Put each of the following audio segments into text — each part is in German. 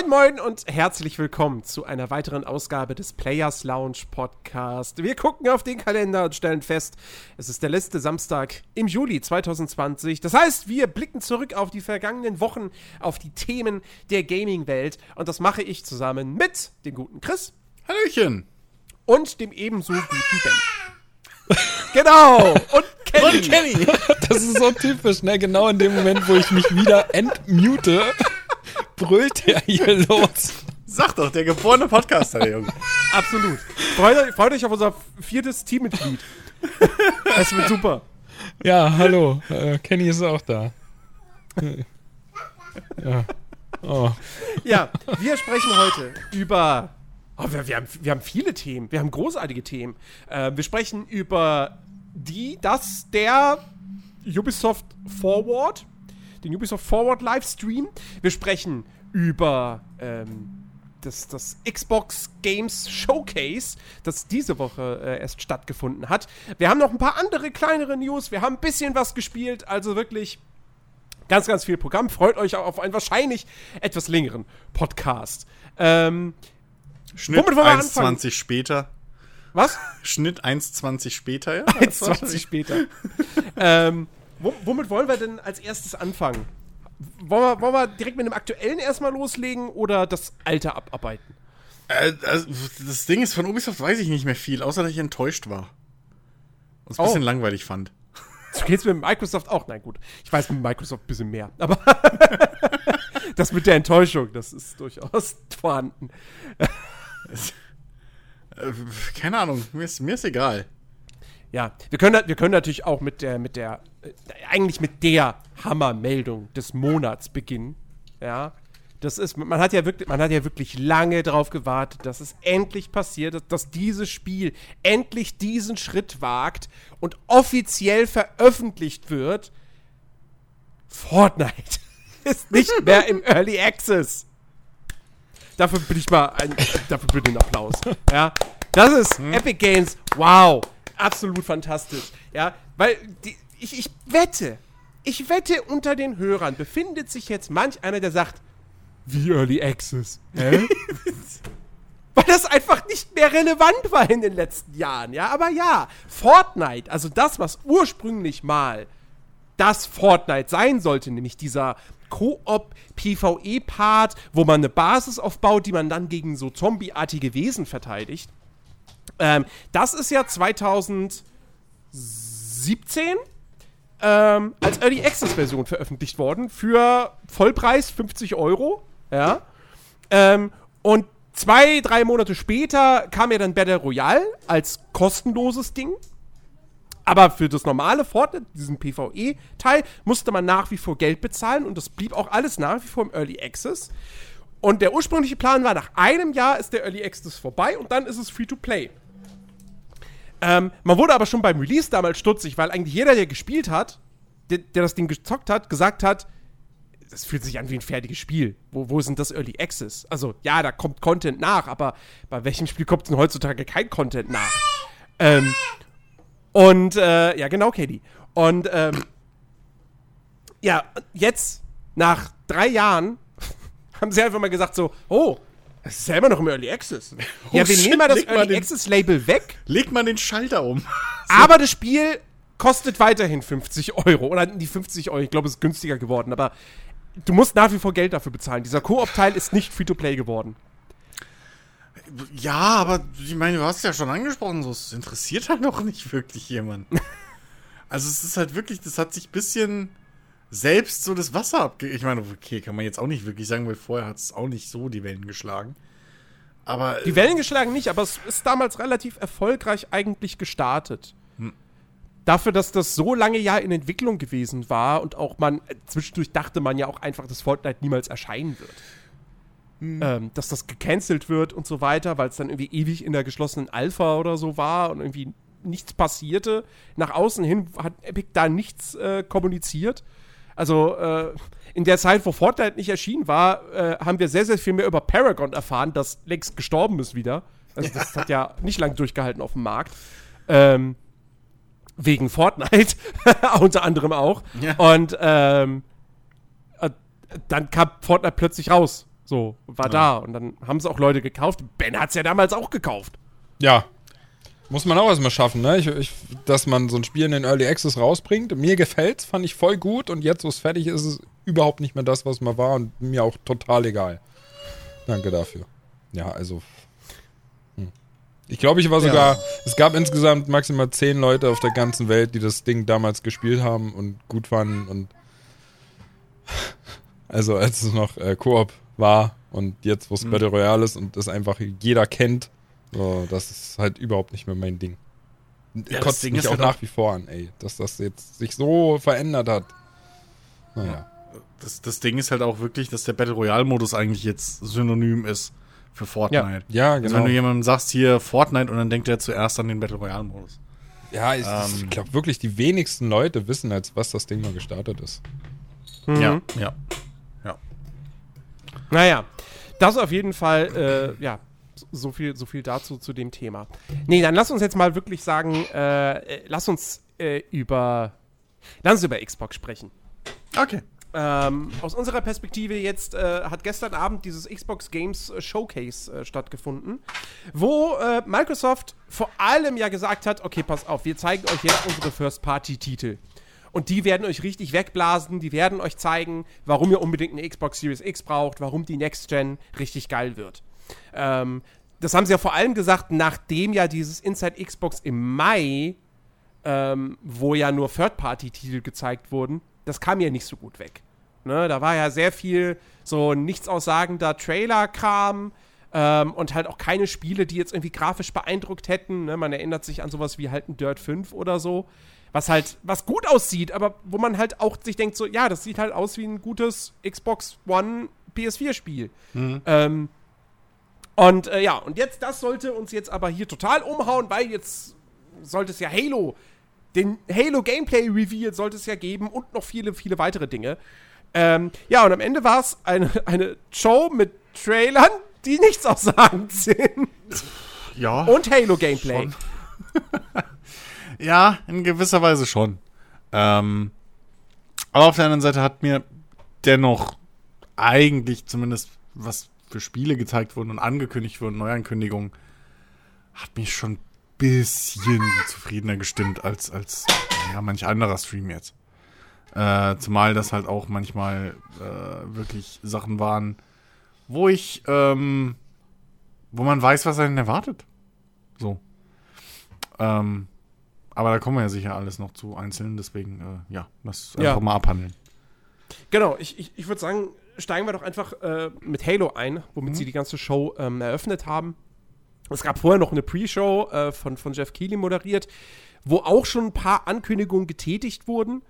Moin, moin und herzlich willkommen zu einer weiteren Ausgabe des Players Lounge Podcast. Wir gucken auf den Kalender und stellen fest, es ist der letzte Samstag im Juli 2020. Das heißt, wir blicken zurück auf die vergangenen Wochen, auf die Themen der Gaming-Welt. Und das mache ich zusammen mit dem guten Chris. Hallöchen. Und dem ebenso guten Ben. genau. Und Kenny. Und Kenny. Das ist so typisch, ne? Genau in dem Moment, wo ich mich wieder entmute brüllt der hier los? Sag doch, der geborene Podcaster, der Junge. Absolut. Freut, freut euch auf unser viertes Teammitglied. Das wird super. Ja, hallo. Äh, Kenny ist auch da. Ja. Oh. ja, wir sprechen heute über. Oh, wir, wir, haben, wir haben viele Themen. Wir haben großartige Themen. Äh, wir sprechen über die, das, der Ubisoft Forward den Ubisoft Forward Livestream. Wir sprechen über ähm, das, das Xbox Games Showcase, das diese Woche äh, erst stattgefunden hat. Wir haben noch ein paar andere kleinere News. Wir haben ein bisschen was gespielt. Also wirklich ganz, ganz viel Programm. Freut euch auch auf einen wahrscheinlich etwas längeren Podcast. Ähm, Schnitt 1,20 später. Was? Schnitt 1,20 später, ja? 1,20 später. ähm, womit wollen wir denn als erstes anfangen? Wollen wir, wollen wir direkt mit dem aktuellen erstmal loslegen oder das alte abarbeiten? Äh, also, das Ding ist, von Ubisoft weiß ich nicht mehr viel, außer dass ich enttäuscht war. Und es ein oh. bisschen langweilig fand. So geht's mit Microsoft auch. Nein, gut. Ich weiß mit Microsoft ein bisschen mehr. Aber das mit der Enttäuschung, das ist durchaus vorhanden. Äh, keine Ahnung, mir ist, mir ist egal. Ja, wir können, wir können natürlich auch mit der, mit der, eigentlich mit der Hammermeldung des Monats beginnen. Ja. Das ist, man hat ja wirklich, man hat ja wirklich lange darauf gewartet, dass es endlich passiert, dass, dass dieses Spiel endlich diesen Schritt wagt und offiziell veröffentlicht wird. Fortnite ist nicht mehr im Early Access. Dafür bin ich mal ein, dafür bitte einen Applaus. Ja, das ist hm. Epic Games. Wow absolut fantastisch. Ja, weil die, ich, ich wette, ich wette, unter den Hörern befindet sich jetzt manch einer, der sagt, wie Early Access. Hä? Weil das einfach nicht mehr relevant war in den letzten Jahren, ja. Aber ja, Fortnite, also das, was ursprünglich mal das Fortnite sein sollte, nämlich dieser Koop-PvE-Part, wo man eine Basis aufbaut, die man dann gegen so zombieartige Wesen verteidigt. Ähm, das ist ja 2017 ähm, als Early Access Version veröffentlicht worden für Vollpreis 50 Euro. Ja. Ähm, und zwei, drei Monate später kam ja dann Battle Royale als kostenloses Ding. Aber für das normale Fortnite, diesen PvE-Teil, musste man nach wie vor Geld bezahlen und das blieb auch alles nach wie vor im Early Access. Und der ursprüngliche Plan war, nach einem Jahr ist der Early Access vorbei und dann ist es free to play. Ähm, man wurde aber schon beim Release damals stutzig, weil eigentlich jeder, der gespielt hat, der, der, das Ding gezockt hat, gesagt hat, das fühlt sich an wie ein fertiges Spiel. Wo, wo sind das Early Access? Also, ja, da kommt Content nach, aber bei welchem Spiel kommt denn heutzutage kein Content nach? Ähm, und, äh, ja, genau, Katie. Und, ähm, ja, jetzt, nach drei Jahren, haben sie einfach mal gesagt so, oh, das ist ja immer noch im Early Access. Oh, ja, wir shit, nehmen mal das Early Access Label weg. Legt man den Schalter um. aber das Spiel kostet weiterhin 50 Euro. Oder die 50 Euro, ich glaube, es ist günstiger geworden. Aber du musst nach wie vor Geld dafür bezahlen. Dieser Koop-Teil ist nicht Free-to-Play geworden. Ja, aber ich meine, du hast es ja schon angesprochen, so, es interessiert halt noch nicht wirklich jemand. also es ist halt wirklich, das hat sich ein bisschen selbst so das Wasser abge... Ich meine, okay, kann man jetzt auch nicht wirklich sagen, weil vorher hat es auch nicht so die Wellen geschlagen. Aber... Die Wellen geschlagen nicht, aber es ist damals relativ erfolgreich eigentlich gestartet. Hm. Dafür, dass das so lange ja in Entwicklung gewesen war und auch man, zwischendurch dachte man ja auch einfach, dass Fortnite niemals erscheinen wird. Hm. Ähm, dass das gecancelt wird und so weiter, weil es dann irgendwie ewig in der geschlossenen Alpha oder so war und irgendwie nichts passierte. Nach außen hin hat Epic da nichts äh, kommuniziert. Also äh, in der Zeit, wo Fortnite nicht erschienen war, äh, haben wir sehr, sehr viel mehr über Paragon erfahren, das längst gestorben ist wieder. Also das hat ja nicht lange durchgehalten auf dem Markt. Ähm, wegen Fortnite, unter anderem auch. Ja. Und ähm, äh, dann kam Fortnite plötzlich raus. So, war da. Und dann haben es auch Leute gekauft. Ben hat es ja damals auch gekauft. Ja. Muss man auch erstmal schaffen, ne? Ich, ich, dass man so ein Spiel in den Early Access rausbringt. Mir gefällt's, fand ich voll gut und jetzt, wo es fertig ist, ist es überhaupt nicht mehr das, was mal war und mir auch total egal. Danke dafür. Ja, also. hm. Ich glaube, ich war sogar. Es gab insgesamt maximal zehn Leute auf der ganzen Welt, die das Ding damals gespielt haben und gut fanden und. Also, als es noch äh, Koop war und jetzt, wo es Battle Royale ist und das einfach jeder kennt, so, das ist halt überhaupt nicht mehr mein Ding. das Kotzt Ding mich ist auch halt nach auch- wie vor an, ey, dass das jetzt sich so verändert hat. Naja. Das, das Ding ist halt auch wirklich, dass der Battle Royale-Modus eigentlich jetzt synonym ist für Fortnite. Ja, Also genau. wenn du jemandem sagst, hier Fortnite, und dann denkt er zuerst an den Battle Royale-Modus. Ja, ich, Ähm. ich glaube wirklich, die wenigsten Leute wissen, als was das Ding mal gestartet ist. Mhm. Ja, ja. Ja. Naja, das auf jeden Fall, äh, ja, so viel, so viel dazu zu dem Thema. Nee, dann lass uns jetzt mal wirklich sagen, äh, äh, lass uns äh, über, lass uns über Xbox sprechen. Okay. Ähm, aus unserer Perspektive jetzt äh, hat gestern Abend dieses Xbox Games Showcase äh, stattgefunden, wo äh, Microsoft vor allem ja gesagt hat, okay, pass auf, wir zeigen euch jetzt unsere First-Party-Titel. Und die werden euch richtig wegblasen, die werden euch zeigen, warum ihr unbedingt eine Xbox Series X braucht, warum die Next Gen richtig geil wird. Ähm, das haben sie ja vor allem gesagt, nachdem ja dieses Inside Xbox im Mai, ähm, wo ja nur Third-Party-Titel gezeigt wurden, das kam ja nicht so gut weg. Ne, da war ja sehr viel so nichtaussagender Trailer-Kram ähm, und halt auch keine Spiele, die jetzt irgendwie grafisch beeindruckt hätten. Ne? Man erinnert sich an sowas wie halt ein Dirt 5 oder so. Was halt, was gut aussieht, aber wo man halt auch sich denkt, so, ja, das sieht halt aus wie ein gutes Xbox One PS4-Spiel. Ähm, und äh, ja, und jetzt, das sollte uns jetzt aber hier total umhauen, weil jetzt sollte es ja Halo, den Halo Gameplay Reveal sollte es ja geben und noch viele, viele weitere Dinge. Ähm, ja, und am Ende war es eine, eine Show mit Trailern, die nichts aussagend sind. Ja. Und Halo Gameplay. Ja, in gewisser Weise schon. Ähm, aber auf der anderen Seite hat mir dennoch eigentlich zumindest was für Spiele gezeigt wurden und angekündigt wurden, Neuankündigungen, hat mich schon ein bisschen zufriedener gestimmt als, als ja, manch anderer Stream jetzt. Äh, zumal das halt auch manchmal äh, wirklich Sachen waren, wo ich, ähm, wo man weiß, was einen erwartet. So. Ähm, aber da kommen wir ja sicher alles noch zu einzeln, deswegen, äh, ja, das Ja. einfach mal abhandeln. Genau, ich, ich, ich würde sagen, steigen wir doch einfach äh, mit Halo ein, womit sie die ganze Show ähm, eröffnet haben. Es gab vorher noch eine Pre-Show äh, von, von Jeff Keighley moderiert, wo auch schon ein paar Ankündigungen getätigt wurden.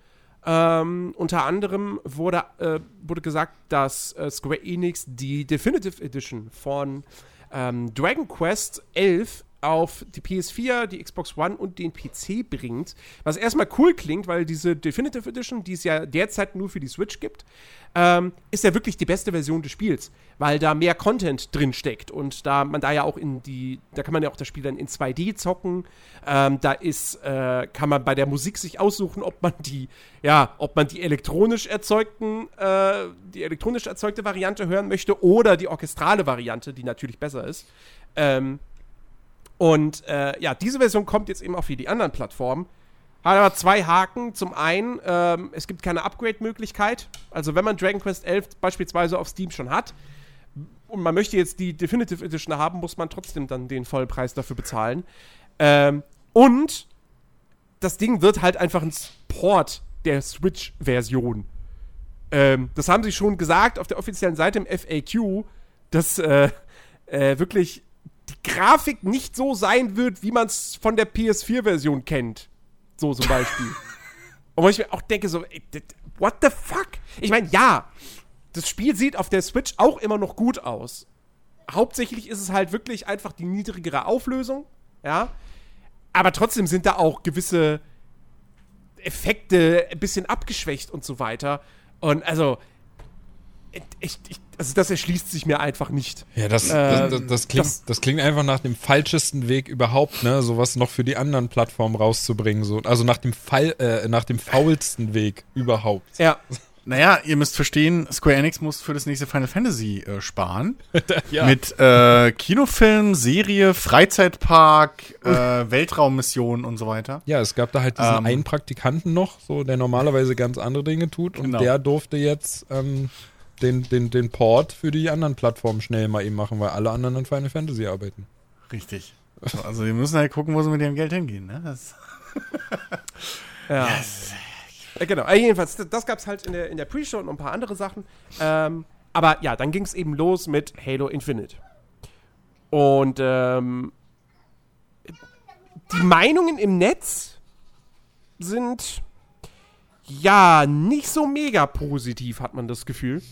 Ähm, unter anderem wurde, äh, wurde gesagt, dass äh, Square Enix die Definitive Edition von ähm, Dragon Quest 11 auf die PS4, die Xbox One und den PC bringt. Was erstmal cool klingt, weil diese Definitive Edition, die es ja derzeit nur für die Switch gibt, ähm, ist ja wirklich die beste Version des Spiels, weil da mehr Content drin steckt und da man da ja auch in die, da kann man ja auch das Spiel dann in 2D zocken. Ähm, da ist, äh, kann man bei der Musik sich aussuchen, ob man die, ja, ob man die elektronisch erzeugten, äh, die elektronisch erzeugte Variante hören möchte oder die orchestrale Variante, die natürlich besser ist. Ähm, und äh, ja, diese Version kommt jetzt eben auch für die anderen Plattformen. Hat aber zwei Haken. Zum einen, ähm, es gibt keine Upgrade-Möglichkeit. Also wenn man Dragon Quest 11 beispielsweise auf Steam schon hat und man möchte jetzt die Definitive Edition haben, muss man trotzdem dann den Vollpreis dafür bezahlen. Ähm, und das Ding wird halt einfach ein Port der Switch-Version. Ähm, das haben sie schon gesagt auf der offiziellen Seite im FAQ, dass äh, äh, wirklich die Grafik nicht so sein wird, wie man es von der PS4-Version kennt. So zum Beispiel. Und wo ich mir auch denke, so, what the fuck? Ich meine, ja, das Spiel sieht auf der Switch auch immer noch gut aus. Hauptsächlich ist es halt wirklich einfach die niedrigere Auflösung, ja. Aber trotzdem sind da auch gewisse Effekte ein bisschen abgeschwächt und so weiter. Und also, ich, ich, also das erschließt sich mir einfach nicht. Ja, das, Ähm, das, das, das, klingt, das- das, klingt einfach nach dem falschesten Weg überhaupt, ne? Sowas noch für die anderen Plattformen rauszubringen. So. Also nach dem Fall, äh, nach dem faulsten Weg überhaupt. Ja. Naja, ihr müsst verstehen, Square Enix muss für das nächste Final Fantasy äh, sparen. Ja. Mit äh, Kinofilm, Serie, Freizeitpark, äh, Weltraummission und so weiter. Ja, es gab da halt diesen Ähm. einen Praktikanten noch, so der normalerweise ganz andere Dinge tut und Genau. der durfte jetzt ähm, den, den, den Port für die anderen Plattformen schnell mal eben machen, weil alle anderen an Final Fantasy arbeiten. Richtig. So, also wir müssen halt gucken, wo sie mit ihrem Geld hingehen. Ne? Das, Ja. Äh, genau, äh, jedenfalls, das, das gab es halt in der, in der Pre-Show und ein paar andere Sachen. Ähm, aber ja, dann ging es eben los mit Halo Infinite. Und ähm, die Meinungen im Netz sind ja nicht so mega positiv, hat man das Gefühl.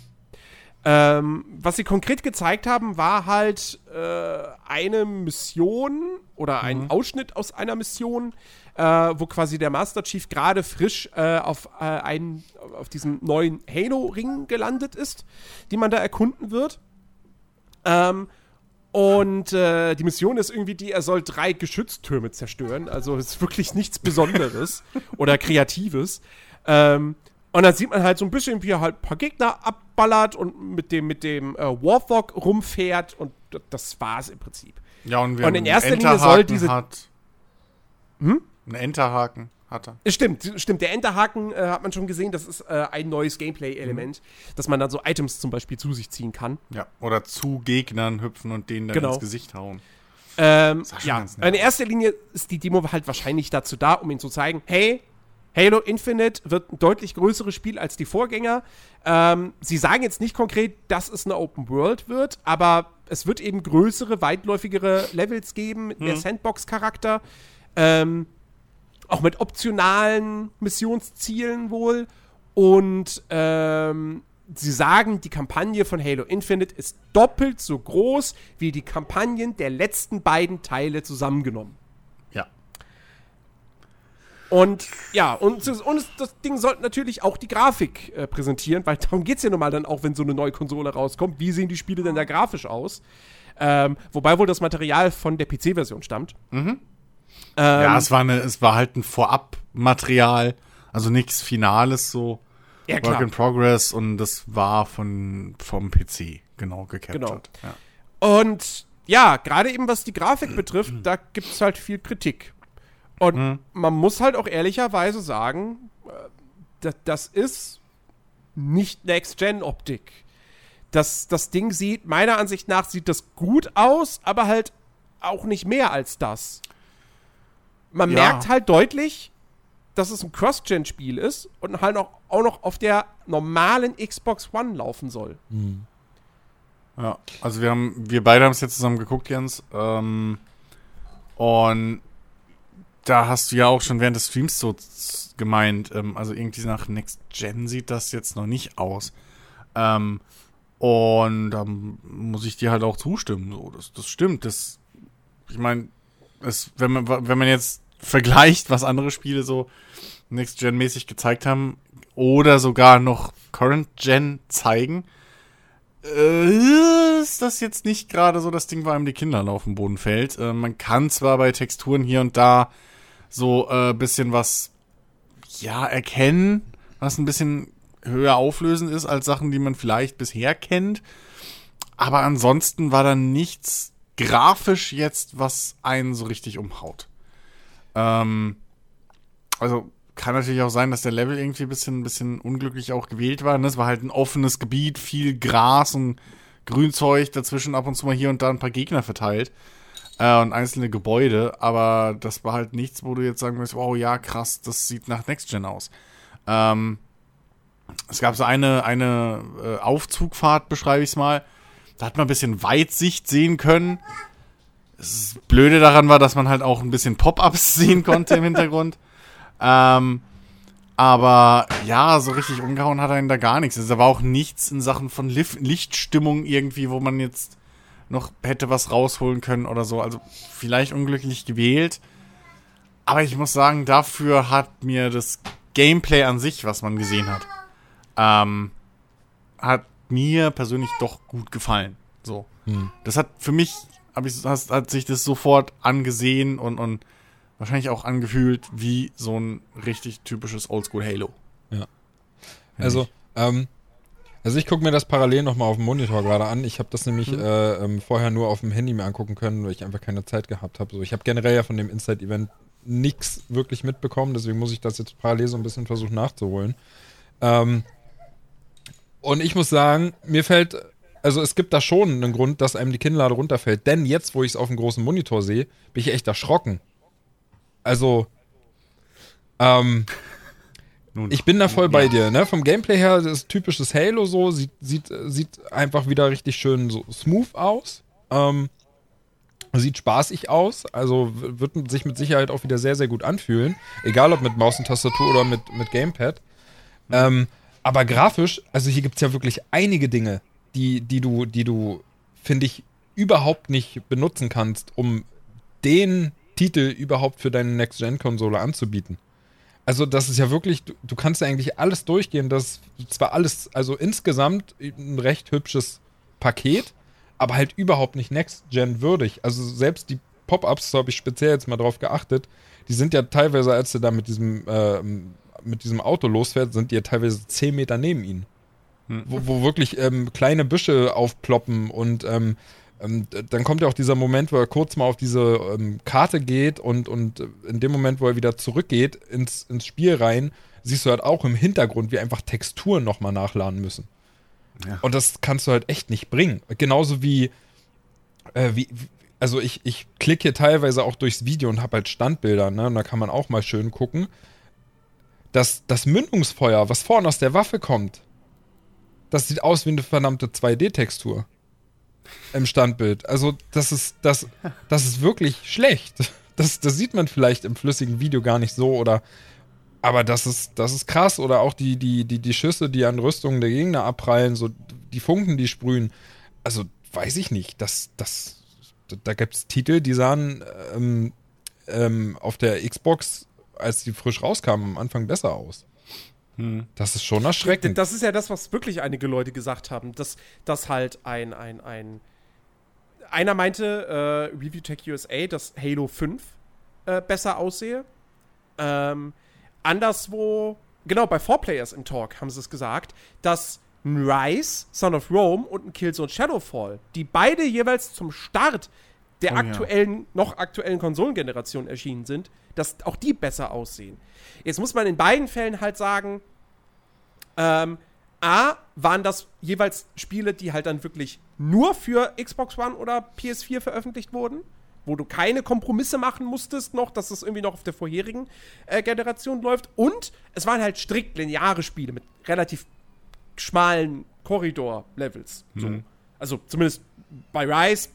Ähm, was sie konkret gezeigt haben, war halt äh, eine Mission oder ein Ausschnitt aus einer Mission, äh, wo quasi der Master Chief gerade frisch äh, auf, äh, einen, auf diesem neuen Halo-Ring gelandet ist, die man da erkunden wird. Ähm, und äh, die Mission ist irgendwie die, er soll drei Geschütztürme zerstören. Also ist wirklich nichts Besonderes oder Kreatives. Ähm, und dann sieht man halt so ein bisschen, wie er halt ein paar Gegner abballert und mit dem, mit dem äh, Warthog rumfährt und das war's im Prinzip. ja, und wir Und haben in erster Linie soll diese- Hat, hm? Ein Enterhaken hat er. Es Stimmt, stimmt. Der Enterhaken äh, hat man schon gesehen, das ist äh, ein neues Gameplay-Element, dass man dann so Items zum Beispiel zu sich ziehen kann. Ja, oder zu Gegnern hüpfen und denen dann Genau. ins Gesicht hauen. Ähm, ja, in erster Linie ist die Demo halt wahrscheinlich dazu da, um ihnen zu zeigen, hey, Halo Infinite wird ein deutlich größeres Spiel als die Vorgänger. Ähm, sie sagen jetzt nicht konkret, dass es eine Open World wird, aber es wird eben größere, weitläufigere Levels geben mit mehr Sandbox-Charakter. Ähm, auch mit optionalen Missionszielen wohl. Und ähm, sie sagen, die Kampagne von Halo Infinite ist doppelt so groß wie die Kampagnen der letzten beiden Teile zusammengenommen. Und ja, und, und das Ding sollte natürlich auch die Grafik äh, präsentieren, weil darum geht es ja nun mal dann auch, wenn so eine neue Konsole rauskommt. Wie sehen die Spiele denn da grafisch aus? Ähm, wobei wohl das Material von der PC-Version stammt. Ähm, ja, es war, eine, es war halt ein Vorabmaterial, also nichts Finales so. ja, Work klar. in Progress und das war von, vom PC, genau, gecaptured. Ja. Und ja, gerade eben was die Grafik betrifft, da gibt es halt viel Kritik. Und man muss halt auch ehrlicherweise sagen, äh, das, das ist nicht Next-Gen-Optik. Das, das Ding sieht, meiner Ansicht nach, sieht das gut aus, aber halt auch nicht mehr als das. Man Ja. merkt halt deutlich, dass es ein Cross-Gen-Spiel ist und halt auch, auch noch auf der normalen Xbox One laufen soll. Ja, also wir haben, wir beide haben es jetzt zusammen geguckt, Jens. Ähm, und da hast du ja auch schon während des Streams so gemeint, ähm, also irgendwie nach Next Gen sieht das jetzt noch nicht aus. Ähm, und da muss ich dir halt auch zustimmen. So, das, das stimmt. Das, ich meine, wenn man, wenn man jetzt vergleicht, was andere Spiele so Next Gen mäßig gezeigt haben oder sogar noch Current Gen zeigen, äh, ist das jetzt nicht gerade so das Ding, wo einem die Kinder auf den Boden fällt. Äh, man kann zwar bei Texturen hier und da so äh, bisschen was, ja, erkennen, was ein bisschen höher auflösend ist als Sachen, die man vielleicht bisher kennt. Aber ansonsten war da nichts grafisch jetzt, was einen so richtig umhaut. Ähm, also kann natürlich auch sein, dass der Level irgendwie ein bisschen, ein bisschen unglücklich auch gewählt war. Ne? Es war halt ein offenes Gebiet, viel Gras und Grünzeug, dazwischen ab und zu mal hier und da ein paar Gegner verteilt äh, und einzelne Gebäude. Aber das war halt nichts, wo du jetzt sagen würdest, wow, ja, krass, das sieht nach Next Gen aus. Ähm, es gab so eine, eine äh, Aufzugfahrt, beschreibe ich es mal. Da hat man ein bisschen Weitsicht sehen können. Das Blöde daran war, dass man halt auch ein bisschen Pop-Ups sehen konnte im Hintergrund. Ähm, aber ja, so richtig umgehauen hat einen da gar nichts. Also, da war auch nichts in Sachen von Lichtstimmung irgendwie, wo man jetzt noch hätte was rausholen können oder so. Also vielleicht unglücklich gewählt. Aber ich muss sagen, dafür hat mir das Gameplay an sich, was man gesehen hat, ähm, hat mir persönlich doch gut gefallen. So. Das hat für mich, hab ich, hat, hat sich das sofort angesehen und, und wahrscheinlich auch angefühlt wie so ein richtig typisches Oldschool Halo. Also, Ähm, also ich gucke mir das parallel nochmal auf dem Monitor gerade an. Ich habe das nämlich Mhm. äh, ähm, vorher nur auf dem Handy mir angucken können, weil ich einfach keine Zeit gehabt habe. So, ich habe generell ja von dem Inside-Event nichts wirklich mitbekommen, deswegen muss ich das jetzt parallel so ein bisschen versuchen nachzuholen. Ähm, und ich muss sagen, mir fällt, also es gibt da schon einen Grund, dass einem die Kinnlade runterfällt. Denn jetzt, wo ich es auf dem großen Monitor sehe, bin ich echt erschrocken. Also, ähm, Nun, ich bin da voll bei dir, ne? Vom Gameplay her das ist typisches Halo so, sieht, sieht, sieht einfach wieder richtig schön so smooth aus. Ähm, sieht spaßig aus, also wird sich mit Sicherheit auch wieder sehr, sehr gut anfühlen. Egal ob mit Maus und Tastatur oder mit, mit Gamepad. Ähm, aber grafisch, also hier gibt es ja wirklich einige Dinge, die, die du, die du, finde ich, überhaupt nicht benutzen kannst, um den Titel überhaupt für deine Next-Gen-Konsole anzubieten. Also das ist ja wirklich, du, du kannst ja eigentlich alles durchgehen. Das ist zwar alles, also insgesamt ein recht hübsches Paket, aber halt überhaupt nicht Next-Gen würdig. Also selbst die Pop-Ups, so habe ich speziell jetzt mal drauf geachtet, die sind ja teilweise, als du da mit diesem, ähm, mit diesem Auto losfährt, sind die ja teilweise 10 Meter neben ihnen. Wo, wo wirklich ähm, kleine Büsche aufploppen und ähm, dann kommt ja auch dieser Moment, wo er kurz mal auf diese ähm, Karte geht und, und äh, in dem Moment, wo er wieder zurückgeht ins, ins Spiel rein, siehst du halt auch im Hintergrund, wie einfach Texturen nochmal nachladen müssen. Ja. Und das kannst du halt echt nicht bringen. Genauso wie, äh, wie- also ich, ich klicke hier teilweise auch durchs Video und habe halt Standbilder, ne? Und da kann man auch mal schön gucken. Das, das Mündungsfeuer, was vorne aus der Waffe kommt, das sieht aus wie eine verdammte 2D-Textur im Standbild. Also, das ist, das, das ist wirklich schlecht. Das, das sieht man vielleicht im flüssigen Video gar nicht so oder. Aber das ist, das ist krass. Oder auch die, die, die, die Schüsse, die an Rüstungen der Gegner abprallen, so die Funken, die sprühen. Also, weiß ich nicht. Das, das, da gibt es Titel, die sahen ähm, ähm, auf der Xbox, als die frisch rauskamen, am Anfang besser aus. Das ist schon erschreckend. Das ist ja das, was wirklich einige Leute gesagt haben, dass, dass halt ein, ein, ein einer meinte, äh, Review Tech USA, dass Halo 5 äh, besser aussehe. Ähm, anderswo, genau, bei 4Players im Talk haben sie es gesagt, dass ein Rise, Son of Rome und ein Killzone Shadowfall, die beide jeweils zum Start der Oh ja. aktuellen, noch aktuellen Konsolengeneration erschienen sind, dass auch die besser aussehen. Jetzt muss man in beiden Fällen halt sagen, ähm, A, waren das jeweils Spiele, die halt dann wirklich nur für Xbox One oder PS4 veröffentlicht wurden, wo du keine Kompromisse machen musstest noch, dass es irgendwie noch auf der vorherigen äh, Generation läuft. Und es waren halt strikt lineare Spiele mit relativ schmalen Korridor-Levels. So. Also zumindest bei Rise,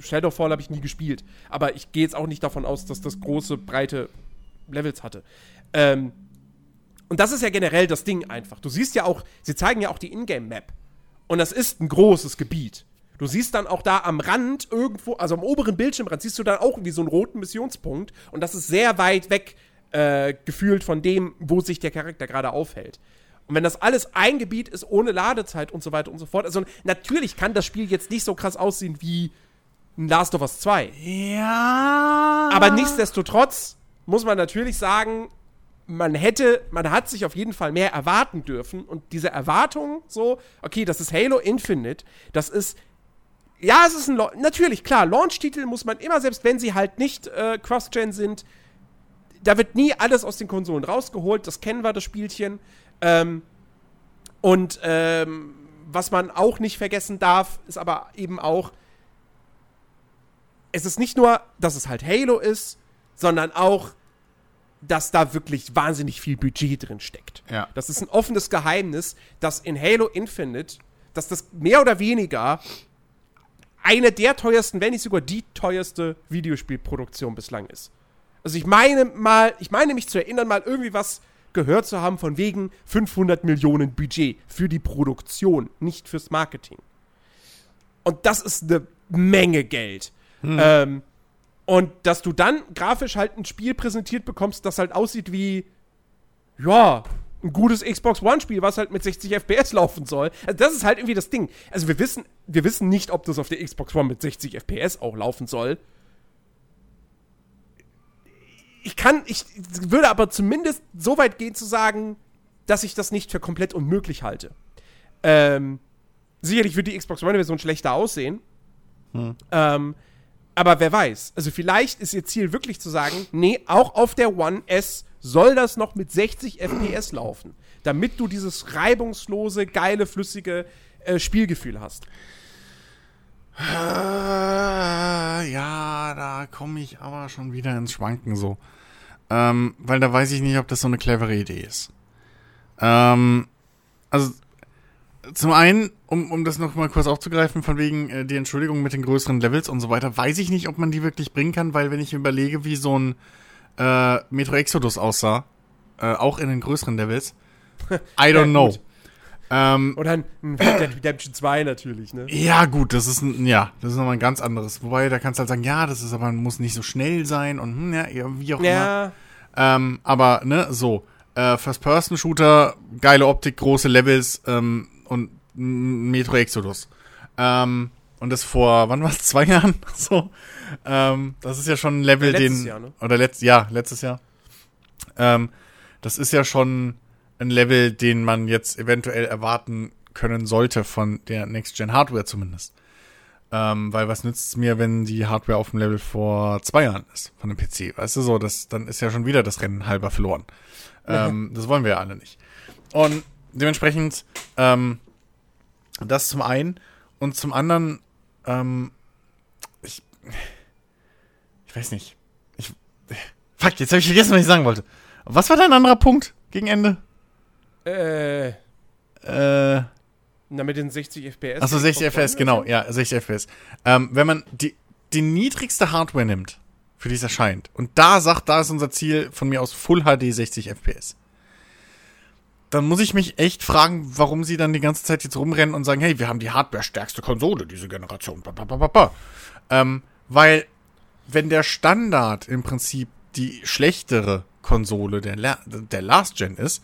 Shadowfall habe ich nie gespielt, aber ich gehe jetzt auch nicht davon aus, dass das große, breite Levels hatte. Ähm, und das ist ja generell das Ding einfach. Du siehst ja auch, sie zeigen ja auch die Ingame-Map. Und das ist ein großes Gebiet. Du siehst dann auch da am Rand irgendwo, also am oberen Bildschirmrand, siehst du dann auch irgendwie so einen roten Missionspunkt. Und das ist sehr weit weg äh, gefühlt von dem, wo sich der Charakter gerade aufhält. Und wenn das alles ein Gebiet ist, ohne Ladezeit und so weiter und so fort, also natürlich kann das Spiel jetzt nicht so krass aussehen wie ein Last of Us 2. Ja. Aber nichtsdestotrotz muss man natürlich sagen, man hätte, man hat sich auf jeden Fall mehr erwarten dürfen. Und diese Erwartung, so, okay, das ist Halo Infinite, das ist. Ja, es ist ein. Lau- Natürlich, klar, Launch-Titel muss man immer, selbst wenn sie halt nicht äh, Cross-Gen sind, da wird nie alles aus den Konsolen rausgeholt. Das kennen wir, das Spielchen. Ähm, und ähm, was man auch nicht vergessen darf, ist aber eben auch, es ist nicht nur, dass es halt Halo ist, sondern auch, dass da wirklich wahnsinnig viel Budget drin steckt. Ja. Das ist ein offenes Geheimnis, dass in Halo Infinite, dass das mehr oder weniger eine der teuersten, wenn nicht sogar die teuerste Videospielproduktion bislang ist. Also ich meine mal, ich meine mich zu erinnern, mal irgendwie was gehört zu haben von wegen 500 Millionen Budget für die Produktion, nicht fürs Marketing. Und das ist eine Menge Geld. Ähm, und dass du dann grafisch halt ein Spiel präsentiert bekommst, das halt aussieht wie, ja, ein gutes Xbox One-Spiel, was halt mit 60 FPS laufen soll. Also das ist halt irgendwie das Ding. Also wir wissen, wir wissen nicht, ob das auf der Xbox One mit 60 FPS auch laufen soll. Ich kann, ich würde aber zumindest so weit gehen zu sagen, dass ich das nicht für komplett unmöglich halte. Ähm, sicherlich wird die Xbox One-Version schlechter aussehen. Ähm, aber wer weiß. Also vielleicht ist ihr Ziel wirklich zu sagen, nee, auch auf der One S soll das noch mit 60 FPS laufen, damit du dieses reibungslose, geile, flüssige äh, Spielgefühl hast. Äh, ja, da komme ich aber schon wieder ins Schwanken so. Ähm, weil da weiß ich nicht, ob das so eine clevere Idee ist. Ähm, also, zum einen, um, um das noch mal kurz aufzugreifen, von wegen äh, die Entschuldigung mit den größeren Levels und so weiter, weiß ich nicht, ob man die wirklich bringen kann, weil wenn ich überlege, wie so ein äh, Metro Exodus aussah, äh, auch in den größeren Levels, I don't know. Ähm, Oder ein, ein Red Dead Redemption 2 natürlich, ne? ja, gut, das ist ein, ja, das ist nochmal ein ganz anderes. Wobei, da kannst du halt sagen, ja, das ist aber, muss nicht so schnell sein und hm, ja, wie auch immer. Ja, Ähm, aber, ne, so. Äh, First-Person-Shooter, geile Optik, große Levels ähm, und Metro Exodus. Ähm, und das vor, wann war es? Zwei Jahren? so. Ähm, das ist ja schon ein Level, Ja, letztes den. Jahr, ne? Oder letzt, ja, letztes Jahr. Ähm, das ist ja schon ein Level, den man jetzt eventuell erwarten können sollte von der Next-Gen-Hardware zumindest. Ähm, weil was nützt es mir, wenn die Hardware auf dem Level vor zwei Jahren ist von dem PC? Weißt du so, das, dann ist ja schon wieder das Rennen halber verloren. Ähm, das wollen wir ja alle nicht. Und dementsprechend, ähm, das zum einen und zum anderen, ähm, ich, ich weiß nicht. Ich, fuck, jetzt habe ich vergessen, was ich sagen wollte. Was war dein anderer Punkt gegen Ende? äh, Äh, na mit den 60 FPS. Achso, 60 Xbox FPS, genau, ja, 60 FPS. Ähm, wenn man die, die niedrigste Hardware nimmt, für die es erscheint, und da sagt, da ist unser Ziel von mir aus Full HD 60 FPS, dann muss ich mich echt fragen, warum sie dann die ganze Zeit jetzt rumrennen und sagen, hey, wir haben die hardware-stärkste Konsole diese Generation. Ba, ba, ba, ba. Ähm, weil, wenn der Standard im Prinzip die schlechtere Konsole der, der Last Gen ist,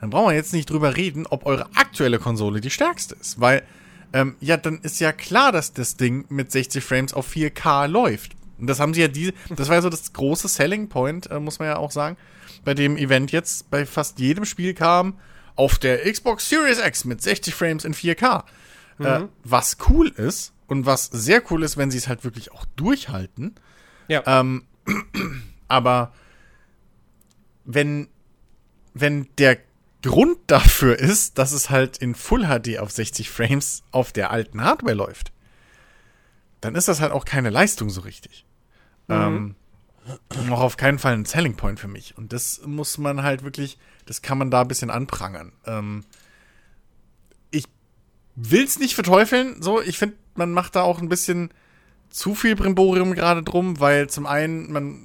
dann brauchen wir jetzt nicht drüber reden, ob eure aktuelle Konsole die stärkste ist. Weil, ähm, ja, dann ist ja klar, dass das Ding mit 60 Frames auf 4K läuft. Und das haben sie ja diese, das war ja so das große Selling Point, äh, muss man ja auch sagen, bei dem Event jetzt bei fast jedem Spiel kam, auf der Xbox Series X mit 60 Frames in 4K. Äh, was cool ist und was sehr cool ist, wenn sie es halt wirklich auch durchhalten. Ja. Ähm, aber wenn, wenn der Grund dafür ist, dass es halt in Full HD auf 60 Frames auf der alten Hardware läuft, dann ist das halt auch keine Leistung so richtig. Ähm, noch auf keinen Fall ein Selling Point für mich. Und das muss man halt wirklich, das kann man da ein bisschen anprangern. Ähm, ich will's nicht verteufeln, so, ich finde, man macht da auch ein bisschen zu viel Brimborium gerade drum, weil zum einen, man,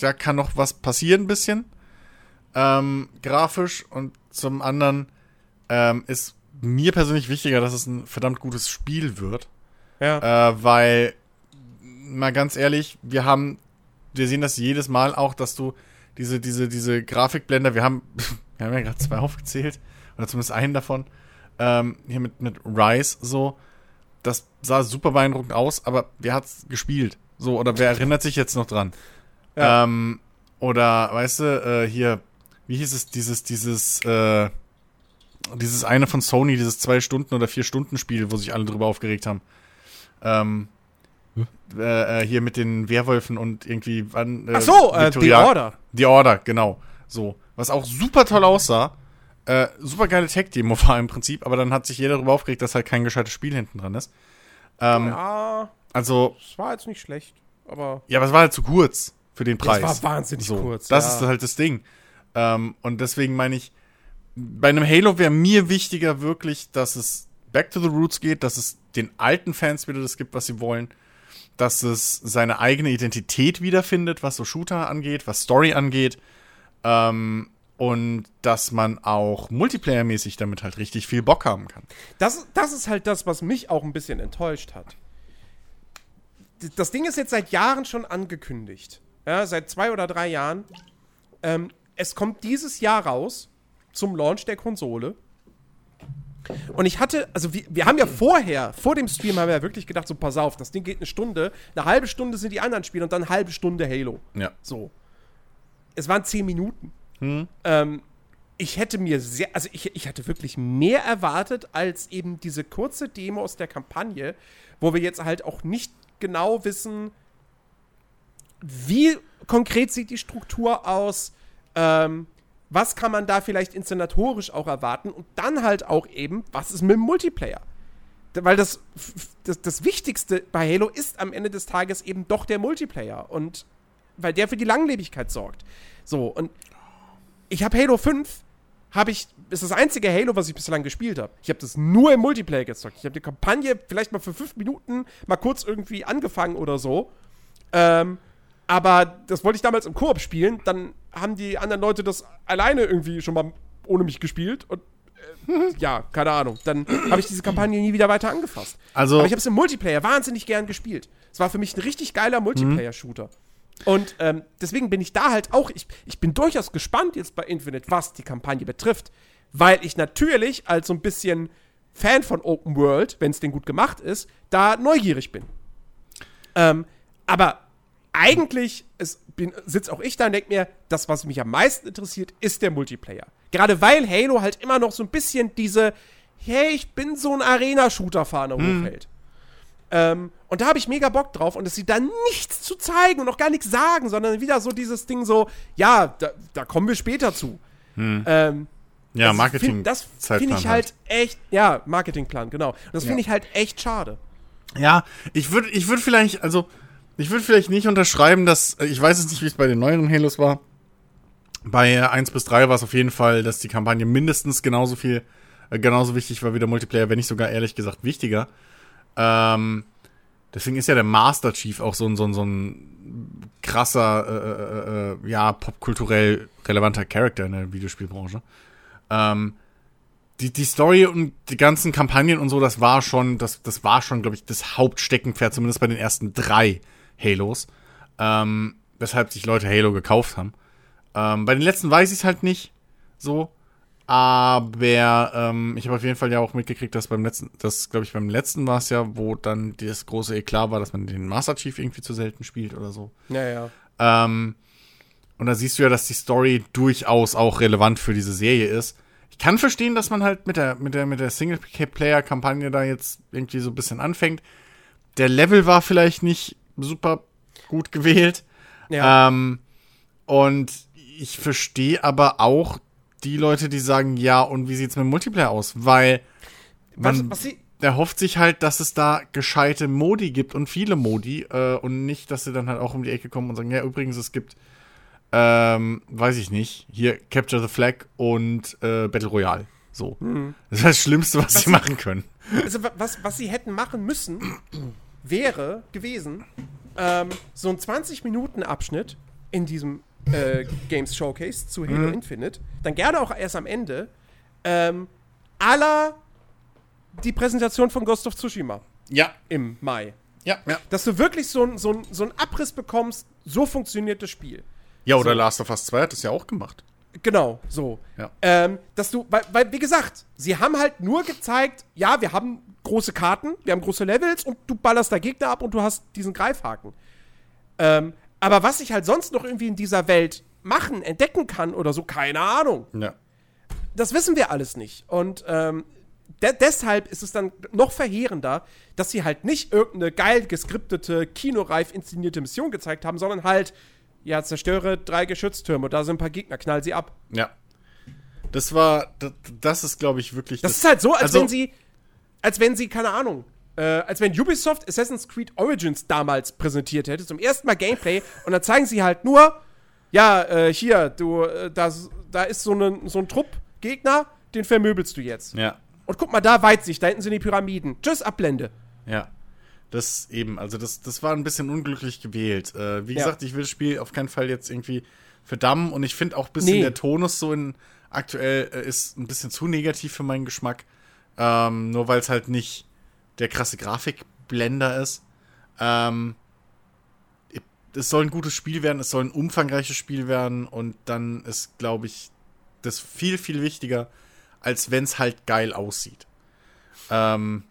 da kann noch was passieren ein bisschen, ähm, grafisch, und zum anderen ähm, ist mir persönlich wichtiger, dass es ein verdammt gutes Spiel wird, ja. äh, weil, mal ganz ehrlich, wir haben, wir sehen das jedes Mal auch, dass du diese, diese, diese Grafikblender, wir haben, wir haben ja gerade zwei aufgezählt, oder zumindest einen davon, ähm, hier mit, mit Rise so, das sah super beeindruckend aus, aber wer hat's gespielt? So, oder wer erinnert sich jetzt noch dran? Ja. Ähm, oder, weißt du, äh, hier, wie hieß es, dieses, dieses, äh, dieses eine von Sony, dieses zwei Stunden oder vier Stunden Spiel, wo sich alle drüber aufgeregt haben. Ähm, äh, äh, hier mit den Werwölfen und irgendwie wann. Ach so, äh, The Order. The Order, genau. So. Was auch super toll aussah. Äh, super geile Tech-Demo war im Prinzip, aber dann hat sich jeder darüber aufgeregt, dass halt kein gescheites Spiel hinten dran ist. Ähm, Ja, Also, es war jetzt nicht schlecht, aber ja, aber es war halt zu kurz für den Preis. war wahnsinnig so, kurz, Das ja. ist halt das Ding. Ähm, und deswegen meine ich, bei einem Halo wäre mir wichtiger wirklich, dass es back to the roots geht, dass es den alten Fans wieder das gibt, was sie wollen, dass es seine eigene Identität wiederfindet, was so Shooter angeht, was Story angeht, ähm, und dass man auch multiplayer-mäßig damit halt richtig viel Bock haben kann. das, das ist halt das, was mich auch ein bisschen enttäuscht hat. Das Ding ist jetzt seit Jahren schon angekündigt. Ja, seit zwei oder drei Jahren. Ähm, es kommt dieses Jahr raus zum Launch der Konsole. Und ich hatte, also wir, wir haben ja vorher, vor dem Stream haben wir ja wirklich gedacht, so pass auf, das Ding geht eine Stunde, eine halbe Stunde sind die anderen Spiele und dann eine halbe Stunde Halo. Ja. So. Es waren zehn Minuten. Ähm, ich hätte mir sehr, also ich, ich hatte wirklich mehr erwartet als eben diese kurze Demo aus der Kampagne, wo wir jetzt halt auch nicht genau wissen, wie konkret sieht die Struktur aus, ähm, was kann man da vielleicht inszenatorisch auch erwarten und dann halt auch eben, was ist mit dem Multiplayer? Weil das, das, das Wichtigste bei Halo ist am Ende des Tages eben doch der Multiplayer und weil der für die Langlebigkeit sorgt. So, und ich habe Halo 5, habe ich, ist das einzige Halo, was ich bislang gespielt habe. Ich habe das nur im Multiplayer gezockt. Ich habe die Kampagne vielleicht mal für fünf Minuten mal kurz irgendwie angefangen oder so. Ähm, aber das wollte ich damals im Koop spielen. Dann haben die anderen Leute das alleine irgendwie schon mal ohne mich gespielt. Und äh, ja, keine Ahnung. Dann habe ich diese Kampagne nie wieder weiter angefasst. Also- Aber ich habe es im Multiplayer wahnsinnig gern gespielt. Es war für mich ein richtig geiler Multiplayer-Shooter. Und ähm, deswegen bin ich da halt auch, ich, ich bin durchaus gespannt jetzt bei Infinite, was die Kampagne betrifft. Weil ich natürlich als so ein bisschen Fan von Open World, wenn es denn gut gemacht ist, da neugierig bin. Ähm, aber eigentlich sitze auch ich da und denke mir, das, was mich am meisten interessiert, ist der Multiplayer. Gerade weil Halo halt immer noch so ein bisschen diese, hey, ich bin so ein Arena-Shooter-Fahner hochhält. Ähm, und da habe ich mega Bock drauf und dass sie da nichts zu zeigen und auch gar nichts sagen, sondern wieder so dieses Ding so, ja, da, da kommen wir später zu. Ähm, Ja, das Marketing. Find, das finde ich halt echt, ja, Marketingplan, genau. Und das finde ich halt echt schade. Ja, ich würde ich würd vielleicht, also, ich würde vielleicht nicht unterschreiben, dass, äh, ich weiß jetzt nicht, wie es bei den neueren Halos war. Bei äh, 1 bis 3 war es auf jeden Fall, dass die Kampagne mindestens genauso viel, äh, genauso wichtig war wie der Multiplayer, wenn nicht sogar ehrlich gesagt wichtiger. Ähm, deswegen ist ja der Master Chief auch so ein, so ein, so ein krasser, äh, äh, äh, ja, popkulturell relevanter Charakter in der Videospielbranche. Ähm, die, die Story und die ganzen Kampagnen und so, das war schon, das, das war schon, glaube ich, das Hauptsteckenpferd, zumindest bei den ersten drei Halos. Ähm, weshalb sich Leute Halo gekauft haben. Ähm, bei den letzten weiß ich es halt nicht so. Aber ähm, ich habe auf jeden Fall ja auch mitgekriegt, dass beim letzten, das glaube ich beim letzten war es ja, wo dann das große Eklat war, dass man den Master Chief irgendwie zu selten spielt oder so. Ja, ja. Ähm, und da siehst du ja, dass die Story durchaus auch relevant für diese Serie ist. Ich kann verstehen, dass man halt mit der, mit der, mit der Singleplayer-Kampagne da jetzt irgendwie so ein bisschen anfängt. Der Level war vielleicht nicht super gut gewählt. Ja. Ähm, und ich verstehe aber auch die Leute, die sagen, ja, und wie sieht's mit Multiplayer aus? Weil was, man, was sie, der hofft sich halt, dass es da gescheite Modi gibt und viele Modi äh, und nicht, dass sie dann halt auch um die Ecke kommen und sagen, ja, übrigens, es gibt, ähm, weiß ich nicht, hier Capture the Flag und äh, Battle Royale. So. Das ist das Schlimmste, was, sie machen können. also, wa- was, was sie hätten machen müssen, wäre gewesen, ähm, so ein 20-Minuten-Abschnitt in diesem äh, Games Showcase zu Halo Infinite, dann gerne auch erst am Ende, ähm, aller die Präsentation von Ghost of Tsushima Ja, im Mai. ja, ja. Dass du wirklich so einen so ein- so ein Abriss bekommst, so funktioniert das Spiel. Ja, oder So. Last of Us 2 hat das ja auch gemacht. Genau, so. Ja. Ähm, dass du, weil, weil, wie gesagt, sie haben halt nur gezeigt, ja, wir haben große Karten, wir haben große Levels und du ballerst da Gegner ab und du hast diesen Greifhaken. Ähm, aber was ich halt sonst noch irgendwie in dieser Welt machen, entdecken kann oder so, keine Ahnung. Ja. Das wissen wir alles nicht. Und ähm, de deshalb ist es dann noch verheerender, dass sie halt nicht irgendeine geil geskriptete, kinoreif inszenierte Mission gezeigt haben, sondern halt, ja, zerstöre drei Geschütztürme, da sind ein paar Gegner, knall sie ab. Ja. Das war, das, das ist, glaube ich, wirklich. Das ist halt so, als also- wenn sie, als wenn sie, keine Ahnung, äh, als wenn Ubisoft Assassin's Creed Origins damals präsentiert hätte, zum ersten Mal Gameplay, und dann zeigen sie halt nur, ja, äh, hier, du, äh, da, da ist so, ne, so ein Trupp Gegner, den vermöbelst du jetzt. Ja. Und guck mal, da Weitsicht, da hinten sind die Pyramiden. Tschüss, Ablende. Ja. Das eben, also das, das war ein bisschen unglücklich gewählt. Äh, wie Ja. gesagt, ich will das Spiel auf keinen Fall jetzt irgendwie verdammen und ich finde auch ein bisschen Nee. der Tonus so in aktuell äh, ist ein bisschen zu negativ für meinen Geschmack. Ähm, nur weil es halt nicht der krasse Grafikblender ist. Ähm, es soll ein gutes Spiel werden, es soll ein umfangreiches Spiel werden und dann ist, glaube ich, das viel, viel wichtiger, als wenn es halt geil aussieht. Ähm,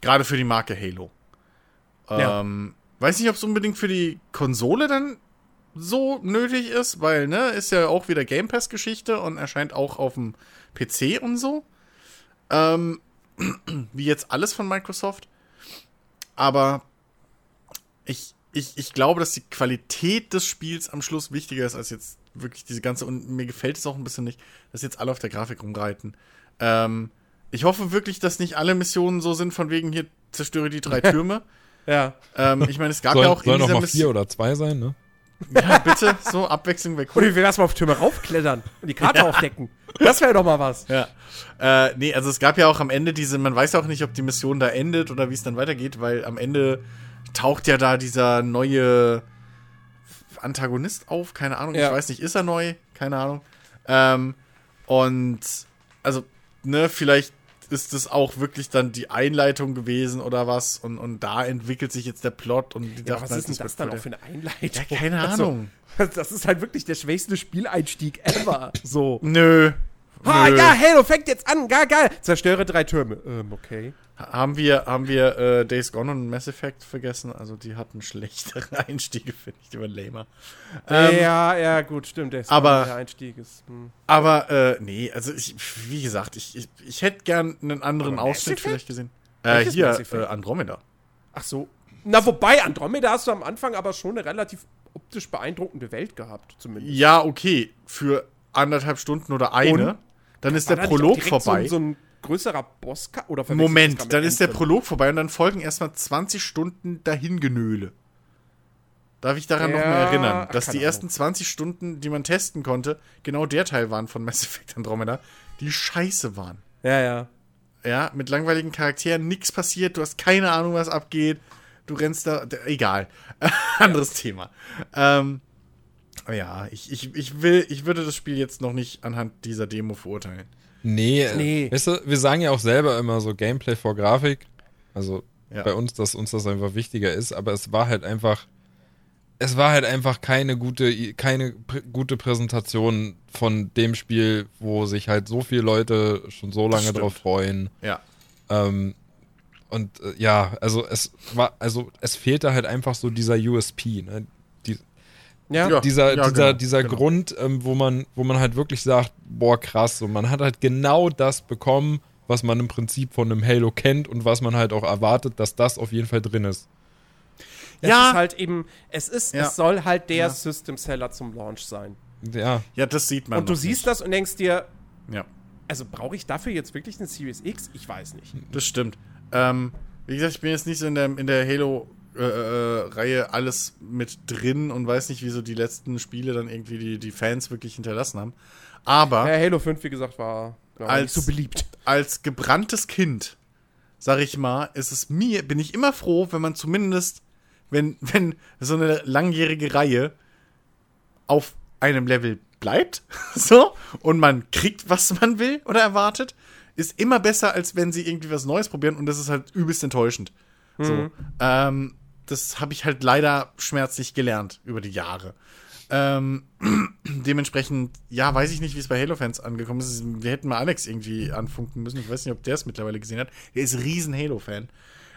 Gerade für die Marke Halo. Ja. Ähm, weiß nicht, ob es unbedingt für die Konsole dann so nötig ist, weil, ne, ist ja auch wieder Game Pass-Geschichte und erscheint auch auf dem PC und so. Ähm, wie jetzt alles von Microsoft. Aber ich, ich, ich glaube, dass die Qualität des Spiels am Schluss wichtiger ist als jetzt wirklich diese ganze. Und mir gefällt es auch ein bisschen nicht, dass jetzt alle auf der Grafik rumreiten. Ähm, ich hoffe wirklich, dass nicht alle Missionen so sind, von wegen hier zerstöre die drei Türme. Ja. ähm, ich meine, es gab Soll, ja auch in noch dieser mal vier Mission. oder zwei sein, ne? Ja, bitte, so Abwechslung cool. Oder wir lassen mal auf Türme raufklettern und die Karte aufdecken. Das wäre doch mal was. Ja. Äh, nee, also es gab ja auch am Ende diese, man weiß auch nicht, ob die Mission da endet oder wie es dann weitergeht, weil am Ende taucht ja da dieser neue Antagonist auf, keine Ahnung, Ja. ich weiß nicht, ist er neu? Keine Ahnung. Ähm, und also, ne, vielleicht ist es auch wirklich dann die Einleitung gewesen oder was und, und da entwickelt sich jetzt der Plot und die Ja, dachten was ist denn das wird dann auch für eine Einleitung? Ja, keine Also, Ahnung. das ist halt wirklich der schwächste Spieleinstieg ever. So. Nö. Ha, Nö. ja, Halo fängt jetzt an. Geil, geil. Zerstöre drei Türme. Ähm, okay. Haben wir, haben wir äh, Days Gone und Mass Effect vergessen? Also die hatten schlechtere Einstiege, finde ich, die waren lamer. Ähm, ja, ja, gut, stimmt. Ist- aber- der Einstieg ist. Hm. Aber, äh, nee, also ich, wie gesagt, ich, ich, ich hätte gern einen anderen Aber Ausschnitt vielleicht gesehen. Äh, hier, äh, Andromeda. Ach so. Na, wobei, Andromeda hast du am Anfang aber schon eine relativ optisch beeindruckende Welt gehabt, zumindest. Ja, okay, für anderthalb Stunden oder eine. Und? Dann ist der Prolog vorbei. So, so ein größerer Boss oder Moment, dann ist der? Prolog vorbei und dann folgen erstmal 20 Stunden Dahingenöle. Darf ich daran noch Ja, mal erinnern, dass die ersten 20 Stunden, die man testen konnte, genau der Teil waren von Mass Effect Andromeda, die scheiße waren. Ja, ja. Ja, mit langweiligen Charakteren, nichts passiert, du hast keine Ahnung, was abgeht. Du rennst da, egal. Anderes Thema. Ähm, ja, ich, ich, ich will, ich würde das Spiel jetzt noch nicht anhand dieser Demo verurteilen. Nee, Nee. Weißt du, wir sagen ja auch selber immer so Gameplay vor Grafik. Also Ja. bei uns, dass uns das einfach wichtiger ist, aber es war halt einfach, es war halt einfach keine gute, keine pr gute Präsentation von dem Spiel, wo sich halt so viele Leute schon so lange drauf freuen. Ja. Ähm, und äh, ja, also es war, also es fehlte halt einfach so dieser USP, ne? Ja, Ja. dieser, dieser, genau, dieser genau. Grund, ähm, wo man, wo man halt wirklich sagt, boah, krass, so man hat halt genau das bekommen, was man im Prinzip von einem Halo kennt und was man halt auch erwartet, dass das auf jeden Fall drin ist. es Ja. ist halt eben, es ist, Ja. es soll halt der Ja. System Seller zum Launch sein. Ja, Ja, das sieht man. Und du siehst nicht. das und denkst dir, Ja, also brauche ich dafür jetzt wirklich eine Series X? Ich weiß nicht. das stimmt. Ähm, wie gesagt, ich bin jetzt nicht so in der, in der Halo-Reihe alles mit drin und weiß nicht, wieso die letzten Spiele dann irgendwie die, die Fans wirklich hinterlassen haben. Aber. Ja, Halo 5, wie gesagt, war glaub, Als- nicht so beliebt. als gebranntes Kind, sag ich mal, ist es mir, bin ich immer froh, wenn man zumindest, wenn, wenn so eine langjährige Reihe auf einem Level bleibt, so, und man kriegt, was man will oder erwartet, ist immer besser, als wenn sie irgendwie was Neues probieren und das ist halt übelst enttäuschend. So, ähm, das habe ich halt leider schmerzlich gelernt über die Jahre. Ähm, dementsprechend, ja, weiß ich nicht, wie es bei Halo-Fans angekommen ist. Wir hätten mal Alex irgendwie anfunken müssen. Ich weiß nicht, ob der es mittlerweile gesehen hat. Der ist riesen Halo-Fan.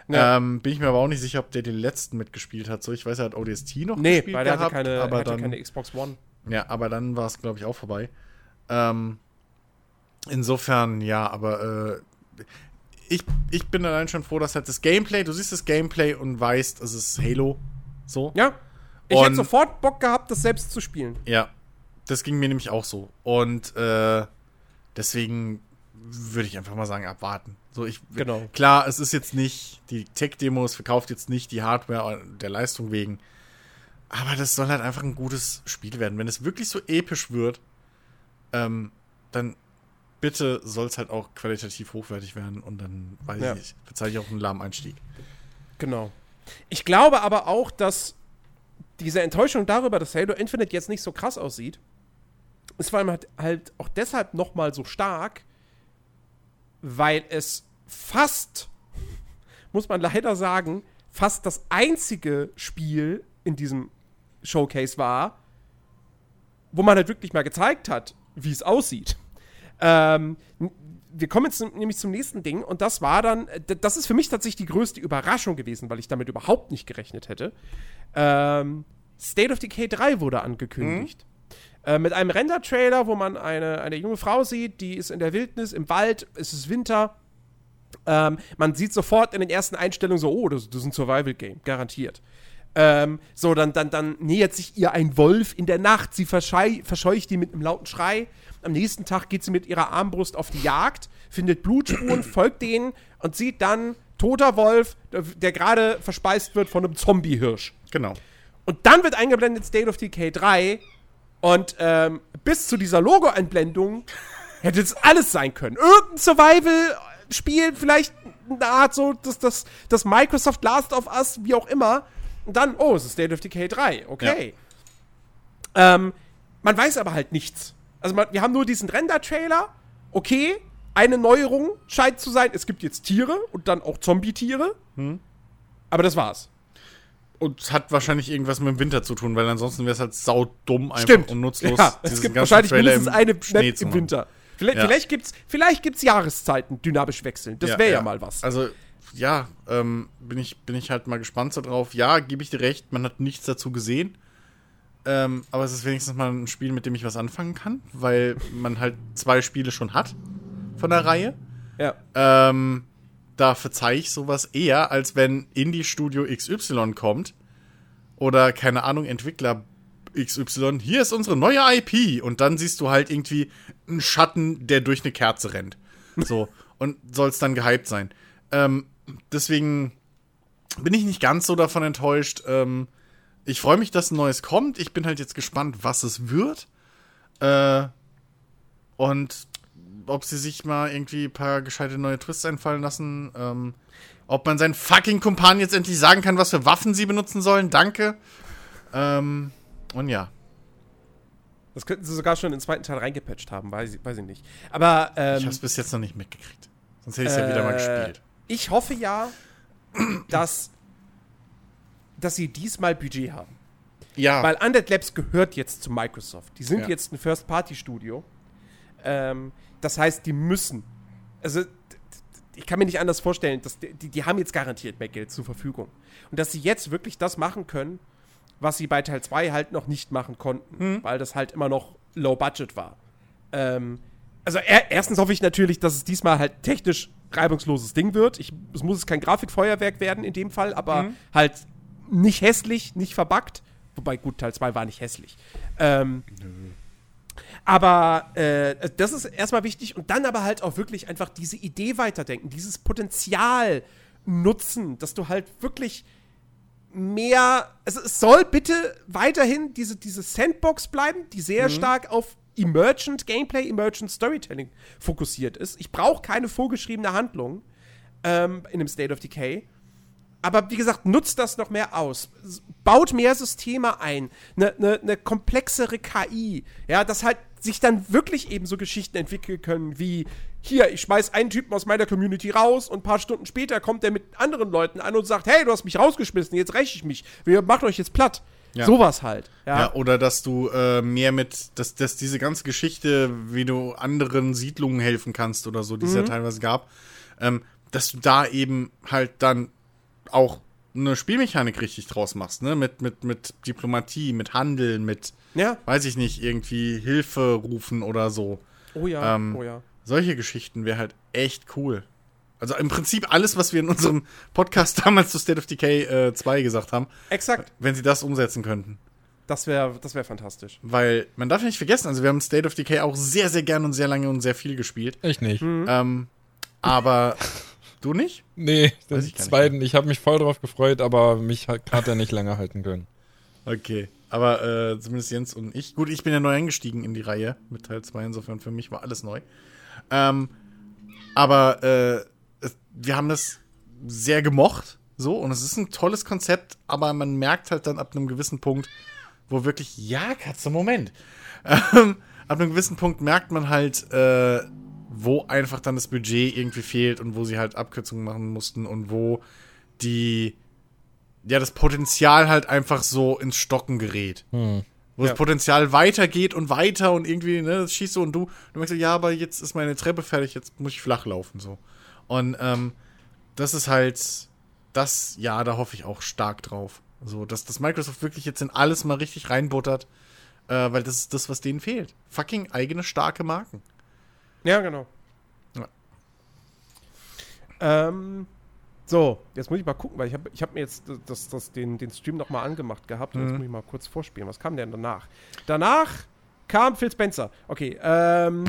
Ja. Ähm, bin ich mir aber auch nicht sicher, ob der den letzten mitgespielt hat. So, ich weiß, er hat ODST noch Nee, gespielt weil er hatte gehabt, keine, aber hatte dann, keine Xbox One. ja, aber dann war es, glaube ich, auch vorbei. Ähm, insofern, ja, aber äh, ich, ich bin allein schon froh, dass halt das Gameplay, du siehst das Gameplay und weißt, es ist Halo. So. Ja. Ich Und- hätte sofort Bock gehabt, das selbst zu spielen. Ja, das ging mir nämlich auch so. Und äh, deswegen würde ich einfach mal sagen, abwarten. So, ich, Genau. Klar, es ist jetzt nicht, die Tech-Demos verkauft jetzt nicht die Hardware der Leistung wegen. Aber das soll halt einfach ein gutes Spiel werden. Wenn es wirklich so episch wird, ähm, dann bitte soll es halt auch qualitativ hochwertig werden und dann weiß Ja. ich nicht, verzeih ich auch einen lahmen Einstieg. Genau. Ich glaube aber auch, dass diese Enttäuschung darüber, dass Halo Infinite jetzt nicht so krass aussieht, ist vor allem halt, halt auch deshalb noch mal so stark, weil es fast, muss man leider sagen, fast das einzige Spiel in diesem Showcase war, wo man halt wirklich mal gezeigt hat, wie es aussieht. Ähm, wir kommen jetzt nämlich zum nächsten Ding und das war dann, äh, das ist für mich tatsächlich die größte Überraschung gewesen, weil ich damit überhaupt nicht gerechnet hätte. Ähm, State of Decay 3 wurde angekündigt. Äh, mit einem Render-Trailer, wo man eine, eine junge Frau sieht, die ist in der Wildnis, im Wald, es ist Winter. Ähm, man sieht sofort in den ersten Einstellungen so, oh, das, das ist ein Survival-Game, garantiert. Ähm, so, dann, dann, dann nähert sich ihr ein Wolf in der Nacht, sie verscheucht die mit einem lauten Schrei. Am nächsten Tag geht sie mit ihrer Armbrust auf die Jagd, findet Blutspuren, folgt denen und sieht dann toter Wolf, der, der gerade verspeist wird von einem Zombie-Hirsch. Genau. Und dann wird eingeblendet State of Decay 3 und ähm, bis zu dieser Logo-Einblendung hätte es alles sein können. Irgendein Survival-Spiel, vielleicht eine Art so, das, das, das Microsoft Last of Us, wie auch immer. Und dann, oh, es ist State of Decay 3, okay. Ähm, man weiß aber halt nichts. Also man, wir haben nur diesen Render-Trailer, okay, eine Neuerung scheint zu sein, es gibt jetzt Tiere und dann auch Zombie-Tiere. Aber das war's. Und es hat wahrscheinlich irgendwas mit dem Winter zu tun, weil ansonsten wäre es halt saudumm einfach Stimmt. und nutzlos. Ja, es gibt wahrscheinlich Trailer mindestens eine Map im. Winter. Vielleicht, Ja. vielleicht gibt's, vielleicht gibt's Jahreszeiten dynamisch wechseln. Das wäre ja. mal was. Also, ja, ähm, bin, ich, bin ich halt mal gespannt so drauf. Ja, gebe ich dir recht, man hat nichts dazu gesehen. Ähm, aber es ist wenigstens mal ein Spiel, mit dem ich was anfangen kann, weil man halt zwei Spiele schon hat von der Reihe. Ja. Ähm, da verzeih ich sowas eher, als wenn Indie-Studio XY kommt oder, keine Ahnung, Entwickler XY, hier ist unsere neue IP und dann siehst du halt irgendwie einen Schatten, der durch eine Kerze rennt. So, und soll es dann gehypt sein. Ähm, deswegen bin ich nicht ganz so davon enttäuscht. Ähm, ich freue mich, dass ein neues kommt. Ich bin halt jetzt gespannt, was es wird. Äh, und ob sie sich mal irgendwie ein paar gescheite neue Twists einfallen lassen. Ähm, ob man seinen fucking Kumpan jetzt endlich sagen kann, was für Waffen sie benutzen sollen. Danke. Ähm, und ja. Das könnten sie sogar schon in den zweiten Teil reingepatcht haben, weiß, ich- weiß ich nicht. Aber ähm, Ich hab's bis jetzt noch nicht mitgekriegt. Sonst hätte ich ja wieder mal äh, gespielt. Ich hoffe ja, dass, dass sie diesmal Budget haben. Ja. Weil Undead Labs gehört jetzt zu Microsoft. Die sind Ja. jetzt ein First-Party-Studio. Ähm, das heißt, die müssen. Also, ich kann mir nicht anders vorstellen, dass die, die, haben jetzt garantiert mehr Geld zur Verfügung. Und dass sie jetzt wirklich das machen können, was sie bei Teil 2 halt noch nicht machen konnten, weil das halt immer noch low budget war. Ähm, also er, erstens hoffe ich natürlich, dass es diesmal halt technisch reibungsloses Ding wird. Ich, es muss kein Grafikfeuerwerk werden in dem Fall, aber halt nicht hässlich, nicht verbuggt. Wobei, gut, Teil 2 war nicht hässlich. Ähm, aber äh, das ist erstmal wichtig und dann aber halt auch wirklich einfach diese Idee weiterdenken, dieses Potenzial nutzen, dass du halt wirklich mehr, also es soll bitte weiterhin diese, diese Sandbox bleiben, die sehr stark auf Emergent Gameplay, Emergent Storytelling fokussiert ist. Ich brauche keine vorgeschriebene Handlung ähm, in einem State of Decay. Aber wie gesagt, nutzt das noch mehr aus. Baut mehr Systeme ein. Eine ne, ne komplexere KI. Ja, dass halt sich dann wirklich eben so Geschichten entwickeln können wie hier, ich schmeiß einen Typen aus meiner Community raus und ein paar Stunden später kommt der mit anderen Leuten an und sagt, hey, du hast mich rausgeschmissen, jetzt räche ich mich. Wir macht euch jetzt platt. Ja. Sowas halt. Ja. Ja, oder dass du äh, mehr mit, dass, dass diese ganze Geschichte, wie du anderen Siedlungen helfen kannst oder so, die es ja teilweise gab, ähm, dass du da eben halt dann auch eine Spielmechanik richtig draus machst, ne? Mit, mit, mit Diplomatie, mit Handeln, mit, ja. weiß ich nicht, irgendwie Hilfe rufen oder so. Oh ja, Ähm, oh ja. Solche Geschichten wäre halt echt cool. Also im Prinzip alles, was wir in unserem Podcast damals zu State of Decay äh, 2 gesagt haben, Exakt. wenn sie das umsetzen könnten. Das wäre das wär fantastisch. Weil man darf nicht vergessen, also wir haben State of Decay auch sehr, sehr gern und sehr lange und sehr viel gespielt. Ich nicht. Ähm, aber du nicht? Nee, den ich gar nicht zweiten, ich habe mich voll drauf gefreut, aber mich hat, hat er nicht lange halten können. Okay. Aber äh, zumindest Jens und ich. Gut, ich bin ja neu eingestiegen in die Reihe mit Teil 2, insofern für mich war alles neu. Ähm, aber äh, es, wir haben das sehr gemocht, so, und es ist ein tolles Konzept, aber man merkt halt dann ab einem gewissen Punkt, wo wirklich, ja, Katze, Moment. Ähm, ab einem gewissen Punkt merkt man halt, äh, wo einfach dann das Budget irgendwie fehlt und wo sie halt Abkürzungen machen mussten und wo die, ja, das Potenzial halt einfach so ins Stocken gerät. Wo Ja. das Potenzial weitergeht und weiter und irgendwie, ne, das schießt so und du, du merkst so, ja, aber jetzt ist meine Treppe fertig, jetzt muss ich flach laufen, so. Und, ähm, das ist halt, das, ja, da hoffe ich auch stark drauf. So, dass, dass Microsoft wirklich jetzt in alles mal richtig reinbuttert, äh, weil das ist das, was denen fehlt. Fucking eigene starke Marken. Ja, genau. Ja. Ähm, so, jetzt muss ich mal gucken, weil ich habe ich hab mir jetzt das, das, den, den Stream noch mal angemacht gehabt. Und Jetzt Mhm. muss ich mal kurz vorspielen. Was kam denn danach? Danach kam Phil Spencer. Okay, ähm.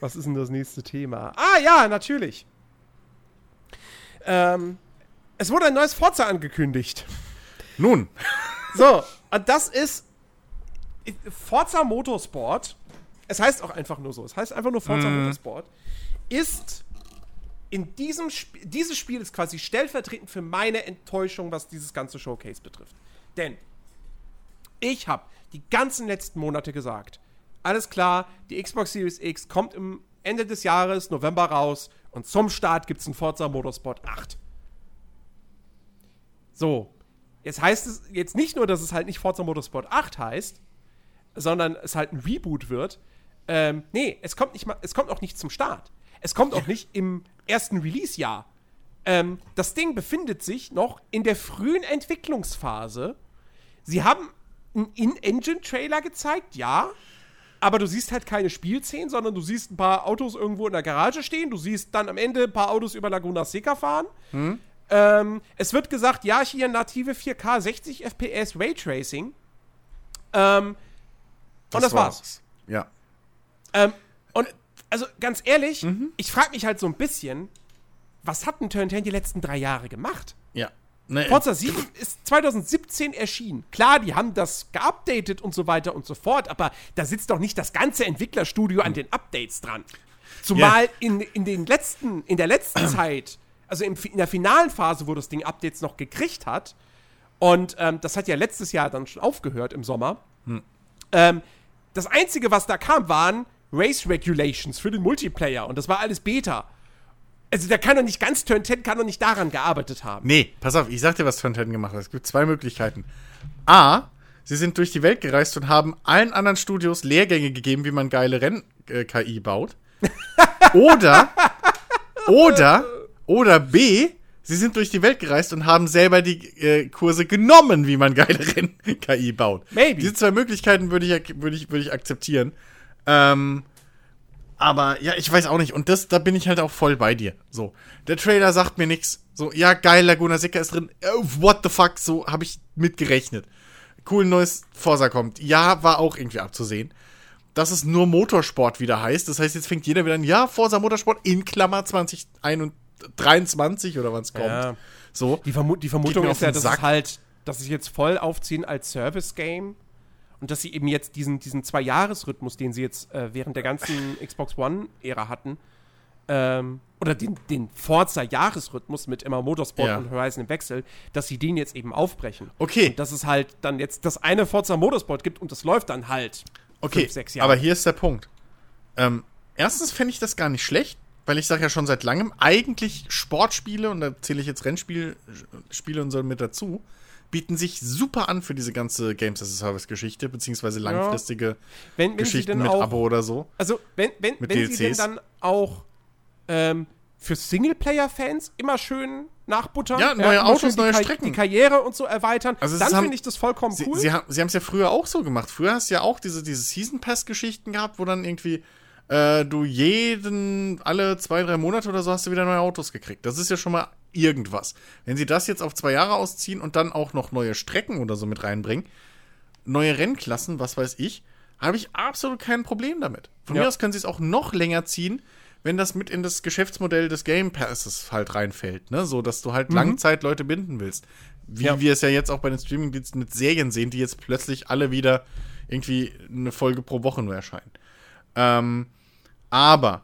was ist denn das nächste Thema? Ah, ja, natürlich. Ähm, es wurde ein neues Forza angekündigt. Nun, So, das ist Forza Motorsport. Es heißt auch einfach nur so. Es heißt einfach nur Forza Motorsport. Ist in diesem Spiel, dieses Spiel ist quasi stellvertretend für meine Enttäuschung, was dieses ganze Showcase betrifft. Denn ich habe die ganzen letzten Monate gesagt, alles klar, die Xbox Series X kommt im Ende des Jahres, November raus und zum Start gibt es ein Forza Motorsport 8. So, jetzt heißt es jetzt nicht nur, dass es halt nicht Forza Motorsport 8 heißt, sondern es halt ein Reboot wird. Ähm, nee, es kommt nicht mal, es kommt auch nicht zum Start. Es kommt auch nicht im ersten Release-Jahr. Ähm, das Ding befindet sich noch in der frühen Entwicklungsphase. Sie haben einen In-Engine-Trailer gezeigt, ja. Aber du siehst halt keine Spielszenen, sondern du siehst ein paar Autos irgendwo in der Garage stehen. Du siehst dann am Ende ein paar Autos über Laguna Seca fahren. Ähm, es wird gesagt, ja, hier native 4K 60 FPS Raytracing. Ähm, und das war's. Ja. Ähm, und also ganz ehrlich, ich frage mich halt so ein bisschen, was hat denn Turn 10 die letzten drei Jahre gemacht? Ja. Ne, Forza 7 ist 2017 erschienen. Klar, die haben das geupdatet und so weiter und so fort, aber da sitzt doch nicht das ganze Entwicklerstudio an den Updates dran. Zumal in, in den letzten, in der letzten Zeit, also Fi- in der finalen Phase, wo das Ding Updates noch gekriegt hat, und ähm, das hat ja letztes Jahr dann schon aufgehört im Sommer. Ähm, das Einzige, was da kam, waren Race Regulations für den Multiplayer und das war alles Beta. Also da kann doch nicht ganz Turn 10 kann doch nicht daran gearbeitet haben. Nee, pass auf, ich sag dir, was Turn 10 gemacht hat. Es gibt zwei Möglichkeiten. A, sie sind durch die Welt gereist und haben allen anderen Studios Lehrgänge gegeben, wie man geile Renn-KI baut. Oder, oder, oder B, sie sind durch die Welt gereist und haben selber die äh, Kurse genommen, wie man geile Renn-KI baut. Maybe. Diese zwei Möglichkeiten würde ich, würde ich, würde ich akzeptieren. Ähm, aber ja, ich weiß auch nicht. Und das, da bin ich halt auch voll bei dir. So, der Trailer sagt mir nichts. So, ja, geil, Laguna Seca ist drin. Oh, what the fuck? So habe ich mitgerechnet. Cool, neues Forsa kommt. Ja, war auch irgendwie abzusehen. Dass es nur Motorsport wieder heißt. Das heißt, jetzt fängt jeder wieder an, ja, Forsa Motorsport in Klammer 2023 oder wann es kommt. Ja. So. Die, Vermu die Vermutung ist ja, dass es halt, dass sie jetzt voll aufziehen als Service-Game und dass sie eben jetzt diesen, diesen Zwei-Jahres-Rhythmus, den sie jetzt äh, während der ganzen Xbox One-Ära hatten, ähm, oder den, den Forza-Jahresrhythmus mit immer Motorsport Ja. und Horizon im Wechsel, dass sie den jetzt eben aufbrechen. Okay. Und dass es halt dann jetzt das eine Forza Motorsport gibt und das läuft dann halt Okay, fünf, sechs Jahre. aber hier ist der Punkt. Ähm, erstens fände ich das gar nicht schlecht, weil ich sage ja schon seit langem, eigentlich Sportspiele, und da zähle ich jetzt Rennspiele Spiele und so mit dazu, bieten sich super an für diese ganze Games as a Service-Geschichte, beziehungsweise langfristige wenn, wenn sie Geschichten mit auch, Abo oder so. Also, wenn, wenn, wenn sie denn dann auch ähm, für Singleplayer-Fans immer schön nachbuttern, Ja, neue immer Autos, die neue Ka- Strecken. die Karriere und so erweitern, Also dann finde ich das vollkommen Sie, cool. sie, haben es ja früher auch so gemacht. Früher hast du ja auch diese, diese Season Pass-Geschichten gehabt, wo dann irgendwie äh, du jeden, alle zwei, drei Monate oder so hast du wieder neue Autos gekriegt. Das ist ja schon mal irgendwas. Wenn sie das jetzt auf zwei Jahre ausziehen und dann auch noch neue Strecken oder so mit reinbringen, neue Rennklassen, was weiß ich, habe ich absolut kein Problem damit. Von Ja. mir aus können sie es auch noch länger ziehen, wenn das mit in das Geschäftsmodell des Game Passes halt reinfällt, ne? So, dass du halt Langzeit Leute binden willst. Wie Ja. wir es ja jetzt auch bei den Streamingdiensten mit Serien sehen, die jetzt plötzlich alle wieder irgendwie eine Folge pro Woche nur erscheinen. Ähm, aber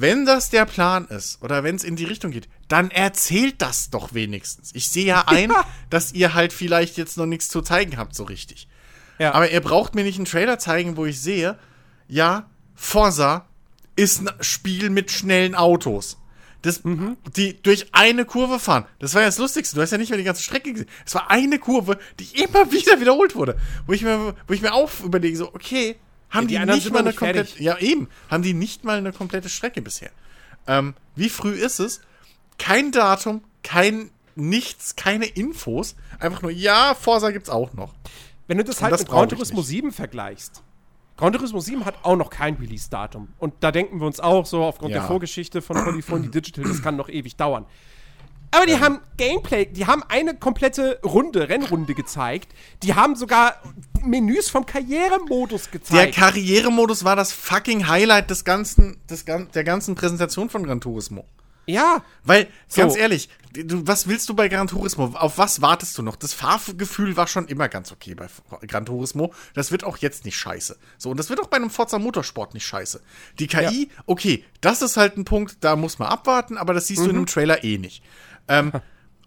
wenn das der Plan ist oder wenn es in die Richtung geht, dann erzählt das doch wenigstens. Ich sehe ja ein, dass ihr halt vielleicht jetzt noch nichts zu zeigen habt so richtig. Ja. Aber ihr braucht mir nicht einen Trailer zeigen, wo ich sehe, ja, Forza ist ein Spiel mit schnellen Autos. Das, die durch eine Kurve fahren. Das war ja das Lustigste. Du hast ja nicht mehr die ganze Strecke gesehen. Es war eine Kurve, die immer wieder wiederholt wurde. Wo ich mir, wo ich mir auch überlege, so, okay, haben Ja, die die, nicht mal eine nicht komplette, fertig. ja eben, haben die nicht mal eine komplette Strecke bisher. Ähm, wie früh ist es? Kein Datum, kein nichts, keine Infos. Einfach nur, ja, Forsa gibt's auch noch. Wenn du das Und halt das mit Gran Turismo nicht. 7 vergleichst. Gran Turismo 7 hat auch noch kein Release-Datum. Und da denken wir uns auch so, aufgrund Ja. der Vorgeschichte von Polyphony Digital, das kann noch ewig dauern. Aber die haben Gameplay, die haben eine komplette Runde, Rennrunde gezeigt. Die haben sogar Menüs vom Karrieremodus Der gezeigt. Karrieremodus war das fucking Highlight des ganzen, des, der ganzen Präsentation von Gran Turismo. ja, Weil, So. ganz ehrlich, du, was willst du bei Gran Turismo? Auf was wartest du noch? Das Fahrgefühl war schon immer ganz okay bei Gran Turismo. Das wird auch jetzt nicht scheiße. So, und das wird auch bei einem Forza Motorsport nicht scheiße. Die KI, okay, das ist halt ein Punkt, da muss man abwarten, aber das siehst du in einem Trailer eh nicht. Ähm,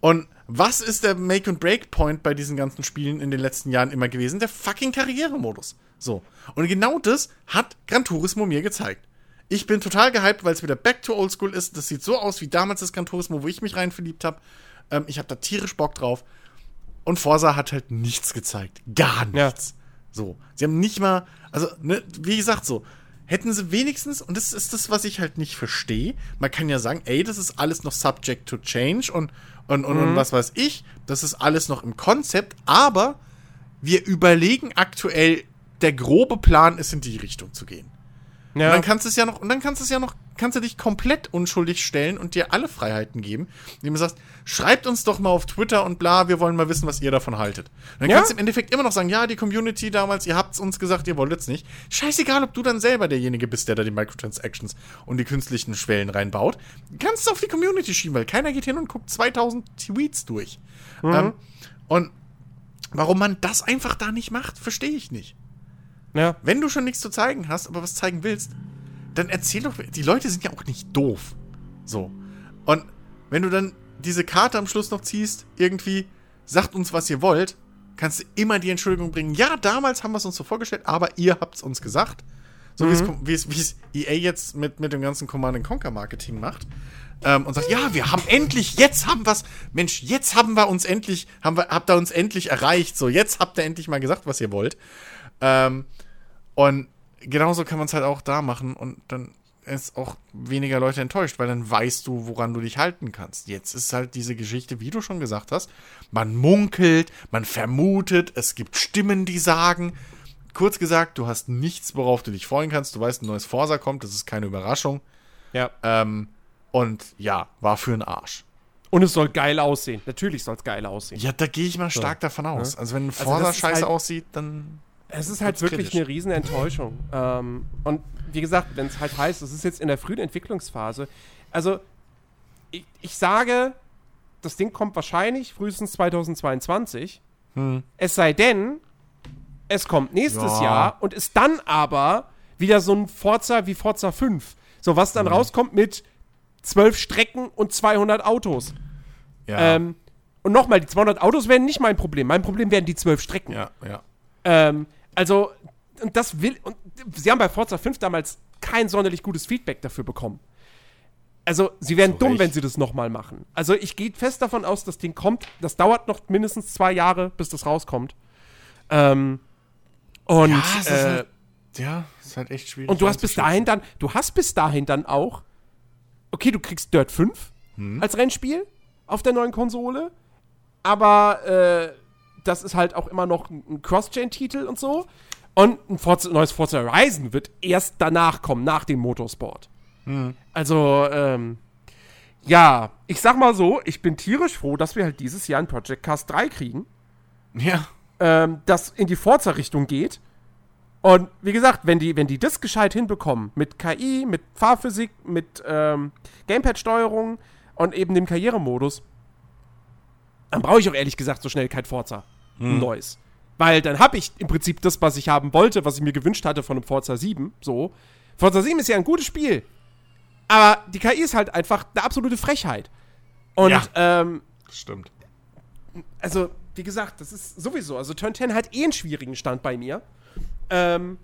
und was ist der Make- und Break-Point bei diesen ganzen Spielen in den letzten Jahren immer gewesen? Der fucking Karrieremodus. So. Und genau das hat Gran Turismo mir gezeigt. Ich bin total gehypt, weil es wieder Back to Old School ist. Das sieht so aus wie damals das Gran Turismo, wo ich mich rein verliebt habe. Ähm, ich habe da tierisch Bock drauf. Und Forsa hat halt nichts gezeigt. Gar Ja. nichts. So. Sie haben nicht mal, also, ne, wie gesagt, so. Hätten sie wenigstens, und das ist das, was ich halt nicht verstehe, man kann ja sagen, ey, das ist alles noch subject to change und, und, und, und was weiß ich, das ist alles noch im Konzept, aber wir überlegen aktuell, der grobe Plan ist, in die Richtung zu gehen. Und ja. dann kannst du es ja noch, und dann kannst du es ja noch, kannst du dich komplett unschuldig stellen und dir alle Freiheiten geben, indem du sagst, schreibt uns doch mal auf Twitter und bla, wir wollen mal wissen, was ihr davon haltet. Und dann Ja. kannst du im Endeffekt immer noch sagen, ja, die Community damals, ihr habt's uns gesagt, ihr wolltet's nicht. Scheißegal, ob du dann selber derjenige bist, der da die Microtransactions und die künstlichen Schwellen reinbaut. Kannst du auf die Community schieben, weil keiner geht hin und guckt 2000 Tweets durch. Ähm, und warum man das einfach da nicht macht, verstehe ich nicht. ja. Wenn du schon nichts zu zeigen hast, aber was zeigen willst, dann erzähl doch. Die Leute sind ja auch nicht doof. So. Und wenn du dann diese Karte am Schluss noch ziehst, irgendwie, sagt uns, was ihr wollt, kannst du immer die Entschuldigung bringen. Ja, damals haben wir es uns so vorgestellt, aber ihr habt es uns gesagt. So wie es kom- wie es wie es EA jetzt mit, mit dem ganzen Command Conquer Marketing macht. Ähm, und sagt, ja, wir haben endlich, jetzt haben wir's, Mensch, jetzt haben wir uns endlich, haben wir, habt ihr uns endlich erreicht. So, jetzt habt ihr endlich mal gesagt, was ihr wollt. Ähm, und genauso kann man es halt auch da machen und dann ist auch weniger Leute enttäuscht, weil dann weißt du, woran du dich halten kannst. Jetzt ist halt diese Geschichte, wie du schon gesagt hast, man munkelt, man vermutet, es gibt Stimmen, die sagen. Kurz gesagt, du hast nichts, worauf du dich freuen kannst. Du weißt, ein neues Forsa kommt, das ist keine Überraschung. ja. Ähm, und ja, war für einen Arsch. Und es soll geil aussehen. Natürlich soll es geil aussehen. Ja, da gehe ich mal stark davon aus. Also wenn ein Also Forsa ist scheiße halt- aussieht, dann Es ist halt wirklich kritisch. eine riesen Enttäuschung. Ähm, und wie gesagt, wenn es halt heißt, es ist jetzt in der frühen Entwicklungsphase. Also, ich, ich sage, das Ding kommt wahrscheinlich frühestens 2022. Es sei denn, es kommt nächstes Ja. Jahr und ist dann aber wieder so ein Forza wie Forza 5. So, was dann rauskommt mit 12 Strecken und 200 Autos. ja, Ähm, und nochmal, die 200 Autos wären nicht mein Problem. Mein Problem wären die 12 Strecken. ja, ja. Ähm, also, und das will, und sie haben bei Forza 5 damals kein sonderlich gutes Feedback dafür bekommen. Also, sie wären dumm, Recht. wenn sie das nochmal machen. Also, ich gehe fest davon aus, das Ding kommt. Das dauert noch mindestens zwei Jahre, bis das rauskommt. Ähm, und, Ja, es ist äh, halt, ja, ist halt echt schwierig. und du hast bis dahin dann, du hast bis dahin dann auch, okay, du kriegst Dirt 5 Hm. als Rennspiel auf der neuen Konsole, aber äh, das ist halt auch immer noch ein Cross-Gen-Titel und so. Und ein Forza, neues Forza Horizon wird erst danach kommen, nach dem Motorsport. Hm. Also, ähm, ja, ich sag mal so, ich bin tierisch froh, dass wir halt dieses Jahr ein Project Cast 3 kriegen Ja, ähm, das in die Forza-Richtung geht. Und wie gesagt, wenn die, wenn die das gescheit hinbekommen, mit KI, mit Fahrphysik, mit ähm, Gamepad-Steuerung und eben dem Karrieremodus, dann brauche ich auch ehrlich gesagt so schnell kein Forza. Ein neues. Weil dann habe ich im Prinzip das, was ich haben wollte, was ich mir gewünscht hatte von einem Forza 7. So. Forza 7 ist ja ein gutes Spiel. Aber die KI ist halt einfach eine absolute Frechheit. Und Ja. ähm, stimmt. also, wie gesagt, das ist sowieso. Also, Turn 10 hat eh einen schwierigen Stand bei mir. Ähm,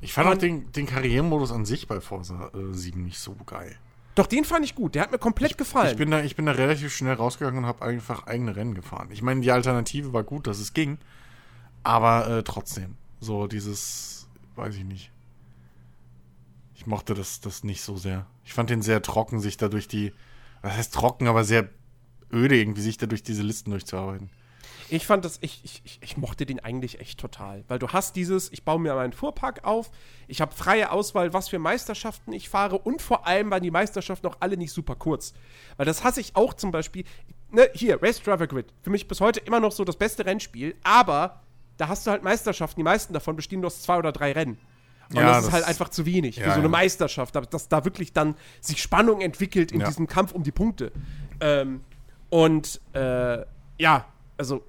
Ich fand auch den, den Karrieremodus an sich bei Forza äh, 7 nicht so geil. Doch, den fand ich gut. Der hat mir komplett gefallen. Ich bin, da, ich bin da relativ schnell rausgegangen und habe einfach eigene Rennen gefahren. Ich meine, die Alternative war gut, dass es ging. Aber äh, trotzdem, so dieses, weiß ich nicht. Ich mochte das, das nicht so sehr. Ich fand den sehr trocken, sich da durch die, was heißt trocken, aber sehr öde, irgendwie sich da durch diese Listen durchzuarbeiten. Ich fand das, ich, ich, ich, mochte den eigentlich echt total. Weil du hast dieses, ich baue mir meinen Fuhrpark auf, ich habe freie Auswahl, was für Meisterschaften ich fahre und vor allem waren die Meisterschaften auch alle nicht super kurz. Weil das hasse ich auch zum Beispiel, ne, hier, Race Driver Grid, für mich bis heute immer noch so das beste Rennspiel, aber da hast du halt Meisterschaften, die meisten davon bestehen nur aus zwei oder drei Rennen. Und Ja, das ist das- halt einfach zu wenig Ja, für so eine ja. Meisterschaft, dass, da wirklich dann sich Spannung entwickelt in diesem Kampf um die Punkte. Ähm, und äh, ja, also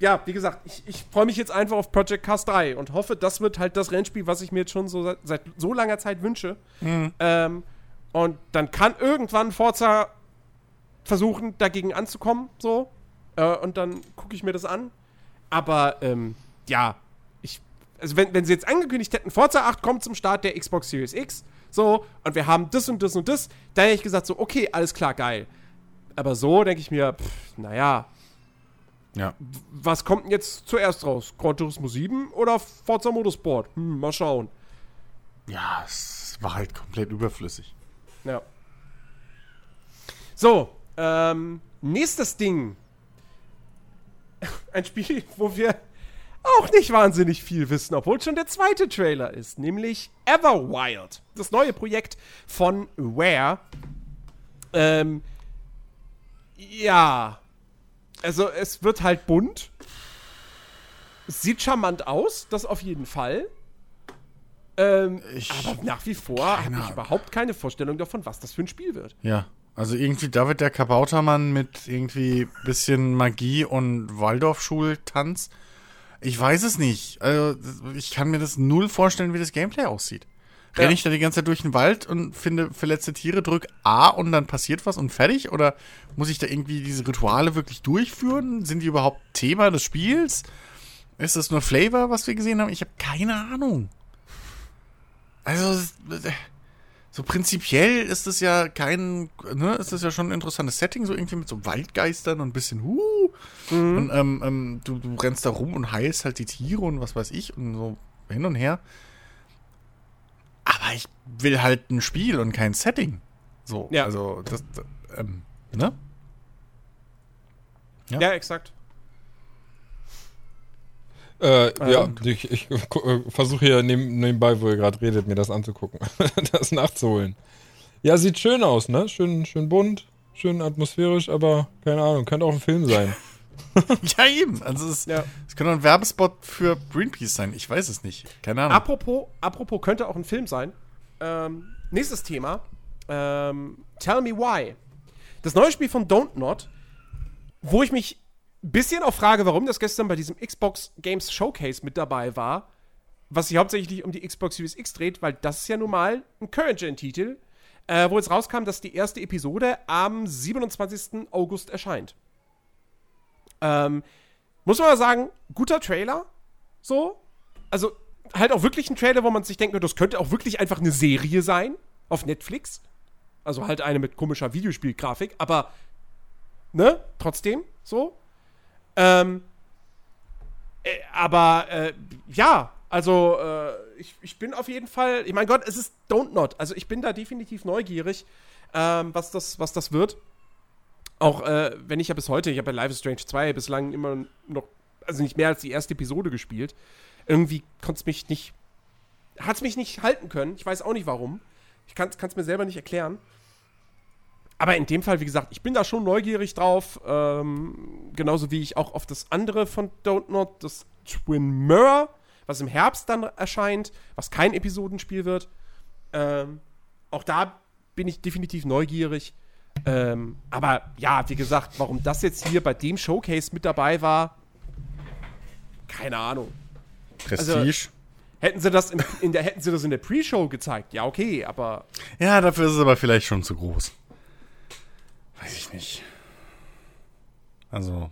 ja, wie gesagt, ich, ich freue mich jetzt einfach auf Project Cars 3 und hoffe, das wird halt das Rennspiel, was ich mir jetzt schon so seit, seit so langer Zeit wünsche. Ähm, und dann kann irgendwann Forza versuchen, dagegen anzukommen, so. Äh, und dann gucke ich mir das an. Aber, ähm, ja, ich, also wenn, wenn sie jetzt angekündigt hätten, Forza 8 kommt zum Start der Xbox Series X, so, und wir haben das und das und das, da hätte ich gesagt, so, okay, alles klar, geil. Aber so denke ich mir, pff, naja, Ja. was kommt denn jetzt zuerst raus? Gran Turismo 7 oder Forza Motorsport? Hm, mal schauen. Ja, es war halt komplett überflüssig. Ja. So, ähm, nächstes Ding. Ein Spiel, wo wir auch nicht wahnsinnig viel wissen, obwohl schon der zweite Trailer ist, nämlich Everwild. Das neue Projekt von Rare. Ähm, ja. Also, es wird halt bunt. Es sieht charmant aus, das auf jeden Fall. Ähm, Ich- aber nach wie vor habe ich überhaupt keine Vorstellung davon, was das für ein Spiel wird. Ja. Also irgendwie David der Kabautermann mit irgendwie bisschen Magie und Waldorfschultanz. Ich weiß es nicht. Also ich kann mir das null vorstellen, wie das Gameplay aussieht. Renne Ja. ich da die ganze Zeit durch den Wald und finde verletzte Tiere, drück A und dann passiert was und fertig? Oder muss ich da irgendwie diese Rituale wirklich durchführen? Sind die überhaupt Thema des Spiels? Ist das nur Flavor, was wir gesehen haben? Ich habe keine Ahnung. Also, es- so prinzipiell ist es ja kein, ne, ist das ja schon ein interessantes Setting, so irgendwie mit so Waldgeistern und ein bisschen, huh. Und ähm, ähm, du, du rennst da rum und heilst halt die Tiere und was weiß ich und so hin und her. Aber ich will halt ein Spiel und kein Setting. So, Ja. also, das, ähm, ne? Ja. Ja, exakt. Äh, ja, Ähm. ich, ich äh, versuche hier neben, nebenbei, wo ihr gerade redet, mir das anzugucken. das nachzuholen. Ja, sieht schön aus, ne? Schön, schön bunt, schön atmosphärisch, aber keine Ahnung, könnte auch ein Film sein. Ja, eben. Also, es, Ja. es könnte ein Werbespot für Greenpeace sein. Ich weiß es nicht. Keine Ahnung. Apropos, apropos, könnte auch ein Film sein. Ähm, nächstes Thema. Ähm, Tell Me Why. Das neue Spiel von Don't Not, wo ich mich ein bisschen auch frage, warum das gestern bei diesem Xbox Games Showcase mit dabei war, was sich hauptsächlich um die Xbox Series X dreht, weil das ist ja nun mal ein Current-Gen-Titel, äh, wo jetzt rauskam, dass die erste Episode am 27. August erscheint. Ähm, muss man mal sagen, guter Trailer, so. Also halt auch wirklich ein Trailer, wo man sich denkt, das könnte auch wirklich einfach eine Serie sein auf Netflix. Also halt eine mit komischer Videospielgrafik, aber ne, trotzdem so. Ähm, äh, aber äh, ja, also äh, ich, ich bin auf jeden Fall, ich mein Gott, es ist Don't Not. Also ich bin da definitiv neugierig, ähm, was, das, was das wird. Auch äh, wenn ich ja bis heute, ich habe ja Life is Strange 2 bislang immer noch, also nicht mehr als die erste Episode gespielt. Irgendwie konnte es mich nicht, hat es mich nicht halten können. Ich weiß auch nicht warum. Ich kann es mir selber nicht erklären. Aber in dem Fall, wie gesagt, ich bin da schon neugierig drauf. Ähm, genauso wie ich auch auf das andere von Don't Not, das Twin Mirror, was im Herbst dann erscheint, was kein Episodenspiel wird. Ähm, auch da bin ich definitiv neugierig. Ähm, aber ja, wie gesagt, warum das jetzt hier bei dem Showcase mit dabei war, keine Ahnung. Prestige. Hätten sie das in, in der, hätten sie das in der Pre-Show gezeigt, ja, okay, aber Ja, dafür ist es aber vielleicht schon zu groß. Weiß ich nicht. Also,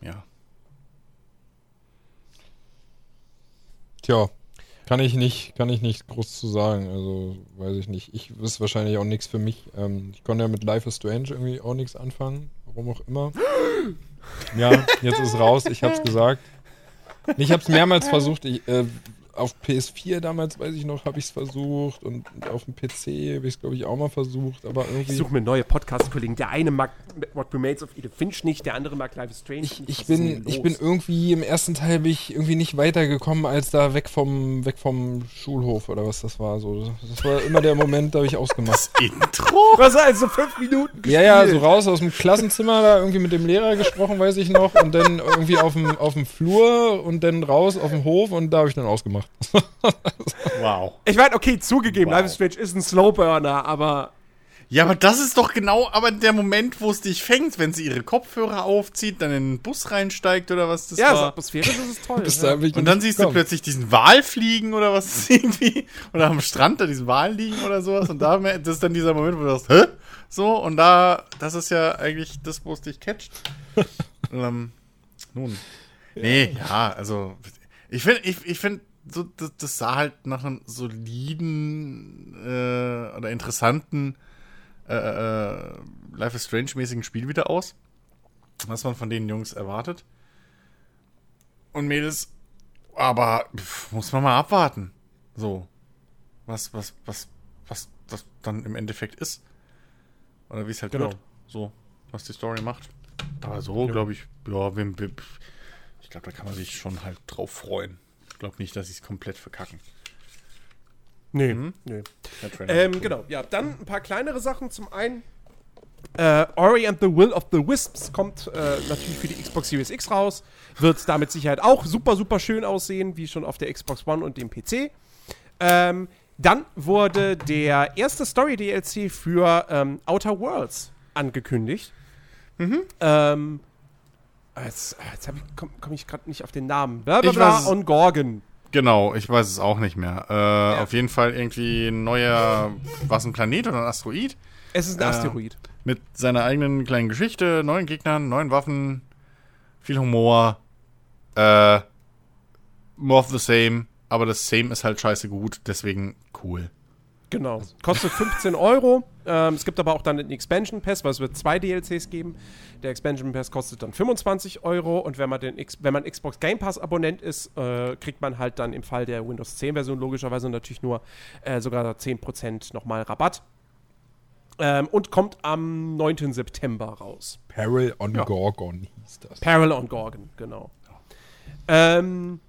ja. Tja, kann ich nicht, kann ich nicht groß zu sagen. Also, weiß ich nicht. Ich ist wahrscheinlich auch nichts für mich. Ähm, ich konnte ja mit Life is Strange irgendwie auch nichts anfangen. Warum auch immer. Ja, jetzt ist raus, ich hab's gesagt. Ich hab's mehrmals versucht. Ich, äh, auf PS4 damals, weiß ich noch, habe ich es versucht und auf dem PC habe ich es, glaube ich, auch mal versucht, aber irgendwie. Ich suche mir neue Podcast-Kollegen. Der eine mag What Remains of Edith Finch nicht, der andere mag Life is Strange Ich, nicht. ich, bin, ich bin irgendwie im ersten Teil bin ich irgendwie nicht weitergekommen als da weg vom, weg vom Schulhof oder was das war. So. Das war immer der Moment, da habe ich ausgemacht. Intro? Was also fünf Minuten Ja, ja, so raus aus dem Klassenzimmer, da irgendwie mit dem Lehrer gesprochen, weiß ich noch, und dann irgendwie auf dem, auf dem Flur und dann raus auf dem Hof und da habe ich dann ausgemacht. Wow. Ich meine, okay, zugegeben, Wow. Life is Strange ist ein Slowburner, aber Ja, aber das ist doch genau aber der Moment, wo es dich fängt, wenn sie ihre Kopfhörer aufzieht, dann in den Bus reinsteigt oder was das ja, war. atmosphärisch ist es toll. Bis ja. Und dann siehst du gekommen. plötzlich diesen Wal fliegen oder was ist irgendwie. Oder am Strand da diesen Wal liegen oder sowas. Und da, das ist dann dieser Moment, wo du sagst, hä? So, und da, das ist ja eigentlich das, wo es dich catcht. ähm, nun. Nee, ja, also, ich finde, ich, ich finde, so, das, das sah halt nach einem soliden äh, oder interessanten äh, äh, Life is Strange-mäßigen Spiel wieder aus. Was man von den Jungs erwartet. Und Mädels, aber pf, muss man mal abwarten. So. Was, was, was, was das dann im Endeffekt ist. Oder wie es halt Genau. wird. So, was die Story macht. Aber so, glaube ich, ja, ich glaube, da kann man sich schon halt drauf freuen. Ich glaube nicht, dass sie es komplett verkacken. Nee, Mhm. nee. Ähm, genau, ja. Dann ein paar kleinere Sachen. Zum einen, äh, Ori and the Will of the Wisps kommt äh, natürlich für die Xbox Series X raus. Wird da mit Sicherheit auch super, super schön aussehen, wie schon auf der Xbox One und dem PC. Ähm, dann wurde der erste Story-DLC für ähm, Outer Worlds angekündigt. Ähm, jetzt jetzt komme komm ich gerade nicht auf den Namen. Bla, bla, Ich bla weiß es. on Gorgon. Genau, ich weiß es auch nicht mehr. Äh, Auf jeden Fall irgendwie ein neuer, was ein Planet oder ein Asteroid Es ist ein Äh, Asteroid. mit seiner eigenen kleinen Geschichte, neuen Gegnern, neuen Waffen, viel Humor, äh, more of the same, aber das Same ist halt scheiße gut, deswegen cool. Genau. Kostet 15 Euro. Ähm, es gibt aber auch dann den Expansion Pass, weil es wird zwei DLCs geben. Der Expansion Pass kostet dann 25 Euro und wenn man, den X wenn man Xbox Game Pass Abonnent ist, äh, kriegt man halt dann im Fall der Windows 10 Version logischerweise natürlich nur äh, sogar 10% nochmal Rabatt. Ähm, und kommt am 9. September raus. Peril on Ja. Gorgon hieß das. Peril on Gorgon, genau. Ähm,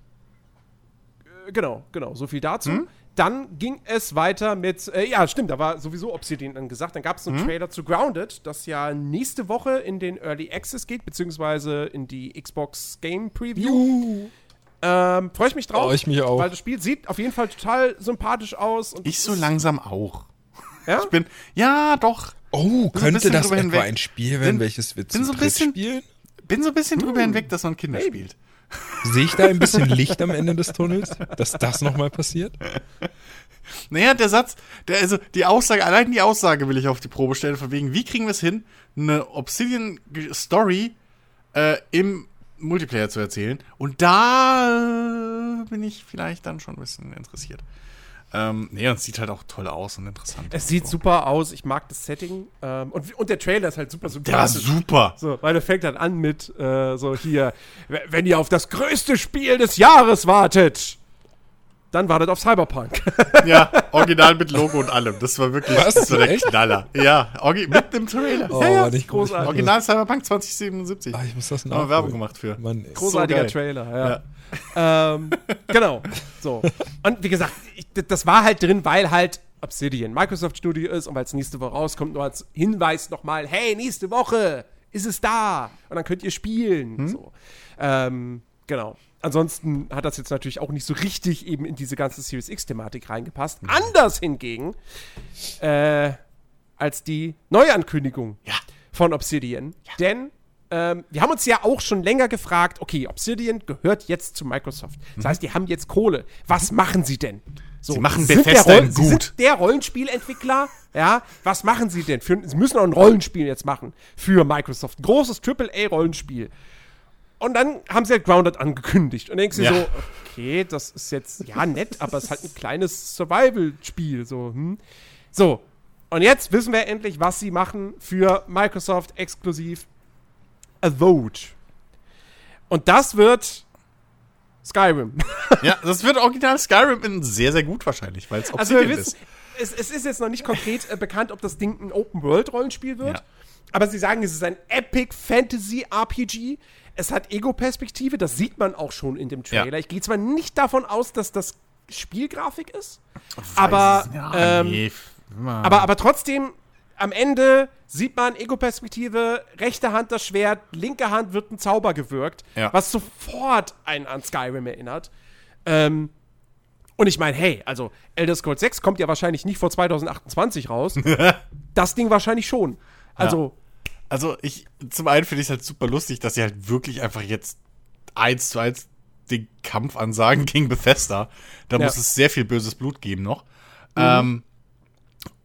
äh, genau, genau, so viel dazu. Dann ging es weiter mit, äh, ja, stimmt, da war sowieso Obsidian dann gesagt. Dann gab es einen Trailer zu Grounded, das ja nächste Woche in den Early Access geht, beziehungsweise in die Xbox Game Preview. Ähm, Freue ich mich drauf. Oh, ich mich auch. Weil das Spiel sieht auf jeden Fall total sympathisch aus. Und Ich so langsam auch. Ja? Ich bin, ja, doch, Oh, ein könnte das drüber etwa hinweg. ein Spiel werden, Bin- welches wir bin so ein bisschen- spielen? bin so ein bisschen drüber Hm. hinweg, dass man Kinder spielt. Sehe ich da ein bisschen Licht am Ende des Tunnels, dass das nochmal passiert? Naja, der Satz, der, also die Aussage, allein die Aussage will ich auf die Probe stellen, von wegen, wie kriegen wir es hin, eine Obsidian-Story äh, im Multiplayer zu erzählen. Und da äh, bin ich vielleicht dann schon ein bisschen interessiert. Ähm, nee, und es sieht halt auch toll aus und interessant. Es sieht so. super aus, ich mag das Setting. Ähm, und, und der Trailer ist halt super Der war super. So, weil der fängt dann an mit äh, so hier, wenn ihr auf das größte Spiel des Jahres wartet, dann wartet auf Cyberpunk. Ja, original mit Logo und allem. Das war wirklich Was? das war der Echt? Knaller. Ja, mit dem Trailer. Oh, Ja, ja, war nicht großartig. Original Cyberpunk 2077. Ah, ich muss das Haben wir nachholen. Werbung gemacht für. Mann. Großartiger geil. Trailer, ja. ähm, genau. So. Und wie gesagt, ich, das war halt drin, weil halt Obsidian Microsoft Studio ist und weil es nächste Woche rauskommt, nur als Hinweis nochmal, hey, nächste Woche ist es da und dann könnt ihr spielen. So. Ähm, genau. Ansonsten hat das jetzt natürlich auch nicht so richtig eben in diese ganze Series X-Thematik reingepasst. Anders hingegen äh, als die Neuankündigung Ja. von Obsidian. Denn ähm, wir haben uns ja auch schon länger gefragt, okay, Obsidian gehört jetzt zu Microsoft. Das heißt, die haben jetzt Kohle. Was machen sie denn? So, Sie machen Bethesda gut. Sie sind der Rollenspielentwickler. Ja, was machen sie denn? Für, sie müssen auch ein Rollenspiel jetzt machen für Microsoft. Ein großes AAA-Rollenspiel. Und dann haben sie halt Grounded angekündigt. Und denkst du Ja. so, okay, das ist jetzt, ja, nett, aber es ist halt ein kleines Survival-Spiel. So, hm. so, und jetzt wissen wir endlich, was sie machen für Microsoft exklusiv A Vote. Und das wird Skyrim. Ja, das wird original Skyrim in sehr, sehr gut wahrscheinlich, weil es Also wir wissen, ist. es, es ist jetzt noch nicht konkret äh, bekannt, ob das Ding ein Open-World-Rollenspiel wird. Ja. Aber sie sagen, es ist ein Epic Fantasy-RPG. Es hat Ego-Perspektive, das sieht man auch schon in dem Trailer. Ja. Ich gehe zwar nicht davon aus, dass das Spielgrafik ist, aber, ja, ähm, nee, aber, aber trotzdem, am Ende sieht man Ego-Perspektive, rechte Hand das Schwert, linke Hand wird ein Zauber gewirkt, Ja. was sofort einen an Skyrim erinnert. Ähm, und ich meine, hey, also Elder Scrolls 6 kommt ja wahrscheinlich nicht vor 2028 raus. das Ding wahrscheinlich schon. Also, Also ich, zum einen finde ich es halt super lustig, dass sie halt wirklich einfach jetzt eins zu eins den Kampf ansagen gegen Bethesda. Da Ja. muss es sehr viel böses Blut geben noch. Ähm,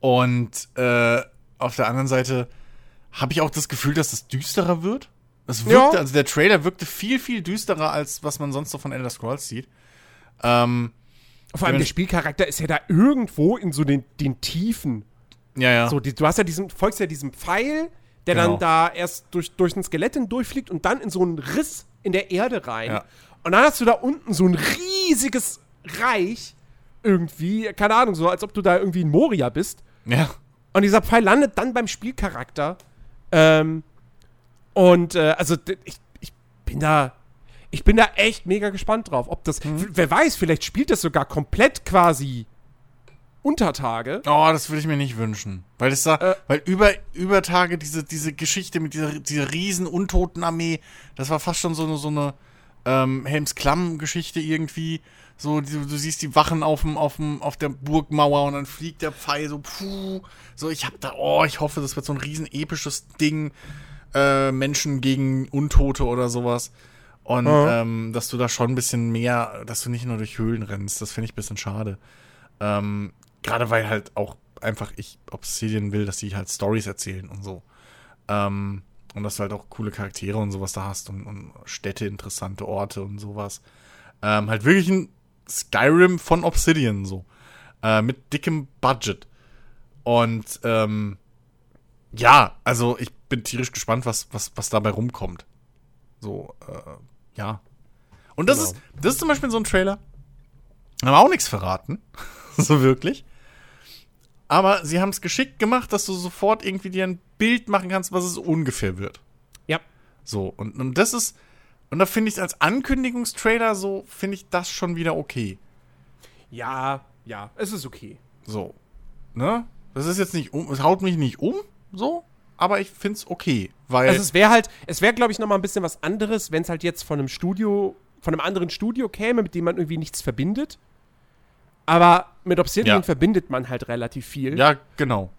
und äh, auf der anderen Seite habe ich auch das Gefühl, dass es düsterer wird. Es wirkte, Ja. also der Trailer wirkte viel, viel düsterer, als was man sonst so von Elder Scrolls sieht. Ähm, vor allem der Spielcharakter ist ja da irgendwo in so den, den Tiefen. ja, ja. So, die, du hast ja diesen, folgst ja diesem Pfeil, der Genau. dann da erst durch, durch ein Skelett hindurchfliegt und dann in so einen Riss in der Erde rein. Ja. Und dann hast du da unten so ein riesiges Reich irgendwie, keine Ahnung, so als ob du da irgendwie in Moria bist. ja. Und dieser Pfeil landet dann beim Spielcharakter. Ähm, und äh, also ich, ich bin da. Ich bin da echt mega gespannt drauf. Ob das. Mhm. Wer weiß, vielleicht spielt das sogar komplett quasi Untertage. Oh, das würde ich mir nicht wünschen. Weil es da, Äh. weil über, über Tage diese, diese Geschichte mit dieser, dieser riesen Untotenarmee, das war fast schon so eine, so eine ähm, Helms-Klamm-Geschichte irgendwie. So, du, du siehst die Wachen auf, dem, auf, dem, auf der Burgmauer und dann fliegt der Pfeil so, puh. So, ich hab da, oh, ich hoffe, das wird so ein riesen episches Ding. Äh, Menschen gegen Untote oder sowas. Und Ja. ähm, dass du da schon ein bisschen mehr, dass du nicht nur durch Höhlen rennst, das finde ich ein bisschen schade. Ähm, Gerade weil halt auch einfach ich Obsidian will, dass die halt Stories erzählen und so. Ähm, und dass du halt auch coole Charaktere und sowas da hast und, und Städte, interessante Orte und sowas. Ähm, halt wirklich ein Skyrim von Obsidian so. Äh, mit dickem Budget. Und ähm, ja, also ich bin tierisch gespannt, was, was, was dabei rumkommt. So, äh, ja. Und das Genau. ist, das ist zum Beispiel so ein Trailer. Haben wir auch nichts verraten. so wirklich. Aber sie haben es geschickt gemacht, dass du sofort irgendwie dir ein Bild machen kannst, was es ungefähr wird. Ja. So, und, und das ist, und da finde ich als Ankündigungstrailer so, finde ich das schon wieder okay. Ja, ja, es ist okay. So. Ne? Das ist jetzt nicht um, es haut mich nicht um, so, aber ich finde es okay. Weil. Also es wäre halt, es wäre, glaube ich, noch mal ein bisschen was anderes, wenn es halt jetzt von einem Studio, von einem anderen Studio käme, mit dem man irgendwie nichts verbindet. Aber mit Obsidian Ja. verbindet man halt relativ viel. ja, genau.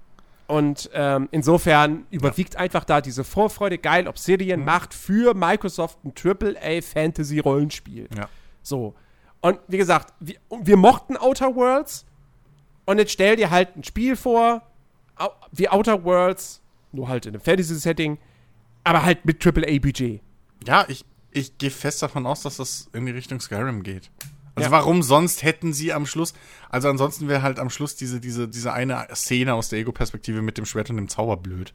Und ähm, insofern überwiegt einfach da diese Vorfreude. Geil, Obsidian macht für Microsoft ein AAA-Fantasy-Rollenspiel. Ja. So. Und wie gesagt, wir, wir mochten Outer Worlds. Und jetzt stell dir halt ein Spiel vor, wie Outer Worlds, nur halt in einem Fantasy-Setting, aber halt mit AAA-Budget. Ja, ich, ich gehe fest davon aus, dass das in die Richtung Skyrim geht. Also Ja. warum sonst hätten sie am Schluss, also ansonsten wäre halt am Schluss diese, diese, diese eine Szene aus der Ego-Perspektive mit dem Schwert und dem Zauber blöd.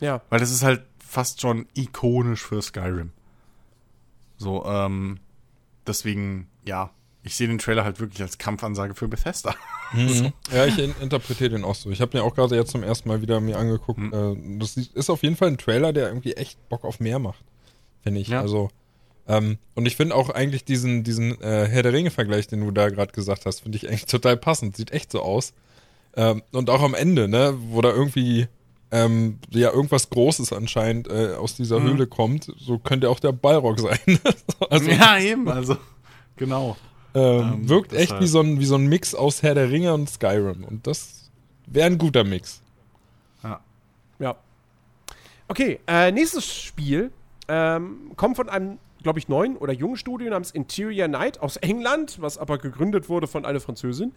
Ja. Weil das ist halt fast schon ikonisch für Skyrim. So, ähm, deswegen, ja, ich sehe den Trailer halt wirklich als Kampfansage für Bethesda. Ja, ich in interpretiere den auch so. Ich habe den auch gerade jetzt zum ersten Mal wieder mir angeguckt. Mhm. Äh, das ist auf jeden Fall ein Trailer, der irgendwie echt Bock auf mehr macht. Finde ich. Ja. Also, ähm, und ich finde auch eigentlich diesen, diesen äh, Herr der Ringe-Vergleich, den du da gerade gesagt hast, finde ich eigentlich total passend. Sieht echt so aus. Ähm, und auch am Ende, ne, wo da irgendwie ähm, ja irgendwas Großes anscheinend äh, aus dieser Mhm. Höhle kommt, so könnte auch der Ballrock sein. also, ja, eben, also, genau. ähm, Ähm, wirkt echt halt. wie so, ein, wie so ein Mix aus Herr der Ringe und Skyrim. Und das wäre ein guter Mix. Ja. Okay, äh, nächstes Spiel ähm, kommt von einem, glaube ich, neuen oder jungen Studio namens Interior Night aus England, was aber gegründet wurde von einer Französin.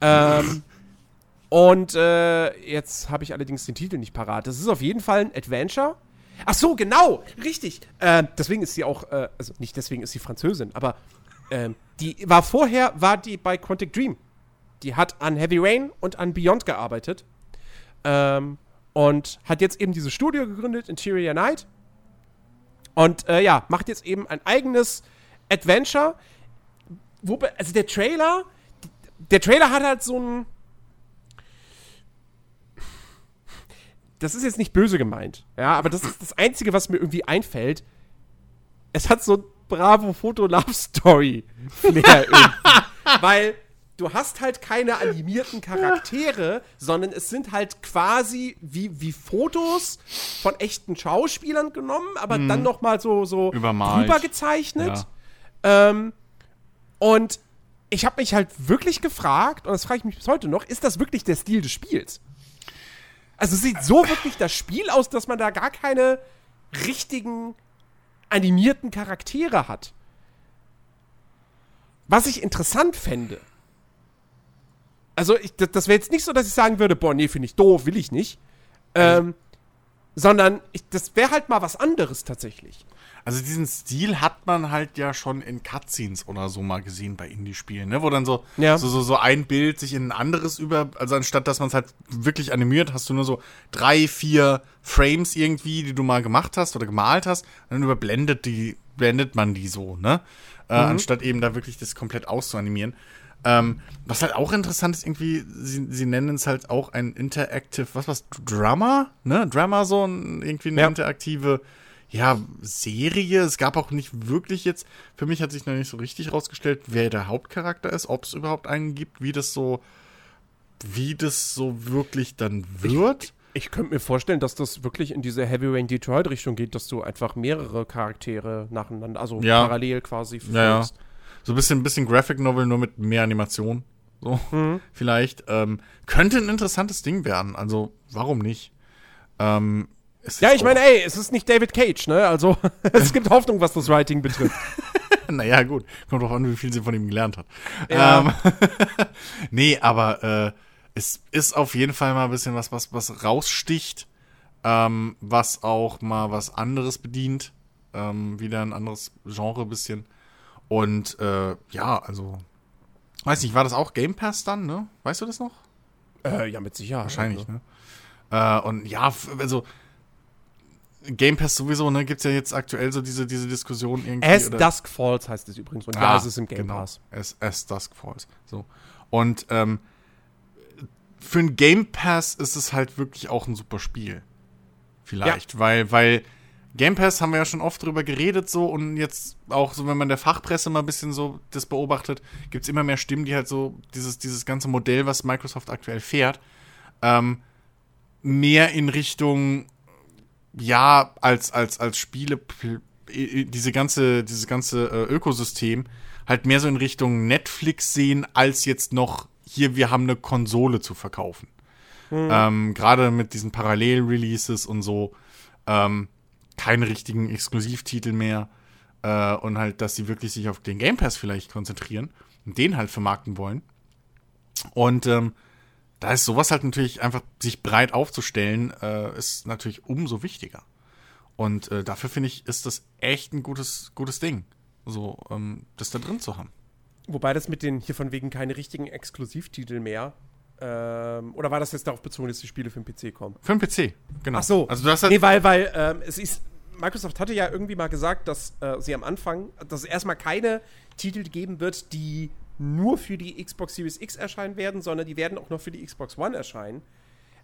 Ähm, und äh, jetzt habe ich allerdings den Titel nicht parat. Das ist auf jeden Fall ein Adventure. Ach so, genau, richtig. Äh, deswegen ist sie auch, äh, also nicht deswegen ist sie Französin, aber ähm, die war vorher, war die bei Quantic Dream. Die hat an Heavy Rain und an Beyond gearbeitet. Ähm, und hat jetzt eben dieses Studio gegründet, Interior Night. Und äh, ja, macht jetzt eben ein eigenes Adventure. wobei, also der Trailer, der Trailer hat halt so ein. Das ist jetzt nicht böse gemeint, ja, aber das ist das Einzige, was mir irgendwie einfällt. Es hat so ein Bravo-Foto-Love-Story-Flair irgendwie. Weil du hast halt keine animierten Charaktere, sondern es sind halt quasi wie, wie Fotos von echten Schauspielern genommen, aber dann noch mal so, so Übermalt. drüber gezeichnet. Ähm, und ich habe mich halt wirklich gefragt, und das frage ich mich bis heute noch, ist das wirklich der Stil des Spiels? Also sieht so wirklich das Spiel aus, dass man da gar keine richtigen animierten Charaktere hat. Was ich interessant fände. Also ich, das, das wäre jetzt nicht so, dass ich sagen würde, boah, nee, finde ich doof, will ich nicht. Ähm, sondern ich, das wäre halt mal was anderes tatsächlich. Also diesen Stil hat man halt ja schon in Cutscenes oder so mal gesehen bei Indie-Spielen, ne? Wo dann so, Ja. so, so, so ein Bild sich in ein anderes über, also anstatt dass man es halt wirklich animiert, hast du nur so drei, vier Frames irgendwie, die du mal gemacht hast oder gemalt hast, und dann überblendet die, blendet man die so, ne? Äh, anstatt eben da wirklich das komplett auszuanimieren. Ähm, was halt auch interessant ist, irgendwie, sie, sie nennen es halt auch ein Interactive, was was, Drama, ne? Drama so, ein, irgendwie eine Ja. interaktive, ja, Serie. Es gab auch nicht wirklich jetzt, für mich hat sich noch nicht so richtig rausgestellt, wer der Hauptcharakter ist, ob es überhaupt einen gibt, wie das so, wie das so wirklich dann wird. Ich könnte mir vorstellen, dass das wirklich in diese Heavy Rain Detroit Richtung geht, dass du einfach mehrere Charaktere nacheinander, also Ja. parallel quasi Ja, ja. So ein bisschen, bisschen Graphic Novel, nur mit mehr Animation. So, Mhm. vielleicht. Ähm, könnte ein interessantes Ding werden. Also, warum nicht? Ähm, Ja, ich meine, ey, es ist nicht David Cage, ne? Also es gibt Hoffnung, was das Writing betrifft. Naja, gut. Kommt drauf an, wie viel sie von ihm gelernt hat. Ja. Ähm, nee, aber äh, es ist auf jeden Fall mal ein bisschen was, was, was raussticht. Ähm, was auch mal was anderes bedient. Ähm, wieder ein anderes Genre ein bisschen. Und äh, ja, also. Weiß nicht, war das auch Game Pass dann, ne? Weißt du das noch? äh, ja, mit Sicherheit. Wahrscheinlich, ne? ne? Äh, und ja, also Game Pass sowieso, ne, gibt's ja jetzt aktuell so diese, diese Diskussion irgendwie. As oder- Dusk Falls heißt es übrigens. Und ja, Ah, es ist im Game genau. Pass. As, as Dusk Falls. So. Und ähm, für ein Game Pass ist es halt wirklich auch ein super Spiel. Vielleicht, weil, weil Game Pass haben wir ja schon oft drüber geredet so und jetzt auch so, wenn man der Fachpresse mal ein bisschen so das beobachtet, gibt's immer mehr Stimmen, die halt so dieses, dieses ganze Modell, was Microsoft aktuell fährt, ähm, mehr in Richtung ja, als, als, als Spiele, diese ganze, dieses ganze äh, Ökosystem halt mehr so in Richtung Netflix sehen, als jetzt noch hier, wir haben eine Konsole zu verkaufen. Ähm, Gerade mit diesen Parallel-Releases und so, ähm, keine richtigen Exklusivtitel mehr. Äh, und halt, dass sie wirklich sich auf den Game Pass vielleicht konzentrieren und den halt vermarkten wollen. Und ähm, da ist sowas halt natürlich einfach, sich breit aufzustellen, äh, ist natürlich umso wichtiger. Und äh, dafür finde ich, ist das echt ein gutes, gutes Ding, so ähm, das da drin zu haben. Wobei das mit den hier von wegen keine richtigen Exklusivtitel mehr. Ähm, oder war das jetzt darauf bezogen, dass die Spiele für den PC kommen? Für den PC, genau. Ach so. Also du hast halt, Nee, weil, weil ähm, es ist. Microsoft hatte ja irgendwie mal gesagt, dass äh, sie am Anfang, dass es erstmal keine Titel geben wird, die nur für die Xbox Series X erscheinen werden, sondern die werden auch noch für die Xbox One erscheinen.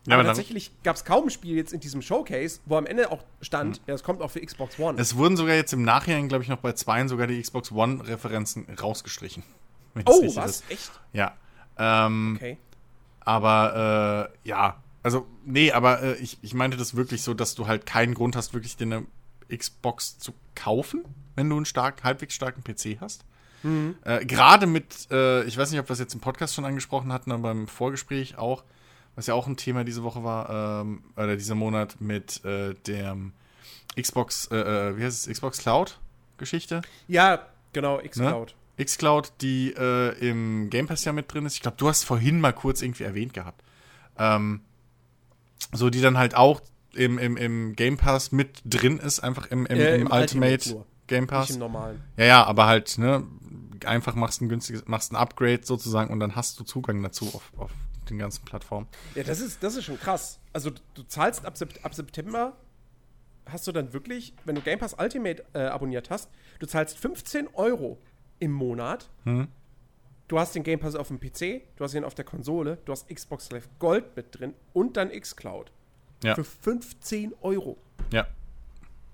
Ja, aber aber tatsächlich gab es kaum ein Spiel jetzt in diesem Showcase, wo am Ende auch stand, ja, es kommt auch für Xbox One. es wurden sogar jetzt im Nachhinein, glaube ich, noch bei zweien sogar die Xbox One-Referenzen rausgestrichen. oh, was? weiß. Echt? Ja. Ähm, Okay. Aber äh, ja, also nee, aber äh, ich, ich meinte das wirklich so, dass du halt keinen Grund hast, wirklich dir eine Xbox zu kaufen, wenn du einen stark, halbwegs starken PC hast. Äh, Gerade mit, äh, ich weiß nicht, ob wir es jetzt im Podcast schon angesprochen hatten, aber beim Vorgespräch auch, was ja auch ein Thema diese Woche war, ähm, oder dieser Monat mit äh, dem Xbox, äh, äh, wie heißt es, Xbox Cloud-Geschichte. Ja, genau, Xcloud. Xcloud, die äh, im Game Pass ja mit drin ist. Ich glaube, du hast vorhin mal kurz irgendwie erwähnt gehabt. Ähm, so, die dann halt auch im, im, im Game Pass mit drin ist, einfach im, im, Äh, im, im Ultimate, Ultimate. Game Nicht Pass. im normalen. Ja, ja, aber halt, ne, einfach machst ein günstiges, machst ein Upgrade sozusagen und dann hast du Zugang dazu auf, auf den ganzen Plattformen. Ja, das ist, das ist schon krass. Also, du, zahlst ab, ab September, hast du dann wirklich, wenn du Game Pass Ultimate äh, abonniert hast, du zahlst 15 Euro im Monat du hast den Game Pass auf dem PC, du hast ihn auf der Konsole, du hast Xbox Live Gold mit drin und dann Xcloud. Ja. Für 15 Euro. Ja.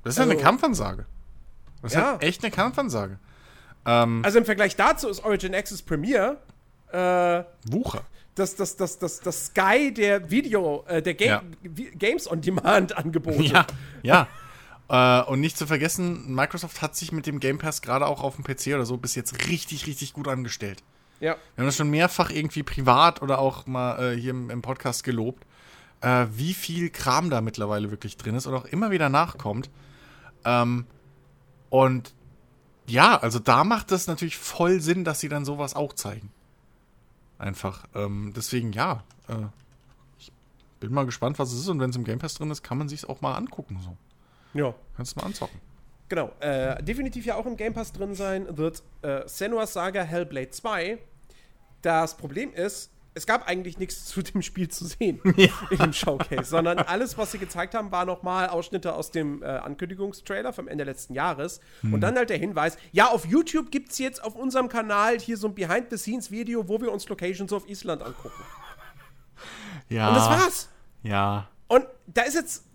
Das ist ja Also- eine Kampfansage. Das ist Ja. halt echt eine Kampfansage. Ähm, Also im Vergleich dazu ist Origin Access Premier äh, Wucher. das, das, das, das, das Sky der Video, äh, der Ga Ja. Games on Demand Angebote. Ja, ja. Äh, und nicht zu vergessen, Microsoft hat sich mit dem Game Pass gerade auch auf dem PC oder so bis jetzt richtig, richtig gut angestellt. ja. Wir haben das schon mehrfach irgendwie privat oder auch mal äh, hier im, im Podcast gelobt, äh, wie viel Kram da mittlerweile wirklich drin ist und auch immer wieder nachkommt. Ähm, und ja, also da macht es natürlich voll Sinn, dass sie dann sowas auch zeigen. Einfach. Ähm, deswegen ja. Äh, ich bin mal gespannt, was es ist und wenn es im Game Pass drin ist, kann man sich auch mal angucken. So. Ja. Kannst du mal anzocken. Genau. Äh, definitiv ja auch im Game Pass drin sein wird äh, Senua's Saga Hellblade 2. Das Problem ist, es gab eigentlich nichts zu dem Spiel zu sehen in dem Showcase, sondern alles, was sie gezeigt haben, war nochmal Ausschnitte aus dem äh, Ankündigungstrailer vom Ende letzten Jahres. Und dann halt der Hinweis, ja, auf YouTube gibt es jetzt auf unserem Kanal hier so ein Behind-the-Scenes-Video, wo wir uns Locations auf Island angucken. Ja. Und das war's. Ja. Und da ist jetzt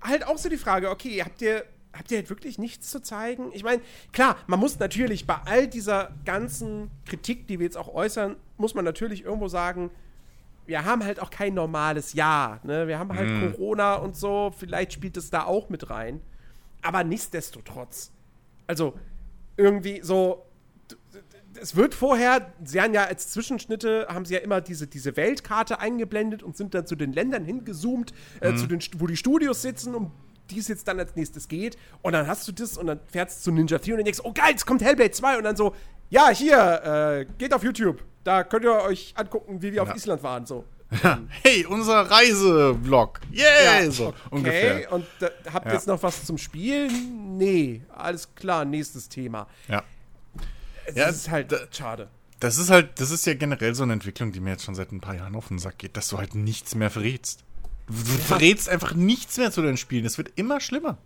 halt auch so die Frage, okay, habt ihr, habt ihr halt wirklich nichts zu zeigen? Ich meine, klar, man muss natürlich bei all dieser ganzen Kritik, die wir jetzt auch äußern, muss man natürlich irgendwo sagen, wir haben halt auch kein normales Jahr. Ne? Wir haben halt Corona und so, vielleicht spielt es da auch mit rein. Aber nichtsdestotrotz. Also, irgendwie so. Es wird vorher, sie haben ja als Zwischenschnitte, haben sie ja immer diese, diese Weltkarte eingeblendet und sind dann zu den Ländern hingezoomt, äh, zu den, wo die Studios sitzen, um die es jetzt dann als nächstes geht. Und dann hast du das und dann fährst du zu Ninja 4 und dann denkst, oh geil, es kommt Hellblade 2 und dann so, ja, hier, äh, geht auf YouTube. Da könnt ihr euch angucken, wie wir auf Island waren. So. Hey, unser Reisevlog. Yeah! so okay. ungefähr. Und äh, habt ihr Ja. jetzt noch was zum Spielen? Nee, alles klar, nächstes Thema. Ja. Es Ja, ist halt da- schade. Das ist halt, das ist ja generell so eine Entwicklung, die mir jetzt schon seit ein paar Jahren auf den Sack geht, dass du halt nichts mehr verrätst. Du du verrätst einfach nichts mehr zu deinen Spielen. Es wird immer schlimmer.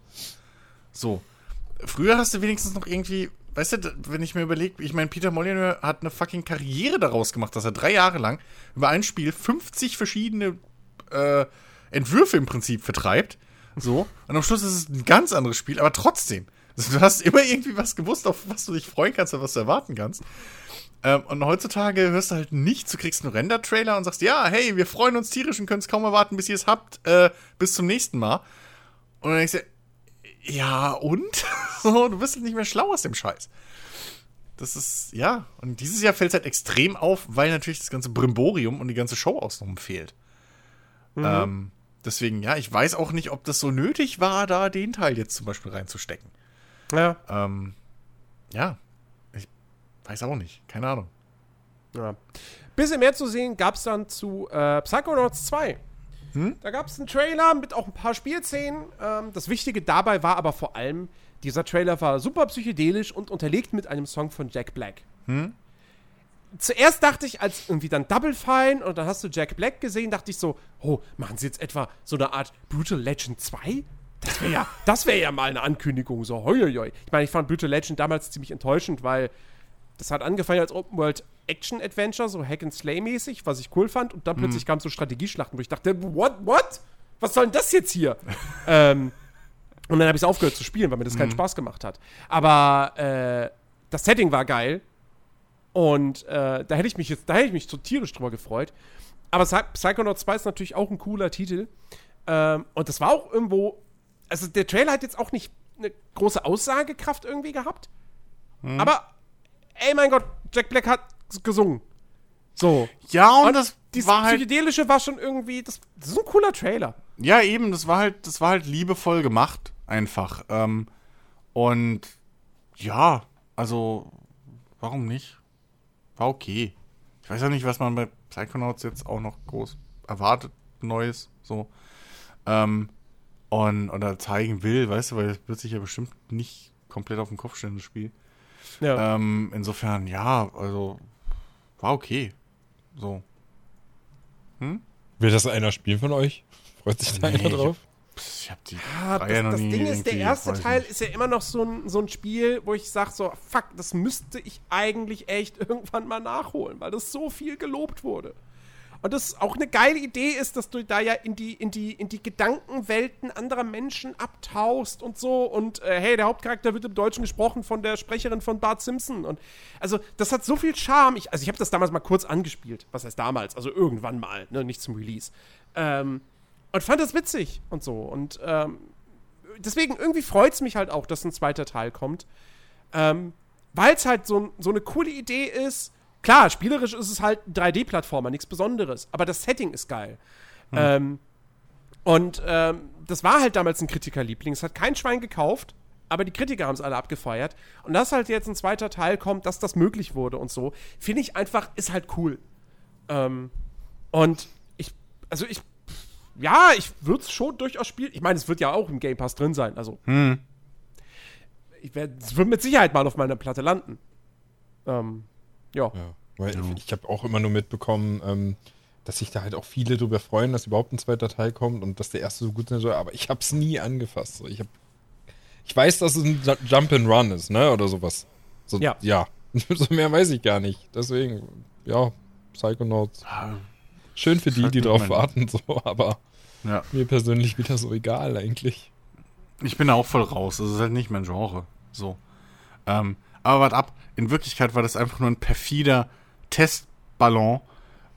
So. Früher hast du wenigstens noch irgendwie, weißt du, wenn ich mir überlege, ich meine, Peter Molyneux hat eine fucking Karriere daraus gemacht, dass er drei Jahre lang über ein Spiel 50 verschiedene äh, Entwürfe im Prinzip vertreibt. So. Und am Schluss ist es ein ganz anderes Spiel, aber trotzdem. Du hast immer irgendwie was gewusst, auf was du dich freuen kannst und was du erwarten kannst. Ähm, und heutzutage hörst du halt nichts, du kriegst einen Render-Trailer und sagst, ja, hey, wir freuen uns tierisch und können es kaum erwarten, bis ihr es habt, äh, bis zum nächsten Mal. Und dann denkst du, ja, und? so, du bist halt nicht mehr schlau aus dem Scheiß. Das ist, ja, und dieses Jahr fällt es halt extrem auf, weil natürlich das ganze Brimborium und die ganze Show außenrum fehlt. Ähm, deswegen, ja, ich weiß auch nicht, ob das so nötig war, da den Teil jetzt zum Beispiel reinzustecken. Ja. Ähm, ja, ich weiß auch nicht, keine Ahnung. ja. Bisschen mehr zu sehen gab es dann zu äh, Psychonauts 2. Hm? Da gab es einen Trailer mit auch ein paar Spielszenen. Ähm, das Wichtige dabei war aber vor allem, dieser Trailer war super psychedelisch und unterlegt mit einem Song von Jack Black. Hm? Zuerst dachte ich, als irgendwie dann Double Fine und dann hast du Jack Black gesehen, dachte ich so, oh, machen sie jetzt etwa so eine Art Brutal Legend 2? Das wäre ja, das wäre ja mal eine Ankündigung, so hoi. Ich meine, ich fand Brutal Legend damals ziemlich enttäuschend, weil das hat angefangen als Open World Action Adventure, so Hack and Slay mäßig, was ich cool fand, und dann plötzlich kamen so Strategieschlachten, wo ich dachte, what, what? Was soll denn das jetzt hier? ähm, und dann habe ich es aufgehört zu spielen, weil mir das keinen Spaß gemacht hat. Aber äh, das Setting war geil. Und äh, da hätte ich mich jetzt, da hätte ich mich so tierisch drüber gefreut. Aber Psy- Psychonauts 2 ist natürlich auch ein cooler Titel. Ähm, und das war auch irgendwo. Also der Trailer hat jetzt auch nicht eine große Aussagekraft irgendwie gehabt. Aber, ey mein Gott, Jack Black hat gesungen. So. Ja, und, Und das Dieses war halt, Psychedelische war schon irgendwie. Das, das ist ein cooler Trailer. ja eben, das war halt, das war halt liebevoll gemacht, einfach. Ähm, und ja, also, warum nicht? War okay. Ich weiß ja nicht, was man bei Psychonauts jetzt auch noch groß erwartet, Neues, so. Ähm, und, oder zeigen will, weißt du, weil es wird sich ja bestimmt nicht komplett auf den Kopf stellen, das Spiel. Ja. Ähm, insofern, ja, also, war okay. So. Will das einer spielen von euch? Freut sich da Nee, einer ich- drauf? ich hab die Ah, das, noch das nie Ding ist, der erste Teil nicht. ist ja immer noch so ein, so ein Spiel, wo ich sage so, fuck, das müsste ich eigentlich echt irgendwann mal nachholen, weil das so viel gelobt wurde. Und das auch eine geile Idee ist, dass du da ja in die, in die, in die Gedankenwelten anderer Menschen abtauchst und so. Und äh, hey, der Hauptcharakter wird im Deutschen gesprochen von der Sprecherin von Bart Simpson. Und also, das hat so viel Charme. Ich, also, ich habe das damals mal kurz angespielt. Was heißt damals? Also irgendwann mal, ne? Nicht zum Release. Ähm, und fand das witzig und so. Und ähm, deswegen, irgendwie freut es mich halt auch, dass ein zweiter Teil kommt. Ähm, Weil es halt so, so eine coole Idee ist. Klar, spielerisch ist es halt ein 3D-Plattformer, nichts Besonderes. Aber das Setting ist geil. Ähm, und ähm, das war halt damals ein Kritikerliebling. Es hat kein Schwein gekauft, aber die Kritiker haben es alle abgefeiert. Und dass halt jetzt ein zweiter Teil kommt, dass das möglich wurde und so, finde ich einfach, ist halt cool. Ähm, und ich, also ich, ja, ich würde es schon durchaus spielen. Ich meine, es wird ja auch im Game Pass drin sein. Also, ich werd, es wird mit Sicherheit mal auf meiner Platte landen. Ähm, ja. Ja, weil ich habe auch immer nur mitbekommen, ähm, dass sich da halt auch viele drüber freuen, dass überhaupt ein zweiter Teil kommt und dass der erste so gut sein soll, aber ich habe es nie angefasst. So, ich, hab, ich weiß, dass es ein Ju- Jump and Run ist, ne, oder sowas. So, Ja. Ja. so mehr weiß ich gar nicht. Deswegen, ja, Psychonauts. Schön für die, die drauf warten, so, aber Ja. mir persönlich wieder so egal eigentlich. Ich bin da auch voll raus. Das ist halt nicht mein Genre. So. Ähm, aber wart ab. In Wirklichkeit war das einfach nur ein perfider Testballon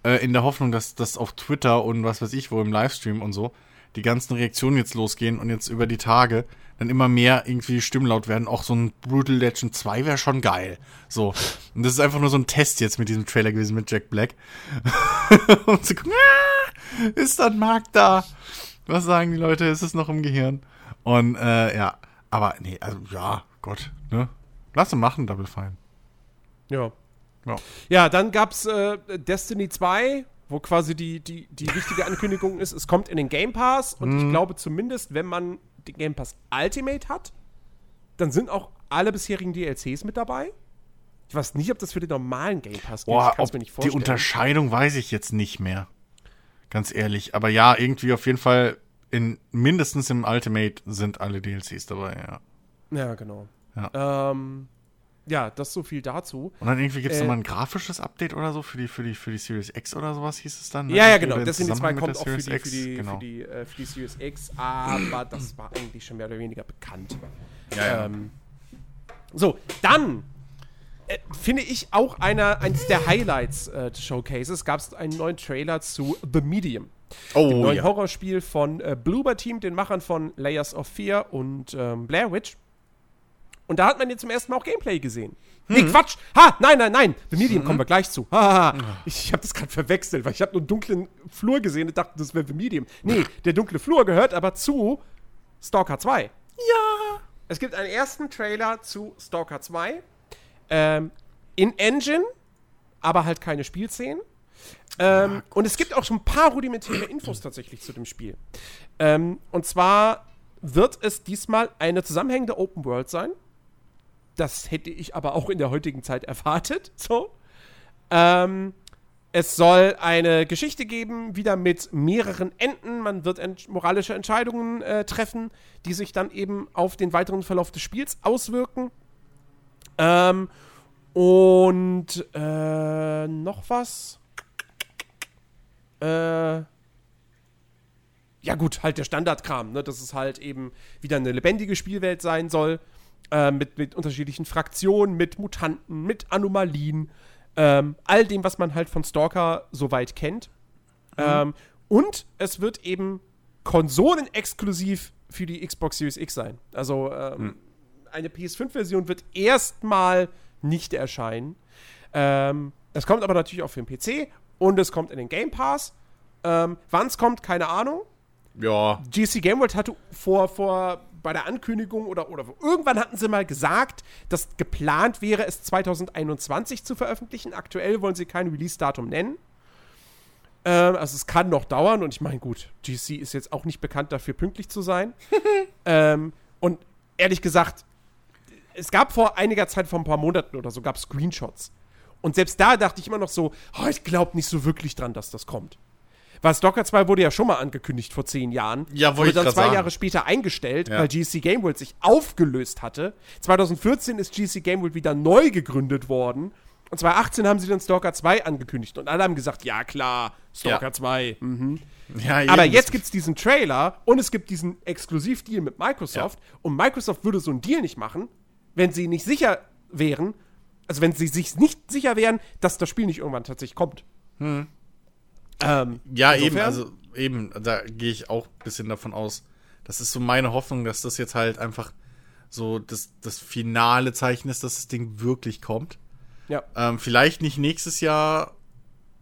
äh, in der Hoffnung, dass das auf Twitter und was weiß ich wo im Livestream und so die ganzen Reaktionen jetzt losgehen und jetzt über die Tage dann immer mehr irgendwie Stimmlaut werden. Auch so ein Brutal Legend 2 wäre schon geil. So. Und das ist einfach nur so ein Test jetzt mit diesem Trailer gewesen mit Jack Black. um zu gucken, ah, ist dann Markt da? Was sagen die Leute? Ist es noch im Gehirn? Und äh, ja, aber nee, also ja, Gott, ne? Lass ihn machen, Double Fine. Ja. Ja. Ja, dann gab's äh, Destiny 2, wo quasi die, die, die wichtige Ankündigung ist, es kommt in den Game Pass und ich glaube zumindest, wenn man den Game Pass Ultimate hat, dann sind auch alle bisherigen DLCs mit dabei. Ich weiß nicht, ob das für den normalen Game Pass gilt. Boah, ob die. Unterscheidung weiß ich jetzt nicht mehr. Ganz ehrlich. Aber ja, irgendwie auf jeden Fall in mindestens im Ultimate sind alle DLCs dabei, ja. Ja, genau. Ja. Ähm, ja, das so viel dazu. Und dann irgendwie gibt es Äh, nochmal ein grafisches Update oder so für die, für die, für die Series X oder sowas hieß es dann. ne? Ja, ja, genau. Destiny 2 Zusammenhang mit kommt auch für die, für, die, X, genau. für, die, äh, für die Series X, aber das war eigentlich schon mehr oder weniger bekannt. Ja, ja. Ähm, so, dann äh, finde ich auch einer, eines der Highlights äh, des Showcases gab es einen neuen Trailer zu The Medium. oh, Dem neuen ja. Horrorspiel von äh, Bloober Team, den Machern von Layers of Fear und ähm, Blair Witch. Und da hat man jetzt zum ersten Mal auch Gameplay gesehen. Nee, Mhm. Quatsch! Ha, nein, nein, nein! The Medium kommen wir gleich zu. Ha, ha, ha. Ich habe das gerade verwechselt, weil ich habe nur einen dunklen Flur gesehen und dachte, das wäre The Medium. Nee, der dunkle Flur gehört aber zu Stalker 2. Ja! Es gibt einen ersten Trailer zu Stalker 2. Ähm, in Engine, aber halt keine Spielszenen. Ähm, und es gibt auch schon ein paar rudimentäre Infos tatsächlich zu dem Spiel. Ähm, und zwar wird es diesmal eine zusammenhängende Open World sein. Das hätte ich aber auch in der heutigen Zeit erwartet. So. Ähm, es soll eine Geschichte geben, wieder mit mehreren Enden. Man wird ent moralische Entscheidungen äh, treffen, die sich dann eben auf den weiteren Verlauf des Spiels auswirken. Ähm, und äh, noch was? Äh, ja gut, halt der Standardkram, ne? dass es halt eben wieder eine lebendige Spielwelt sein soll, äh, mit, mit unterschiedlichen Fraktionen, mit Mutanten, mit Anomalien, ähm, all dem, was man halt von Stalker soweit kennt. Ähm, und es wird eben konsolenexklusiv für die Xbox Series X sein. Also ähm, eine PS5-Version wird erstmal nicht erscheinen. Ähm, es kommt aber natürlich auch für den PC und es kommt in den Game Pass. Ähm, Wann es kommt, keine Ahnung. Ja. GC Game World hatte vor, vor bei der Ankündigung oder, oder irgendwann hatten sie mal gesagt, dass geplant wäre, es 2021 zu veröffentlichen. Aktuell wollen sie kein Release-Datum nennen. Ähm, also es kann noch dauern und ich meine, gut, GC ist jetzt auch nicht bekannt dafür, pünktlich zu sein. ähm, und ehrlich gesagt, es gab vor einiger Zeit, vor ein paar Monaten oder so, gab Screenshots. Und selbst da dachte ich immer noch so, oh, ich glaube nicht so wirklich dran, dass das kommt. Weil Stalker 2 wurde ja schon mal angekündigt vor zehn Jahren. Ja, wurde ich dann zwei sagen. Jahre später eingestellt, Ja. weil GC Game World sich aufgelöst hatte. 2014 ist GC Game World wieder neu gegründet worden. Und 2018 haben sie dann Stalker 2 angekündigt. Und alle haben gesagt, ja klar, Stalker Ja. 2. Mhm. Ja, Aber jetzt gibt es diesen Trailer und es gibt diesen Exklusivdeal mit Microsoft. Und Microsoft würde so einen Deal nicht machen, wenn sie nicht sicher wären, also wenn sie sich nicht sicher wären, dass das Spiel nicht irgendwann tatsächlich kommt. Ähm, Ja, eben, insofern- also eben, da gehe ich auch ein bisschen davon aus. Das ist so meine Hoffnung, dass das jetzt halt einfach so das, das finale Zeichen ist, dass das Ding wirklich kommt. ja. Ähm, vielleicht nicht nächstes Jahr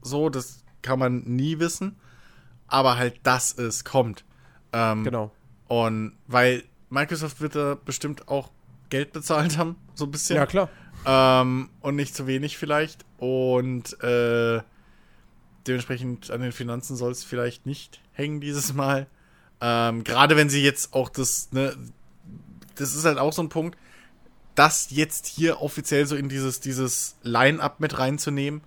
so, das kann man nie wissen. Aber halt, dass es kommt. Ähm, Genau. Und weil Microsoft wird da bestimmt auch Geld bezahlt haben, so ein bisschen. Ja, klar. Ähm, und nicht zu wenig vielleicht. Und äh, dementsprechend an den Finanzen soll es vielleicht nicht hängen dieses Mal. Ähm, Gerade wenn sie jetzt auch das, ne, das ist halt auch so ein Punkt, das jetzt hier offiziell so in dieses, dieses Line-Up mit reinzunehmen,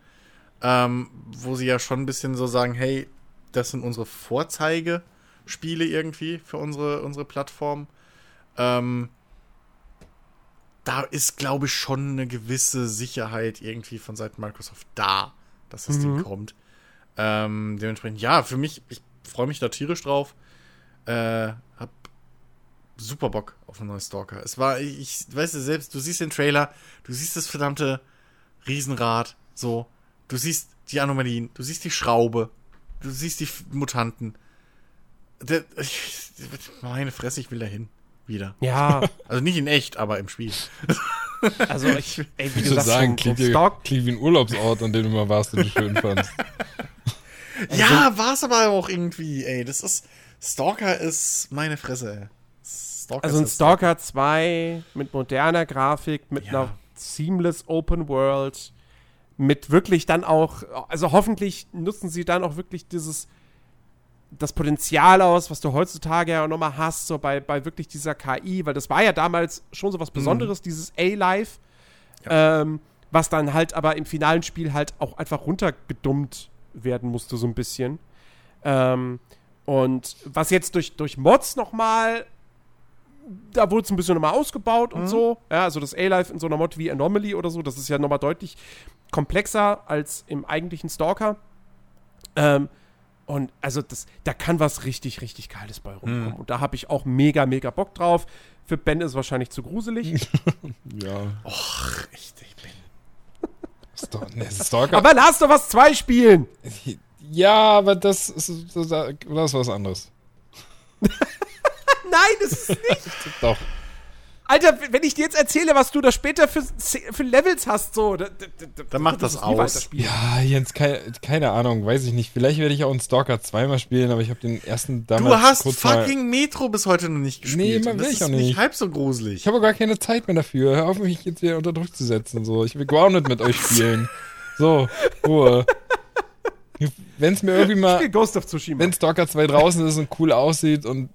ähm, wo sie ja schon ein bisschen so sagen, hey, das sind unsere Vorzeigespiele irgendwie für unsere, unsere Plattform. Ähm, da ist, glaube ich, schon eine gewisse Sicherheit irgendwie von Seiten Microsoft da, dass das Ding kommt. Ähm, dementsprechend, ja, für mich, ich freue mich da tierisch drauf. Äh, hab super Bock auf einen neuen Stalker. Es war, ich, ich weißt du selbst, du siehst den Trailer, du siehst das verdammte Riesenrad, so, du siehst die Anomalien, du siehst die Schraube, du siehst die Mutanten. Der, ich, meine Fresse, ich will dahin. Wieder. Ja, Also nicht in echt, aber im Spiel. also ich, ey, wie Ich sagst, sagen, klingt, wie- Stalk, klingt wie ein Urlaubsort, an dem du mal warst, den du schön fandst. Ja, war es aber auch irgendwie, ey. Das ist. Stalker ist meine Fresse. Stalker also ein Stalker 2 mit moderner Grafik, mit Ja. einer seamless Open World, mit wirklich dann auch, also hoffentlich nutzen sie dann auch wirklich dieses, das Potenzial aus, was du heutzutage ja auch nochmal hast, so bei, bei wirklich dieser KI, weil das war ja damals schon so was Besonderes, dieses A-Life, ähm, was dann halt aber im finalen Spiel halt auch einfach runtergedummt werden musste, so ein bisschen. Ähm, und was jetzt durch, durch Mods nochmal, da wurde es ein bisschen nochmal ausgebaut und so. Ja, also das A-Life in so einer Mod wie Anomaly oder so, das ist ja nochmal deutlich komplexer als im eigentlichen Stalker. Ähm, und also das, da kann was richtig, richtig Geiles bei rumkommen. Und da habe ich auch mega, mega Bock drauf. Für Ben ist es wahrscheinlich zu gruselig. Ja. Och, echt, ich bin. Stalker. aber Last of Us 2 spielen! ja, aber das ist, das ist was anderes. Nein, das ist nicht. Doch. Alter, wenn ich dir jetzt erzähle, was du da später für, für Levels hast, so. Da, da, da, Dann macht das aus. Ja, Jens, keine, keine Ahnung, weiß ich nicht. Vielleicht werde ich auch einen Stalker zweimal spielen, aber ich habe den ersten damals Du hast kurz mal- fucking Metro bis heute noch nicht gespielt. Nee, und will das ich ist auch nicht nicht. halb so gruselig. Ich habe gar keine Zeit mehr dafür. Hör auf, mich jetzt wieder unter Druck zu setzen. So, ich will Grounded mit euch spielen. So, Ruhe. Wenn es mir irgendwie mal, Ghost of Tsushima. wenn Stalker 2 draußen ist und cool aussieht und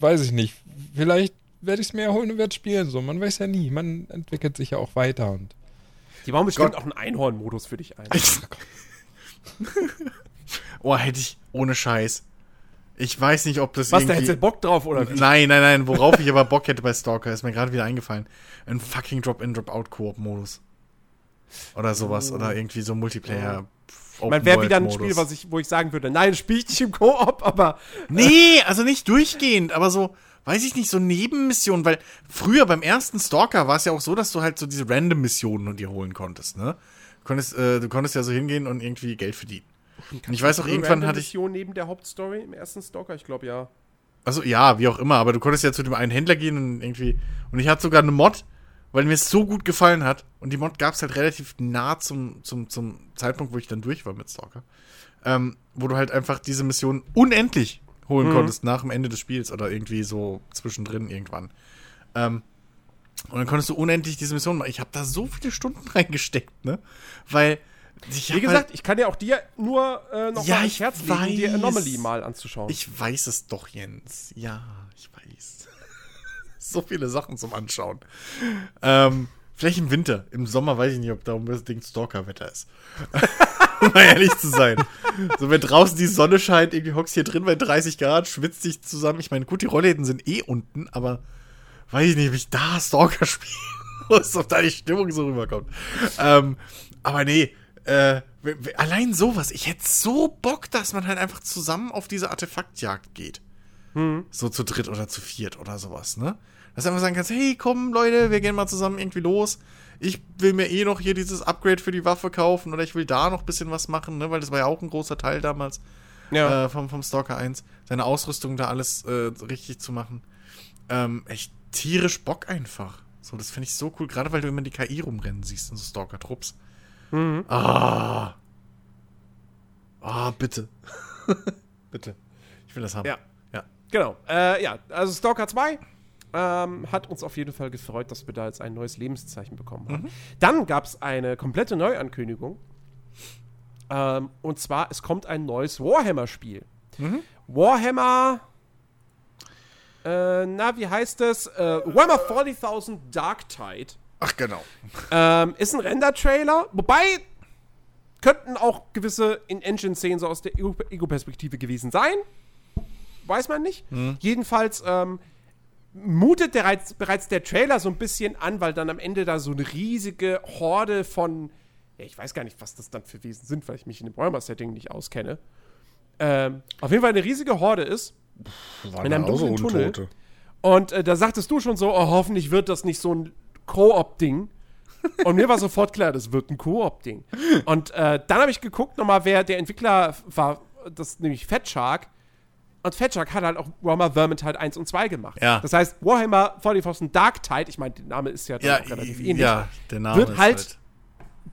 weiß ich nicht, vielleicht werde ich es mir erholen und werde spielen. So, man weiß ja nie. Man entwickelt sich ja auch weiter und Die bauen bestimmt Gott. auch einen Einhorn-Modus für dich ein. oh, hätte ich ohne Scheiß. Ich weiß nicht, ob das Was, da irgendwie... hättest du Bock drauf, oder wie? Nein, nein, nein. Worauf ich aber Bock hätte bei Stalker, ist mir gerade wieder eingefallen. Ein fucking Drop-in, Drop-out-Koop-Modus. Oder sowas. Oder irgendwie so Multiplayer. Ich meine, wäre wieder ein. Spiel, was ich, wo ich sagen würde, nein, spiele ich nicht im Koop, aber Nee, also nicht durchgehend, aber so, weiß ich nicht, so Nebenmissionen, weil früher beim ersten Stalker war es ja auch so, dass du halt so diese Random-Missionen und dir holen konntest, ne? Du konntest, äh, du konntest ja so hingehen und irgendwie Geld verdienen. Und ich weiß auch, irgendwann hatte ich, Mission neben der Hauptstory im ersten Stalker, ich glaube ja. also ja, wie auch immer, aber du konntest ja zu dem einen Händler gehen und irgendwie, und ich hatte sogar eine Mod, weil mir es so gut gefallen hat, und die Mod gab es halt relativ nah zum, zum, zum Zeitpunkt, wo ich dann durch war mit Stalker, ähm, wo du halt einfach diese Mission unendlich holen konntest nach dem Ende des Spiels oder irgendwie so zwischendrin irgendwann. Ähm, und dann konntest du unendlich diese Mission machen. Ich habe da so viele Stunden reingesteckt, ne? Weil ich Wie gesagt, halt, ich kann dir auch dir nur äh, noch Ja, mal ich Herz legen, dir weiß. Anomaly mal anzuschauen. ich weiß es doch, Jens. Ja, ich weiß. so viele Sachen zum Anschauen. Ähm, vielleicht im Winter. Im Sommer weiß ich nicht, ob da unbedingt Stalker-Wetter ist. um mal ehrlich zu sein. So, wenn draußen die Sonne scheint, irgendwie hockst hier drin bei 30 Grad, schwitzt dich zusammen. Ich meine, gut, die Rollläden sind eh unten, aber weiß ich nicht, ob ich da Stalker spielen muss, ob da die Stimmung so rüberkommt. Ähm, aber nee, äh, allein sowas. Ich hätte so Bock, dass man halt einfach zusammen auf diese Artefaktjagd geht. So zu dritt oder zu viert oder sowas, ne? Dass du einfach sagen kannst, hey, komm, Leute, wir gehen mal zusammen irgendwie los. Ich will mir eh noch hier dieses Upgrade für die Waffe kaufen oder ich will da noch ein bisschen was machen, ne? Weil das war ja auch ein großer Teil damals Ja. äh, vom, vom Stalker 1. Seine Ausrüstung da alles äh, richtig zu machen. Ähm, echt tierisch Bock einfach. So, das finde ich so cool, gerade weil du immer die KI rumrennen siehst in so Stalker-Trupps. Mhm. Ah. Ah, bitte. bitte. Ich will das haben. Ja. Ja. Genau. Äh, ja, also Stalker 2 ähm, hat uns auf jeden Fall gefreut, dass wir da jetzt ein neues Lebenszeichen bekommen haben. Dann gab es eine komplette Neuankündigung. Ähm, und zwar, es kommt ein neues Warhammer-Spiel. Warhammer. Äh, na, wie heißt es? Äh, Warhammer 40.000 Dark Tide. Ach, genau. Ähm, ist ein Render-Trailer, wobei könnten auch gewisse In-Engine-Szenen so aus der Ego- Ego-Perspektive gewesen sein. Weiß man nicht. Jedenfalls ähm, mutet Reiz- bereits der Trailer so ein bisschen an, weil dann am Ende da so eine riesige Horde von, ja, ich weiß gar nicht, was das dann für Wesen sind, weil ich mich in dem Warhammer-Setting nicht auskenne. Ähm, auf jeden Fall eine riesige Horde ist. Waren In einem dunklen Tunnel. Untote. Und äh, da sagtest du schon so, oh, hoffentlich wird das nicht so ein Koop-Ding. Und mir war sofort klar, das wird ein Koop-Ding. Und äh, dann habe ich geguckt nochmal, wer der Entwickler war, das ist nämlich Fat Shark. Und Fat Shark hat halt auch Warhammer Vermintide 1 und 2 gemacht. Ja. Das heißt, Warhammer 40.000 Dark Tide, ich meine, der Name ist ja, Ja, relativ ähnlich, ja, der Name wird ist halt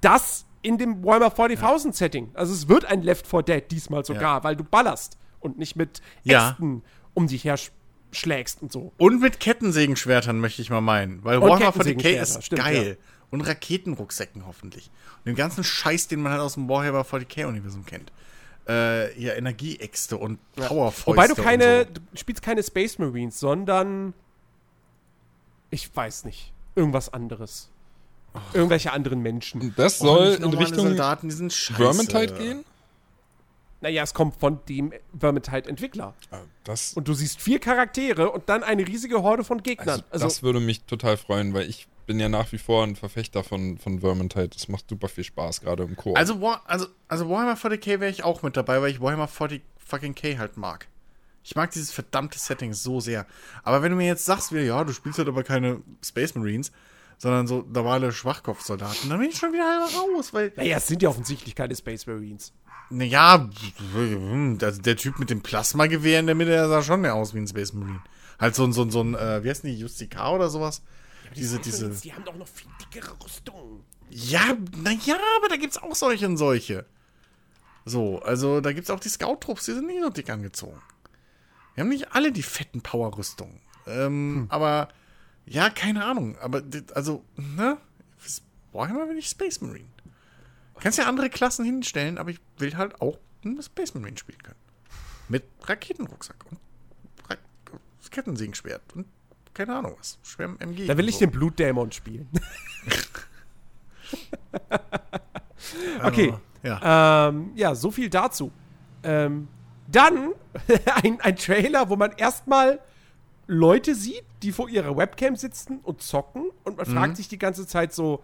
das in dem Warhammer 40.000 Setting. Also es wird ein Left 4 Dead diesmal sogar, weil du ballerst und nicht mit Ja. Äxten um dich her sch schlägst und so. Und mit Kettensägenschwertern möchte ich mal meinen. Weil Und Warhammer 40k Kettensägenschwerter, ist stimmt, geil. Und Raketenrucksäcken hoffentlich. Und dem ganzen Scheiß, den man halt aus dem Warhammer 40k-Universum kennt. Äh, ja, Energieäxte und Powerfäuste Wobei du keine, und so. du spielst keine Space Marines, sondern ich weiß nicht, irgendwas anderes. Irgendwelche anderen Menschen. Das Oh, soll nicht in Richtung Soldaten, die sind scheiße. Vermintide gehen? Naja, es kommt von dem Vermintide-Entwickler. Das, Und du siehst vier Charaktere und dann eine riesige Horde von Gegnern. also, das würde mich total freuen, weil ich bin ja nach wie vor ein Verfechter von, von Vermintide. Das macht super viel Spaß, gerade im Koop. Also, War, also, also Warhammer 40k wäre ich auch mit dabei, weil ich Warhammer 40 fucking K halt mag. Ich mag dieses verdammte Setting so sehr. Aber wenn du mir jetzt sagst, wie, ja, du spielst halt aber keine Space Marines, sondern so normale Schwachkopfsoldaten, dann bin ich schon wieder halber raus, weil naja, es sind ja offensichtlich keine Space Marines. Naja, also der Typ mit dem Plasmagewehr in der Mitte, der sah schon mehr aus wie ein Space Marine. Halt so ein, so ein, so ein äh, wie heißt die, Justika oder sowas? Diese, diese. Die haben doch noch viel dickere Rüstungen. Ja, naja, aber da gibt's auch solche und solche. So, also da gibt's auch die Scout-Trupps, die sind nicht so dick angezogen. Wir haben nicht alle die fetten Power-Rüstungen. Ähm, aber, ja, keine Ahnung. Aber, also, ne? Warhammer will ich Space Marine. Kannst ja andere Klassen hinstellen, aber ich will halt auch einen Space Marine spielen können. Mit Raketenrucksack und Ra Kettensägenschwert und keine Ahnung was. Schwer MG. Da will ich so. den Blutdämon spielen. okay. Ja. Ähm, ja, so viel dazu. Ähm, dann ein, ein Trailer, wo man erstmal Leute sieht, die vor ihrer Webcam sitzen und zocken und man fragt sich die ganze Zeit so,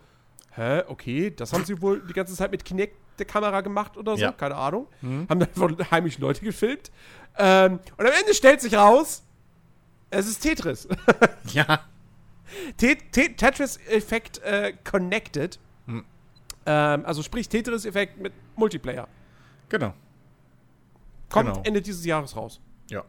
hä, okay, das haben sie wohl die ganze Zeit mit Kinect der Kamera gemacht oder so, Ja. keine Ahnung. Haben dann wohl heimlich Leute gefilmt. Ähm, und am Ende stellt sich raus, es ist Tetris. ja. Te Te Tetris-Effekt äh, connected. Ähm, also sprich Tetris-Effekt mit Multiplayer. Genau. Kommt Genau. Ende dieses Jahres raus. Ja.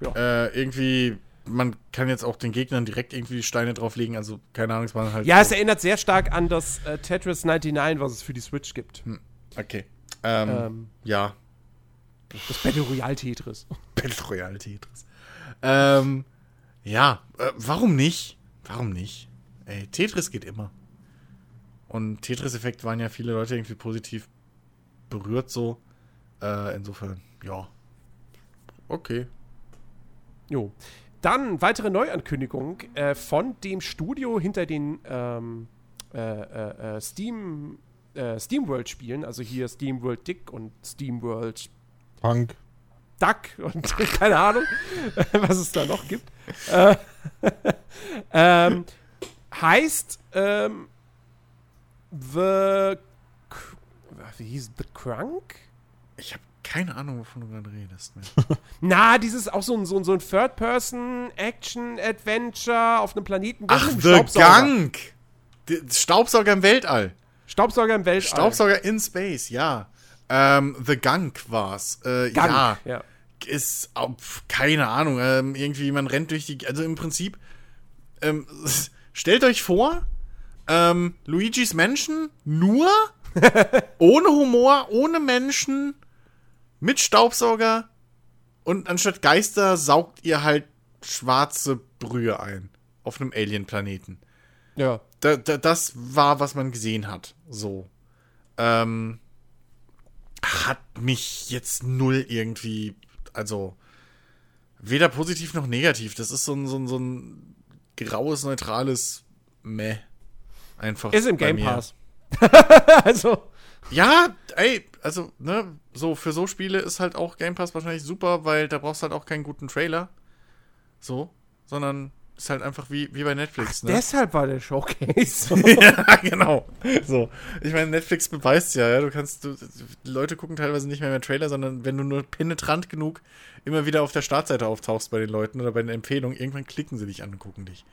Ja. Äh, irgendwie, man kann jetzt auch den Gegnern direkt irgendwie die Steine drauflegen, also keine Ahnung, es war halt. Ja, es so. erinnert sehr stark an das äh, Tetris 99, was es für die Switch gibt. Okay. Ähm, Ähm, ja. das Battle Royale Tetris. Battle Royale Tetris. Ähm, ja, äh, warum nicht? Warum nicht? Ey, Tetris geht immer. Und Tetris-Effekt waren ja viele Leute irgendwie positiv berührt so. Äh, insofern, ja. Okay. Jo. Dann weitere Neuankündigung äh, von dem Studio hinter den ähm, äh, äh, äh, Steam äh, SteamWorld-Spielen, also hier SteamWorld Dick und SteamWorld Punk. Duck und keine Ahnung, was es da noch gibt. Äh, ähm, heißt ähm, The. Wie hieß The Crunk? Ich habe keine Ahnung, wovon du gerade redest. Mehr. Na, dieses auch so ein, so ein, so ein Third-Person-Action-Adventure auf einem Planeten. Ach, The Staubsauger. Die- Staubsauger im Weltall. Staubsauger im Weltall. Staubsauger in Space, ja. Ähm, The Gunk war's. Äh, Gang. Ja, ja. ist, pf, keine Ahnung, ähm, irgendwie, man rennt durch die, also im Prinzip, ähm, stellt euch vor, ähm, Luigi's Menschen nur, ohne Humor, ohne Menschen, mit Staubsauger und anstatt Geister saugt ihr halt schwarze Brühe ein. Auf einem Alien-Planeten Ja. da, da, das war, was man gesehen hat. So. Ähm, hat mich jetzt null irgendwie, also weder positiv noch negativ. Das ist so ein, so ein, so ein graues, neutrales Meh. Einfach. Ist im Game. Pass. also, Ja, ey, also, ne, so für so Spiele ist halt auch Game Pass wahrscheinlich super, weil da brauchst du halt auch keinen guten Trailer. So, sondern ist halt einfach wie, wie bei Netflix, ne? deshalb war der Showcase. ja, genau. So. Ich meine, Netflix beweist ja, ja, du kannst, du, die Leute gucken teilweise nicht mehr mehr Trailer, sondern wenn du nur penetrant genug immer wieder auf der Startseite auftauchst bei den Leuten oder bei den Empfehlungen, irgendwann klicken sie dich an und gucken dich.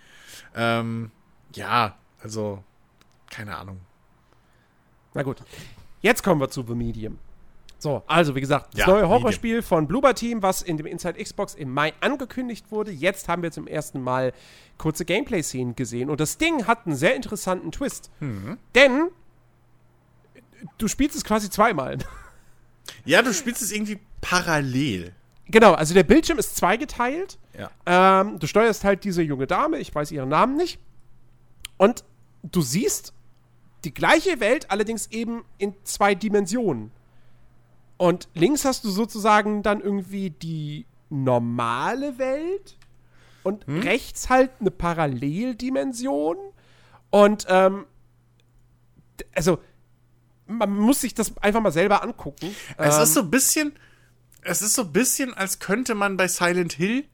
Ähm, ja, also, keine Ahnung. Na gut. Jetzt kommen wir zu The Medium. So, also wie gesagt, das Ja, neue. Horrorspiel von Bloober Team, was in dem Inside Xbox im Mai angekündigt wurde. Jetzt haben wir zum ersten Mal kurze Gameplay-Szenen gesehen. Und das Ding hat einen sehr interessanten Twist. Mhm. Denn du spielst es quasi zweimal. Ja, du spielst es irgendwie parallel. genau, also der Bildschirm ist zweigeteilt. Ja. Ähm, du steuerst halt diese junge Dame, ich weiß ihren Namen nicht. Und du siehst die gleiche Welt, allerdings eben in zwei Dimensionen. Und links hast du sozusagen dann irgendwie die normale Welt und rechts halt eine Paralleldimension. Und ähm, also man muss sich das einfach mal selber angucken. Es ähm, ist so ein bisschen, es ist so ein bisschen, als könnte man bei Silent Hill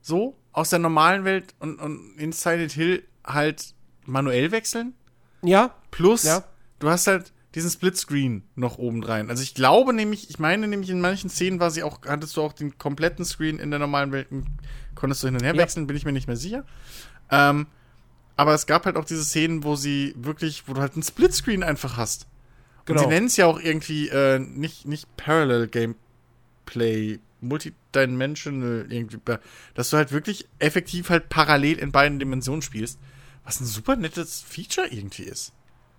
so aus der normalen Welt und, und in Silent Hill halt manuell wechseln. ja, Plus, Ja. du hast halt diesen Splitscreen noch oben rein. Also ich glaube nämlich, ich meine nämlich in manchen Szenen war sie auch, hattest du auch den kompletten Screen in der normalen Welt, und konntest du hin und her Ja. wechseln, bin ich mir nicht mehr sicher. Ähm, aber es gab halt auch diese Szenen, wo sie wirklich, wo du halt einen Splitscreen einfach hast. Und Genau. sie nennen es ja auch irgendwie äh, nicht, nicht Parallel Gameplay, Multidimensional irgendwie, dass du halt wirklich effektiv halt parallel in beiden Dimensionen spielst, was ein super nettes Feature irgendwie ist.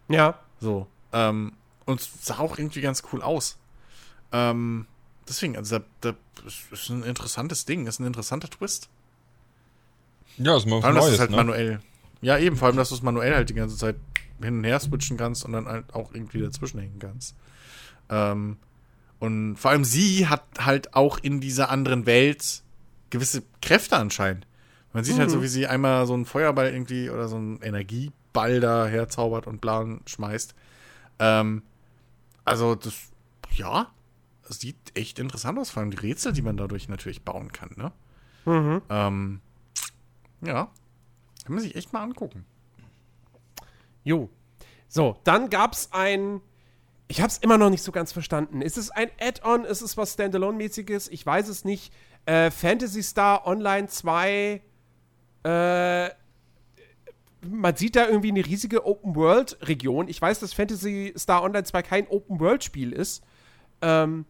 ja. So. Ähm, und sah auch irgendwie ganz cool aus. Ähm, deswegen, also da, da ist, ein interessantes Ding, ist ein interessanter Twist. Ja, ist mal Vor was allem, dass du Neues, es halt ne? manuell. Ja, eben, vor allem, dass du es manuell halt die ganze Zeit hin und her switchen kannst und dann halt auch irgendwie dazwischen hängen kannst. Ähm, und vor allem sie hat halt auch in dieser anderen Welt gewisse Kräfte anscheinend. Man sieht halt so, wie sie einmal so einen Feuerball irgendwie oder so einen Energieball da herzaubert und blauen schmeißt. Ähm, also das, ja, sieht echt interessant aus, vor allem die Rätsel, die man dadurch natürlich bauen kann, ne? Mhm. Ähm, ja, kann man sich echt mal angucken. Jo. So, dann gab's ein. Ich hab's immer noch nicht so ganz verstanden. Ist es ein Add-on? Ist es was Standalone-mäßiges? Ich weiß es nicht. Äh, Phantasy Star Online 2. Äh, man sieht da irgendwie eine riesige Open-World-Region. Ich weiß, dass Fantasy Star Online 2 kein Open-World-Spiel ist. Ähm,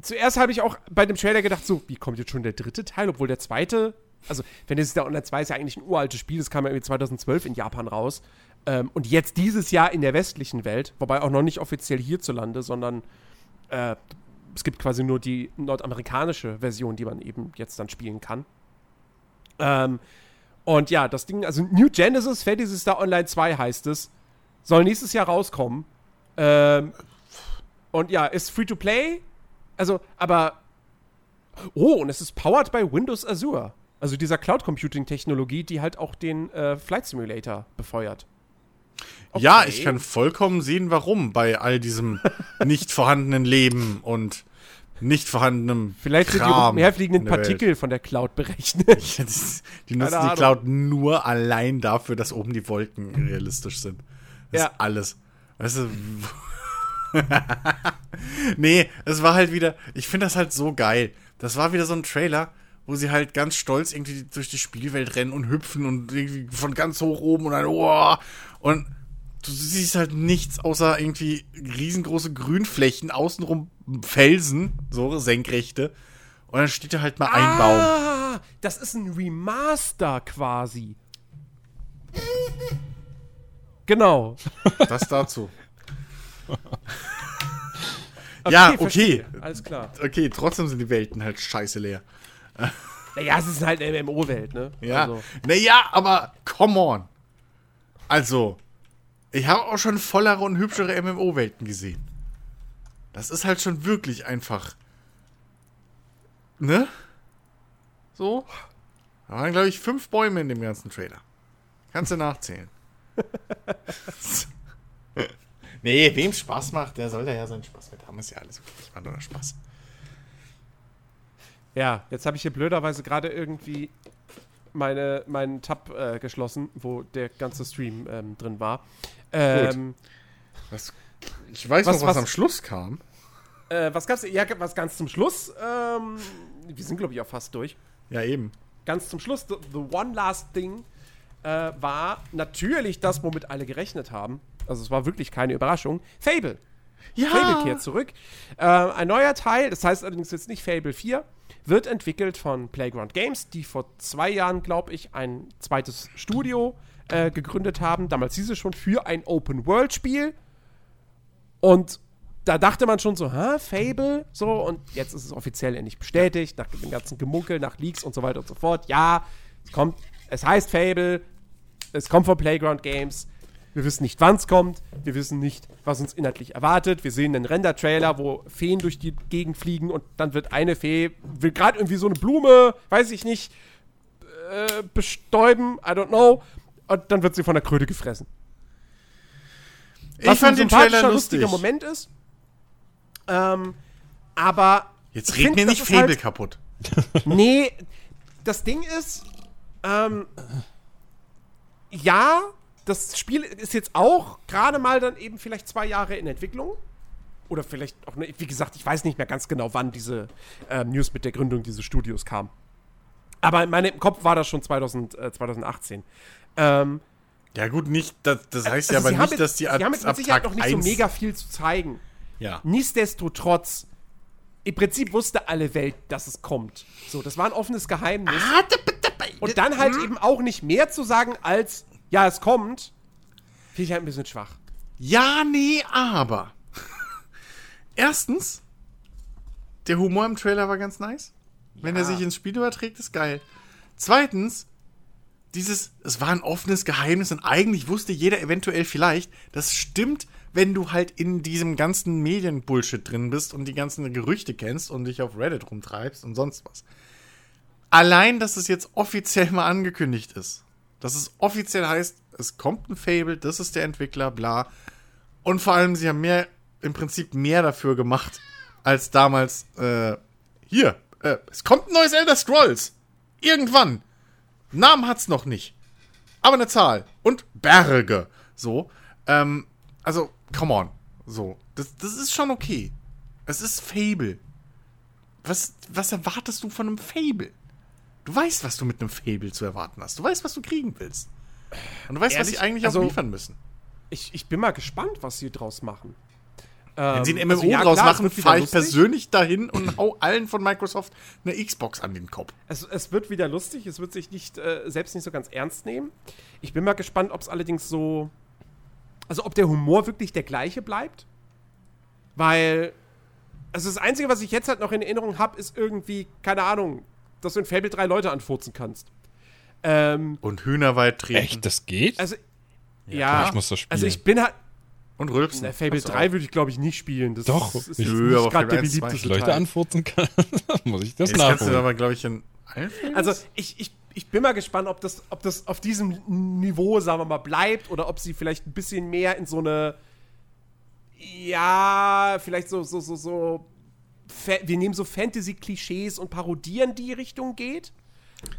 zuerst habe ich auch bei dem Trailer gedacht, so, wie kommt jetzt schon der dritte Teil, obwohl der zweite, also Fantasy Star Online 2 ist ja eigentlich ein uraltes Spiel, das kam ja irgendwie 2012 in Japan raus. Ähm, und jetzt dieses Jahr in der westlichen Welt, wobei auch noch nicht offiziell hierzulande, sondern äh, es gibt quasi nur die nordamerikanische Version, die man eben jetzt dann spielen kann. Ähm, und ja, das Ding, also New Genesis Fantasy Star Online 2 heißt es, soll nächstes Jahr rauskommen. Ähm, und ja, ist free to play. Also, aber. Oh, und es ist powered by Windows Azure. Also dieser Cloud Computing Technologie, die halt auch den äh, Flight Simulator befeuert. Ja, Okay. ich kann vollkommen sehen, warum bei all diesem nicht vorhandenen Leben und nicht vorhandenem Vielleicht sind die Kram umherfliegenden Welt. Partikel von der Cloud berechnet. Die nutzen die Cloud nur allein dafür, dass oben die Wolken realistisch sind. Das Ja. ist alles. Weißt du? nee, es war halt wieder, ich finde das halt so geil. Das war wieder so ein Trailer, wo sie halt ganz stolz irgendwie durch die Spielwelt rennen und hüpfen und irgendwie von ganz hoch oben und dann, oh, und du siehst halt nichts außer irgendwie riesengroße Grünflächen, außenrum Felsen, so senkrechte. Und dann steht da halt mal ein Baum. Ah, das ist ein Remaster quasi. Genau. Das dazu. ja, okay. verstehe. Alles klar. Okay, trotzdem sind die Welten halt scheiße leer. Naja, es ist halt eine MMO-Welt, ne? Ja. Also, Naja, aber come on. Also, ich habe auch schon vollere und hübschere MMO-Welten gesehen. Das ist halt schon wirklich einfach. Ne? So? Da waren, glaube ich, fünf Bäume in dem ganzen Trailer. Kannst du nachzählen. nee, wem Spaß macht, der soll da ja seinen Spaß mit haben. Ist ja alles okay. Ich mache nur Spaß. ja, jetzt habe ich hier blöderweise gerade irgendwie meine, meinen Tab äh, geschlossen, wo der ganze Stream ähm, drin war. Ähm, Was, ich weiß Was- noch, was, was- am Schluss kam. Äh, was gab's? Ja, was ganz zum Schluss. Ähm, wir sind, glaube ich, auch fast durch. Ja, eben. Ganz zum Schluss, the, the one last thing äh, war natürlich das, womit alle gerechnet haben. Also es war wirklich keine Überraschung. Fable. Ja. Fable kehrt zurück. Äh, ein neuer Teil, das heißt allerdings jetzt nicht Fable 4, wird entwickelt von Playground Games, die vor zwei Jahren, glaube ich, ein zweites Studio äh, gegründet haben. Damals hieß es schon für ein Open-World-Spiel. Und da dachte man schon so, hä, Fable? So, und jetzt ist es offiziell endlich bestätigt, nach dem ganzen Gemunkel, nach Leaks und so weiter und so fort. Ja, es kommt, es heißt Fable, es kommt von Playground Games. Wir wissen nicht, wann es kommt. Wir wissen nicht, was uns inhaltlich erwartet. Wir sehen einen Render-Trailer, wo Feen durch die Gegend fliegen und dann wird eine Fee, will gerade irgendwie so eine Blume, weiß ich nicht, äh, bestäuben, I don't know. Und dann wird sie von der Kröte gefressen. Ich Was fand ein den Trailer lustig. lustiger Moment ist. Ähm, aber. Jetzt red find, mir nicht Fable Halt, kaputt. nee, das Ding ist, ähm, ja, das Spiel ist jetzt auch gerade mal dann eben vielleicht zwei Jahre in Entwicklung. Oder vielleicht auch, ne, wie gesagt, ich weiß nicht mehr ganz genau, wann diese ähm, News mit der Gründung dieses Studios kam. Aber in meinem Kopf war das schon 2000, äh, 2018. Ähm, Ja, gut, nicht, das, das heißt ja also aber sie haben nicht, jetzt- dass die Sie haben jetzt mit Sicherheit noch nicht so mega viel zu zeigen. Ja. Nichtsdestotrotz, im Prinzip wusste alle Welt, dass es kommt. So, das war ein offenes Geheimnis. Ah, Und dann halt hm? eben auch nicht mehr zu sagen als, ja, es kommt, finde ich halt ein bisschen schwach. Ja, nee, aber. Erstens, der Humor im Trailer war ganz nice. Wenn er sich ins Spiel überträgt, ist geil. Zweitens, dieses, es war ein offenes Geheimnis und eigentlich wusste jeder eventuell vielleicht, das stimmt, wenn du halt in diesem ganzen Medienbullshit drin bist und die ganzen Gerüchte kennst und dich auf Reddit rumtreibst und sonst was. Allein, dass es jetzt offiziell mal angekündigt ist, dass es offiziell heißt, es kommt ein Fable, das ist der Entwickler, bla. Und vor allem, sie haben mehr, im Prinzip mehr dafür gemacht, als damals, äh, hier, äh, es kommt ein neues Elder Scrolls. Irgendwann. Namen hat's noch nicht. Aber eine Zahl. Und Berge. So. Ähm, also, come on. So. Das, das ist schon okay. Es ist Fable. Was, was erwartest du von einem Fable? Du weißt, was du mit einem Fable zu erwarten hast. Du weißt, was du kriegen willst. Und du weißt, was sie Ehrlich? eigentlich Also- auch liefern müssen. Ich, ich bin mal gespannt, was sie draus machen. Wenn sie ein Ähm, MMO also ja, draus klar, machen, fahre ich persönlich dahin und hau allen von Microsoft eine Xbox an den Kopf. Es, es wird wieder lustig, es wird sich nicht, äh, selbst nicht so ganz ernst nehmen. Ich bin mal gespannt, ob es allerdings so. Also, ob der Humor wirklich der gleiche bleibt. Weil. Also, das Einzige, was ich jetzt halt noch in Erinnerung habe, ist irgendwie, keine Ahnung, dass du in Fable drei Leute anfurzen kannst. Ähm, Und Hühner weit treten. Echt, das geht? also. Ja, ich muss das spielen. also ich bin halt. Und rülpsen. Na, Fable Hast du 3 würde ich, glaube ich, nicht spielen. Das Doch, ist, ist ich- nicht aber gerade der Fable 1, 2 beliebteste Leute anfurzen kann, muss ich das Jetzt kannst du nachholen. aber, glaube ich, in allen? Also, ich, ich ich bin mal gespannt, ob das, ob das auf diesem Niveau, sagen wir mal, bleibt oder ob sie vielleicht ein bisschen mehr in so eine, ja, vielleicht so, so, so, so, wir nehmen so Fantasy-Klischees und parodieren die Richtung geht.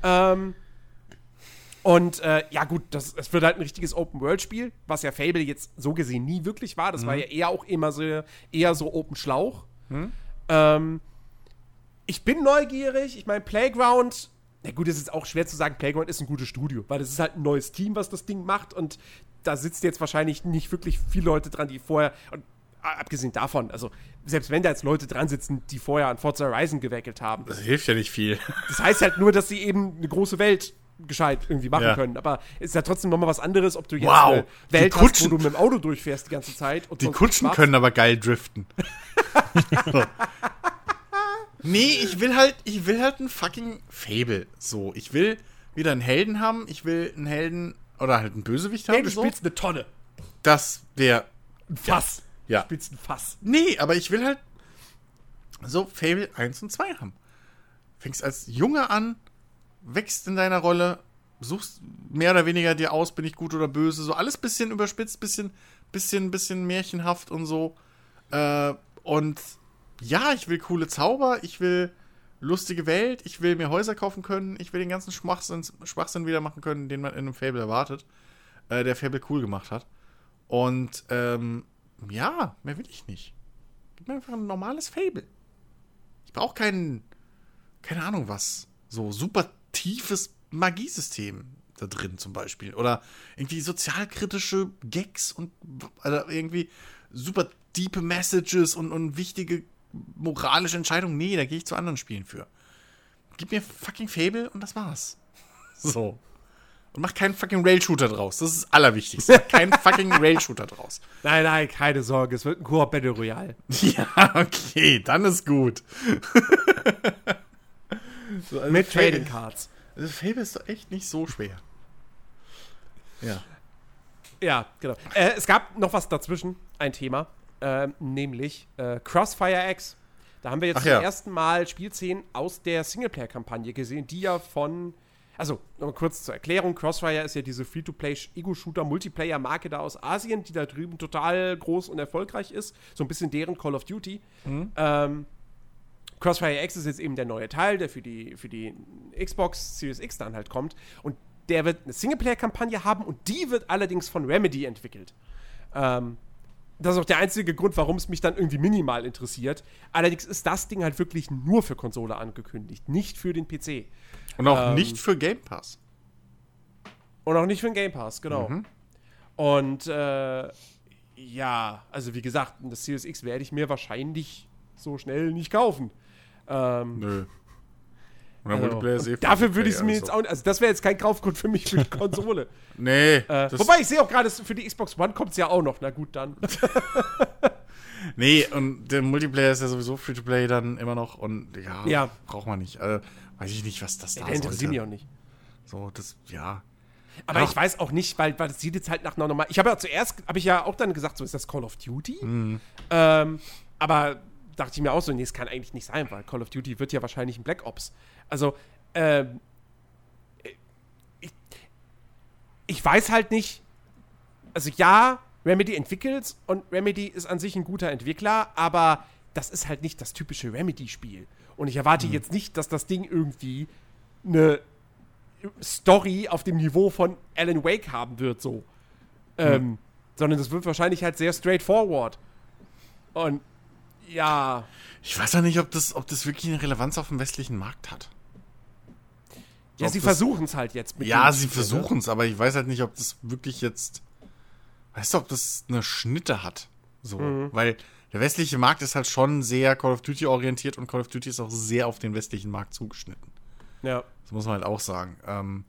Ähm, und äh, ja, gut, das, es wird halt ein richtiges Open-World-Spiel, was ja Fable jetzt so gesehen nie wirklich war. Das war ja eher auch immer so, eher so Open-Schlauch. Ähm, ich bin neugierig. Ich meine, Playground, na gut, es ist auch schwer zu sagen, Playground ist ein gutes Studio, weil das ist halt ein neues Team, was das Ding macht und da sitzt jetzt wahrscheinlich nicht wirklich viele Leute dran, die vorher, und abgesehen davon, also selbst wenn da jetzt Leute dran sitzen, die vorher an Forza Horizon geweckelt haben, Das hilft ja nicht viel. das heißt halt nur, dass sie eben eine große Welt gescheit irgendwie machen Ja. können. Aber es ist ja trotzdem nochmal was anderes, ob du jetzt Wow, eine die Welt hast, wo du mit dem Auto durchfährst die ganze Zeit. Und Die Kutschen können aber geil driften. So. Nee, ich will halt, ich will halt ein fucking Fable. So, ich will wieder einen Helden haben, ich will einen Helden oder halt einen Bösewicht haben. Nee, du so. spielst eine Tonne. Das wäre. Ein Fass. Ja. Du spielst ein Fass. Nee, aber ich will halt so Fable 1 und 2 haben. Fängst als Junge an, wächst in deiner Rolle, suchst mehr oder weniger dir aus, bin ich gut oder böse, so alles bisschen überspitzt, bisschen, bisschen, bisschen märchenhaft und so. Äh, und ja, ich will coole Zauber, ich will lustige Welt, ich will mir Häuser kaufen können, ich will den ganzen Schwachsinn, Schwachsinn wieder machen können, den man in einem Fable erwartet, äh, der Fable cool gemacht hat. Und ähm, ja, mehr will ich nicht. Gib mir einfach ein normales Fable. Ich brauche kein, keine Ahnung was, so super tiefes Magiesystem da drin zum Beispiel. Oder irgendwie sozialkritische Gags und oder irgendwie super diepe Messages und, und wichtige moralische Entscheidungen. Nee, da gehe ich zu anderen Spielen für. Gib mir fucking Fable und das war's. So. Und mach keinen fucking Rail-Shooter draus. Das ist das Allerwichtigste. Mach keinen fucking Rail-Shooter draus. Nein, nein, keine Sorge. Es wird ein Koop Battle Royale. Ja, okay, dann ist gut. so, also Mit Fable- Trading Cards. Also Fable ist doch echt nicht so schwer. Ja. Ja, genau. Äh, es gab noch was dazwischen, ein Thema, ähm, nämlich äh, Crossfire X. Da haben wir jetzt Ach zum ja. ersten Mal Spielszenen aus der Singleplayer-Kampagne gesehen, die ja von. Also, nochmal kurz zur Erklärung: Crossfire ist ja diese Free-to-Play-Ego-Shooter-Multiplayer-Marke da aus Asien, die da drüben total groß und erfolgreich ist. So ein bisschen deren Call of Duty. Ähm, Crossfire X ist jetzt eben der neue Teil, der für die, für die Xbox Series X dann halt kommt. Und der wird eine Singleplayer-Kampagne haben und die wird allerdings von Remedy entwickelt. Ähm, das ist auch der einzige Grund, warum es mich dann irgendwie minimal interessiert. Allerdings ist das Ding halt wirklich nur für Konsole angekündigt, nicht für den PC. Und auch Ähm. nicht für Game Pass. Und auch nicht für den Game Pass, genau. Und äh, ja, also wie gesagt, das Series X werde ich mir wahrscheinlich so schnell nicht kaufen. Ähm, Nö. Und der Also, Multiplayer ist eh dafür würde ich es mir jetzt auch nicht. Also, das wäre jetzt kein Kaufgrund für mich für die Konsole. Nee. äh, wobei ich sehe auch gerade, für die Xbox One kommt es ja auch noch. Na gut, dann. Nee, und der Multiplayer ist ja sowieso Free-to-Play dann immer noch. Und ja, Ja. braucht man nicht. Also, weiß ich nicht, was das da Der interessiert mich auch nicht. So, das, ja. Aber Ach. ich weiß auch nicht, weil, weil das sieht jetzt halt nach einer normal. Ich habe ja zuerst, habe ich ja auch dann gesagt, so ist das Call of Duty. Mhm. Ähm, aber dachte ich mir auch so, nee, es kann eigentlich nicht sein, weil Call of Duty wird ja wahrscheinlich ein Black Ops. Also, ähm, ich, ich weiß halt nicht. Also ja, Remedy entwickelt und Remedy ist an sich ein guter Entwickler, aber das ist halt nicht das typische Remedy-Spiel. Und ich erwarte Mhm. jetzt nicht, dass das Ding irgendwie eine Story auf dem Niveau von Alan Wake haben wird, so. Ähm, sondern das wird wahrscheinlich halt sehr straightforward. Und ja, Ich weiß auch nicht, ob das, ob das wirklich eine Relevanz auf dem westlichen Markt hat. ja, Ob sie versuchen es halt jetzt Ja, sie Spiel, versuchen es, aber ich weiß halt nicht, ob das wirklich jetzt. Weißt du, ob das eine Schnitte hat? So. Mhm. Weil der westliche Markt ist halt schon sehr Call of Duty orientiert und Call of Duty ist auch sehr auf den westlichen Markt zugeschnitten. Ne? Ja. Das muss man halt auch sagen. Ähm,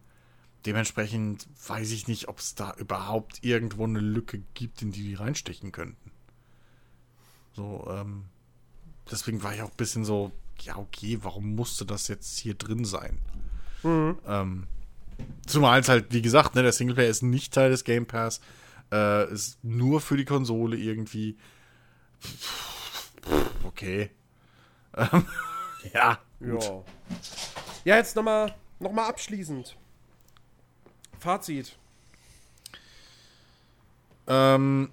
dementsprechend weiß ich nicht, ob es da überhaupt irgendwo eine Lücke gibt, in die die reinstechen könnten. So, ähm, deswegen war ich auch ein bisschen so, ja, okay, warum musste das jetzt hier drin sein? Ähm, zumal es halt, wie gesagt, ne, der Singleplayer ist nicht Teil des Game Pass, äh, ist nur für die Konsole irgendwie. Okay. Ähm, ja, gut. Ja. Ja, jetzt nochmal nochmal abschließend. Fazit. Ähm,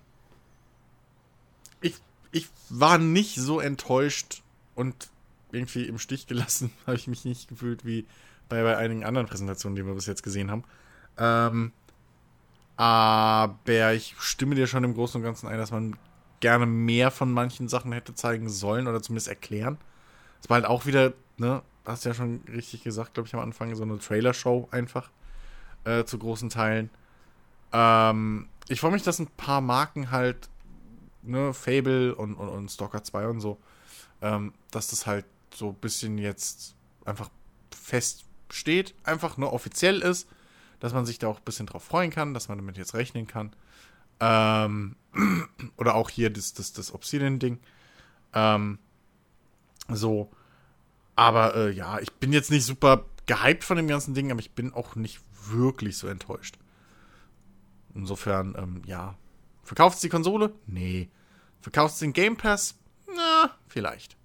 ich war nicht so enttäuscht und irgendwie im Stich gelassen, habe ich mich nicht gefühlt wie bei, bei einigen anderen Präsentationen, die wir bis jetzt gesehen haben. Ähm, aber ich stimme dir schon im Großen und Ganzen ein, dass man gerne mehr von manchen Sachen hätte zeigen sollen oder zumindest erklären. Es war halt auch wieder, ne, hast ja schon richtig gesagt, glaube ich, am Anfang, so eine Trailer-Show einfach äh, zu großen Teilen. Ähm, ich freue mich, dass ein paar Marken halt, ne, Fable und, und, und Stalker 2 und so, ähm, dass das halt so ein bisschen jetzt einfach feststeht, einfach nur offiziell ist, dass man sich da auch ein bisschen drauf freuen kann, dass man damit jetzt rechnen kann. Ähm, oder auch hier das, das, das Obsidian-Ding. Ähm, so. Aber äh, ja, ich bin jetzt nicht super gehypt von dem ganzen Ding, aber ich bin auch nicht wirklich so enttäuscht. Insofern, ähm, ja. Verkauft es die Konsole? Nee. Verkauft es den Game Pass? Na, vielleicht.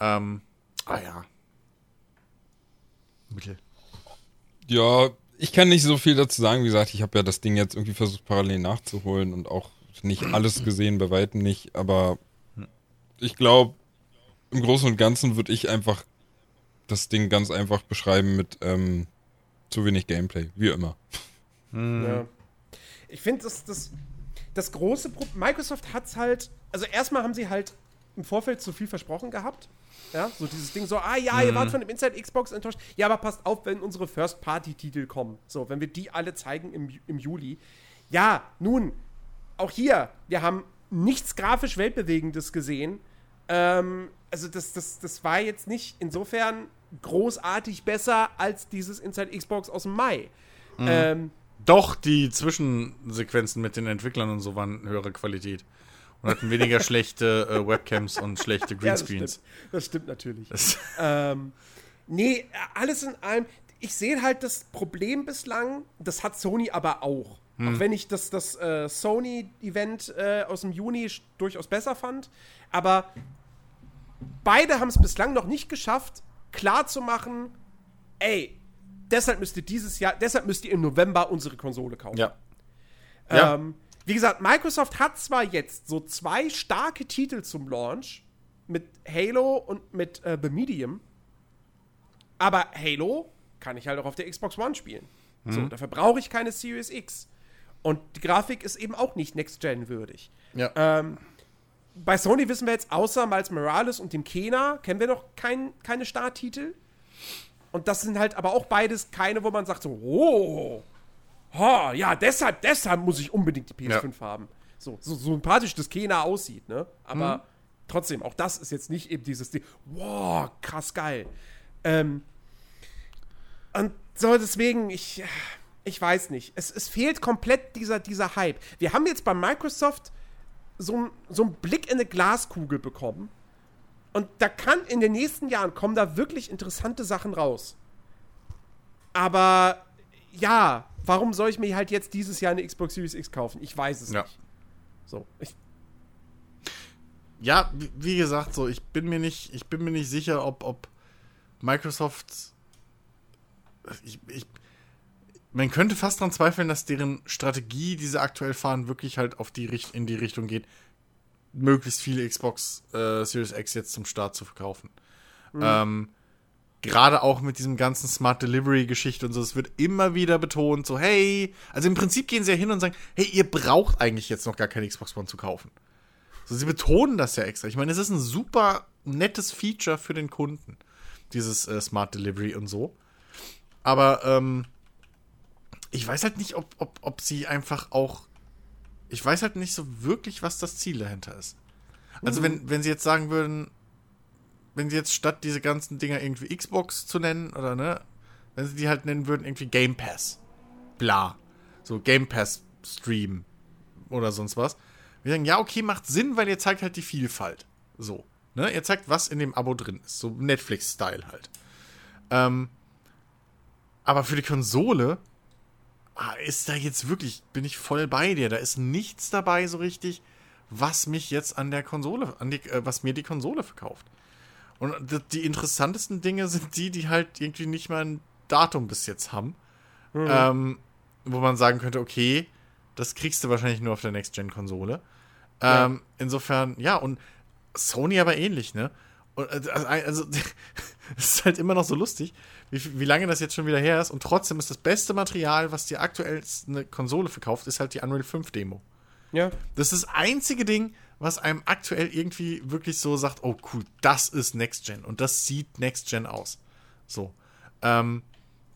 Ähm, ah ja. Mittel. Ja, ich kann nicht so viel dazu sagen. Wie gesagt, ich habe ja das Ding jetzt irgendwie versucht parallel nachzuholen und auch nicht alles gesehen, bei weitem nicht. Aber ich glaube, im Großen und Ganzen würde ich einfach das Ding ganz einfach beschreiben mit ähm, zu wenig Gameplay, wie immer. Ja. Ich finde, das, das, das große Problem, Microsoft hat es halt, also erstmal haben sie halt im Vorfeld zu viel versprochen gehabt. Ja, so dieses Ding so, ah ja, ihr wart von dem Inside Xbox enttäuscht. Ja, aber passt auf, wenn unsere First-Party-Titel kommen. So, wenn wir die alle zeigen im, im Juli. Ja, nun, auch hier, wir haben nichts grafisch Weltbewegendes gesehen. Ähm, also das, das, das war jetzt nicht insofern großartig besser als dieses Inside Xbox aus dem Mai. Ähm, Doch, die Zwischensequenzen mit den Entwicklern und so waren höhere Qualität. Und hatten weniger schlechte äh, Webcams und schlechte ja, das Greenscreens. stimmt. Das stimmt natürlich. Das- ähm, nee, alles in allem, ich sehe halt das Problem bislang, das hat Sony aber auch. Auch wenn ich das, das äh, Sony-Event äh, aus dem Juni durchaus besser fand. Aber beide haben es bislang noch nicht geschafft, klarzumachen, ey, deshalb müsst ihr dieses Jahr, deshalb müsst ihr im November unsere Konsole kaufen. ja. Ja. Ähm, wie gesagt, Microsoft hat zwar jetzt so zwei starke Titel zum Launch mit Halo und mit äh, The Medium, aber Halo kann ich halt auch auf der Xbox One spielen. So, dafür brauche ich keine Series X. Und die Grafik ist eben auch nicht Next-Gen würdig. Ja. Ähm, bei Sony wissen wir jetzt, außer Miles Morales und dem Kena, kennen wir noch kein, keine Starttitel. Und das sind halt aber auch beides keine, wo man sagt so, oh, ha, ja, deshalb, deshalb muss ich unbedingt die PS5 haben. So, so, so sympathisch das Kena aussieht, ne? Aber trotzdem, auch das ist jetzt nicht eben dieses Ding, wow, krass geil. Ähm, und so, deswegen, ich, ich weiß nicht. Es, es fehlt komplett dieser, dieser Hype. Wir haben jetzt bei Microsoft so, so einen Blick in eine Glaskugel bekommen. Und da kann in den nächsten Jahren kommen da wirklich interessante Sachen raus. Aber ja, warum soll ich mir halt jetzt dieses Jahr eine Xbox Series X kaufen? Ich weiß es Ja. nicht. So, ich, ja, wie- gesagt, so, ich bin mir nicht, ich bin mir nicht sicher, ob, ob Microsoft. Ich, ich, man könnte fast daran zweifeln, dass deren Strategie, die sie aktuell fahren, wirklich halt auf die Richt in die Richtung geht, möglichst viele Xbox äh, Series X jetzt zum Start zu verkaufen. Ähm, Gerade auch mit diesem ganzen Smart Delivery Geschichte und so, es wird immer wieder betont, so, hey, also im Prinzip gehen sie ja hin und sagen, hey, ihr braucht eigentlich jetzt noch gar keine Xbox One zu kaufen. So, sie betonen das ja extra. Ich meine, es ist ein super nettes Feature für den Kunden, dieses äh, Smart Delivery und so. Aber ähm, ich weiß halt nicht, ob, ob, ob sie einfach auch. Ich weiß halt nicht so wirklich, was das Ziel dahinter ist. Also, wenn, wenn sie jetzt sagen würden, wenn sie jetzt statt diese ganzen Dinger irgendwie Xbox zu nennen, oder ne, wenn sie die halt nennen würden, irgendwie Game Pass. Bla. So Game Pass Stream oder sonst was. Wir sagen, ja, okay, macht Sinn, weil ihr zeigt halt die Vielfalt. So. Ne? Ihr zeigt, was in dem Abo drin ist. So Netflix-Style halt. Ähm, aber für die Konsole ist da jetzt wirklich, bin ich voll bei dir. Da ist nichts dabei so richtig, was mich jetzt an der Konsole, an die, äh, was mir die Konsole verkauft. Und die interessantesten Dinge sind die, die halt irgendwie nicht mal ein Datum bis jetzt haben, ähm, wo man sagen könnte, okay, das kriegst du wahrscheinlich nur auf der Next-Gen-Konsole. Ja. Ähm, insofern, ja, und Sony aber ähnlich, ne? Und, äh, also, also es ist halt immer noch so lustig, wie, wie lange das jetzt schon wieder her ist. Und trotzdem ist das beste Material, was dir aktuell eine Konsole verkauft, ist halt die Unreal 5 Demo. Ja. Das ist das einzige Ding, was einem aktuell irgendwie wirklich so sagt, oh cool, das ist Next Gen und das sieht Next Gen aus. So. Ähm,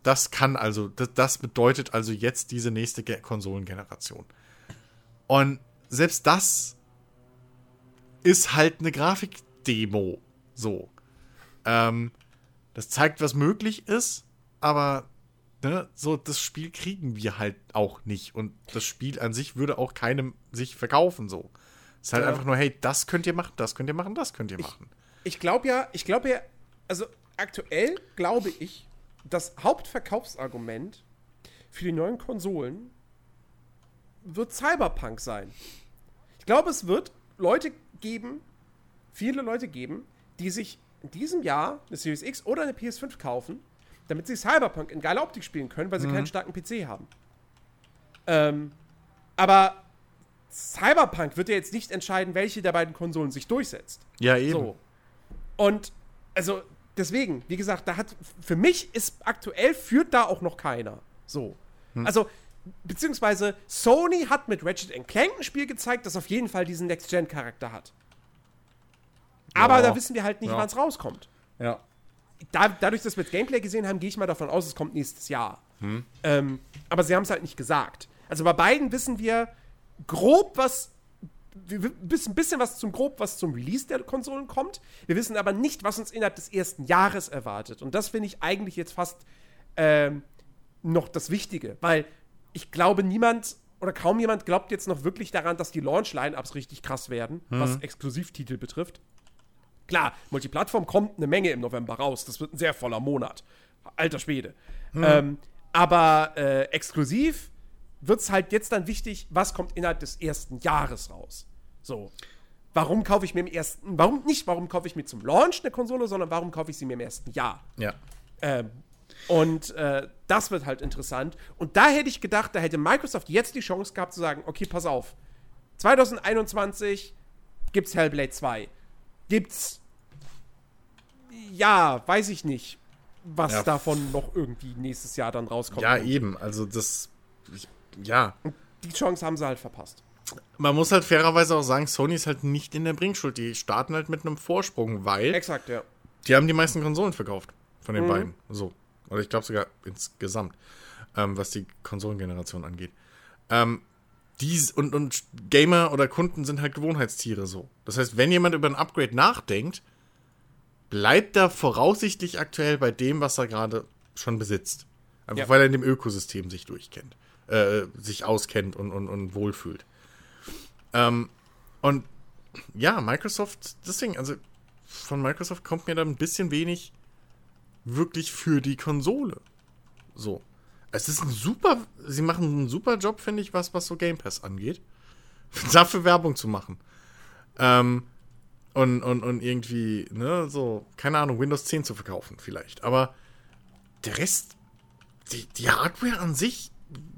das kann also, das, das bedeutet also jetzt diese nächste Ge Konsolengeneration. Und selbst das ist halt eine Grafikdemo. So. Ähm, das zeigt, was möglich ist, aber ne, so das Spiel kriegen wir halt auch nicht. Und das Spiel an sich würde auch keinem sich verkaufen so. Es ist halt Ja. einfach nur, hey, das könnt ihr machen, das könnt ihr machen, das könnt ihr machen. Ich glaube ja, ich glaube ja, also aktuell glaube ich, das Hauptverkaufsargument für die neuen Konsolen wird Cyberpunk sein. Ich glaube, es wird Leute geben, viele Leute geben, die sich in diesem Jahr eine Series X oder eine PS5 kaufen, damit sie Cyberpunk in geiler Optik spielen können, weil sie keinen starken PC haben. Ähm, aber Cyberpunk wird ja jetzt nicht entscheiden, welche der beiden Konsolen sich durchsetzt. Ja, eben. So. Und also deswegen, wie gesagt, da hat für mich ist aktuell führt da auch noch keiner. So. Also beziehungsweise Sony hat mit Ratchet Clank ein Spiel gezeigt, das auf jeden Fall diesen Next Gen Charakter hat. Aber da wissen wir halt nicht, wann es rauskommt. Ja. Da, dadurch, dass wir das Gameplay gesehen haben, gehe ich mal davon aus, es kommt nächstes Jahr. Ähm, aber sie haben es halt nicht gesagt. Also bei beiden wissen wir grob, was. Wir wissen ein bisschen was zum grob, was zum Release der Konsolen kommt. Wir wissen aber nicht, was uns innerhalb des ersten Jahres erwartet. Und das finde ich eigentlich jetzt fast ähm, noch das Wichtige, weil ich glaube, niemand oder kaum jemand glaubt jetzt noch wirklich daran, dass die Launch-Line-Ups richtig krass werden, was Exklusivtitel betrifft. Klar, Multiplattform kommt eine Menge im November raus. Das wird ein sehr voller Monat. Alter Schwede. Ähm, aber äh, exklusiv wird es halt jetzt dann wichtig, was kommt innerhalb des ersten Jahres raus. So. Warum kaufe ich mir im ersten, warum nicht, warum kaufe ich mir zum Launch eine Konsole, sondern warum kaufe ich sie mir im ersten Jahr? Ja. Ähm, und äh, das wird halt interessant. Und da hätte ich gedacht, da hätte Microsoft jetzt die Chance gehabt zu sagen, okay, pass auf. 2021 gibt's Hellblade 2. Gibt's ja, weiß ich nicht, was Ja. davon noch irgendwie nächstes Jahr dann rauskommt. Ja, eben. Also das. Ich, ja. Die Chance haben sie halt verpasst. Man muss halt fairerweise auch sagen, Sony ist halt nicht in der Bringschuld. Die starten halt mit einem Vorsprung, weil Exakt, ja. die haben die meisten Konsolen verkauft. Von Mhm. den beiden. So. Oder ich glaube sogar insgesamt, ähm, was die Konsolengeneration angeht. Ähm, dies und, und Gamer oder Kunden sind halt Gewohnheitstiere so. Das heißt, wenn jemand über ein Upgrade nachdenkt, bleibt er voraussichtlich aktuell bei dem, was er gerade schon besitzt. Einfach Ja. weil er in dem Ökosystem sich durchkennt, äh, sich auskennt und, und, und wohlfühlt. Ähm, und ja, Microsoft, deswegen, also von Microsoft kommt mir da ein bisschen wenig wirklich für die Konsole. So. Es ist ein super, sie machen einen super Job, finde ich, was, was so Game Pass angeht. Dafür Werbung zu machen. Ähm, und, und, und irgendwie, ne, so, keine Ahnung, Windows 10 zu verkaufen, vielleicht. Aber der Rest, die, die Hardware an sich,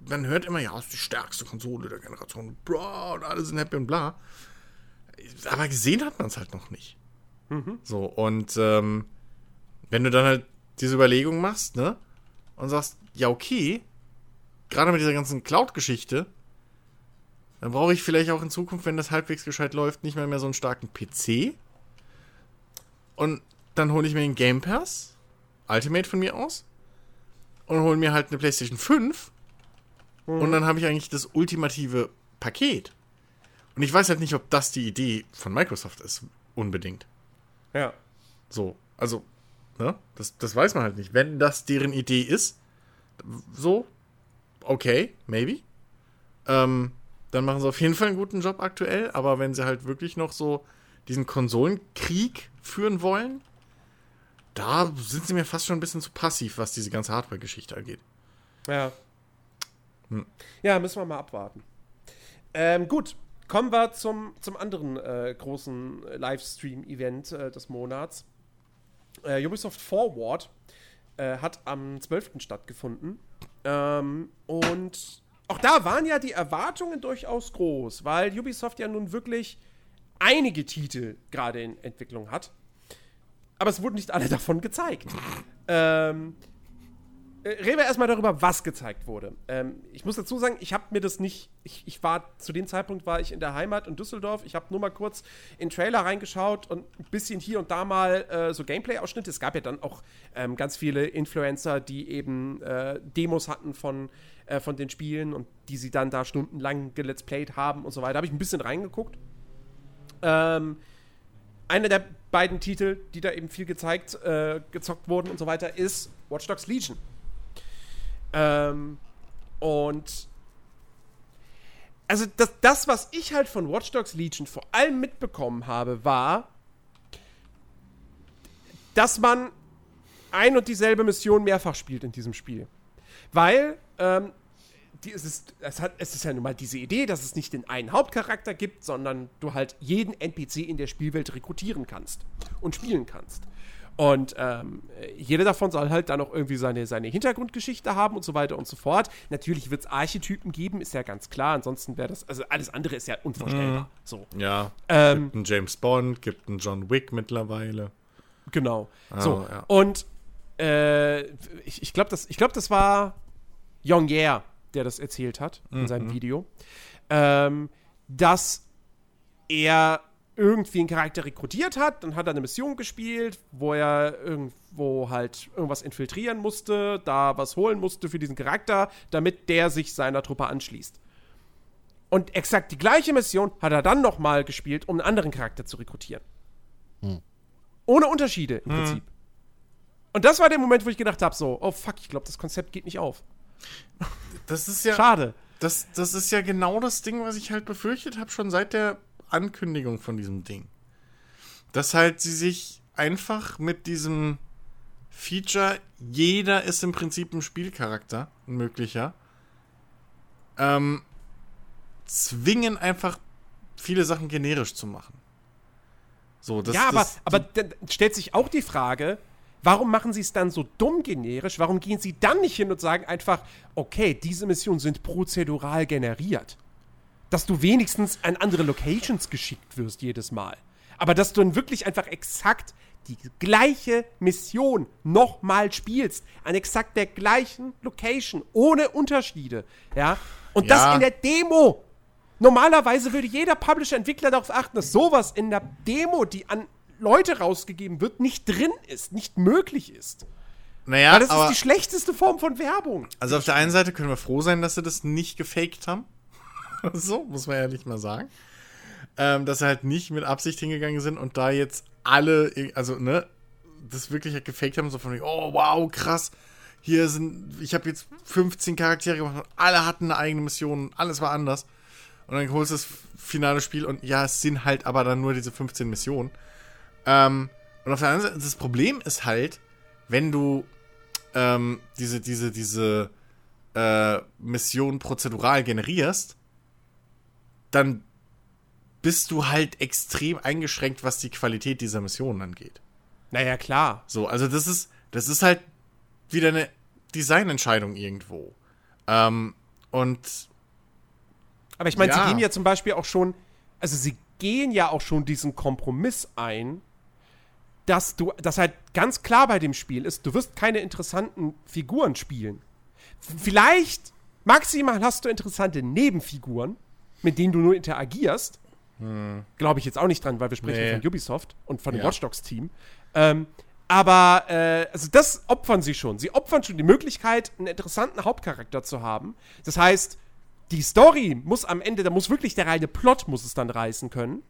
man hört immer, ja, ist die stärkste Konsole der Generation, bra, und alle sind happy und bla. Aber gesehen hat man es halt noch nicht. So, und ähm, wenn du dann halt diese Überlegung machst, ne, und sagst, ja, okay, gerade mit dieser ganzen Cloud-Geschichte, dann brauche ich vielleicht auch in Zukunft, wenn das halbwegs gescheit läuft, nicht mehr, mehr so einen starken PC. Und dann hole ich mir den Game Pass, Ultimate von mir aus, und hole mir halt eine PlayStation 5. Und dann habe ich eigentlich das ultimative Paket. Und ich weiß halt nicht, ob das die Idee von Microsoft ist, unbedingt. Ja. So, also, ne? Das, das weiß man halt nicht. Wenn das deren Idee ist, so, okay, maybe. Ähm, dann machen sie auf jeden Fall einen guten Job aktuell, aber wenn sie halt wirklich noch so diesen Konsolenkrieg führen wollen, da sind sie mir fast schon ein bisschen zu passiv, was diese ganze Hardware-Geschichte angeht. Ja. Ja, müssen wir mal abwarten. Ähm, gut, kommen wir zum, zum anderen äh, großen Livestream-Event äh, des Monats. Äh, Ubisoft Forward äh, hat am 12. stattgefunden. Ähm, und auch da waren ja die Erwartungen durchaus groß, weil Ubisoft ja nun wirklich einige Titel gerade in Entwicklung hat. Aber es wurden nicht alle davon gezeigt. ähm, äh, reden wir erstmal darüber, was gezeigt wurde. Ähm, ich muss dazu sagen, ich habe mir das nicht. Ich, ich, war zu dem Zeitpunkt war ich in der Heimat in Düsseldorf. Ich habe nur mal kurz in Trailer reingeschaut und ein bisschen hier und da mal äh, so Gameplay-Ausschnitte. Es gab ja dann auch ähm, ganz viele Influencer, die eben äh, Demos hatten von, äh, von den Spielen und die sie dann da stundenlang gelet's played haben und so weiter. Habe ich ein bisschen reingeguckt. Ähm, einer der beiden Titel, die da eben viel gezeigt, äh, gezockt wurden und so weiter, ist Watch Dogs Legion. Ähm, und also das, das, was ich halt von Watch Dogs Legion vor allem mitbekommen habe, war, dass man ein und dieselbe Mission mehrfach spielt in diesem Spiel. Weil ähm, die, es, ist, es, hat, es ist ja nun mal diese Idee, dass es nicht den einen Hauptcharakter gibt, sondern du halt jeden NPC in der Spielwelt rekrutieren kannst und spielen kannst. Und ähm, jeder davon soll halt dann auch irgendwie seine, seine Hintergrundgeschichte haben und so weiter und so fort. Natürlich wird es Archetypen geben, ist ja ganz klar. Ansonsten wäre das, also alles andere ist ja unvorstellbar. Mhm. So. Ja. Ähm, gibt einen James Bond, gibt einen John Wick mittlerweile. Genau. Oh, so. Ja. Und äh, ich, ich glaube, das, glaub, das war Young Year, der das erzählt hat in mhm. seinem Video. Ähm, dass er irgendwie einen Charakter rekrutiert hat, dann hat er eine Mission gespielt, wo er irgendwo halt irgendwas infiltrieren musste, da was holen musste für diesen Charakter, damit der sich seiner Truppe anschließt. Und exakt die gleiche Mission hat er dann nochmal gespielt, um einen anderen Charakter zu rekrutieren. Hm. Ohne Unterschiede im hm. Prinzip. Und das war der Moment, wo ich gedacht habe: so, oh fuck, ich glaube, das Konzept geht nicht auf. Das ist ja. Schade. Das, das ist ja genau das Ding, was ich halt befürchtet habe, schon seit der Ankündigung von diesem Ding. Dass halt sie sich einfach mit diesem Feature, jeder ist im Prinzip ein Spielcharakter, ein möglicher, ähm, zwingen einfach viele Sachen generisch zu machen. So, das, ja, aber, das, aber dann stellt sich auch die Frage, warum machen sie es dann so dumm generisch? Warum gehen sie dann nicht hin und sagen einfach, okay, diese Missionen sind prozedural generiert? Dass du wenigstens an andere Locations geschickt wirst jedes Mal. Aber dass du dann wirklich einfach exakt die gleiche Mission nochmal spielst, an exakt der gleichen Location, ohne Unterschiede, ja. Und ja. das in der Demo. Normalerweise würde jeder Publisher-Entwickler darauf achten, dass sowas in der Demo, die an Leute rausgegeben wird, nicht drin ist, nicht möglich ist. Naja, Weil das aber, ist die schlechteste Form von Werbung. Also auf der einen Seite können wir froh sein, dass sie das nicht gefaked haben. so, muss man ehrlich mal sagen. Ähm, dass sie halt nicht mit Absicht hingegangen sind und da jetzt alle, also, ne, das wirklich halt gefaked haben, so von, oh, wow, krass. Hier sind, ich habe jetzt 15 Charaktere gemacht und alle hatten eine eigene Mission, alles war anders. Und dann holst du das finale Spiel und ja, es sind halt aber dann nur diese 15 Missionen. Ähm, und auf der anderen Seite, das Problem ist halt, wenn du ähm, diese, diese, diese äh, Mission prozedural generierst, dann bist du halt extrem eingeschränkt, was die Qualität dieser Missionen angeht. Naja, klar. So, also das ist, das ist halt wieder eine Designentscheidung irgendwo. Ähm, und. Aber ich meine, ja. sie gehen ja zum Beispiel auch schon, also sie gehen ja auch schon diesen Kompromiss ein, dass du, das halt ganz klar bei dem Spiel ist, du wirst keine interessanten Figuren spielen. Vielleicht, maximal hast du interessante Nebenfiguren, mit denen du nur interagierst. Hm. Glaube ich jetzt auch nicht dran, weil wir sprechen nee. von Ubisoft und von dem ja. Watch Dogs Team. Ähm, aber äh, also das opfern sie schon. Sie opfern schon die Möglichkeit, einen interessanten Hauptcharakter zu haben. Das heißt, die Story muss am Ende, da muss wirklich der reine Plot muss es dann reißen können,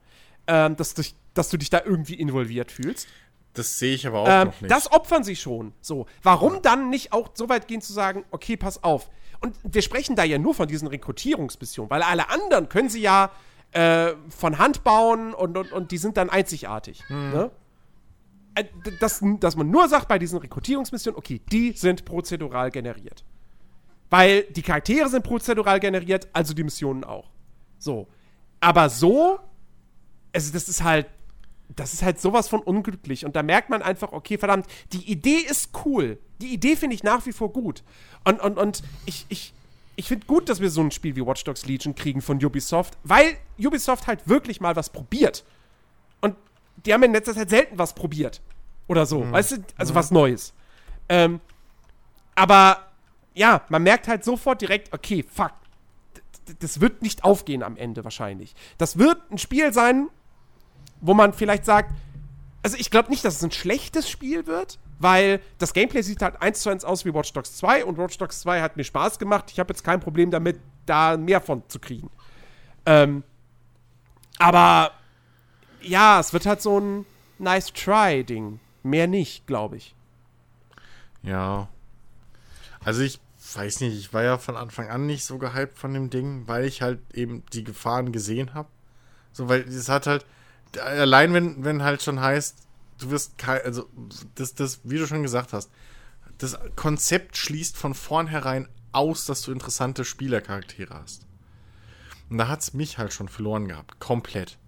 ähm, dass, du, dass du dich da irgendwie involviert fühlst. Das sehe ich aber auch ähm, noch nicht. Das opfern sie schon. So, warum dann nicht auch so weit gehen zu sagen, okay, pass auf, und wir sprechen da ja nur von diesen Rekrutierungsmissionen, weil alle anderen können sie ja äh, von Hand bauen und, und, und die sind dann einzigartig. Hm. Ne? Äh, dass, dass man nur sagt bei diesen Rekrutierungsmissionen, okay, die sind prozedural generiert. Weil die Charaktere sind prozedural generiert, also die Missionen auch. So. Aber so, also das ist halt, das ist halt sowas von unglücklich. Und da merkt man einfach, okay, verdammt, die Idee ist cool. Die Idee finde ich nach wie vor gut. Und, und, und ich, ich, ich finde gut, dass wir so ein Spiel wie Watch Dogs Legion kriegen von Ubisoft, weil Ubisoft halt wirklich mal was probiert. Und die haben in letzter Zeit selten was probiert. Oder so. Mhm. Weißt du, also mhm. was Neues. Ähm, aber ja, man merkt halt sofort direkt, okay, fuck. Das wird nicht aufgehen am Ende wahrscheinlich. Das wird ein Spiel sein, wo man vielleicht sagt, also ich glaube nicht, dass es ein schlechtes Spiel wird, weil das Gameplay sieht halt eins zu eins aus wie Watch Dogs 2 und Watch Dogs 2 hat mir Spaß gemacht. Ich habe jetzt kein Problem damit, da mehr von zu kriegen. Ähm, aber ja, es wird halt so ein nice try Ding. Mehr nicht, glaube ich. Ja. Also ich weiß nicht, ich war ja von Anfang an nicht so gehypt von dem Ding, weil ich halt eben die Gefahren gesehen habe. So, weil es hat halt, allein wenn, wenn halt schon heißt, du wirst kein, also das, das, wie du schon gesagt hast, das Konzept schließt von vornherein aus, dass du interessante Spielercharaktere hast. Und da hat es mich halt schon verloren gehabt. Komplett.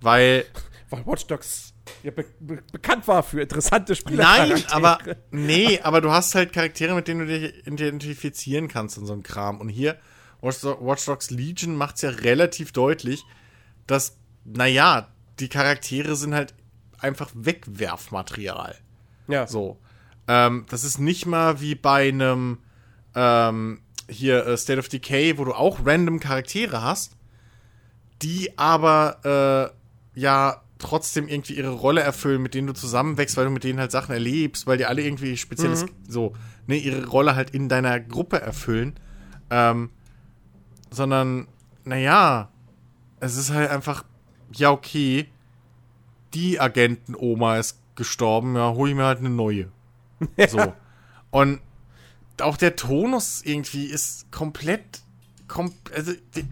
Weil. Weil Watch Dogs ja be be bekannt war für interessante Spieler. Nein, aber. Nee, aber du hast halt Charaktere, mit denen du dich identifizieren kannst in so einem Kram. Und hier, Watch Dogs Legion macht es ja relativ deutlich, dass, naja, die Charaktere sind halt einfach Wegwerfmaterial. Ja. So. Ähm, das ist nicht mal wie bei einem ähm, hier äh, State of Decay, wo du auch random Charaktere hast, die aber äh, ja trotzdem irgendwie ihre Rolle erfüllen, mit denen du zusammenwächst, weil du mit denen halt Sachen erlebst, weil die alle irgendwie spezielles, mhm. so, ne, ihre Rolle halt in deiner Gruppe erfüllen. Ähm, sondern, naja, es ist halt einfach, ja, okay, die Agenten-Oma ist gestorben, ja, hol ich mir halt eine neue. Ja. So. Und auch der Tonus irgendwie ist komplett, kom also, die,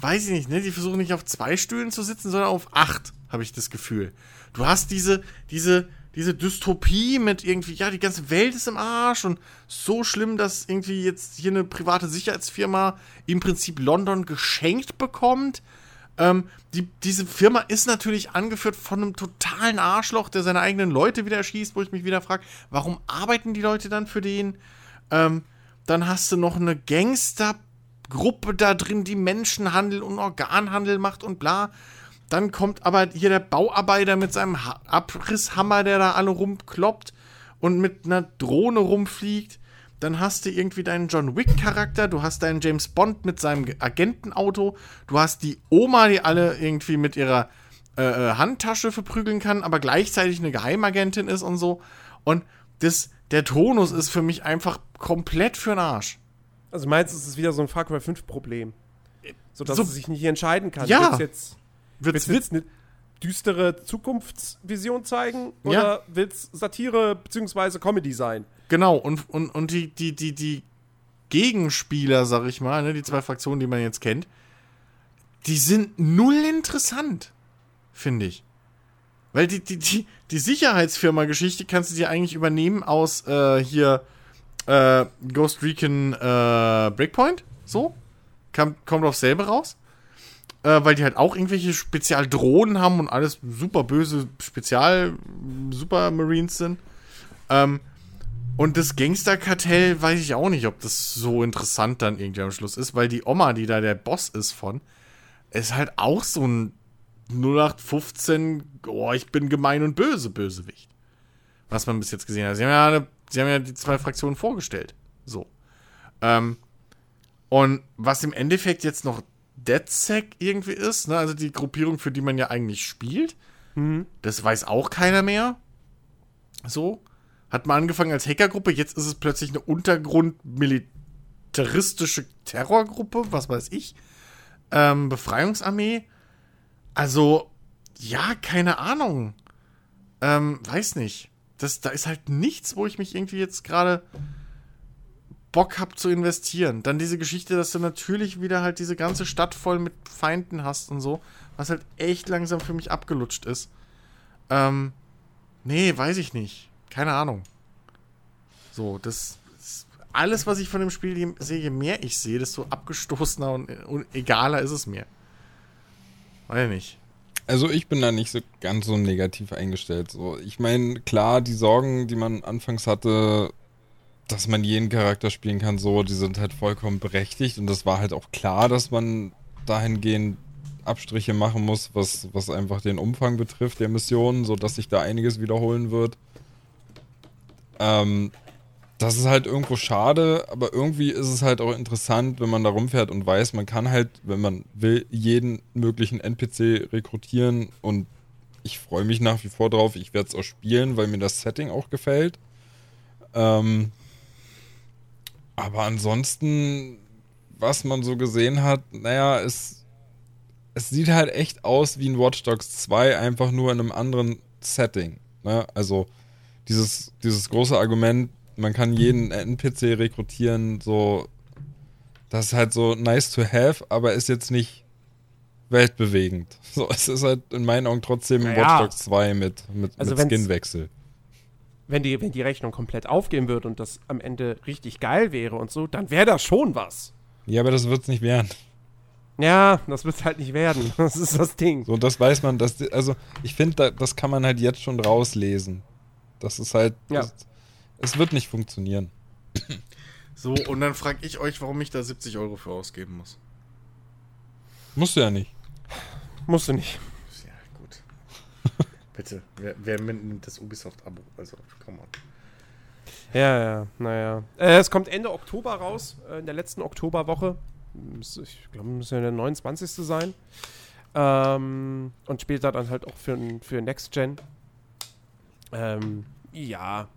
weiß ich nicht, ne? Die versuchen nicht auf zwei Stühlen zu sitzen, sondern auf acht, habe ich das Gefühl. Du hast diese, diese, diese Dystopie mit irgendwie, ja, die ganze Welt ist im Arsch und so schlimm, dass irgendwie jetzt hier eine private Sicherheitsfirma im Prinzip London geschenkt bekommt ähm, die, diese Firma ist natürlich angeführt von einem totalen Arschloch, der seine eigenen Leute wieder erschießt, wo ich mich wieder frage, warum arbeiten die Leute dann für den? Ähm, dann hast du noch eine Gangstergruppe da drin, die Menschenhandel und Organhandel macht und bla. Dann kommt aber hier der Bauarbeiter mit seinem ha Abrisshammer, der da alle rumkloppt und mit einer Drohne rumfliegt. Dann hast du irgendwie deinen John Wick-Charakter, du hast deinen James Bond mit seinem Agentenauto, du hast die Oma, die alle irgendwie mit ihrer äh, äh, Handtasche verprügeln kann, aber gleichzeitig eine Geheimagentin ist und so. Und das, der Tonus ist für mich einfach komplett für den Arsch. Also meinst du, es ist wieder so ein Far Cry 5 Problem? So es sich nicht entscheiden kann. Ja. Wird's jetzt, wird's, wird's, eine düstere Zukunftsvision zeigen? Oder ja. will's Satire bzw. Comedy sein? Genau, und, und, und die, die, die, die Gegenspieler, sag ich mal, ne, die zwei Fraktionen, die man jetzt kennt, die sind null interessant, finde ich. Weil die, die, die, die Sicherheitsfirma-Geschichte kannst du dir eigentlich übernehmen aus äh, hier äh, Ghost Recon äh, Breakpoint. So. Kam, kommt auch selber raus. Äh, weil die halt auch irgendwelche Spezialdrohnen haben und alles super böse Spezial-Supermarines sind. Ähm, und das Gangsterkartell weiß ich auch nicht, ob das so interessant dann irgendwie am Schluss ist, weil die Oma, die da der Boss ist von, ist halt auch so ein 0815, oh, ich bin gemein und böse Bösewicht. Was man bis jetzt gesehen hat. Sie haben ja, eine, sie haben ja die zwei Fraktionen vorgestellt. So. Ähm, und was im Endeffekt jetzt noch DedSec irgendwie ist, ne, also die Gruppierung, für die man ja eigentlich spielt, mhm. das weiß auch keiner mehr. So. Hat mal angefangen als Hackergruppe, jetzt ist es plötzlich eine untergrundmilitaristische Terrorgruppe, was weiß ich. Ähm, Befreiungsarmee. Also, ja, keine Ahnung. Ähm, weiß nicht. Das, da ist halt nichts, wo ich mich irgendwie jetzt gerade Bock hab zu investieren. Dann diese Geschichte, dass du natürlich wieder halt diese ganze Stadt voll mit Feinden hast und so, was halt echt langsam für mich abgelutscht ist. Ähm, nee, weiß ich nicht. Keine Ahnung. So, das alles, was ich von dem Spiel sehe, je mehr ich sehe, desto abgestoßener und, und egaler ist es mir. Weiß ich nicht. Also ich bin da nicht so ganz so negativ eingestellt. So, ich meine, klar, die Sorgen, die man anfangs hatte, dass man jeden Charakter spielen kann, so, die sind halt vollkommen berechtigt und das war halt auch klar, dass man dahingehend Abstriche machen muss, was, was einfach den Umfang betrifft der Mission, so dass sich da einiges wiederholen wird. Ähm, das ist halt irgendwo schade, aber irgendwie ist es halt auch interessant, wenn man da rumfährt und weiß, man kann halt, wenn man will, jeden möglichen NPC rekrutieren und ich freue mich nach wie vor drauf. Ich werde es auch spielen, weil mir das Setting auch gefällt. Ähm, aber ansonsten, was man so gesehen hat, naja, es, es sieht halt echt aus wie ein Watch Dogs 2, einfach nur in einem anderen Setting. Ne? Also dieses, dieses große Argument, man kann jeden NPC rekrutieren, so, das ist halt so nice to have, aber ist jetzt nicht weltbewegend. So, es ist halt in meinen Augen trotzdem Naja. Watch Dogs 2 mit, mit, Also mit Skinwechsel. Wenn die, wenn die Rechnung komplett aufgehen würde und das am Ende richtig geil wäre und so, dann wäre das schon was. Ja, aber das wird's nicht werden. Ja, das wird halt nicht werden. Das ist das Ding. So, das weiß man, die- also ich finde, da, das kann man halt jetzt schon rauslesen. Das ist halt, Ja. das, es wird nicht funktionieren. So, und dann frage ich euch, warum ich da 70 Euro für ausgeben muss. Musst du ja nicht. Musst du nicht. Ja, gut. Bitte, wer, wer nimmt das Ubisoft-Abo? Also, come on. Ja, ja, naja. Äh, es kommt Ende Oktober raus, äh, in der letzten Oktoberwoche. Ich glaube, müsste ja der 29. sein. Ähm, und später dann halt auch für, für Next Gen. Ähm, ja,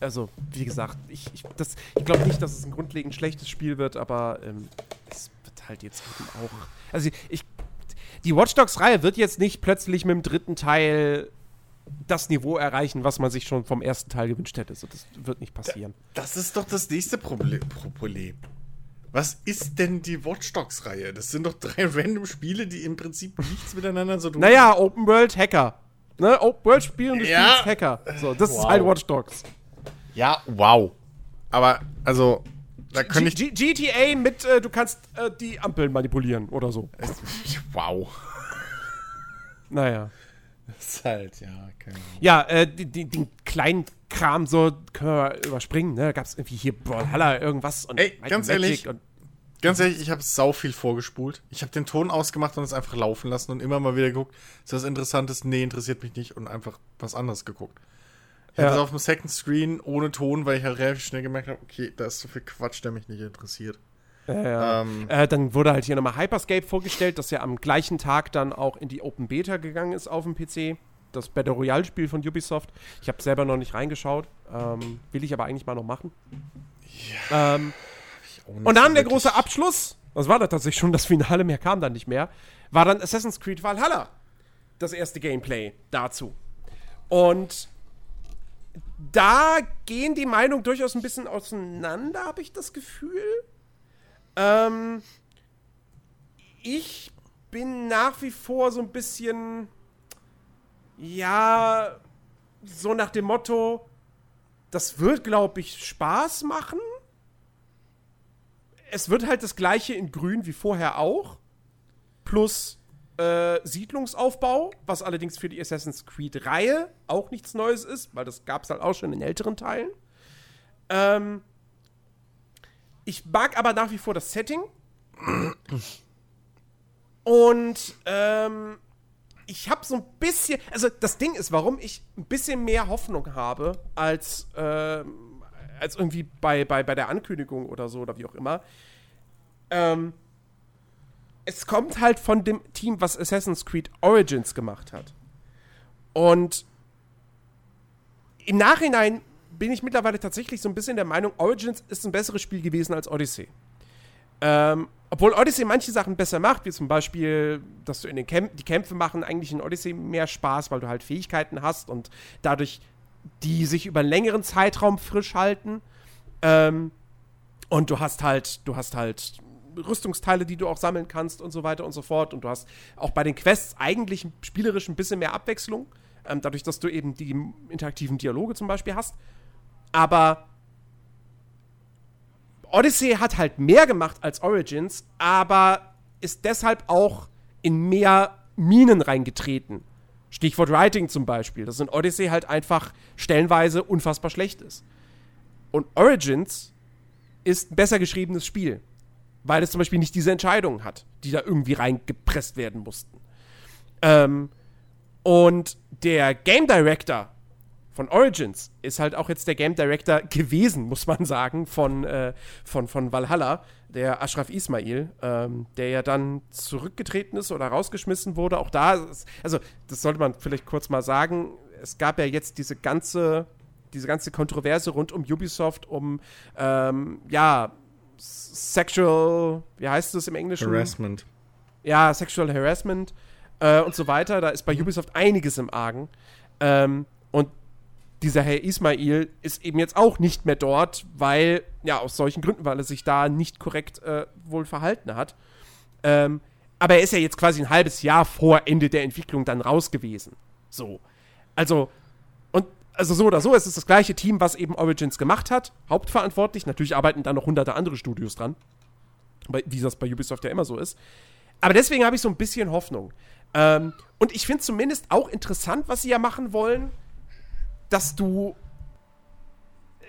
also wie gesagt, ich, ich, das- ich glaube nicht, dass es ein grundlegend schlechtes Spiel wird, aber ähm, es wird halt jetzt eben auch. Also ich, die Watch Dogs-Reihe wird jetzt nicht plötzlich mit dem dritten Teil das Niveau erreichen, was man sich schon vom ersten Teil gewünscht hätte. So, das wird nicht passieren. Das ist doch das nächste Proble Problem. Was ist denn die Watch Dogs-Reihe? Das sind doch drei random Spiele, die im Prinzip nichts miteinander so tun. Naja, Open World Hacker. Ne? Open World Spiel und du Ja. spielst Hacker. So, das ist Wow. halt Watch Dogs. Ja, wow. Aber, also, da könnte ich. G GTA mit, äh, du kannst äh, die Ampeln manipulieren oder so. Wow. Naja. Das ist halt, ja, keine Ahnung. Ja, äh, die, die, den kleinen Kram so können wir überspringen. Ne? Da gab es irgendwie hier Brawlhalla irgendwas und Ey, Might ganz and ehrlich, und Ganz ehrlich, ich habe sau viel vorgespult. Ich habe den Ton ausgemacht und es einfach laufen lassen und immer mal wieder geguckt, ist das Interessantes? Nee, interessiert mich nicht und einfach was anderes geguckt. Ich Ja. hatte es auf dem Second Screen ohne Ton, weil ich halt relativ schnell gemerkt habe, okay, da ist so viel Quatsch, der mich nicht interessiert. Ja. Ähm, Äh, dann wurde halt hier nochmal Hyperscape vorgestellt, das ja am gleichen Tag dann auch in die Open Beta gegangen ist auf dem PC. Das Battle Royale-Spiel von Ubisoft. Ich habe selber noch nicht reingeschaut. Ähm, will ich aber eigentlich mal noch machen. Ähm, auch nicht und dann so der große Abschluss, das war dann tatsächlich schon das Finale, mehr kam dann nicht mehr, war dann Assassin's Creed Valhalla. Das erste Gameplay dazu. Und da gehen die Meinungen durchaus ein bisschen auseinander, habe ich das Gefühl. Ähm, ich bin nach wie vor so ein bisschen, ja, so nach dem Motto, das wird, glaube ich, Spaß machen. Es wird halt das gleiche in Grün wie vorher auch. Plus äh, Siedlungsaufbau, was allerdings für die Assassin's Creed-Reihe auch nichts Neues ist, weil das gab es halt auch schon in älteren Teilen. Ähm, ich mag aber nach wie vor das Setting. Und ähm, ich habe so ein bisschen, also das Ding ist, warum ich ein bisschen mehr Hoffnung habe als, ähm, als irgendwie bei, bei, bei der Ankündigung oder so oder wie auch immer. Ähm, es kommt halt von dem Team, was Assassin's Creed Origins gemacht hat. Und im Nachhinein bin ich mittlerweile tatsächlich so ein bisschen der Meinung, Origins ist ein besseres Spiel gewesen als Odyssey. Ähm, obwohl Odyssey manche Sachen besser macht, wie zum Beispiel, dass du in den Kämpfen, die Kämpfe machen eigentlich in Odyssey mehr Spaß, weil du halt Fähigkeiten hast und dadurch die sich über einen längeren Zeitraum frisch halten. Ähm, und du hast halt, du hast halt Rüstungsteile, die du auch sammeln kannst und so weiter und so fort. Und du hast auch bei den Quests eigentlich spielerisch ein bisschen mehr Abwechslung, ähm, dadurch, dass du eben die interaktiven Dialoge zum Beispiel hast. Aber Odyssey hat halt mehr gemacht als Origins, aber ist deshalb auch in mehr Minen reingetreten. Stichwort Writing zum Beispiel, das in Odyssey halt einfach stellenweise unfassbar schlecht ist. Und Origins ist ein besser geschriebenes Spiel, weil es zum Beispiel nicht diese Entscheidungen hat, die da irgendwie reingepresst werden mussten. Ähm, und der Game Director von Origins ist halt auch jetzt der Game Director gewesen, muss man sagen, von, äh, von, von Valhalla, der Ashraf Ismail, ähm, der ja dann zurückgetreten ist oder rausgeschmissen wurde. Auch da, also das sollte man vielleicht kurz mal sagen, es gab ja jetzt diese ganze, diese ganze Kontroverse rund um Ubisoft, um, ähm, ja, Sexual, wie heißt es im Englischen? Harassment. Ja, Sexual Harassment äh, und so weiter. Da ist bei Ubisoft einiges im Argen. Ähm, und dieser Herr Ismail ist eben jetzt auch nicht mehr dort, weil, ja, aus solchen Gründen, weil er sich da nicht korrekt äh, wohl verhalten hat. Ähm, aber er ist ja jetzt quasi ein halbes Jahr vor Ende der Entwicklung dann raus gewesen. So. Also, und also so oder so, es ist das gleiche Team, was eben Origins gemacht hat, hauptverantwortlich. Natürlich arbeiten da noch hunderte andere Studios dran. Wie das bei Ubisoft ja immer so ist. Aber deswegen habe ich so ein bisschen Hoffnung. Ähm, und ich finde zumindest auch interessant, was sie ja machen wollen dass du.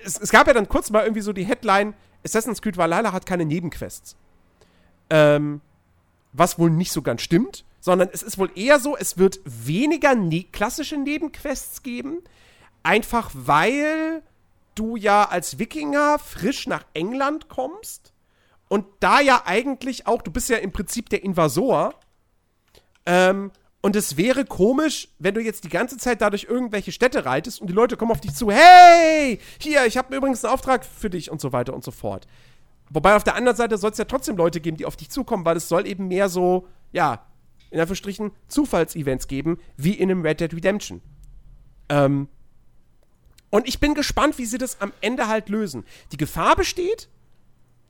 Es, es, gab ja dann kurz mal irgendwie so die Headline: Assassin's Creed Valhalla hat keine Nebenquests. Ähm, was wohl nicht so ganz stimmt, sondern es ist wohl eher so, es wird weniger ne klassische Nebenquests geben, einfach weil du ja als Wikinger frisch nach England kommst und da ja eigentlich auch, du bist ja im Prinzip der Invasor, ähm, und es wäre komisch, wenn du jetzt die ganze Zeit dadurch irgendwelche Städte reitest und die Leute kommen auf dich zu, hey, hier, ich habe übrigens einen Auftrag für dich und so weiter und so fort. Wobei auf der anderen Seite soll es ja trotzdem Leute geben, die auf dich zukommen, weil es soll eben mehr so, ja, in Anführungsstrichen Zufallsevents geben, wie in einem Red Dead Redemption. Ähm, und ich bin gespannt, wie sie das am Ende halt lösen. Die Gefahr besteht,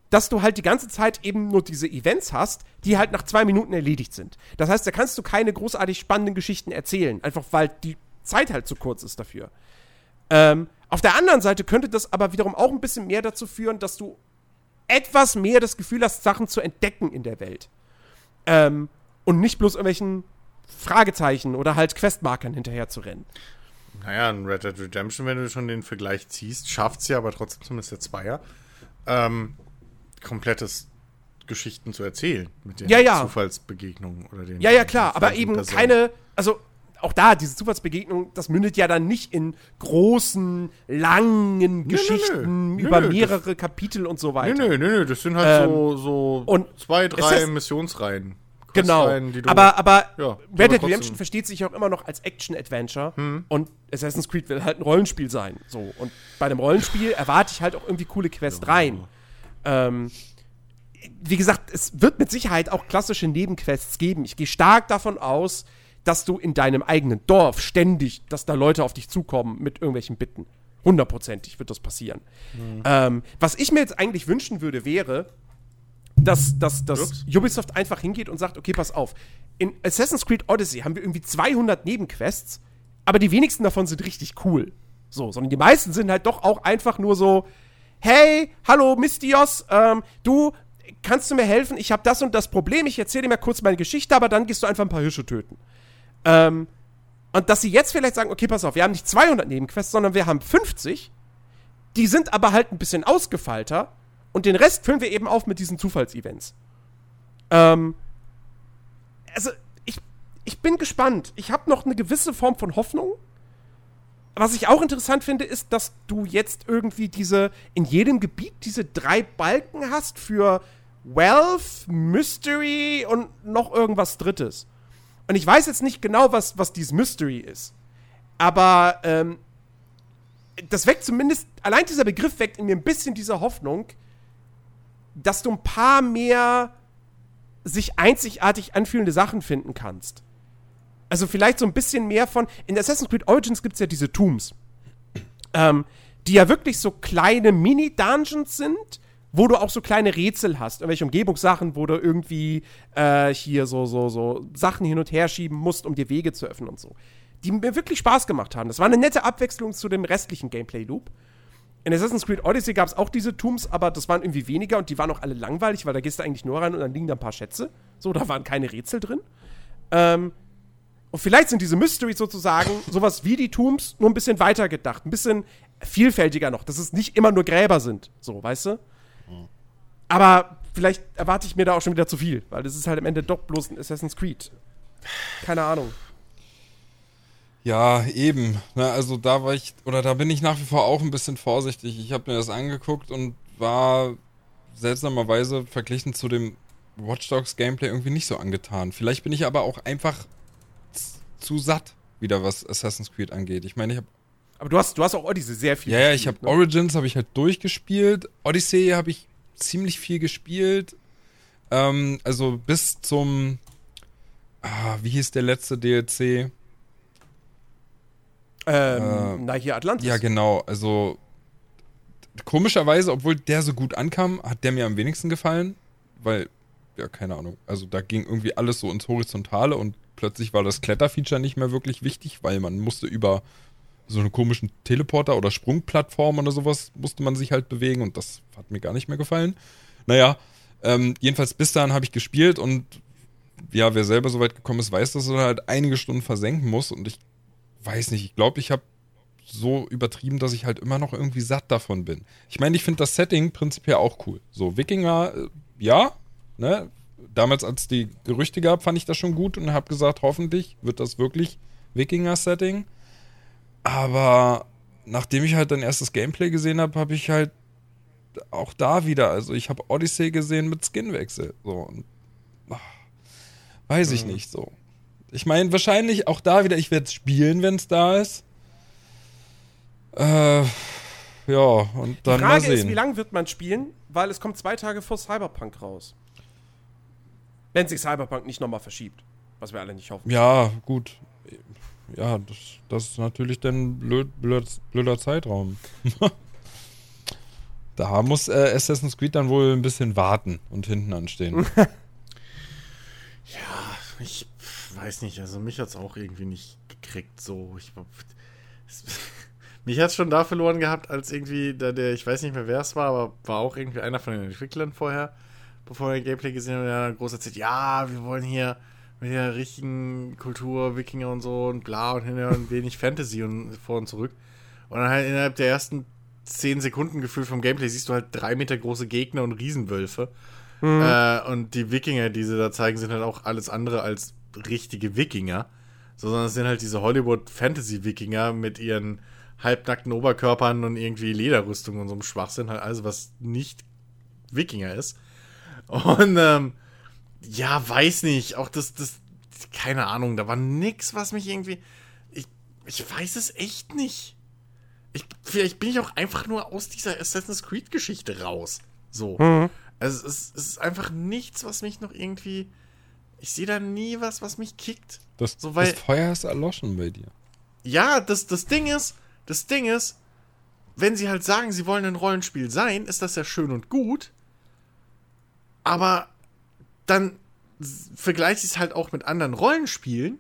dass du halt die ganze Zeit eben nur diese Events hast, die halt nach zwei Minuten erledigt sind. Das heißt, da kannst du keine großartig spannenden Geschichten erzählen, einfach weil die Zeit halt zu kurz ist dafür. Ähm, auf der anderen Seite könnte das aber wiederum auch ein bisschen mehr dazu führen, dass du etwas mehr das Gefühl hast, Sachen zu entdecken in der Welt. Ähm, und nicht bloß irgendwelchen Fragezeichen oder halt Questmarkern hinterher zu rennen. Naja, in Red Dead Redemption, wenn du schon den Vergleich ziehst, schafft es ja aber trotzdem zumindest der Zweier. Ähm, komplettes Geschichten zu erzählen mit den ja, ja. Zufallsbegegnungen oder den. Ja, ja, klar, aber eben Personen. keine, also auch da, diese Zufallsbegegnung, das mündet ja dann nicht in großen, langen Geschichten nö, über nö, mehrere Kapitel und so Nö, weiter. nö, nö, nö, das sind halt Ähm, so, so und zwei, drei ist- Missionsreihen. Genau. Questreihen, die du- aber aber ja, Red Dead Redemption versteht sich auch immer noch als Action-Adventure und Assassin's Creed will halt ein Rollenspiel sein. So. Und bei einem Rollenspiel erwarte ich halt auch irgendwie coole Quests rein. Ähm, wie gesagt, es wird mit Sicherheit auch klassische Nebenquests geben. Ich gehe stark davon aus, dass du in deinem eigenen Dorf ständig, dass da Leute auf dich zukommen mit irgendwelchen Bitten. Hundertprozentig wird das passieren. Ähm, was ich mir jetzt eigentlich wünschen würde, wäre, dass, dass, dass Ups. Ubisoft einfach hingeht und sagt, okay, pass auf, in Assassin's Creed Odyssey haben wir irgendwie 200 Nebenquests, aber die wenigsten davon sind richtig cool. So, sondern die meisten sind halt doch auch einfach nur so, hey, hallo Mistios, ähm, du, kannst du mir helfen? Ich habe das und das Problem, ich erzähle dir mal kurz meine Geschichte, aber dann gehst du einfach ein paar Hirsche töten. Ähm, und dass sie jetzt vielleicht sagen, okay, pass auf, wir haben nicht 200 Nebenquests, sondern wir haben 50, die sind aber halt ein bisschen ausgefeilter und den Rest füllen wir eben auf mit diesen Zufallsevents. Ähm, also, ich, ich bin gespannt. Ich habe noch eine gewisse Form von Hoffnung. Was ich auch interessant finde, ist, dass du jetzt irgendwie diese, in jedem Gebiet diese drei Balken hast für Wealth, Mystery und noch irgendwas Drittes. Und ich weiß jetzt nicht genau, was, was dieses Mystery ist. Aber ähm, das weckt zumindest, allein dieser Begriff weckt in mir ein bisschen diese Hoffnung, dass du ein paar mehr sich einzigartig anfühlende Sachen finden kannst. Also vielleicht so ein bisschen mehr von. In Assassin's Creed Origins gibt es ja diese Tombs. Ähm, die ja wirklich so kleine Mini-Dungeons sind, wo du auch so kleine Rätsel hast. Irgendwelche Umgebungssachen, wo du irgendwie äh, hier so, so, so Sachen hin und her schieben musst, um dir Wege zu öffnen und so. Die mir wirklich Spaß gemacht haben. Das war eine nette Abwechslung zu dem restlichen Gameplay-Loop. In Assassin's Creed Odyssey gab es auch diese Tombs, aber das waren irgendwie weniger und die waren auch alle langweilig, weil da gehst du eigentlich nur rein und dann liegen da ein paar Schätze. So, da waren keine Rätsel drin. Ähm, Und vielleicht sind diese Mysteries sozusagen sowas wie die Tombs, nur ein bisschen weiter gedacht, ein bisschen vielfältiger noch, dass es nicht immer nur Gräber sind, so, weißt du? Aber vielleicht erwarte ich mir da auch schon wieder zu viel, weil das ist halt am Ende doch bloß ein Assassin's Creed. Keine Ahnung. Ja, eben. Na, also da war ich, oder da bin ich nach wie vor auch ein bisschen vorsichtig. Ich habe mir das angeguckt und war seltsamerweise verglichen zu dem Watch Dogs Gameplay irgendwie nicht so angetan. Vielleicht bin ich aber auch einfach zu satt, wieder was Assassin's Creed angeht. Ich meine, ich habe Aber du hast, du hast auch Odyssey sehr viel ja, ja, ich gespielt, habe Origins habe ich halt durchgespielt. Odyssey habe ich ziemlich viel gespielt. Ähm, also bis zum ah, wie hieß der letzte DLC? Ähm, Äh, na, hier Atlantis. Ja, genau. Also komischerweise, obwohl der so gut ankam, hat der mir am wenigsten gefallen, weil ja, keine Ahnung. Also da ging irgendwie alles so ins Horizontale und plötzlich war das Kletterfeature nicht mehr wirklich wichtig, weil man musste über so einen komischen Teleporter oder Sprungplattform oder sowas musste man sich halt bewegen und das hat mir gar nicht mehr gefallen. Naja, ähm, jedenfalls bis dahin habe ich gespielt und ja, wer selber so weit gekommen ist, weiß, dass er halt einige Stunden versenken muss und ich weiß nicht, ich glaube, ich habe so übertrieben, dass ich halt immer noch irgendwie satt davon bin. Ich meine, ich finde das Setting prinzipiell auch cool. So, Wikinger, äh, ja, ne? Damals, als es die Gerüchte gab, fand ich das schon gut und habe gesagt, hoffentlich wird das wirklich Wikinger-Setting. Aber nachdem ich halt dein erstes Gameplay gesehen habe, habe ich halt auch da wieder, also ich habe Odyssey gesehen mit Skinwechsel. So, und, ach, weiß ich nicht so. Ich meine, wahrscheinlich auch da wieder, ich werde es spielen, wenn es da ist. Äh, ja, und Die dann mal Frage sehen. ist, wie lange wird man spielen? Weil es kommt zwei Tage vor Cyberpunk raus. Wenn sich Cyberpunk nicht nochmal verschiebt. Was wir alle nicht hoffen. Ja, gut. Ja, das, das ist natürlich dann blöd, blöd, blöder Zeitraum. da muss äh, Assassin's Creed dann wohl ein bisschen warten und hinten anstehen. Ich weiß nicht, also mich hat's auch irgendwie nicht gekriegt. So, ich es, mich hat's schon da verloren gehabt, als irgendwie da der, ich weiß nicht mehr wer es war, aber war auch irgendwie einer von den Entwicklern vorher, bevor wir Gameplay gesehen haben, der groß erzählt, ja, wir wollen hier mit der richtigen Kultur, Wikinger und so und bla und hinterher und wenig Fantasy und vor und zurück. Und dann halt innerhalb der ersten 10 Sekunden Gefühl vom Gameplay siehst du halt drei Meter große Gegner und Riesenwölfe. Äh, und die Wikinger, die sie da zeigen, sind halt auch alles andere als richtige Wikinger. So, sondern es sind halt diese Hollywood-Fantasy-Wikinger mit ihren halbnackten Oberkörpern und irgendwie Lederrüstungen und so einem Schwachsinn. Halt alles, was nicht Wikinger ist. Und, ähm, ja, weiß nicht. Auch das, das, keine Ahnung, da war nix, was mich irgendwie. Ich, ich weiß es echt nicht. Ich, vielleicht bin ich auch einfach nur aus dieser Assassin's Creed-Geschichte raus. So. Also es, es ist einfach nichts, was mich noch irgendwie. Ich sehe da nie was, was mich kickt. Das, So, weil- das Feuer ist erloschen bei dir. Ja, das, das Ding ist, das Ding ist, wenn sie halt sagen, sie wollen ein Rollenspiel sein, ist das ja schön und gut. Aber dann ich es halt auch mit anderen Rollenspielen.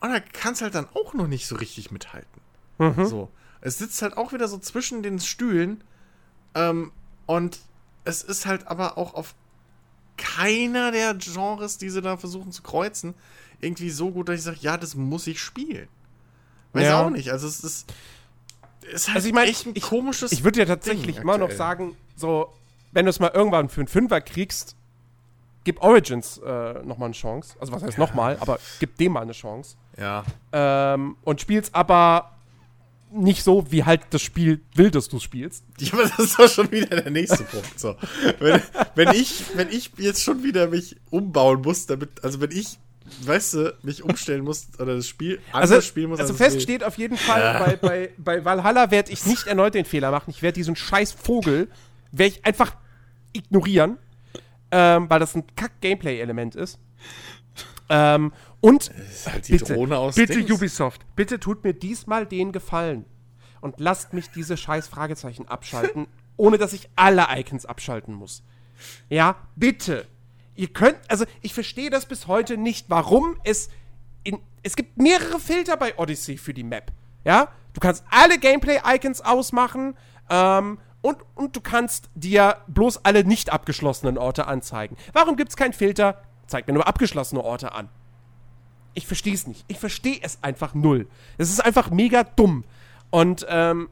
Und da kann es halt dann auch noch nicht so richtig mithalten. So. Es sitzt halt auch wieder so zwischen den Stühlen. Ähm, und es ist halt aber auch auf keiner der Genres, die sie da versuchen zu kreuzen, irgendwie so gut, dass ich sage, ja, das muss ich spielen. Weiß Ja. auch nicht. Also es ist, ist halt Also ich meine, echt ein ich, komisches. ich würde ja tatsächlich Ding immer noch aktuell. sagen, so, wenn du es mal irgendwann für einen Fünfer kriegst, gib Origins äh, nochmal eine Chance. Also was heißt nochmal, aber gib dem mal eine Chance. Ja. Ähm, und spiel's aber nicht so, wie halt das Spiel will, dass du spielst. Ja, aber das ist doch schon wieder der nächste Punkt. So. Wenn, wenn, ich, wenn ich jetzt schon wieder mich umbauen muss, damit, also wenn ich, weißt du, mich umstellen muss oder das Spiel anders Also, spielen muss, also als fest es will. steht auf jeden Fall, bei, bei, bei Valhalla werde ich nicht erneut den Fehler machen. Ich werde diesen scheiß Vogel, werde ich einfach ignorieren, ähm, weil das ein Kack-Gameplay-Element ist. Ähm, und halt bitte Dings. Ubisoft, bitte tut mir diesmal den Gefallen und lasst mich diese scheiß Fragezeichen abschalten, ohne dass ich alle Icons abschalten muss. Ja, bitte. Ihr könnt, also ich verstehe das bis heute nicht, warum es in, es gibt mehrere Filter bei Odyssey für die Map. Ja, du kannst alle Gameplay-Icons ausmachen ähm, und, und du kannst dir bloß alle nicht abgeschlossenen Orte anzeigen. Warum gibt es keinen Filter? Zeig mir nur abgeschlossene Orte an. Ich verstehe es nicht. Ich verstehe es einfach null. Es ist einfach mega dumm. Und ähm,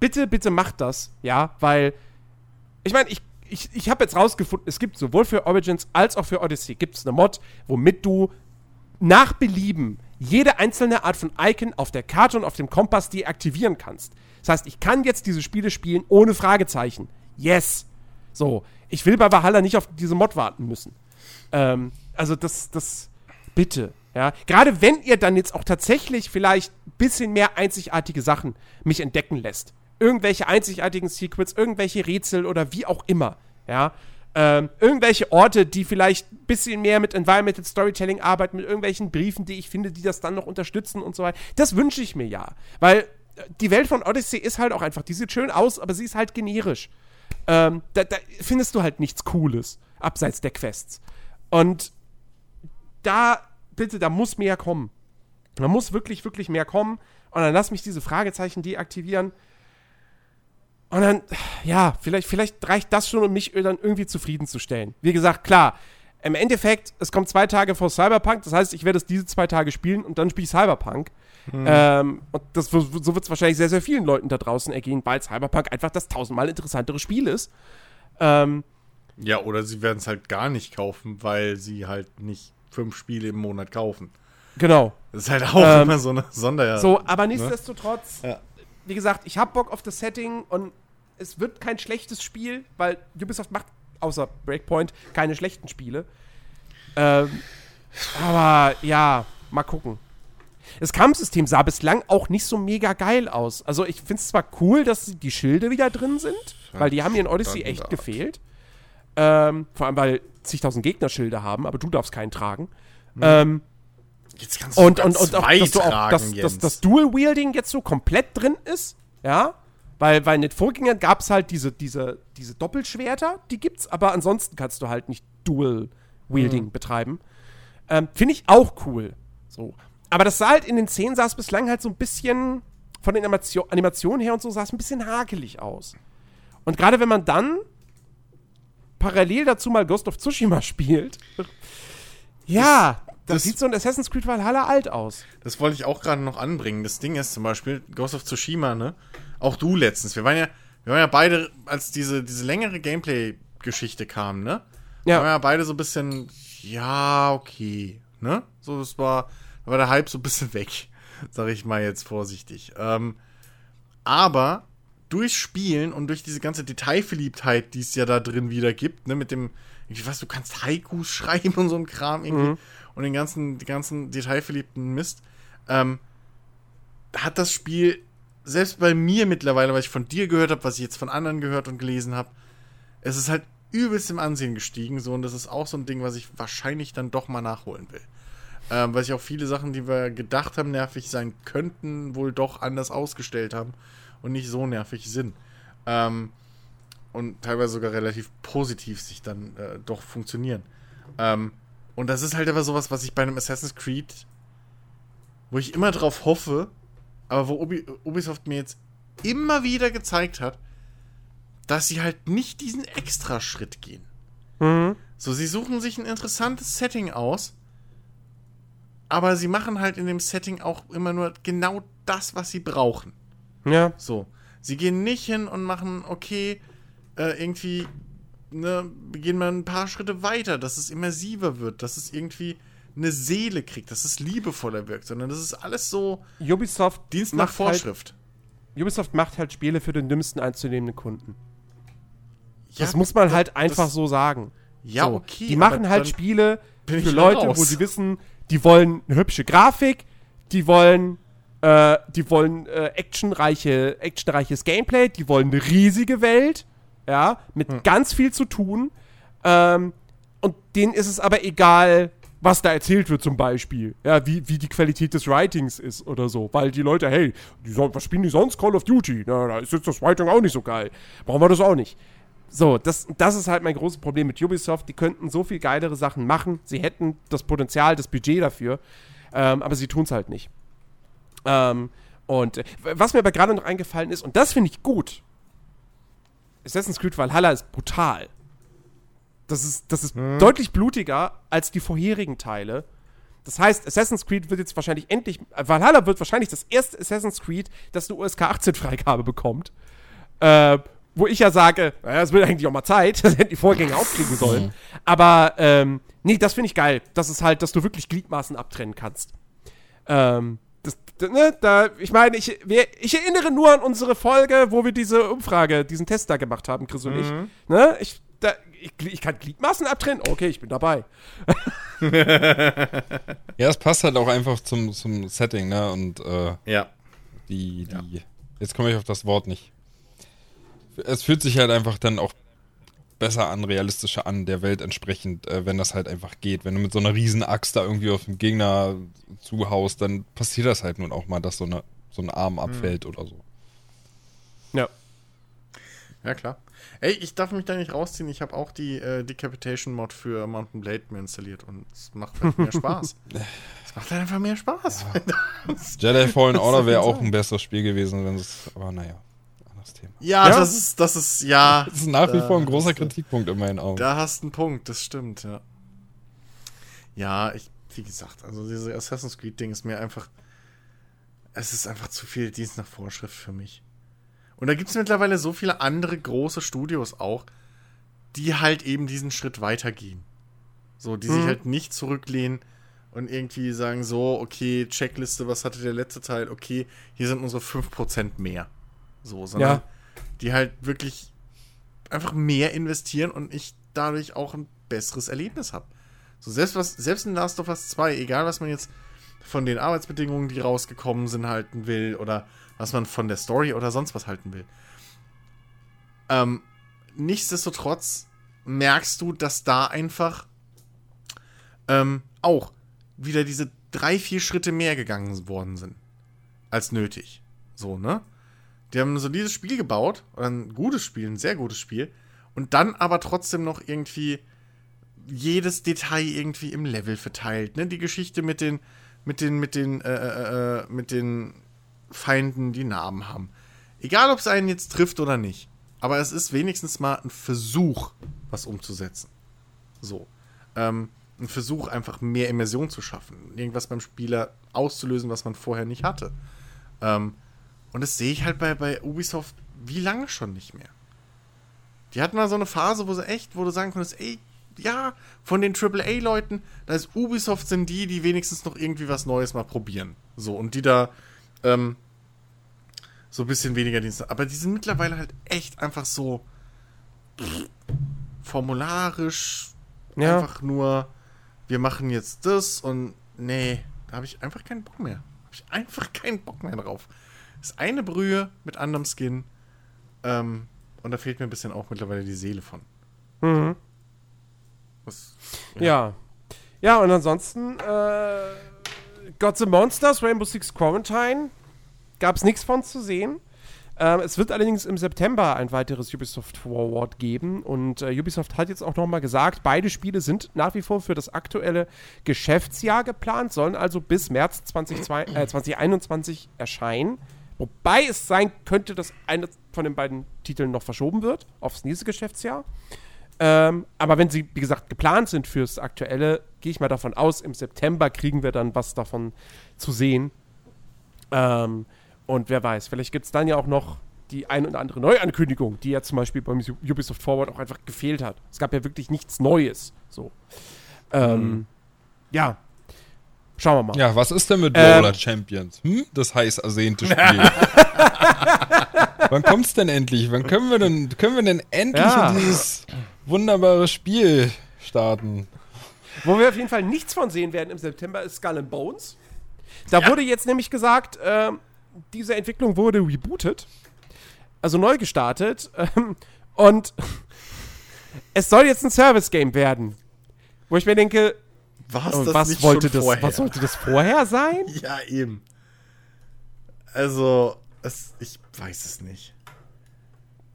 bitte, bitte macht das, ja, weil ich meine, ich, ich, ich habe jetzt rausgefunden, es gibt sowohl für Origins als auch für Odyssey gibt es eine Mod, womit du nach Belieben jede einzelne Art von Icon auf der Karte und auf dem Kompass deaktivieren kannst. Das heißt, ich kann jetzt diese Spiele spielen ohne Fragezeichen. Yes. So, ich will bei Valhalla nicht auf diese Mod warten müssen. Ähm, also das, das, bitte. Ja, gerade wenn ihr dann jetzt auch tatsächlich vielleicht ein bisschen mehr einzigartige Sachen mich entdecken lässt. Irgendwelche einzigartigen Secrets, irgendwelche Rätsel oder wie auch immer. Ja, ähm, irgendwelche Orte, die vielleicht ein bisschen mehr mit Environmental Storytelling arbeiten, mit irgendwelchen Briefen, die ich finde, die das dann noch unterstützen und so weiter. Das wünsche ich mir ja. Weil äh, die Welt von Odyssey ist halt auch einfach, die sieht schön aus, aber sie ist halt generisch. Ähm, da, da findest du halt nichts Cooles, abseits der Quests. Und da, bitte, da muss mehr kommen. Da muss wirklich, wirklich mehr kommen. Und dann lass mich diese Fragezeichen deaktivieren. Und dann, ja, vielleicht, vielleicht reicht das schon, um mich dann irgendwie zufriedenzustellen. Wie gesagt, klar, im Endeffekt, es kommt zwei Tage vor Cyberpunk, das heißt, ich werde es diese zwei Tage spielen und dann spiele ich Cyberpunk. Mhm. Ähm, und das, so wird es wahrscheinlich sehr, sehr vielen Leuten da draußen ergehen, weil Cyberpunk einfach das tausendmal interessantere Spiel ist. Ähm, ja, oder sie werden es halt gar nicht kaufen, weil sie halt nicht fünf Spiele im Monat kaufen. Genau. Das ist halt auch ähm, immer so eine Sonder. So, aber ne? nichtsdestotrotz, ne? ja wie gesagt, ich habe Bock auf das Setting und es wird kein schlechtes Spiel, weil Ubisoft macht außer Breakpoint keine schlechten Spiele. Ähm, aber ja, mal gucken. Das Kampfsystem sah bislang auch nicht so mega geil aus. Also ich finde es zwar cool, dass die Schilde wieder drin sind, weil die haben hier in Odyssey echt gefehlt. Ähm, vor allem, weil zigtausend Gegner Schilde haben, aber du darfst keinen tragen. Mhm. Ähm, Jetzt kannst du und, und, und auch, dass du auch das, das, das Dual-Wielding jetzt so komplett drin ist, ja. Weil, weil in den Vorgängern gab es halt diese, diese, diese Doppelschwerter, die gibt's, aber ansonsten kannst du halt nicht Dual-Wielding mhm. betreiben. Ähm, Finde ich auch cool. So. Aber das sah halt in den Szenen sah es bislang halt so ein bisschen von den Animation, Animationen her und so sah es ein bisschen hakelig aus. Und gerade wenn man dann parallel dazu mal Ghost of Tsushima spielt, ja, das, das, sieht so ein Assassin's Creed Valhalla alt aus. Das wollte ich auch gerade noch anbringen. Das Ding ist zum Beispiel Ghost of Tsushima, ne? Auch du letztens. Wir waren ja, wir waren ja beide, als diese, diese längere Gameplay-Geschichte kam, ne? Ja. Wir waren ja beide so ein bisschen, ja, okay, ne? So, das war, da war der Hype so ein bisschen weg, sag ich mal jetzt vorsichtig. Ähm, aber durchs Spielen und durch diese ganze Detailverliebtheit, die es ja da drin wieder gibt, ne, mit dem, ich weiß, du kannst Haikus schreiben und so ein Kram irgendwie. Mhm und den ganzen, den ganzen detailverliebten Mist, ähm, hat das Spiel, selbst bei mir mittlerweile, was ich von dir gehört habe, was ich jetzt von anderen gehört und gelesen habe, es ist halt übelst im Ansehen gestiegen, so, und das ist auch so ein Ding, was ich wahrscheinlich dann doch mal nachholen will. Ähm, weil sich auch viele Sachen, die wir gedacht haben, nervig sein könnten, wohl doch anders ausgestellt haben und nicht so nervig sind. Ähm, und teilweise sogar relativ positiv sich dann äh, doch funktionieren. Ähm, und das ist halt aber sowas, was ich bei einem Assassin's Creed, wo ich immer drauf hoffe, aber wo Ubi Ubisoft mir jetzt immer wieder gezeigt hat, dass sie halt nicht diesen Extra-Schritt gehen. Mhm. So, sie suchen sich ein interessantes Setting aus, aber sie machen halt in dem Setting auch immer nur genau das, was sie brauchen. Ja. So. Sie gehen nicht hin und machen, okay, äh, irgendwie ne, gehen wir ein paar Schritte weiter, dass es immersiver wird, dass es irgendwie eine Seele kriegt, dass es liebevoller wirkt, sondern das ist alles so Ubisoft Dienst nach halt Vorschrift. Halt, Ubisoft macht halt Spiele für den dümmsten einzunehmenden Kunden. Ja, das muss man halt einfach so sagen. Ja, so. okay. Die machen halt Spiele für Leute, raus. wo sie wissen, die wollen eine hübsche Grafik, die wollen äh, die wollen äh, actionreiche, actionreiches Gameplay, die wollen eine riesige Welt ja, mit hm. ganz viel zu tun. Ähm, und denen ist es aber egal, was da erzählt wird zum Beispiel. Ja, wie, wie die Qualität des Writings ist oder so. Weil die Leute, hey, die was spielen die sonst? Call of Duty. Na, da ist jetzt das Writing auch nicht so geil. Brauchen wir das auch nicht. So, das, das ist halt mein großes Problem mit Ubisoft. Die könnten so viel geilere Sachen machen. Sie hätten das Potenzial, das Budget dafür. Ähm, aber sie tun es halt nicht. Ähm, und äh, was mir aber gerade noch eingefallen ist, und das finde ich gut, Assassin's Creed Valhalla ist brutal. Das ist, das ist mhm. deutlich blutiger als die vorherigen Teile. Das heißt, Assassin's Creed wird jetzt wahrscheinlich endlich, Valhalla wird wahrscheinlich das erste Assassin's Creed, das eine USK 18 Freigabe bekommt. Äh, wo ich ja sage, naja, es wird eigentlich auch mal Zeit, das hätten die Vorgänger auch kriegen sollen. Mhm. Aber ähm, nee, das finde ich geil. Das ist halt, dass du wirklich Gliedmaßen abtrennen kannst. Ähm, das, ne, da, ich meine, ich, wir, ich erinnere nur an unsere Folge, wo wir diese Umfrage, diesen Test da gemacht haben, Chris und ich. Ne? Ich, da, ich, ich kann Gliedmaßen abtrennen? Okay, ich bin dabei. Ja, es passt halt auch einfach zum, zum Setting, ne? Und äh, Ja. die, die. Jetzt komme ich auf das Wort nicht. Es fühlt sich halt einfach dann auch besser an, realistischer an, der Welt entsprechend, äh, wenn das halt einfach geht. Wenn du mit so einer riesen Axt da irgendwie auf den Gegner zuhaust, dann passiert das halt nun auch mal, dass so, eine, so ein Arm abfällt oder so. Ja. Ja, klar. Ey, ich darf mich da nicht rausziehen. Ich habe auch die äh, Decapitation-Mod für Mountain Blade mir installiert und es macht halt mehr Spaß. Es macht halt einfach mehr Spaß. Jedi Fallen Order wäre ich auch ein besseres Spiel gewesen, wenn es. Aber naja, anderes Thema. Ja, Ja. das ist, das ist, ja. Das ist nach wie vor ein großer Kritikpunkt in meinen Augen. Da hast du einen Punkt, das stimmt, ja. Ja, ich, wie gesagt, also diese Assassin's Creed-Ding ist mir einfach. Es ist einfach zu viel Dienst nach Vorschrift für mich. Und da gibt es mittlerweile so viele andere große Studios auch, die halt eben diesen Schritt weitergehen. So, die sich Mhm. halt nicht zurücklehnen und irgendwie sagen, so, okay, Checkliste, was hatte der letzte Teil? Okay, hier sind unsere 5% mehr. So, sondern Ja. die halt wirklich einfach mehr investieren und ich dadurch auch ein besseres Erlebnis habe. So, selbst was, selbst in Last of Us 2, egal was man jetzt von den Arbeitsbedingungen, die rausgekommen sind, halten will, oder was man von der Story oder sonst was halten will. Ähm, nichtsdestotrotz merkst du, dass da einfach ähm, auch wieder diese drei, vier Schritte mehr gegangen worden sind als nötig. So, ne? Die haben so dieses Spiel gebaut, ein gutes Spiel, ein sehr gutes Spiel, und dann aber trotzdem noch irgendwie jedes Detail irgendwie im Level verteilt, ne? Die Geschichte mit den, mit den, mit den, äh, äh, äh, mit den Feinden, die Namen haben. Egal, ob es einen jetzt trifft oder nicht. Aber es ist wenigstens mal ein Versuch, was umzusetzen. So. Ähm, ein Versuch, einfach mehr Immersion zu schaffen. Irgendwas beim Spieler auszulösen, was man vorher nicht hatte. Ähm, und das sehe ich halt bei, bei Ubisoft wie lange schon nicht mehr. Die hatten mal so eine Phase, wo sie echt, wo du sagen konntest, ey, ja, von den AAA-Leuten, da ist Ubisoft sind die, die wenigstens noch irgendwie was Neues mal probieren. So, und die da ähm, so ein bisschen weniger Dienste. Aber die sind mittlerweile halt echt einfach so formularisch, Ja. einfach nur, wir machen jetzt das und nee, da habe ich einfach keinen Bock mehr. Habe ich einfach keinen Bock mehr drauf. Ist eine Brühe mit anderem Skin. Ähm, und da fehlt mir ein bisschen auch mittlerweile die Seele von. Mhm. Das, Ja. Ja, und ansonsten, äh, Got the Monsters, Rainbow Six Quarantine, gab es nichts von zu sehen. Ähm, es wird allerdings im September ein weiteres Ubisoft Forward geben und äh, Ubisoft hat jetzt auch nochmal gesagt, beide Spiele sind nach wie vor für das aktuelle Geschäftsjahr geplant, sollen also bis März 2002, äh, 2021 erscheinen. Wobei es sein könnte, dass eine von den beiden Titeln noch verschoben wird aufs nächste Geschäftsjahr. Ähm, aber wenn sie, wie gesagt, geplant sind fürs aktuelle, gehe ich mal davon aus, im September kriegen wir dann was davon zu sehen. Ähm, und wer weiß, vielleicht gibt es dann ja auch noch die ein oder andere Neuankündigung, die ja zum Beispiel beim Ubisoft Forward auch einfach gefehlt hat. Es gab ja wirklich nichts Neues. So. Ähm, Ja. Schauen wir mal. Ja, was ist denn mit Ähm. Champions? Hm? Das heiß ersehnte Spiel. Wann kommt's denn endlich? Wann können wir denn, können wir denn endlich Ja. in dieses wunderbare Spiel starten? Wo wir auf jeden Fall nichts von sehen werden im September ist Skull and Bones. Da wurde jetzt nämlich gesagt, ähm, diese Entwicklung wurde rebootet, also neu gestartet ähm, und es soll jetzt ein Service-Game werden. Wo ich mir denke, das was, nicht wollte schon das, vorher? was sollte das vorher sein? Ja, eben. Also, es, ich weiß es nicht.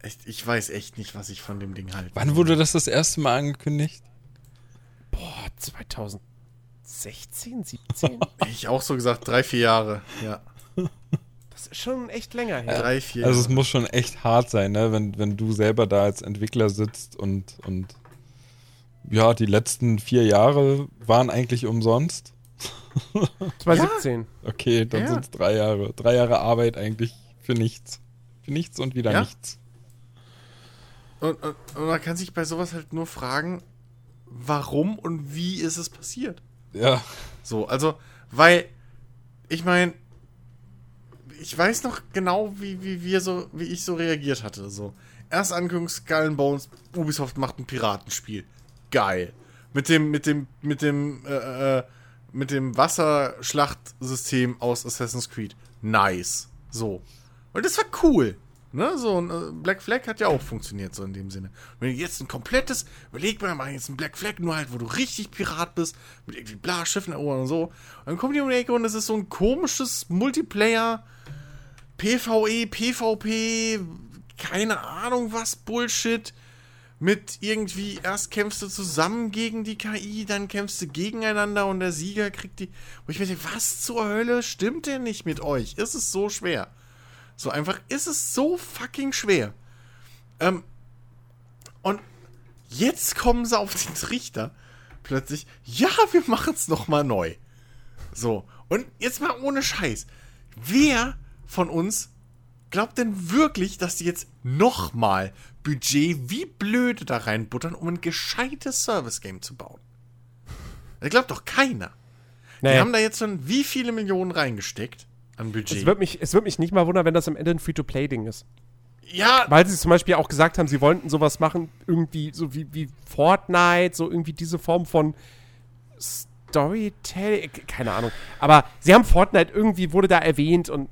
Echt, ich weiß echt nicht, was ich von dem Ding halte. Wann wurde das das erste Mal angekündigt? Boah, 2016, 17? Ich auch so gesagt, drei, vier Jahre. Ja, Das ist schon echt länger her. drei, vier Also es muss schon echt hart sein, ne? wenn, wenn du selber da als Entwickler sitzt und, und ja, die letzten vier Jahre waren eigentlich umsonst. 2017. Okay, dann Ja. sind es drei Jahre. Drei Jahre Arbeit eigentlich für nichts. Für nichts und wieder Ja. nichts. Und, und, und man kann sich bei sowas halt nur fragen, warum und wie ist es passiert? Ja. So, also, weil, ich meine, ich weiß noch genau, wie, wie wir so, wie ich so reagiert hatte. So, erst Ankündigung Skull and Bones, Ubisoft macht ein Piratenspiel. Geil. Mit dem, mit dem, mit dem, äh, äh, mit dem Wasserschlachtsystem aus Assassin's Creed. Nice. So. Und das war cool. Ne, so ein äh, Black Flag hat ja auch funktioniert, so in dem Sinne. Wenn du jetzt ein komplettes, überleg mal, machen jetzt ein Black Flag, nur halt, wo du richtig Pirat bist, mit irgendwie bla, Schiffen erobern und so. Dann kommen die um die Ecke und es ist so ein komisches Multiplayer, PvE, PvP, keine Ahnung was, Bullshit. Mit irgendwie, erst kämpfst du zusammen gegen die KI, dann kämpfst du gegeneinander und der Sieger kriegt die. Wo ich mir denke, was zur Hölle stimmt denn nicht mit euch? Ist es so schwer? So einfach ist es so fucking schwer. Ähm, und jetzt kommen sie auf den Trichter. Plötzlich, ja, wir machen es nochmal neu. So, und jetzt mal ohne Scheiß. Wer von uns glaubt denn wirklich, dass die jetzt nochmal Budget wie blöde da reinbuttern, um ein gescheites Service-Game zu bauen? Das glaubt doch keiner. Die Nee. haben da jetzt schon wie viele Millionen reingesteckt an Budget? Es wird, mich, es wird mich nicht mal wundern, wenn das am Ende ein Free-to-Play-Ding ist. ja, Weil sie zum Beispiel auch gesagt haben, sie wollten sowas machen, irgendwie so wie, wie Fortnite, so irgendwie diese Form von Storytelling, keine Ahnung. Aber sie haben Fortnite irgendwie, wurde da erwähnt und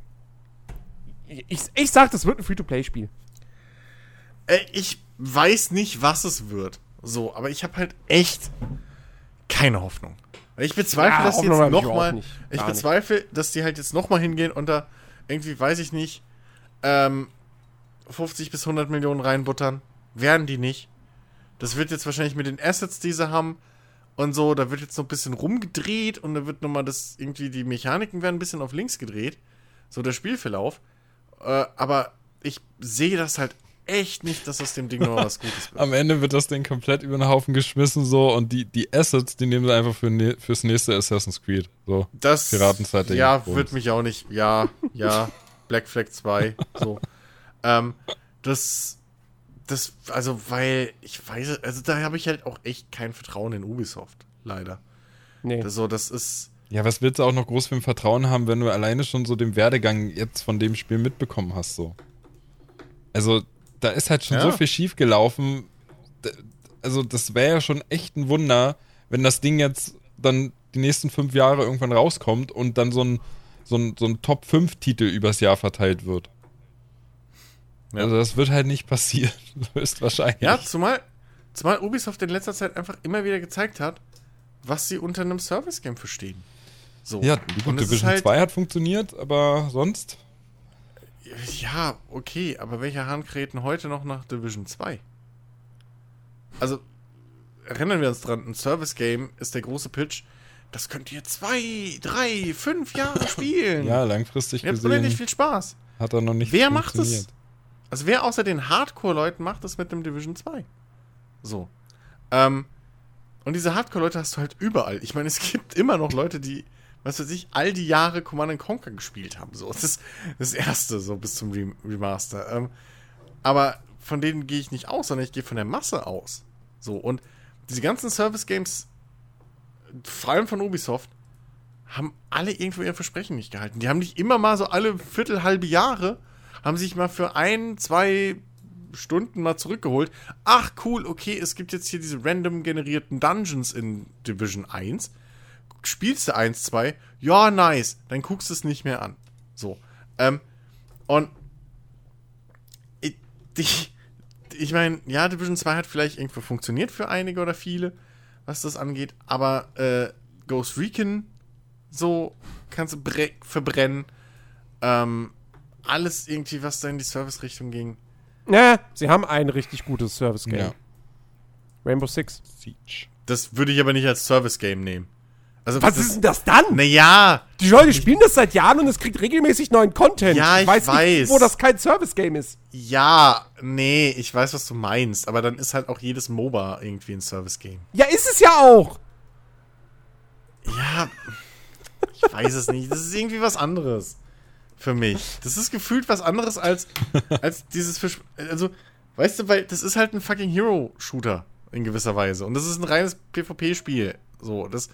ich, ich sag, das wird ein Free-to-Play-Spiel. Äh, ich weiß nicht, was es wird. So, aber ich habe halt echt keine Hoffnung. Ich bezweifle, Ja, dass die jetzt hab ich ich Gar nicht. bezweifle, dass die halt jetzt noch mal hingehen und da irgendwie, weiß ich nicht, ähm, 50 bis 100 Millionen reinbuttern. Werden die nicht. Das wird jetzt wahrscheinlich mit den Assets, die sie haben und so, da wird jetzt noch ein bisschen rumgedreht und da wird noch mal das, irgendwie die Mechaniken werden ein bisschen auf links gedreht. So der Spielverlauf. Äh, aber ich sehe das halt echt nicht, dass aus dem Ding noch was Gutes wird. Am Ende wird das Ding komplett über den Haufen geschmissen so und die, die Assets, die nehmen sie einfach für ne, fürs nächste Assassin's Creed. So. Das Piratenzeit Ja, wird mich auch nicht. Ja, ja. Black Flag 2. So. ähm, das. Das, also, weil, ich weiß, also da habe ich halt auch echt kein Vertrauen in Ubisoft. Leider. Nee. Das, so, das ist. Ja, was willst du auch noch groß für ein Vertrauen haben, wenn du alleine schon so den Werdegang jetzt von dem Spiel mitbekommen hast, so? Also, da ist halt schon Ja. so viel schief gelaufen. Also, das wäre ja schon echt ein Wunder, wenn das Ding jetzt dann die nächsten fünf Jahre irgendwann rauskommt und dann so ein, so ein, so ein Top-5-Titel übers Jahr verteilt wird. Ja. Also, das wird halt nicht passieren. Höchstwahrscheinlich. Ja, zumal, zumal Ubisoft in letzter Zeit einfach immer wieder gezeigt hat, was sie unter einem Service-Game verstehen. So. Ja, gut, Division halt- 2 hat funktioniert, aber sonst. Ja, okay, aber welcher Hahn kräht heute noch nach Division 2? Also, erinnern wir uns dran, ein Service-Game ist der große Pitch. Das könnt ihr zwei, drei, fünf Jahre spielen. Ja, langfristig Ihr habt unendlich gesehen viel Spaß. hat er noch nicht Wer macht es? Also, wer außer den Hardcore-Leuten macht das mit dem Division 2? So. Ähm, und diese Hardcore-Leute hast du halt überall. Ich meine, es gibt immer noch Leute, die, was weiß ich, all die Jahre Command Conquer gespielt haben. So, das ist das erste, so bis zum Rem Remaster. Ähm, aber von denen gehe ich nicht aus, sondern ich gehe von der Masse aus. So, und diese ganzen Service-Games, vor allem von Ubisoft, haben alle irgendwo ihr Versprechen nicht gehalten. Die haben nicht immer mal so alle Viertel, halbe Jahre, haben sich mal für ein, zwei Stunden mal zurückgeholt. Ach cool, okay, es gibt jetzt hier diese random generierten Dungeons in Division 1. Spielst du 1, 2, ja, nice, dann guckst du es nicht mehr an. So. Ähm, und ich, ich, ich meine, ja, Division 2 hat vielleicht irgendwo funktioniert für einige oder viele, was das angeht, aber äh, Ghost Recon, so kannst du bre- verbrennen. Ähm, alles irgendwie, was da in die Service-Richtung ging. Ja, sie haben ein richtig gutes Service-Game. Ja. Rainbow Six. Siege. Das würde ich aber nicht als Service-Game nehmen. Also, Was ist denn das dann? Naja, Die Leute spielen das seit Jahren und es kriegt regelmäßig neuen Content. Ja, ich weiß, weiß. nicht, wo das kein Service-Game ist. ja, nee, ich weiß, was du meinst, aber dann ist halt auch jedes MOBA irgendwie ein Service-Game. Ja, ist es ja auch. Ja, Ich weiß es nicht. Das ist irgendwie was anderes für mich. Das ist gefühlt was anderes als, als dieses Fisch. Also, weißt du, weil das ist halt ein fucking Hero-Shooter in gewisser Weise. Und das ist ein reines PvP-Spiel. So, das.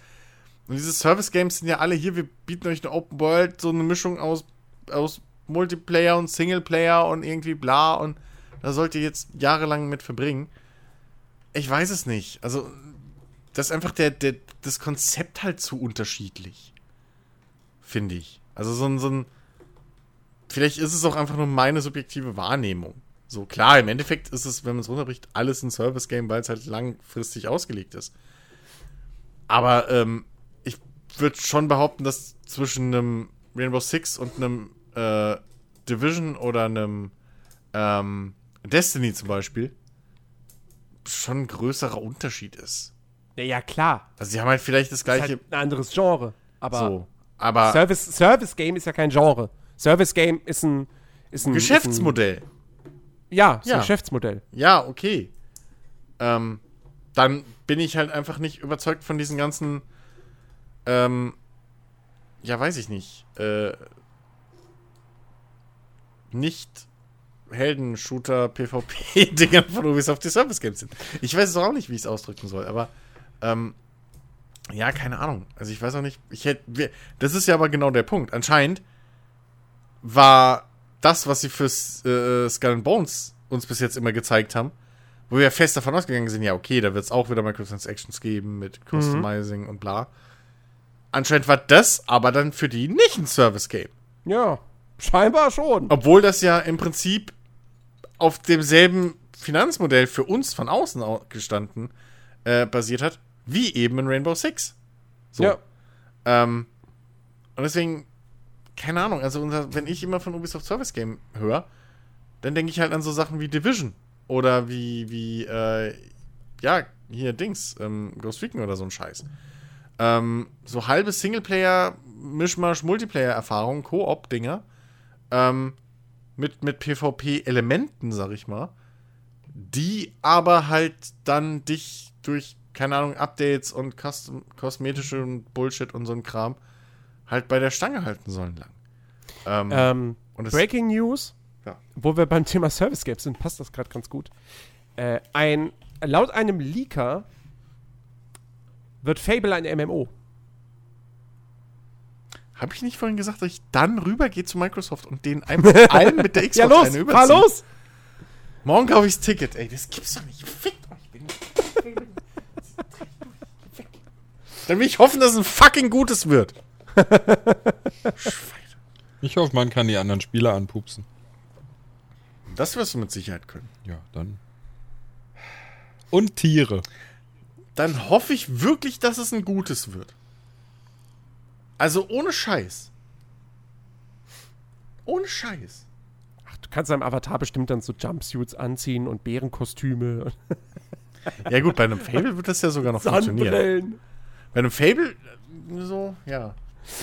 Und diese Service-Games sind ja alle hier, wir bieten euch eine Open World, so eine Mischung aus, aus Multiplayer und Singleplayer und irgendwie bla und da sollt ihr jetzt jahrelang mit verbringen. Ich weiß es nicht. Also, das ist einfach der, der, das Konzept halt zu unterschiedlich. Finde ich. Also so ein, so ein. Vielleicht ist es auch einfach nur meine subjektive Wahrnehmung. So, klar, im Endeffekt ist es, wenn man es runterbricht, alles ein Service-Game, weil es halt langfristig ausgelegt ist. Aber ähm, würde schon behaupten, dass zwischen einem Rainbow Six und einem äh, Division oder einem ähm, Destiny zum Beispiel schon ein größerer Unterschied ist. Ja, ja, klar. Also sie haben halt vielleicht das Ist gleiche. halt ein anderes Genre. Aber so. Aber Service, Service Game ist ja kein Genre. Service Game ist ein, ist ein Geschäftsmodell. Ist ein, ja, Ja. ein Geschäftsmodell. Ja, okay. Ähm, dann bin ich halt einfach nicht überzeugt von diesen ganzen, ähm, ja, weiß ich nicht, äh, nicht Helden-Shooter, PvP-Dingern von Ubisoft, die Service Games sind. Ich weiß es auch nicht, wie ich es ausdrücken soll, aber, ähm, ja, keine Ahnung. Also ich weiß auch nicht, ich hätte, das ist ja aber genau der Punkt. Anscheinend war das, was sie fürs äh, Skull and Bones uns bis jetzt immer gezeigt haben, wo wir fest davon ausgegangen sind, ja, okay, da wird es auch wieder Microtransactions geben mit Customizing und bla. Anscheinend war das aber dann für die nicht ein Service-Game. Ja, scheinbar schon. Obwohl das ja im Prinzip auf demselben Finanzmodell für uns von außen au- gestanden äh, basiert hat, wie eben in Rainbow Six. So. Ja. Ähm, und deswegen, keine Ahnung, also unser, wenn ich immer von Ubisoft Service Game höre, dann denke ich halt an so Sachen wie Division oder wie, wie, äh, ja, hier Dings, ähm, Ghost Recon oder so ein Scheiß. Ähm, so halbe Singleplayer, Mischmasch, Multiplayer-Erfahrung, Koop-Dinger, ähm, mit, mit PvP-Elementen, sag ich mal, die aber halt dann dich durch, keine Ahnung, Updates und Custom, kosmetische Bullshit und so ein Kram halt bei der Stange halten sollen lang. Ähm, Ähm, Breaking News, Ja. wo wir beim Thema Service Games sind, passt das gerade ganz gut. Äh, ein, laut einem Leaker wird Fable ein MMO. habe ich nicht vorhin gesagt, dass ich dann rübergehe zu Microsoft und denen einfach allen mit der Xbox Ja, los, eine überziehe? los! Morgen kaufe ich das Ticket. Ey, das gibt's doch nicht. Fickt euch. Bin Dann will ich hoffen, dass es ein fucking gutes wird. Ich hoffe, man kann die anderen Spieler anpupsen. Das wirst du mit Sicherheit können. Ja, dann. Und Tiere. Dann hoffe ich wirklich, dass es ein gutes wird. Also ohne Scheiß. Ohne Scheiß. Ach, du kannst deinem Avatar bestimmt dann so Jumpsuits anziehen und Bärenkostüme Ja gut, bei einem Fable wird das ja sogar noch funktionieren. Bei einem Fable äh, so, ja.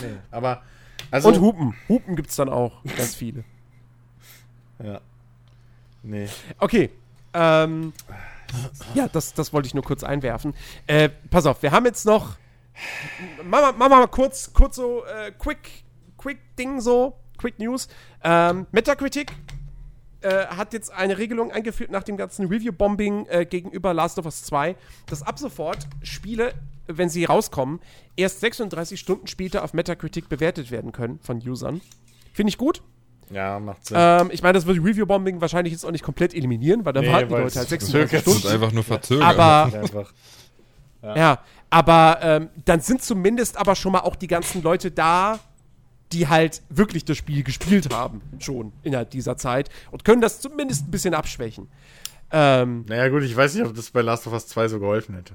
Nee, aber also Und Hupen. Hupen gibt's dann auch. Ganz viele. ja. Nee. Okay. Ähm, ja, das, das wollte ich nur kurz einwerfen. Äh, pass auf, wir haben jetzt noch. Wir mal kurz, kurz so, äh, quick, quick Ding so, quick News. Ähm, Metacritic äh, hat jetzt eine Regelung eingeführt nach dem ganzen Review-Bombing äh, gegenüber Last of Us 2, dass ab sofort Spiele, wenn sie rauskommen, erst 36 Stunden später auf Metacritic bewertet werden können von Usern. Finde ich gut. Ja, macht Sinn. Ähm, ich meine, das wird Review-Bombing wahrscheinlich jetzt auch nicht komplett eliminieren, weil dann Nee, warten die Leute halt es 36 verzögert Das Stunden. ist einfach nur verzögert. Aber, einfach. ja, aber ähm, dann sind zumindest aber schon mal auch die ganzen Leute da, die halt wirklich das Spiel gespielt haben, schon innerhalb dieser Zeit und können das zumindest ein bisschen abschwächen. Ähm, Naja, gut, ich weiß nicht, ob das bei Last of Us 2 so geholfen hätte.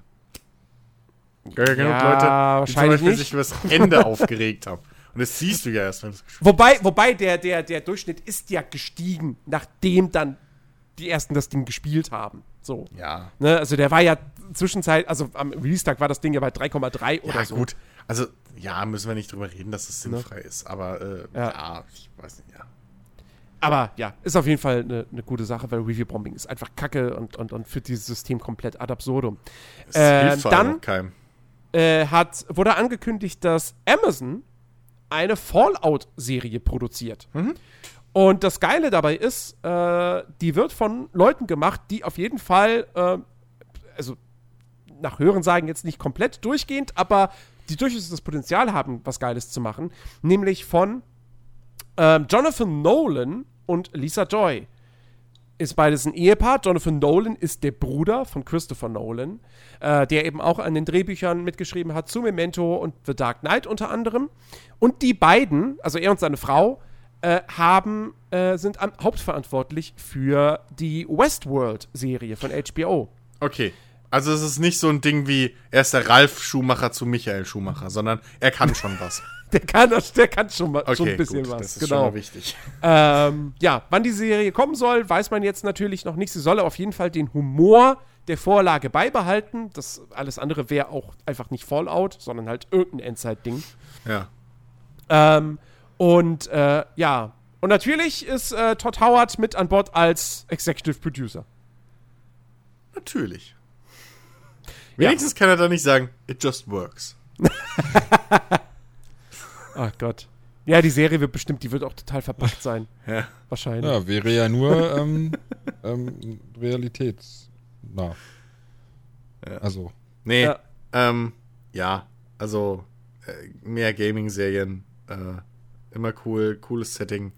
Ja, genug Ja, Leute, die zum Beispiel nicht. sich über das Ende aufgeregt haben. Und das siehst du ja erst, wenn es gespielt wobei, wobei der, der, der Durchschnitt ist ja gestiegen, nachdem dann die ersten das Ding gespielt haben. So. Ja. Ne, also der war ja zwischenzeit, also am Release-Tag war das Ding ja bei 3,3 oder Ja, so. gut. Also, ja, müssen wir nicht drüber reden, dass es sinnfrei ist. Aber, äh, Ja. ja. ich weiß nicht, ja. Aber ja, ist auf jeden Fall eine ne gute Sache, weil Review-Bombing ist einfach kacke und, und, und führt dieses System komplett ad absurdum. Es vor dann-. Äh, hat, wurde angekündigt, dass Amazon eine Fallout-Serie produziert. Und das Geile dabei ist, äh, die wird von Leuten gemacht, die auf jeden Fall, äh, also nach Hörensagen jetzt nicht komplett durchgehend, aber die durchaus das Potenzial haben, was Geiles zu machen. Nämlich von ähm, Jonathan Nolan und Lisa Joy. Ist beides ein Ehepaar. Jonathan Nolan ist der Bruder von Christopher Nolan, äh, der eben auch an den Drehbüchern mitgeschrieben hat zu Memento und The Dark Knight unter anderem. Und die beiden, also er und seine Frau, äh, haben, äh, sind am, hauptverantwortlich für die Westworld-Serie von HBO. Okay. Also es ist nicht so ein Ding wie, er ist der Ralf Schumacher zu Michael Schumacher, sondern er kann schon was. Der kann, der kann schon, mal, Okay, schon ein bisschen gut, was. das ist schon genau. mal wichtig. Ähm, ja, wann die Serie kommen soll, weiß man jetzt natürlich noch nicht. Sie soll auf jeden Fall den Humor der Vorlage beibehalten. Das alles andere wäre auch einfach nicht Fallout, sondern halt irgendein Endzeit-Ding. Ja. Ähm, und äh, ja, und natürlich ist äh, Todd Howard mit an Bord als Executive Producer. Natürlich. Wenigstens kann er da nicht sagen, it just works. Ach Gott. Ja, die Serie wird bestimmt, die wird auch total verpackt sein. Ja. Wahrscheinlich. Ja, wäre ja nur ähm, ähm, realitätsnah. Also, Nee, Ja. ähm, ja, also äh, mehr Gaming-Serien, äh, immer cool, cooles Setting,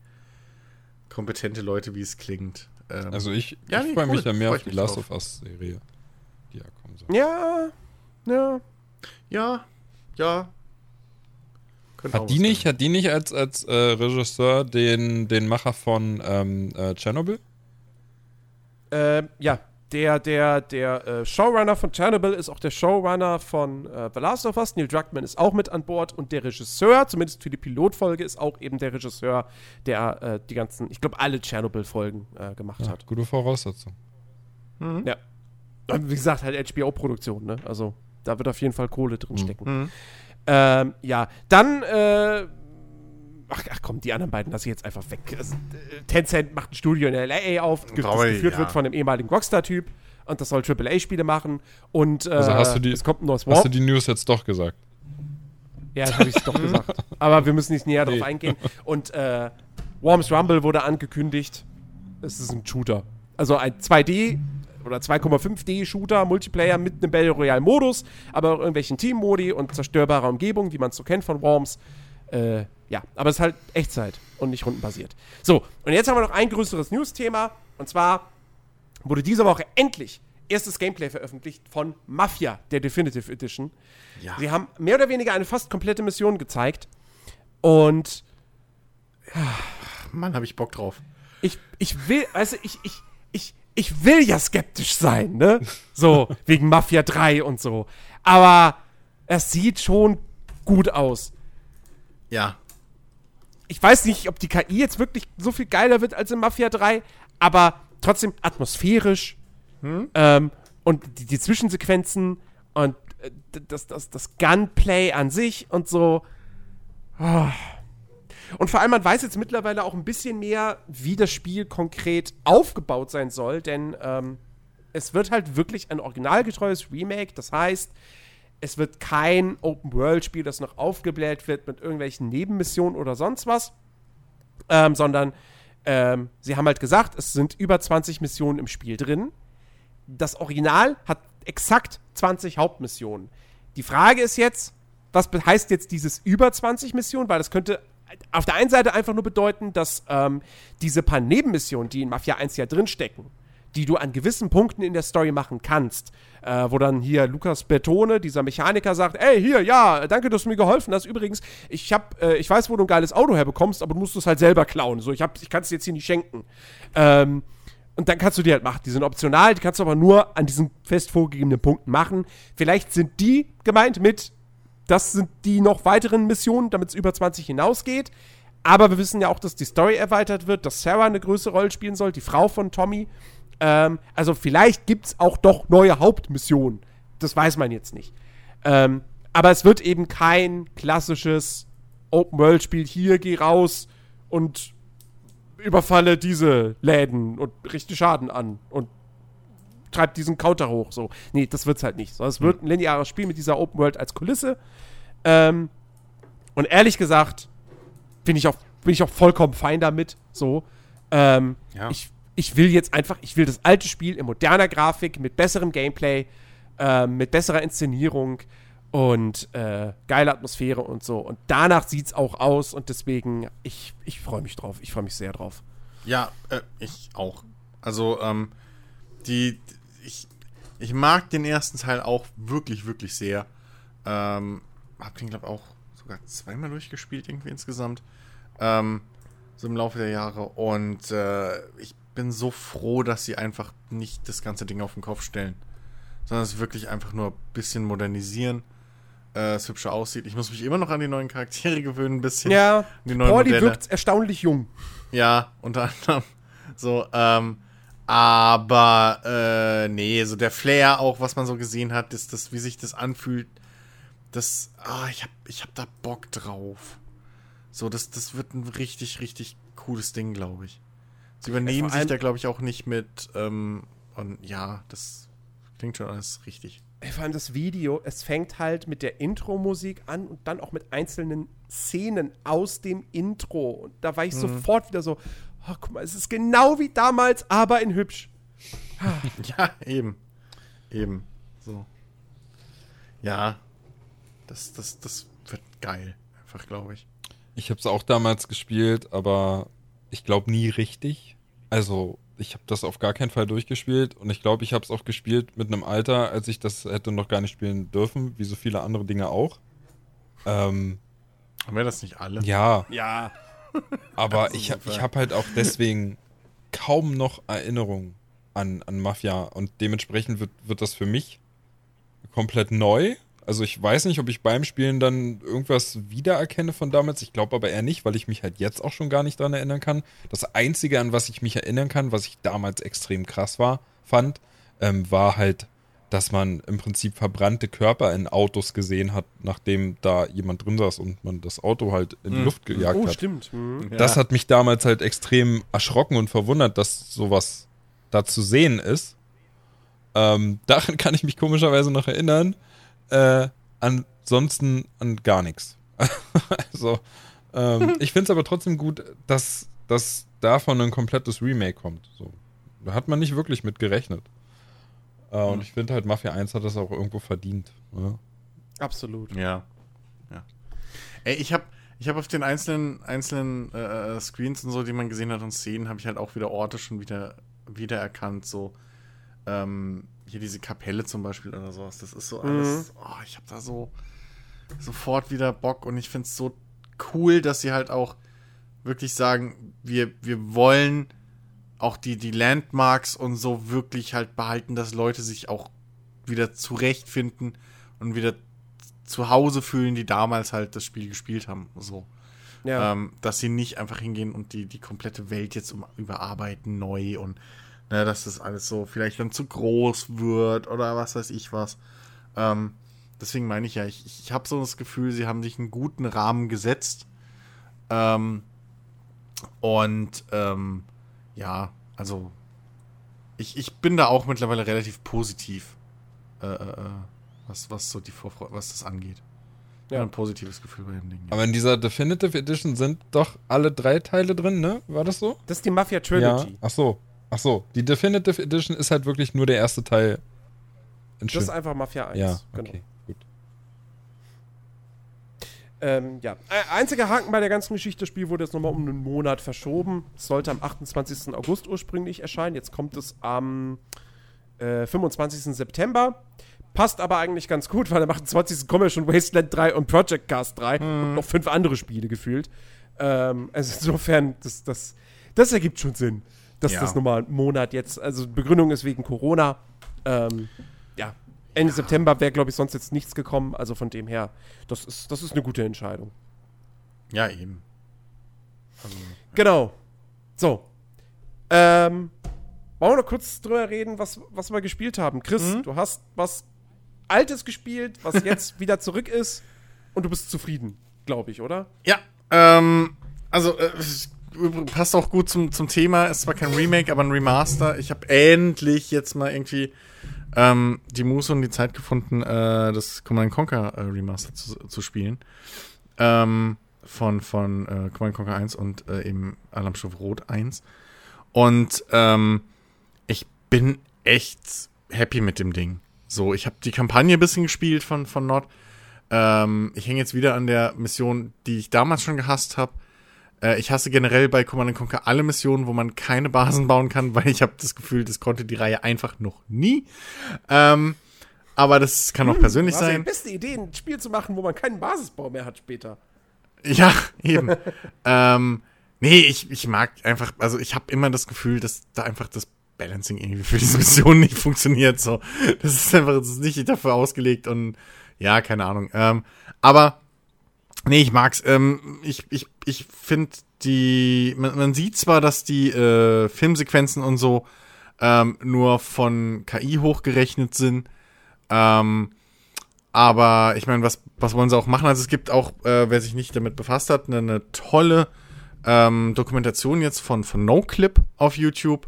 kompetente Leute, wie es klingt. Ähm, also ich, Ja, ich nee, freue mich cool. ja mehr Freu auf die mich Last drauf. of Us-Serie, die ja kommen soll. Ja, ja. ja, ja. Könnte Hat die nicht, hat die nicht als, als äh, Regisseur den, den Macher von ähm, äh, Chernobyl? Ähm, ja, der, der, der äh, Showrunner von Chernobyl ist auch der Showrunner von äh, The Last of Us. Neil Druckmann ist auch mit an Bord und der Regisseur, zumindest für die Pilotfolge, ist auch eben der Regisseur, der äh, die ganzen, ich glaube, alle Chernobyl-Folgen äh, gemacht Ja, hat. gute Voraussetzung. Ja. Und wie gesagt, halt HBO-Produktion, ne? Also da wird auf jeden Fall Kohle drin stecken. Mhm. Ähm, ja, dann, äh, ach, ach komm, die anderen beiden lasse ich jetzt einfach weg. Also, äh, Tencent macht ein Studio in L.A. auf, das geführt ja. wird von einem ehemaligen Rockstar-Typ und das soll AAA-Spiele machen und äh, Also hast du die- es kommt ein neues Hast du die News jetzt doch gesagt? Ja, das habe ich doch gesagt. Aber wir müssen nicht näher Nee. drauf eingehen. Und äh, Worms Rumble wurde angekündigt. Es ist ein Shooter. Also ein 2D oder 2,5D-Shooter, Multiplayer mit einem Battle Royale-Modus, aber auch irgendwelchen Team-Modi und zerstörbarer Umgebung, wie man es so kennt von Worms. Äh, ja, aber es ist halt Echtzeit und nicht rundenbasiert. So, und jetzt haben wir noch ein größeres News-Thema. Und zwar wurde diese Woche endlich erstes Gameplay veröffentlicht von Mafia, der Definitive Edition. Ja. Sie haben mehr oder weniger eine fast komplette Mission gezeigt. Und Mann, habe ich Bock drauf. ich, ich will, also ich, ich, ich, ich will ja skeptisch sein, ne? So, wegen Mafia 3 und so. Aber es sieht schon gut aus. Ja. Ich weiß nicht, ob die KI jetzt wirklich so viel geiler wird als in Mafia 3, aber trotzdem atmosphärisch. Ähm, und die, die Zwischensequenzen und äh, das, das, das Gunplay an sich und so. Ah. Und vor allem, man weiß jetzt mittlerweile auch ein bisschen mehr, wie das Spiel konkret aufgebaut sein soll, denn ähm, es wird halt wirklich ein originalgetreues Remake. Das heißt, es wird kein Open-World-Spiel, das noch aufgebläht wird mit irgendwelchen Nebenmissionen oder sonst was, ähm, sondern ähm, sie haben halt gesagt, es sind über 20 Missionen im Spiel drin. Das Original hat exakt 20 Hauptmissionen. Die Frage ist jetzt, was heißt jetzt dieses über 20 Missionen? Weil das könnte auf der einen Seite einfach nur bedeuten, dass ähm, diese paar Nebenmissionen, die in Mafia 1 ja drinstecken, die du an gewissen Punkten in der Story machen kannst, äh, wo dann hier Lukas Bertone, dieser Mechaniker, sagt, ey, hier, ja, danke, dass du mir geholfen hast. Übrigens, ich hab, äh, ich weiß, wo du ein geiles Auto herbekommst, aber du musst es halt selber klauen. So, ich, ich kann es jetzt hier nicht schenken. Ähm, und dann kannst du die halt machen. Die sind optional, die kannst du aber nur an diesen fest vorgegebenen Punkten machen. Vielleicht sind die gemeint mit, das sind die noch weiteren Missionen, damit es über 20 hinausgeht. Aber wir wissen ja auch, dass die Story erweitert wird, dass Sarah eine größere Rolle spielen soll, die Frau von Tommy. Ähm, also vielleicht gibt es auch doch neue Hauptmissionen. Das weiß man jetzt nicht. Ähm, aber es wird eben kein klassisches Open-World-Spiel. Hier, geh raus und überfalle diese Läden und richte Schaden an und treib diesen Counter hoch. So. Nee, das wird's halt nicht. So, es wird ein lineares Spiel mit dieser Open World als Kulisse. Ähm, und ehrlich gesagt, bin ich auch, bin ich auch vollkommen fein damit. So. Ähm, Ja. ich, ich will jetzt einfach, ich will das alte Spiel in moderner Grafik, mit besserem Gameplay, ähm, mit besserer Inszenierung und äh, geile Atmosphäre und so. Und danach sieht es auch aus und deswegen, ich, ich freue mich drauf. Ich freue mich sehr drauf. Ja, äh, ich auch. Also, ähm, die, ich, ich mag den ersten Teil auch wirklich, wirklich sehr. Ähm, hab den, glaube auch sogar zweimal durchgespielt, irgendwie insgesamt. Ähm, so im Laufe der Jahre. Und äh, ich bin so froh, dass sie einfach nicht das ganze Ding auf den Kopf stellen. Sondern es wirklich einfach nur ein bisschen modernisieren. Äh, es hübscher aussieht. Ich muss mich immer noch an die neuen Charaktere gewöhnen, ein bisschen. Ja, Die neuen Pauli Modelle. wirkt erstaunlich jung. Ja, unter anderem. So, ähm, aber äh, nee, so der Flair auch, was man so gesehen hat, ist das, wie sich das anfühlt, das, ah, ich hab, ich hab da Bock drauf. So, das, das wird ein richtig, richtig cooles Ding, glaube ich. Sie übernehmen allem- sich da, glaube ich, auch nicht mit, ähm, und ja, das klingt schon alles richtig. Vor allem das Video, es fängt halt mit der Intro-Musik an und dann auch mit einzelnen Szenen aus dem Intro. Und da war ich sofort wieder so, oh, guck mal, es ist genau wie damals, aber in hübsch. Ja, eben. Eben. So. Ja. Das, das, das wird geil. Einfach, glaube ich. Ich habe es auch damals gespielt, aber ich glaube nie richtig. Also ich habe das auf gar keinen Fall durchgespielt und ich glaube, ich habe es auch gespielt mit einem Alter, als ich das hätte noch gar nicht spielen dürfen, wie so viele andere Dinge auch. Ähm, Haben wir das nicht alle? ja, Ja. Aber ich, ich habe halt auch deswegen kaum noch Erinnerungen an, an Mafia und dementsprechend wird, wird das für mich komplett neu. Also ich weiß nicht, ob ich beim Spielen dann irgendwas wiedererkenne von damals. Ich glaube aber eher nicht, weil ich mich halt jetzt auch schon gar nicht dran erinnern kann. Das Einzige, an was ich mich erinnern kann, was ich damals extrem krass war, fand, ähm, war halt, dass man im Prinzip verbrannte Körper in Autos gesehen hat, nachdem da jemand drin saß und man das Auto halt in die Hm. Luft gejagt Oh, hat. stimmt. Mhm. Ja. Das hat mich damals halt extrem erschrocken und verwundert, dass sowas da zu sehen ist. Ähm, daran kann ich mich komischerweise noch erinnern. Äh, ansonsten an gar nichts. also, ähm, ich finde es aber trotzdem gut, dass, dass davon ein komplettes Remake kommt. So. Da hat man nicht wirklich mit gerechnet. Äh, Und Hm. ich finde halt, Mafia 1 hat das auch irgendwo verdient. Ne? Absolut. Ja. Ja. Ey, ich habe ich hab auf den einzelnen, einzelnen äh, Screens und so, die man gesehen hat und Szenen, habe ich halt auch wieder Orte schon wieder wiedererkannt. So, ähm, hier diese Kapelle zum Beispiel oder sowas. Das ist so alles. Oh, ich habe da so sofort wieder Bock und ich finde es so cool, dass sie halt auch wirklich sagen, wir, wir wollen auch die, die Landmarks und so wirklich halt behalten, dass Leute sich auch wieder zurechtfinden und wieder zu Hause fühlen, die damals halt das Spiel gespielt haben. So. Ja. Ähm, dass sie nicht einfach hingehen und die, die komplette Welt jetzt um, überarbeiten neu und ne, dass das alles so vielleicht dann zu groß wird oder was weiß ich was. Ähm, deswegen meine ich ja, ich, ich habe so das Gefühl, sie haben sich einen guten Rahmen gesetzt. Ähm, und ähm, ja, also ich, ich bin da auch mittlerweile relativ positiv, äh, äh, äh, was, was so die Vorfreude, was das angeht. Ja. Ja. Ein positives Gefühl bei dem Ding. Ja. Aber in dieser Definitive Edition sind doch alle drei Teile drin, ne? War das so? Das ist die Mafia Ja. Trilogy. Ach so. Ach so. Die Definitive Edition ist halt wirklich nur der erste Teil. Das ist einfach Mafia 1. Ja, genau. okay, gut. Ähm, ja. Ein- Einziger Haken bei der ganzen Geschichte, das Spiel wurde jetzt nochmal um einen Monat verschoben. Es sollte am 28. August ursprünglich erscheinen. Jetzt kommt es am äh, 25. September. Passt aber eigentlich ganz gut, weil am 28. kommen ja schon Wasteland 3 und Project Cast 3 und noch fünf andere Spiele gefühlt. Ähm, also insofern, das, das, das ergibt schon Sinn, dass Ja. das nochmal einen Monat jetzt, also Begründung ist wegen Corona. Ähm, ja, Ende September wäre, glaube ich, sonst jetzt nichts gekommen. Also von dem her, das ist, das ist eine gute Entscheidung. ja, eben. Also, Genau. So. Ähm, wollen wir noch kurz drüber reden, was, was wir gespielt haben? Chris, du hast was Altes gespielt, was jetzt wieder zurück ist und du bist zufrieden, glaube ich, oder? Ja, ähm, also äh, es passt auch gut zum, zum Thema. Ist zwar kein Remake, aber ein Remaster. Ich habe endlich jetzt mal irgendwie ähm, die Muße und die Zeit gefunden, äh, das Command Conquer äh, Remaster zu, zu spielen. Ähm, von, von äh, Command Conquer 1 und äh, eben Alarmstufe Rot 1. Und ähm, ich bin echt happy mit dem Ding. So, ich habe die Kampagne ein bisschen gespielt von, von Nord. Ähm, ich hänge jetzt wieder an der Mission, die ich damals schon gehasst habe. Äh, ich hasse generell bei Command Conquer alle Missionen, wo man keine Basen bauen kann, weil ich habe das Gefühl, das konnte die Reihe einfach noch nie. Ähm, aber das kann auch persönlich War ja die sein. beste Idee, ein Spiel zu machen, wo man keinen Basisbau mehr hat später. Ja, eben. ähm, nee, ich, ich mag einfach, also ich habe immer das Gefühl, dass da einfach das Balancing irgendwie für diese Mission nicht funktioniert. So, das ist einfach das ist nicht dafür ausgelegt und ja, keine Ahnung. Ähm, aber nee, ich mag's. Ähm, ich ich ich finde die, man, man sieht zwar, dass die äh, Filmsequenzen und so ähm, nur von KI hochgerechnet sind. Ähm, aber ich meine, was, was wollen sie auch machen? Also es gibt auch, äh, wer sich nicht damit befasst hat, eine, eine tolle ähm, Dokumentation jetzt von, von NoClip auf YouTube.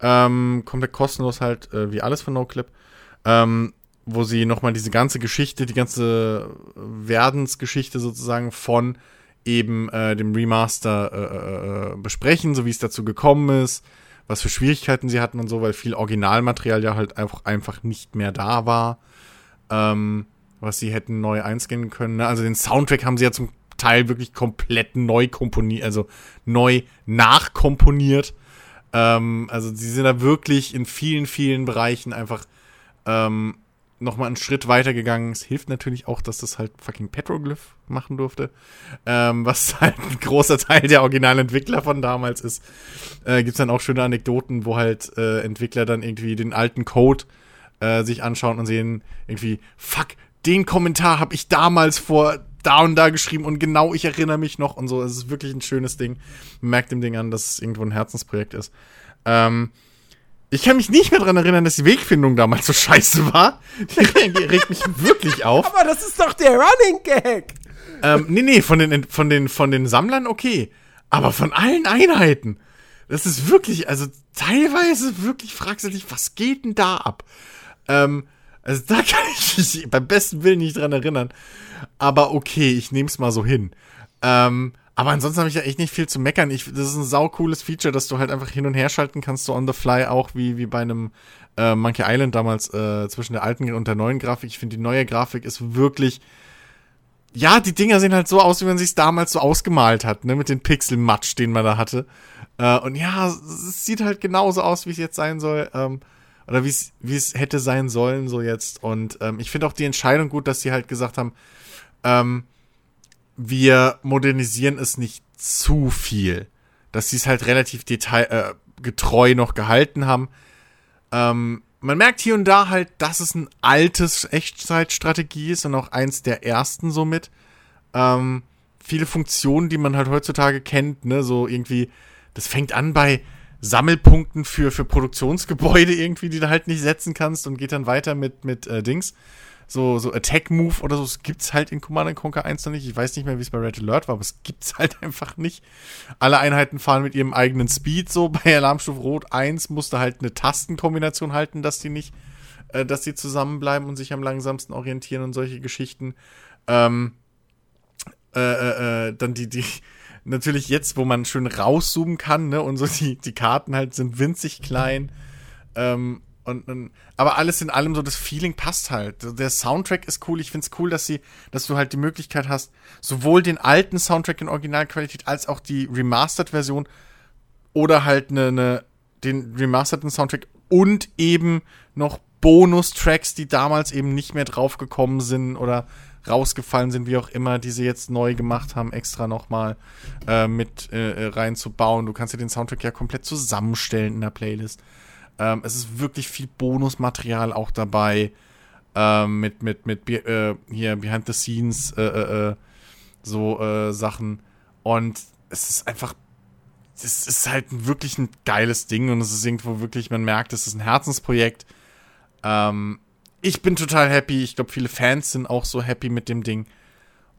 Ähm, komplett kostenlos halt, äh, wie alles von NoClip. Ähm, wo sie nochmal diese ganze Geschichte, die ganze Werdensgeschichte sozusagen von eben äh, dem Remaster äh, äh, besprechen, so wie es dazu gekommen ist, was für Schwierigkeiten sie hatten und so, weil viel Originalmaterial ja halt einfach, einfach nicht mehr da war. Ähm, was sie hätten neu einscannen können. Ne? Also den Soundtrack haben sie ja zum Teil wirklich komplett neu komponiert, also neu nachkomponiert. Ähm, also sie sind da wirklich in vielen, vielen Bereichen einfach ähm, nochmal einen Schritt weiter gegangen. Es hilft natürlich auch, dass das halt fucking Petroglyph machen durfte. Ähm, was halt ein großer Teil der Originalentwickler von damals ist. Äh, gibt's dann auch schöne Anekdoten, wo halt äh, Entwickler dann irgendwie den alten Code äh, sich anschauen und sehen irgendwie, fuck, den Kommentar habe ich damals vor da und da geschrieben und genau ich erinnere mich noch und so. Es ist wirklich ein schönes Ding. Merkt dem Ding an, dass es irgendwo ein Herzensprojekt ist. Ähm, ich kann mich nicht mehr dran erinnern, dass die Wegfindung damals so scheiße war. Die regt mich wirklich auf. Aber das ist doch der Running Gag. Ähm, nee, nee, von den, von, den, von den Sammlern okay. Aber von allen Einheiten. Das ist wirklich, also teilweise wirklich fragwürdig, was geht denn da ab? Ähm, also da kann ich mich beim besten Willen nicht dran erinnern. Aber okay, ich nehm's mal so hin. Ähm, aber ansonsten habe ich ja echt nicht viel zu meckern. Ich, das ist ein saucooles Feature, dass du halt einfach hin und her schalten kannst, so on the fly, auch wie, wie bei einem äh, Monkey Island damals äh, zwischen der alten und der neuen Grafik. Ich finde, die neue Grafik ist wirklich. Ja, die Dinger sehen halt so aus, wie man sich damals so ausgemalt hat, ne, mit den Pixelmatsch, den man da hatte. Äh, und ja, es sieht halt genauso aus, wie es jetzt sein soll. Ähm, oder wie es wie es hätte sein sollen so jetzt und ähm, ich finde auch die Entscheidung gut, dass sie halt gesagt haben, ähm, wir modernisieren es nicht zu viel, dass sie es halt relativ detail äh, getreu noch gehalten haben. Ähm, man merkt hier und da halt, dass es ein altes Echtzeitstrategie ist und auch eins der ersten somit. Ähm, viele Funktionen, die man halt heutzutage kennt, ne, so irgendwie, das fängt an bei Sammelpunkten für, für Produktionsgebäude irgendwie, die du halt nicht setzen kannst und geht dann weiter mit, mit äh, Dings. So, so Attack Move oder so, das gibt's halt in Command Conquer 1 noch nicht. Ich weiß nicht mehr, wie es bei Red Alert war, aber es gibt's halt einfach nicht. Alle Einheiten fahren mit ihrem eigenen Speed so. Bei Alarmstufe Rot 1 musste halt eine Tastenkombination halten, dass die nicht, äh, dass die zusammenbleiben und sich am langsamsten orientieren und solche Geschichten. Ähm, äh, äh, äh dann die, die, natürlich jetzt, wo man schön rauszoomen kann, ne, und so die, die Karten halt sind winzig klein. Ähm, und, und, aber alles in allem so das Feeling passt halt. Der Soundtrack ist cool. Ich find's cool, dass sie, dass du halt die Möglichkeit hast, sowohl den alten Soundtrack in Originalqualität als auch die Remastered-Version oder halt ne, ne, den remasterten Soundtrack und eben noch Bonus-Tracks, die damals eben nicht mehr draufgekommen sind oder rausgefallen sind, wie auch immer, die sie jetzt neu gemacht haben, extra nochmal äh, mit äh, reinzubauen. Du kannst dir den Soundtrack ja komplett zusammenstellen in der Playlist. Ähm, es ist wirklich viel Bonusmaterial auch dabei. Ähm, mit, mit, mit äh, hier Behind the Scenes äh, äh, äh, so äh, Sachen. Und es ist einfach. Es ist halt wirklich ein geiles Ding und es ist irgendwo wirklich, man merkt, es ist ein Herzensprojekt. Ähm, ich bin total happy. Ich glaube, viele Fans sind auch so happy mit dem Ding.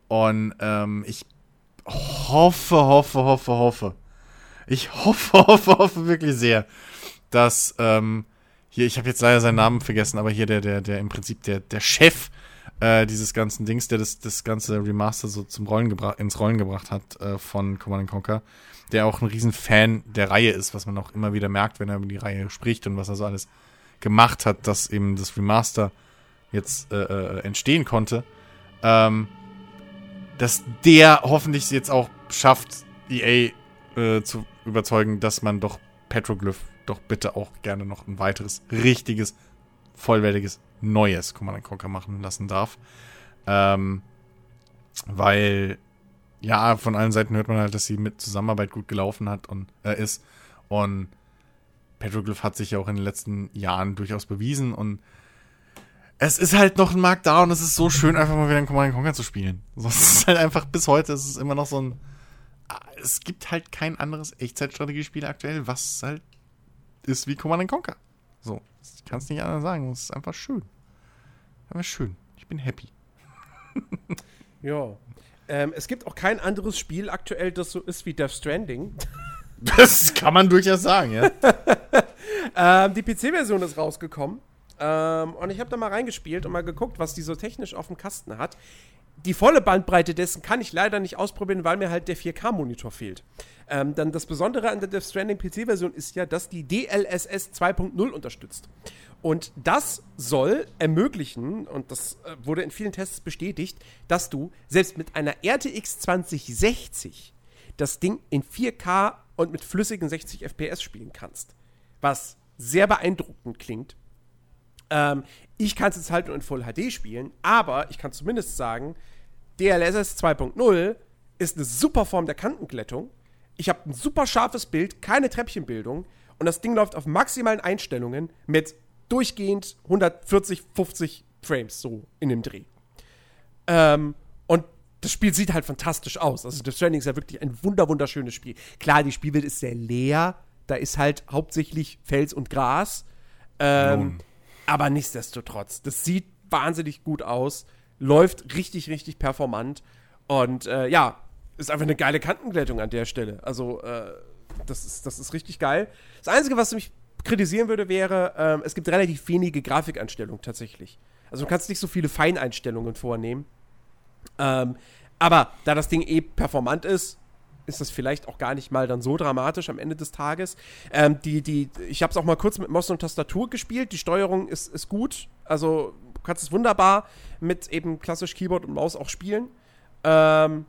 Und ähm, ich hoffe, hoffe, hoffe, hoffe. Ich hoffe, hoffe, hoffe wirklich sehr, dass ähm, hier, ich habe jetzt leider seinen Namen vergessen, aber hier der, der, der im Prinzip der, der Chef äh, dieses ganzen Dings, der das, das ganze Remaster so zum Rollen gebracht, ins Rollen gebracht hat äh, von Command Conquer, der auch ein Riesenfan der Reihe ist, was man auch immer wieder merkt, wenn er über die Reihe spricht und was er so alles gemacht hat, dass eben das Remaster jetzt äh, äh, entstehen konnte. Ähm, dass der hoffentlich jetzt auch schafft, EA äh, zu überzeugen, dass man doch Petroglyph doch bitte auch gerne noch ein weiteres, richtiges, vollwertiges, neues Command Conquer machen lassen darf. Ähm, weil, ja, von allen Seiten hört man halt, dass sie mit Zusammenarbeit gut gelaufen hat und äh, ist. Und Petroglyph hat sich ja auch in den letzten Jahren durchaus bewiesen und es ist halt noch ein Markt da und es ist so schön, einfach mal wieder ein Command Conquer zu spielen. So, es ist halt einfach bis heute, es ist immer noch so ein. Es gibt halt kein anderes Echtzeitstrategiespiel aktuell, was halt ist wie Command Conquer. So, ich kann es nicht anders sagen. Es ist einfach schön. Einfach schön. Ich bin happy. ja. Ähm, es gibt auch kein anderes Spiel aktuell, das so ist wie Death Stranding. Das kann man durchaus sagen, ja. ähm, die PC-Version ist rausgekommen. Ähm, und ich habe da mal reingespielt und mal geguckt, was die so technisch auf dem Kasten hat. Die volle Bandbreite dessen kann ich leider nicht ausprobieren, weil mir halt der 4K-Monitor fehlt. Ähm, dann das Besondere an der Death Stranding PC-Version ist ja, dass die DLSS 2.0 unterstützt. Und das soll ermöglichen, und das äh, wurde in vielen Tests bestätigt, dass du selbst mit einer RTX 2060 das Ding in 4K und mit flüssigen 60 FPS spielen kannst. Was sehr beeindruckend klingt. Ähm, ich kann es jetzt halt nur in Full HD spielen, aber ich kann zumindest sagen, DLSS 2.0 ist eine super Form der Kantenglättung. Ich habe ein super scharfes Bild, keine Treppchenbildung und das Ding läuft auf maximalen Einstellungen mit durchgehend 140, 50 Frames so in dem Dreh. Ähm, und das Spiel sieht halt fantastisch aus. Also Death Stranding ist ja wirklich ein wunder wunderschönes Spiel. Klar, die Spielwelt ist sehr leer. Da ist halt hauptsächlich Fels und Gras. Ähm, aber nichtsdestotrotz, das sieht wahnsinnig gut aus, läuft richtig, richtig performant und äh, ja, ist einfach eine geile Kantenglättung an der Stelle. Also, äh, das, ist, das ist richtig geil. Das Einzige, was mich kritisieren würde, wäre, ähm, es gibt relativ wenige Grafikeinstellungen tatsächlich. Also, du kannst nicht so viele Feineinstellungen vornehmen. Ähm, aber da das Ding eh performant ist, ist das vielleicht auch gar nicht mal dann so dramatisch am Ende des Tages. Ähm, die, die, ich habe es auch mal kurz mit Maus und Tastatur gespielt. Die Steuerung ist, ist gut. Also du kannst es wunderbar mit eben klassisch Keyboard und Maus auch spielen. Ähm,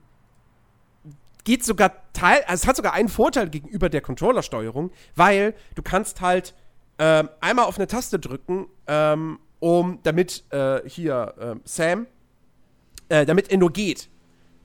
geht sogar Teil, also es hat sogar einen Vorteil gegenüber der Controllersteuerung, weil du kannst halt ähm, einmal auf eine Taste drücken, ähm, um damit äh, hier ähm, Sam, äh, damit er nur geht.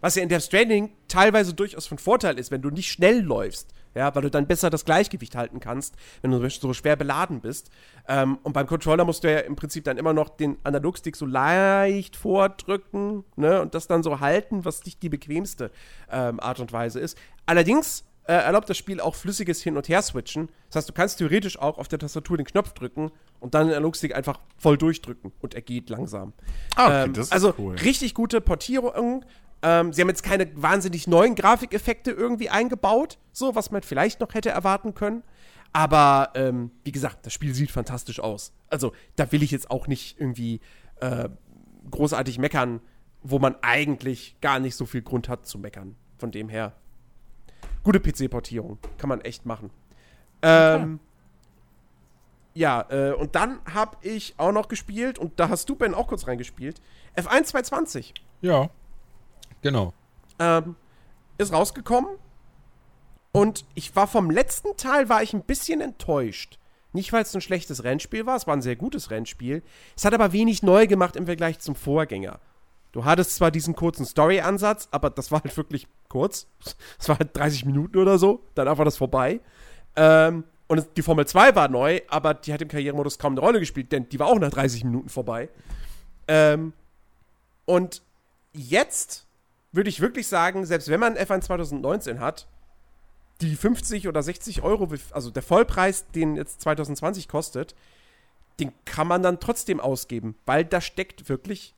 Was ja in Death Stranding teilweise durchaus von Vorteil ist, wenn du nicht schnell läufst. Ja, weil du dann besser das Gleichgewicht halten kannst, wenn du so schwer beladen bist. Ähm, und beim Controller musst du ja im Prinzip dann immer noch den Analogstick so leicht vordrücken, ne, und das dann so halten, was nicht die bequemste ähm, Art und Weise ist. Allerdings äh, erlaubt das Spiel auch flüssiges Hin- und Her-Switchen. Das heißt, du kannst theoretisch auch auf der Tastatur den Knopf drücken und dann den Analogstick einfach voll durchdrücken und er geht langsam. Ah, okay, ähm, das ist also cool. richtig gute Portierung. Ähm, sie haben jetzt keine wahnsinnig neuen Grafikeffekte irgendwie eingebaut, so was man vielleicht noch hätte erwarten können. Aber ähm, wie gesagt, das Spiel sieht fantastisch aus. Also da will ich jetzt auch nicht irgendwie äh, großartig meckern, wo man eigentlich gar nicht so viel Grund hat zu meckern. Von dem her, gute PC-Portierung. Kann man echt machen. Ähm, ja, äh, und dann habe ich auch noch gespielt, und da hast du, Ben, auch kurz reingespielt, F1 220 Ja. Genau. ähm, ist rausgekommen. Und ich war vom letzten Teil war ich ein bisschen enttäuscht. Nicht, weil es ein schlechtes Rennspiel war, es war ein sehr gutes Rennspiel. Es hat aber wenig neu gemacht im Vergleich zum Vorgänger. Du hattest zwar diesen kurzen Story-Ansatz, aber das war halt wirklich kurz. Es war halt 30 Minuten oder so, danach war das vorbei. Ähm, und die Formel 2 war neu, aber die hat im Karrieremodus kaum eine Rolle gespielt, denn die war auch nach 30 Minuten vorbei. Ähm, und jetzt würde ich wirklich sagen, selbst wenn man F1 2019 hat, die 50 oder 60 Euro, also der Vollpreis, den jetzt 2020 kostet, den kann man dann trotzdem ausgeben, weil da steckt wirklich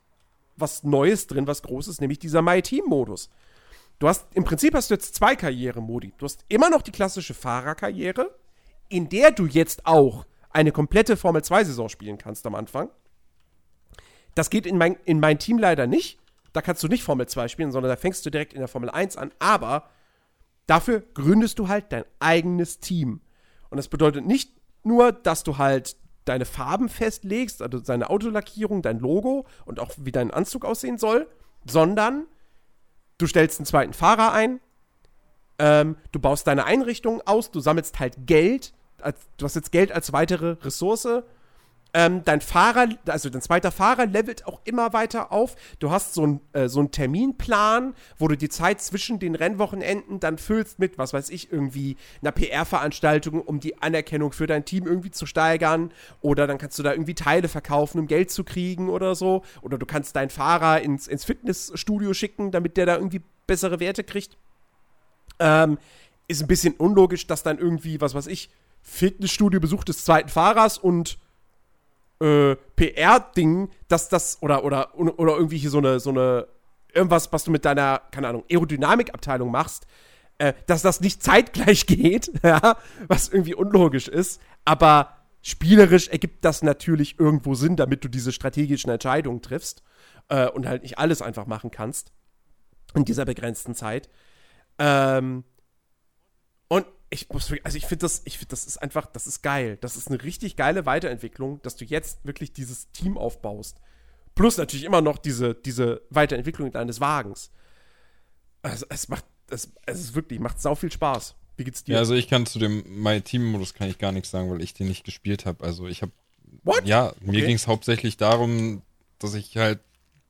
was Neues drin, was Großes, nämlich dieser My Team-Modus. Du hast, im Prinzip hast du jetzt zwei Karrieremodi. Du hast immer noch die klassische Fahrerkarriere, in der du jetzt auch eine komplette Formel 2-Saison spielen kannst am Anfang. Das geht in mein, in mein Team leider nicht. Da kannst du nicht Formel 2 spielen, sondern da fängst du direkt in der Formel 1 an. Aber dafür gründest du halt dein eigenes Team. Und das bedeutet nicht nur, dass du halt deine Farben festlegst, also deine Autolackierung, dein Logo und auch wie dein Anzug aussehen soll, sondern du stellst einen zweiten Fahrer ein, ähm, du baust deine Einrichtung aus, du sammelst halt Geld, als, du hast jetzt Geld als weitere Ressource ähm, dein Fahrer, also dein zweiter Fahrer levelt auch immer weiter auf. Du hast so, ein, äh, so einen Terminplan, wo du die Zeit zwischen den Rennwochenenden dann füllst mit, was weiß ich, irgendwie einer PR-Veranstaltung, um die Anerkennung für dein Team irgendwie zu steigern. Oder dann kannst du da irgendwie Teile verkaufen, um Geld zu kriegen oder so. Oder du kannst deinen Fahrer ins, ins Fitnessstudio schicken, damit der da irgendwie bessere Werte kriegt. Ähm, ist ein bisschen unlogisch, dass dann irgendwie, was weiß ich, Fitnessstudio-Besuch des zweiten Fahrers und äh, PR-Ding, dass das, oder, oder, oder irgendwie hier so eine, so eine, irgendwas, was du mit deiner, keine Ahnung, Aerodynamikabteilung machst, äh, dass das nicht zeitgleich geht, ja, was irgendwie unlogisch ist, aber spielerisch ergibt das natürlich irgendwo Sinn, damit du diese strategischen Entscheidungen triffst äh, und halt nicht alles einfach machen kannst in dieser begrenzten Zeit. Ähm, ich muss, also ich finde das, ich finde, das ist einfach, das ist geil. Das ist eine richtig geile Weiterentwicklung, dass du jetzt wirklich dieses Team aufbaust. Plus natürlich immer noch diese, diese Weiterentwicklung deines Wagens. Also es macht, es, es ist wirklich, macht sau viel Spaß. Wie geht's dir? Ja, also ich kann zu dem My Team-Modus kann ich gar nichts sagen, weil ich den nicht gespielt habe. Also ich habe, ja, mir Okay. ging es hauptsächlich darum, dass ich halt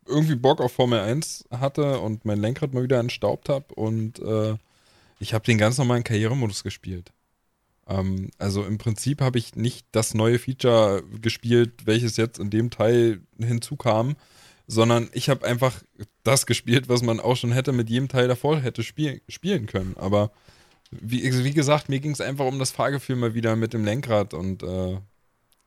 irgendwie Bock auf Formel 1 hatte und mein Lenkrad mal wieder entstaubt habe und äh, ich habe den ganz normalen Karrieremodus gespielt. Ähm, also im Prinzip habe ich nicht das neue Feature gespielt, welches jetzt in dem Teil hinzukam, sondern ich habe einfach das gespielt, was man auch schon hätte mit jedem Teil davor hätte spiel spielen können. Aber wie, wie gesagt, mir ging es einfach um das Fahrgefühl mal wieder mit dem Lenkrad und äh,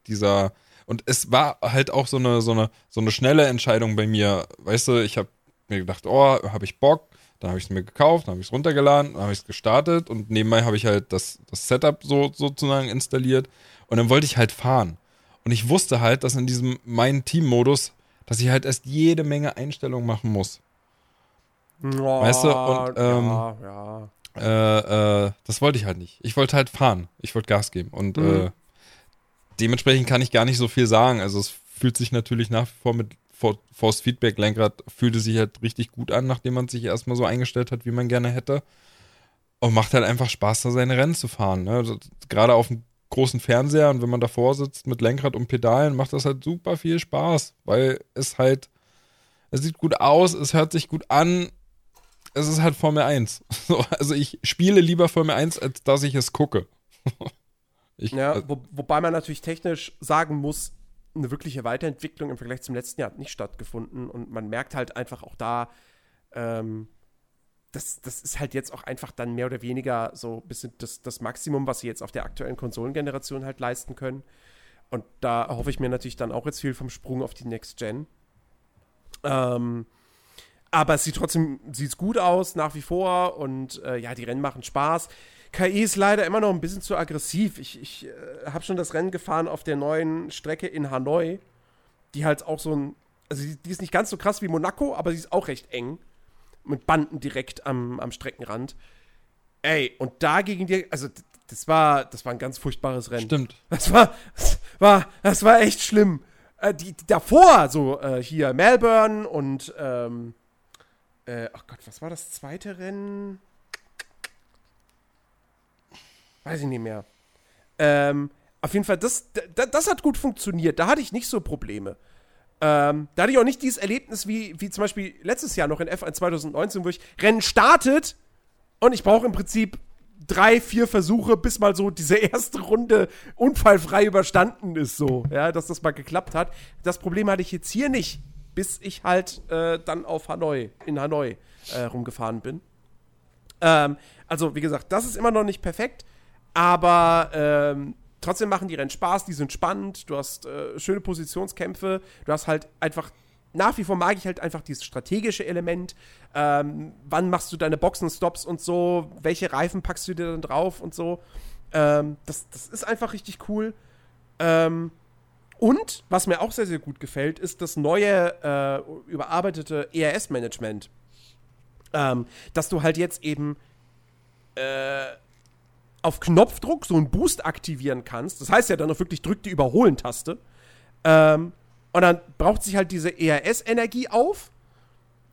dieser und es war halt auch so eine so eine so eine schnelle Entscheidung bei mir. Weißt du, ich habe mir gedacht, oh, habe ich Bock, dann habe ich es mir gekauft, dann habe ich es runtergeladen, dann habe ich es gestartet und nebenbei habe ich halt das, das Setup so sozusagen installiert und dann wollte ich halt fahren. Und ich wusste halt, dass in diesem mein Team-Modus, dass ich halt erst jede Menge Einstellungen machen muss. Weißt du, und, ähm, ja, ja. Äh, äh, das wollte ich halt nicht. Ich wollte halt fahren. Ich wollte Gas geben. Und Mhm. äh, dementsprechend kann ich gar nicht so viel sagen. Also es fühlt sich natürlich nach wie vor mit For- Force Feedback Lenkrad fühlte sich halt richtig gut an, nachdem man sich erstmal so eingestellt hat, wie man gerne hätte. Und macht halt einfach Spaß, da seine Rennen zu fahren. Ne? Also, Gerade auf dem großen Fernseher und wenn man davor sitzt mit Lenkrad und Pedalen, macht das halt super viel Spaß, weil es halt, es sieht gut aus, es hört sich gut an, es ist halt Formel 1. So, also ich spiele lieber Formel 1, als dass ich es gucke. ich, Ja, äh, wo, wobei man natürlich technisch sagen muss, eine wirkliche Weiterentwicklung im Vergleich zum letzten Jahr hat nicht stattgefunden und man merkt halt einfach auch da, ähm, das, das ist halt jetzt auch einfach dann mehr oder weniger so ein bisschen das, das Maximum, was sie jetzt auf der aktuellen Konsolengeneration halt leisten können. Und da hoffe ich mir natürlich dann auch jetzt viel vom Sprung auf die Next Gen. Ähm, aber es sieht trotzdem sieht's gut aus, nach wie vor. Und äh, ja, die Rennen machen Spaß. KI ist leider immer noch ein bisschen zu aggressiv. Ich, ich äh, habe schon das Rennen gefahren auf der neuen Strecke in Hanoi, die halt auch so ein. Also, die, ist nicht ganz so krass wie Monaco, aber sie ist auch recht eng. Mit Banden direkt am, am Streckenrand. Ey, und da gegen die. Also, das war, das war ein ganz furchtbares Rennen. stimmt. Das war, das war, das war echt schlimm. Äh, die, die davor, so äh, hier Melbourne und, ähm, äh, ach Gott, was war das zweite Rennen? Weiß ich nicht mehr. Ähm, auf jeden Fall, das, das, das hat gut funktioniert. Da hatte ich nicht so Probleme. Ähm, da hatte ich auch nicht dieses Erlebnis wie, wie zum Beispiel letztes Jahr noch in F1 2019, wo ich Rennen startet und ich brauche im Prinzip drei, vier Versuche, bis mal so diese erste Runde unfallfrei überstanden ist, so, ja, dass das mal geklappt hat. Das Problem hatte ich jetzt hier nicht, bis ich halt äh, dann auf Hanoi, in Hanoi äh, rumgefahren bin. Ähm, also, wie gesagt, das ist immer noch nicht perfekt, aber ähm, trotzdem machen die Rennen Spaß, die sind spannend, du hast äh, schöne Positionskämpfe, du hast halt einfach, nach wie vor mag ich halt einfach dieses strategische Element. Ähm, wann machst du deine Boxenstops und so, welche Reifen packst du dir dann drauf und so. Ähm, das, das ist einfach richtig cool. Ähm, Und was mir auch sehr, sehr gut gefällt, ist das neue äh, überarbeitete ERS-Management. Ähm, dass du halt jetzt eben äh, auf Knopfdruck so einen Boost aktivieren kannst. Das heißt ja dann auch wirklich, drück die Überholen-Taste. Ähm, und dann braucht sich halt diese ERS-Energie auf.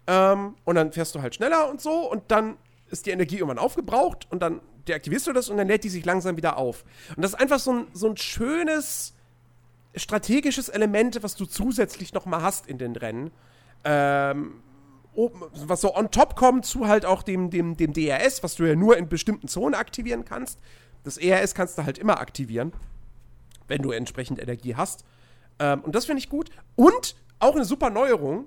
Ähm, und dann fährst du halt schneller und so. Und dann ist die Energie irgendwann aufgebraucht. Und dann deaktivierst du das und dann lädt die sich langsam wieder auf. Und das ist einfach so ein, so ein schönes strategisches Element, was du zusätzlich noch mal hast in den Rennen. Ähm, was so on top kommt zu halt auch dem, dem, dem DRS, was du ja nur in bestimmten Zonen aktivieren kannst. Das ERS kannst du halt immer aktivieren, wenn du entsprechend Energie hast. Ähm, und das finde ich gut. Und auch eine super Neuerung,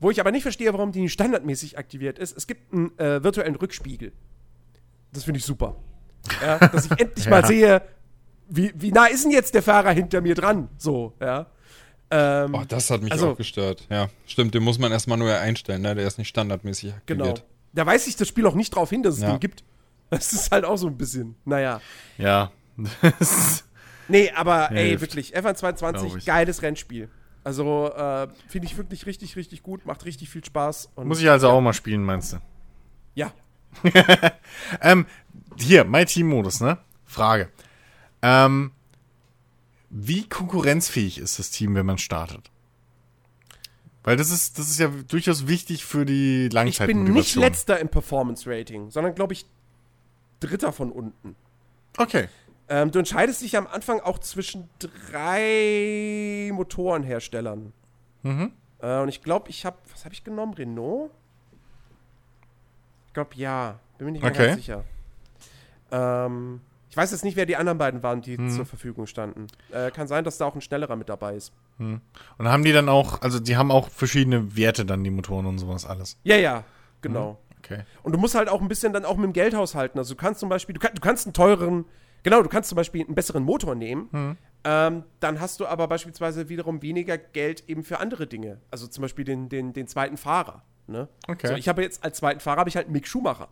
wo ich aber nicht verstehe, warum die nicht standardmäßig aktiviert ist. Es gibt einen äh, virtuellen Rückspiegel. Das finde ich super. Ja, dass ich endlich mal sehe, wie, wie nah ist denn jetzt der Fahrer hinter mir dran? So, ja. Ähm, Oh, das hat mich also- auch gestört. Ja, stimmt, den muss man erst manuell einstellen, ne? Der ist nicht standardmäßig Genau. aktiviert. Da weist sich das Spiel auch nicht drauf hin, dass es Ja. den gibt. Das ist halt auch so ein bisschen, naja. Ja. Nee, aber ey, Hilft. wirklich, F1 Glaub 22, ich. geiles Rennspiel. Also, äh, finde ich wirklich richtig, richtig gut, macht richtig viel Spaß. Und Muss ich also auch mal spielen, meinst du? Ja. Ähm, hier, My Team-Modus, ne? Frage. Ähm, wie konkurrenzfähig ist das Team, wenn man startet? Weil das ist, das ist ja durchaus wichtig für die Ich bin nicht letzter im Performance-Rating, sondern, glaube ich, dritter von unten. Okay. Ähm, du entscheidest dich am Anfang auch zwischen drei Motorenherstellern. Mhm. Äh, und ich glaube, ich habe, was habe ich genommen? Renault? Ich glaube, ja. Bin mir nicht Okay. ganz sicher. Ähm, ich weiß jetzt nicht, wer die anderen beiden waren, die Mhm. zur Verfügung standen. Äh, kann sein, dass da auch ein schnellerer mit dabei ist. Und haben die dann auch, also die haben auch verschiedene Werte dann, die Motoren und sowas alles. Ja, ja, genau. Okay. Und du musst halt auch ein bisschen dann auch mit dem Geld haushalten. Also du kannst zum Beispiel, du, kann, du kannst einen teureren, genau, du kannst zum Beispiel einen besseren Motor nehmen. Mhm. Ähm, dann hast du aber beispielsweise wiederum weniger Geld eben für andere Dinge. Also zum Beispiel den, den, den zweiten Fahrer. Ne? Okay. So, ich habe jetzt als zweiten Fahrer habe ich halt Mick Schumacher.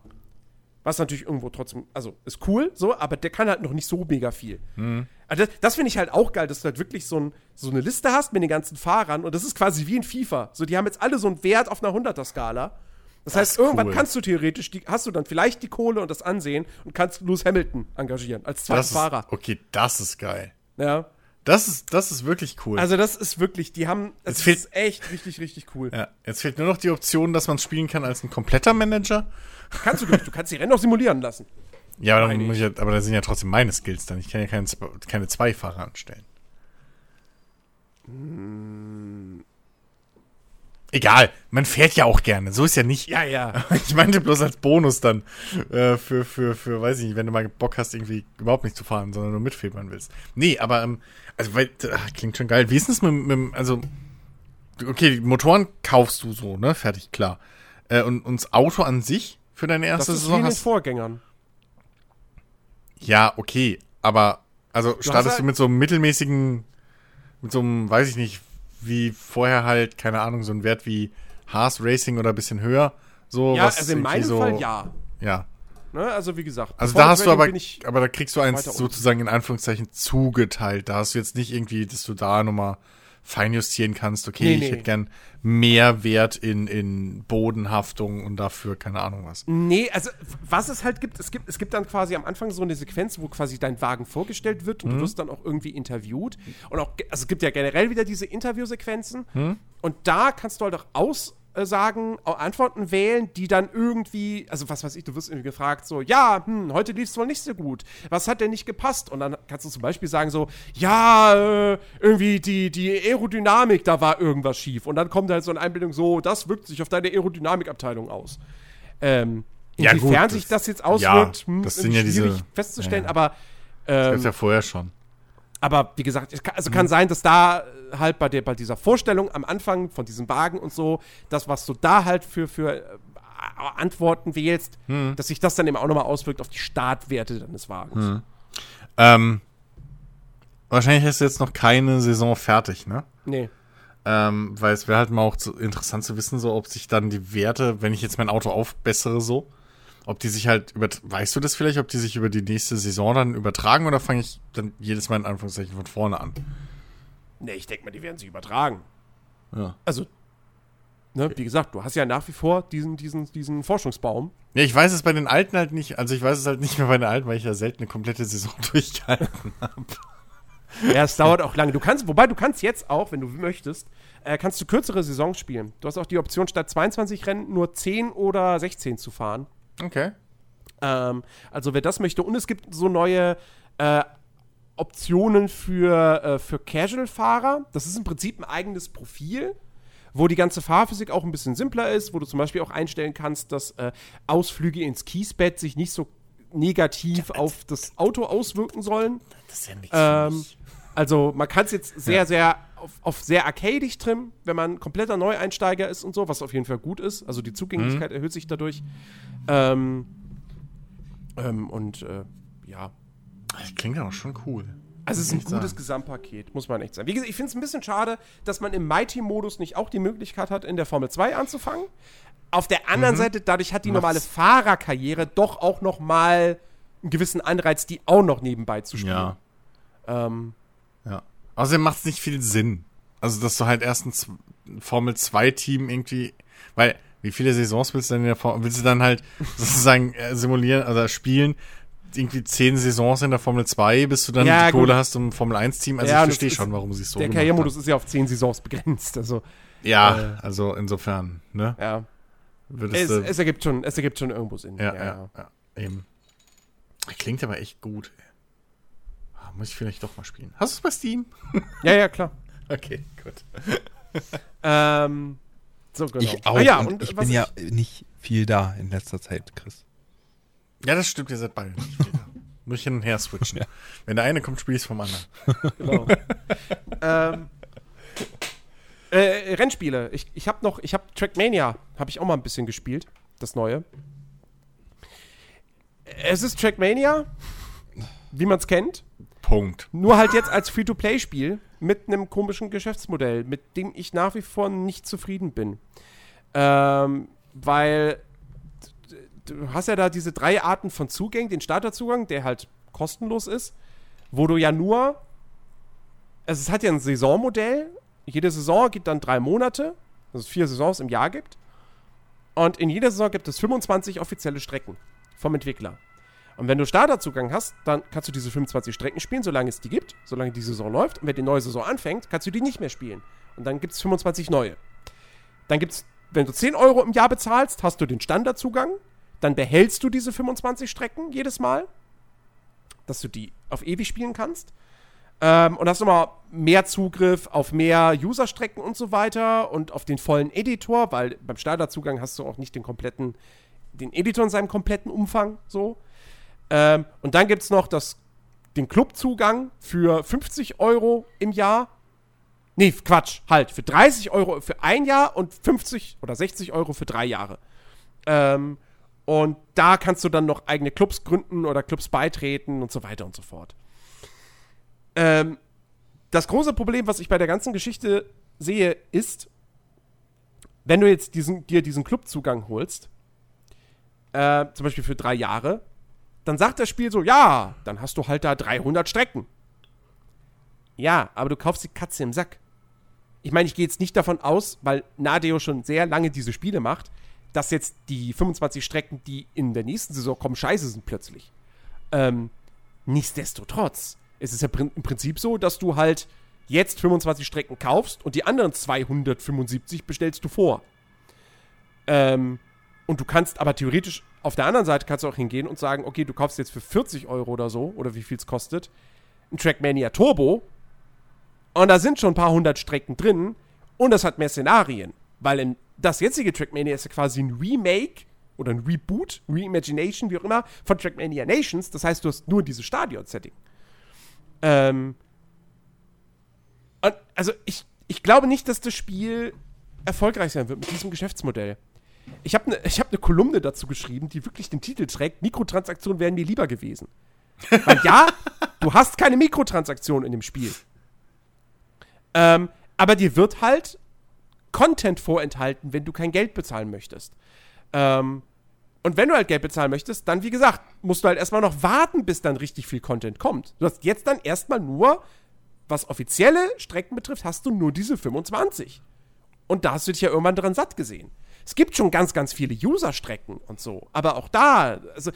Was natürlich irgendwo trotzdem, also ist cool, so, aber der kann halt noch nicht so mega viel. Mhm. Also das, das finde ich halt auch geil, dass du halt wirklich so, ein, so eine Liste hast mit den ganzen Fahrern und das ist quasi wie in FIFA. So, die haben jetzt alle so einen Wert auf einer 100er-Skala. Das, heißt, ist irgendwann cool. kannst du theoretisch, die, hast du dann vielleicht die Kohle und das Ansehen und kannst Lewis Hamilton engagieren als zweiten Das ist, Fahrer. okay, das ist geil. Ja. Das ist, das ist wirklich cool. Also das ist wirklich, die haben, es fehlt- ist echt richtig, richtig cool. ja, jetzt fehlt nur noch die Option, dass man spielen kann als ein kompletter Manager. Kannst du, du kannst die Rennen auch simulieren lassen. Ja, aber, dann muss ich aber da sind ja trotzdem meine Skills dann. Ich kann ja keine, Zwe- keine zwei Fahrer anstellen. Egal, man fährt ja auch gerne. So ist ja nicht. Ja, ja. Ich meinte bloß als Bonus dann äh, für, für, für, weiß ich nicht, wenn du mal Bock hast, irgendwie überhaupt nicht zu fahren, sondern nur mitfiebern willst. Nee, aber, ähm, also, weil, ach, klingt schon geil. Wie ist das mit, mit, also, okay, die Motoren kaufst du so, ne? Fertig, klar. Äh, und, und das Auto an sich für deine Das erste ist wie Saison den hast Vorgängern. Ja, okay, aber also startest halt- du mit so einem mittelmäßigen, mit so einem, weiß ich nicht, wie vorher halt, keine Ahnung, so ein Wert wie Haas Racing oder ein bisschen höher. So, Ja, was also in meinem so, Fall ja. Ja. Ne? Also wie gesagt. Also da hast du aber, aber da kriegst du eins sozusagen in Anführungszeichen zugeteilt. Da hast du jetzt nicht irgendwie, dass du da nochmal feinjustieren kannst, okay, Nee, ich nee. hätte gern mehr Wert in, in Bodenhaftung und dafür keine Ahnung was. Nee, also was es halt gibt, es gibt, es gibt dann quasi am Anfang so eine Sequenz, wo quasi dein Wagen vorgestellt wird und du wirst dann auch irgendwie interviewt. Und auch, also es gibt ja generell wieder diese Interviewsequenzen. Und da kannst du halt auch Aussagen, auch Antworten wählen, die dann irgendwie, also was weiß ich, du wirst irgendwie gefragt, so, ja, hm, heute lief es wohl nicht so gut. Was hat denn nicht gepasst? Und dann kannst du zum Beispiel sagen, so, ja, äh, irgendwie die, die Aerodynamik, da war irgendwas schief. Und dann kommt halt so eine Einbildung, so, das wirkt sich auf deine Aerodynamikabteilung aus. Ähm, Ja, inwiefern gut, sich das- das jetzt auswirkt, ja, hm, das sind ja diese- festzustellen, ja, ja. aber Das ähm, gab's ja vorher schon. Aber wie gesagt, es kann, also Mhm. kann sein, dass da äh, halt bei, der, bei dieser Vorstellung am Anfang von diesem Wagen und so, das, was du da halt für, für äh, Antworten wählst, Mhm. dass sich das dann eben auch nochmal auswirkt auf die Startwerte deines Wagens. Mhm. Ähm, wahrscheinlich ist jetzt noch keine Saison fertig, ne? Nee. Ähm, weil es wäre halt mal auch zu, interessant zu wissen, so ob sich dann die Werte, wenn ich jetzt mein Auto aufbessere, so, ob die sich halt über, weißt du das vielleicht, ob die sich über die nächste Saison dann übertragen oder fange ich dann jedes Mal in Anführungszeichen von vorne an? Ne, ich denke mal, die werden sich übertragen. Ja. Also, ne, wie gesagt, du hast ja nach wie vor diesen, diesen, diesen Forschungsbaum. Ja, ich weiß es bei den alten halt nicht, also ich weiß es halt nicht mehr bei den alten, weil ich ja selten eine komplette Saison durchgehalten habe. Ja, es dauert auch lange. Du kannst, wobei du kannst jetzt auch, wenn du möchtest, äh, kannst du kürzere Saisons spielen. Du hast auch die Option, statt 22 Rennen nur 10 oder 16 zu fahren. Okay. Ähm, also wer das möchte. Und es gibt so neue äh, Optionen für, äh, für Casual-Fahrer. Das ist im Prinzip ein eigenes Profil, wo die ganze Fahrphysik auch ein bisschen simpler ist, wo du zum Beispiel auch einstellen kannst, dass äh, Ausflüge ins Kiesbett sich nicht so negativ auf das Auto auswirken sollen. Das ist ja nichts Ähm, also man kann es jetzt sehr, sehr auf, auf sehr arcadisch trimmen, wenn man kompletter Neueinsteiger ist und so, was auf jeden Fall gut ist. Also die Zugänglichkeit erhöht sich dadurch. Ähm, ähm, und äh, ja, Das klingt ja auch schon cool. also es ist ein gutes sagen. Gesamtpaket, muss man echt sagen. Wie gesagt, ich finde es ein bisschen schade, dass man im Mighty-Modus nicht auch die Möglichkeit hat, in der Formel 2 anzufangen. Auf der anderen Seite, dadurch hat die normale Macht's- Fahrerkarriere doch auch noch mal einen gewissen Anreiz, die auch noch nebenbei zu spielen. Ja. Ähm, Ja. Außerdem macht es nicht viel Sinn. Also, dass du halt erst ein Z- Formel 2-Team irgendwie, weil, wie viele Saisons willst du denn in der Formel, willst du dann halt sozusagen äh, simulieren, also spielen, irgendwie zehn Saisons in der Formel 2, bis du dann Ja, die gut. Kohle hast um ein Formel 1-Team? Also, Ja, ich verstehe schon, warum sie es so der Karrieremodus ist ja auf 10 Saisons begrenzt. Also, Ja, äh, also insofern, ne? ja. Es, es, ergibt schon, es ergibt schon irgendwo Sinn. ja, ja, ja, eben. Klingt aber echt gut. ey. Ah, Muss ich vielleicht doch mal spielen. Hast du es bei Steam? ja, ja, klar. Okay, gut. Ähm, so, genau. Ich auch. Ah, ja, und, und ich was bin ja nicht viel da in letzter Zeit, Chris. Ja, das stimmt, ihr seid beide nicht wieder. Muss ich hin und her switchen. Ja. Wenn der eine kommt, spiele ich es vom anderen. genau. ähm, äh, Rennspiele. Ich, ich habe noch, ich habe Trackmania, habe ich auch mal ein bisschen gespielt, das neue. Es ist Trackmania, wie man es kennt, Punkt. nur halt jetzt als Free-to-Play-Spiel mit einem komischen Geschäftsmodell, mit dem ich nach wie vor nicht zufrieden bin. Ähm, weil du hast ja da diese drei Arten von Zugängen, den Starterzugang, der halt kostenlos ist, wo du ja nur, also es hat ja ein Saisonmodell, jede Saison gibt dann drei Monate, also vier Saisons im Jahr gibt. Und in jeder Saison gibt es 25 offizielle Strecken vom Entwickler. Und wenn du Starterzugang hast, dann kannst du diese 25 Strecken spielen, solange es die gibt, solange die Saison läuft. Und wenn die neue Saison anfängt, kannst du die nicht mehr spielen. Und dann gibt es 25 neue. Dann gibt es, wenn du 10 Euro im Jahr bezahlst, hast du den Standardzugang. Dann behältst du diese 25 Strecken jedes Mal, dass du die auf ewig spielen kannst. Ähm, und hast nochmal mehr Zugriff auf mehr User-Strecken und so weiter und auf den vollen Editor, weil beim Starterzugang hast du auch nicht den kompletten, den Editor in seinem kompletten Umfang so. Ähm, und dann gibt es noch das, den Clubzugang für 50 Euro im Jahr. Nee, Quatsch, halt, für 30 Euro für ein Jahr und 50 oder 60 Euro für drei Jahre. Ähm, und da kannst du dann noch eigene Clubs gründen oder Clubs beitreten und so weiter und so fort. Ähm, das große Problem, was ich bei der ganzen Geschichte sehe, ist, wenn du jetzt diesen, dir diesen Clubzugang holst, äh, zum Beispiel für drei Jahre, dann sagt das Spiel so, ja, dann hast du halt da 300 Strecken. Ja, aber du kaufst die Katze im Sack. Ich meine, ich gehe jetzt nicht davon aus, weil Nadeo schon sehr lange diese Spiele macht, dass jetzt die 25 Strecken, die in der nächsten Saison kommen, scheiße sind plötzlich. Ähm, nichtsdestotrotz, es ist ja im Prinzip so, dass du halt jetzt 25 Strecken kaufst und die anderen 275 bestellst du vor. Ähm, und du kannst aber theoretisch auf der anderen Seite kannst du auch hingehen und sagen, okay, du kaufst jetzt für 40 Euro oder so, oder wie viel es kostet, ein Trackmania Turbo. Und da sind schon ein paar hundert Strecken drin und das hat mehr Szenarien. Weil das jetzige Trackmania ist ja quasi ein Remake oder ein Reboot, Reimagination, wie auch immer, von Trackmania Nations. Das heißt, du hast nur dieses Stadion-Setting. Ähm. Und also ich, ich glaube nicht, dass das Spiel erfolgreich sein wird mit diesem Geschäftsmodell. Ich habe eine hab ne Kolumne dazu geschrieben, die wirklich den Titel trägt: Mikrotransaktionen wären mir lieber gewesen. Weil ja, du hast keine Mikrotransaktionen in dem Spiel. Ähm, aber dir wird halt Content vorenthalten, wenn du kein Geld bezahlen möchtest. Ähm, und wenn du halt Geld bezahlen möchtest, dann, wie gesagt, musst du halt erstmal noch warten, bis dann richtig viel Content kommt. Du hast jetzt dann erstmal nur was offizielle Strecken betrifft, hast du nur diese 25. Und da hast du dich ja irgendwann dran satt gesehen. Es gibt schon ganz, ganz viele User-Strecken und so. Aber auch da, also,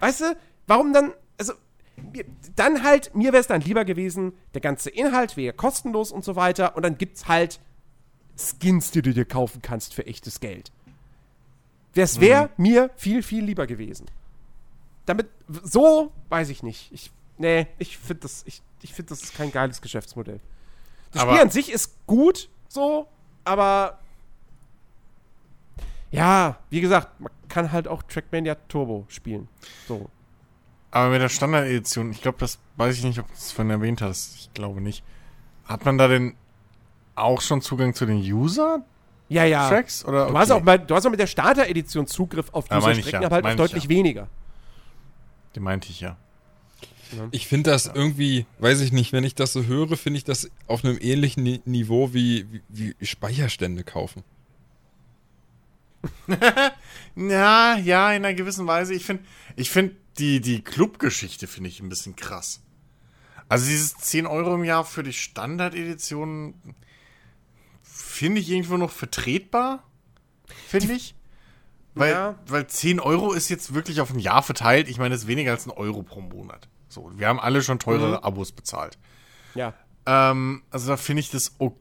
weißt du, warum dann, also, dann halt, mir wäre es dann lieber gewesen, der ganze Inhalt wäre kostenlos und so weiter. Und dann gibt's halt Skins, die du dir kaufen kannst für echtes Geld. Das wäre mir viel, viel lieber gewesen. Damit, so, weiß ich nicht. Ich, nee, ich finde das, ich, ich finde das ist kein geiles Geschäftsmodell. Das Aber- Spiel an sich ist gut, so, aber ja, wie gesagt, man kann halt auch Trackmania Turbo spielen. So. Aber mit der Standard-Edition, ich glaube, das weiß ich nicht, ob du es vorhin erwähnt hast. Ich glaube nicht. Hat man da denn auch schon Zugang zu den User-Tracks? Ja, ja. Oder? Du, hast auch mal, du hast auch mit der Starter-Edition Zugriff auf Ja, diese ich Strecken, ja, aber halt auch deutlich ja. weniger. Die meinte ich ja. Ich finde das irgendwie, weiß ich nicht, wenn ich das so höre, finde ich das auf einem ähnlichen Ni Niveau wie, wie, wie Speicherstände kaufen. Ja, ja, in einer gewissen Weise. Ich finde, ich finde die, die Club-Geschichte finde ich ein bisschen krass. Also dieses 10 Euro im Jahr für die Standard-Edition finde ich irgendwo noch vertretbar. Finde ich. Weil, Ja. weil 10 Euro ist jetzt wirklich auf ein Jahr verteilt. Ich meine, das ist weniger als ein Euro pro Monat. So, wir haben alle schon teurere Abos bezahlt. Ja. Ähm, also da finde ich das okay.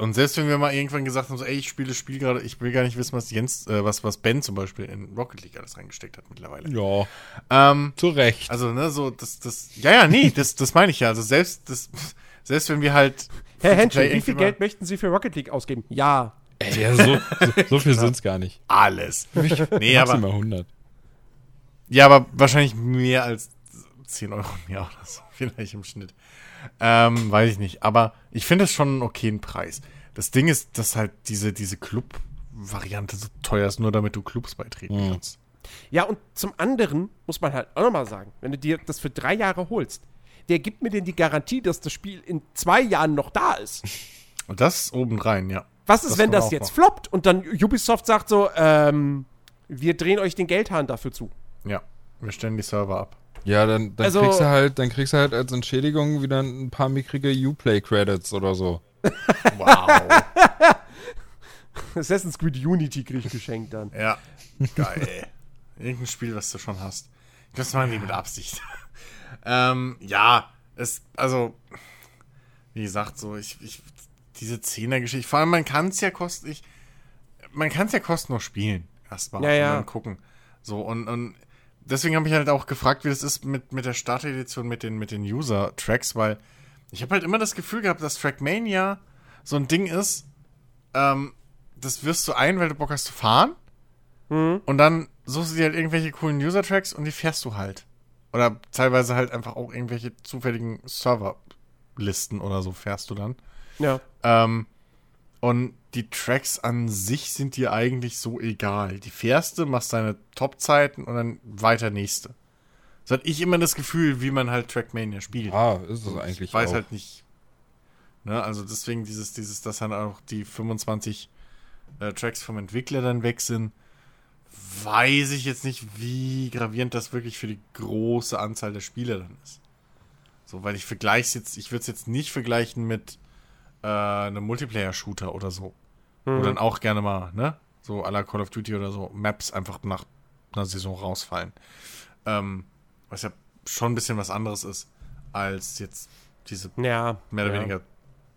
Und selbst wenn wir mal irgendwann gesagt haben, so, ey, ich spiele das Spiel gerade, ich will gar nicht wissen, was Jens, äh, was, was Ben zum Beispiel in Rocket League alles reingesteckt hat mittlerweile. Ja, Ähm, zu Recht. also, ne, so, das, das, ja, ja, nee, das, das meine ich ja. Also selbst, das, selbst wenn wir halt. Herr Henschel, wie viel Geld möchten Sie für Rocket League ausgeben? Ja. Ey, ja, so, so, so viel sind's gar nicht. Alles. Nee, aber, Maximal 100. ja, aber wahrscheinlich mehr als 10 Euro im Jahr oder so. Vielleicht im Schnitt. Ähm, weiß ich nicht. Aber ich finde es schon einen okayen Preis. Das Ding ist, dass halt diese, diese Club-Variante so teuer ist, nur damit du Clubs beitreten Mhm. kannst. Ja, und zum anderen muss man halt auch nochmal sagen, wenn du dir das für drei Jahre holst, der gibt mir denn die Garantie, dass das Spiel in zwei Jahren noch da ist. Und das obendrein, ja. Was ist, Das wenn das jetzt machen. floppt und dann Ubisoft sagt so, ähm, wir drehen euch den Geldhahn dafür zu. Ja. Wir stellen die Server ab. Ja, dann, dann Also- kriegst du halt, dann kriegst du halt als Entschädigung wieder ein paar mickrige Uplay-Credits oder so. Wow. Assassin's Creed Unity krieg ich geschenkt dann. ja. Geil. Irgendein Spiel, was du schon hast. Das machen die mit Absicht. ähm, ja, es, also, wie gesagt, so, ich, ich, diese Zehner-Geschichte, vor allem man kann es ja kosten, ich, man kann es ja kostenlos spielen. Erstmal. Ja, ja. Und dann gucken. So, und, und deswegen habe ich halt auch gefragt, wie das ist mit, mit der Starter-Edition, mit den, mit den User-Tracks, weil ich habe halt immer das Gefühl gehabt, dass Trackmania so ein Ding ist, ähm, das wirst du ein, weil du Bock hast zu fahren. Und dann suchst du dir halt irgendwelche coolen User-Tracks und die fährst du halt. Oder teilweise halt einfach auch irgendwelche zufälligen Serverlisten oder so fährst du dann. Ja. Ähm, und die Tracks an sich sind dir eigentlich so egal. Die fährst du, machst deine Top-Zeiten und dann weiter nächste. So hatte ich immer das Gefühl, wie man halt Trackmania spielt. Ah, ist es eigentlich Ich weiß auch. halt nicht. Ne, also deswegen dieses, dieses, dass dann auch die 25 äh, Tracks vom Entwickler dann weg sind, weiß ich jetzt nicht, wie gravierend das wirklich für die große Anzahl der Spieler dann ist. So, weil ich vergleiche jetzt, ich würde es jetzt nicht vergleichen mit äh, einem Multiplayer-Shooter oder so. Wo dann auch gerne mal, ne, so à la Call of Duty oder so, Maps einfach nach einer Saison rausfallen. Ähm, was ja schon ein bisschen was anderes ist, als jetzt diese Ja. mehr oder ja. weniger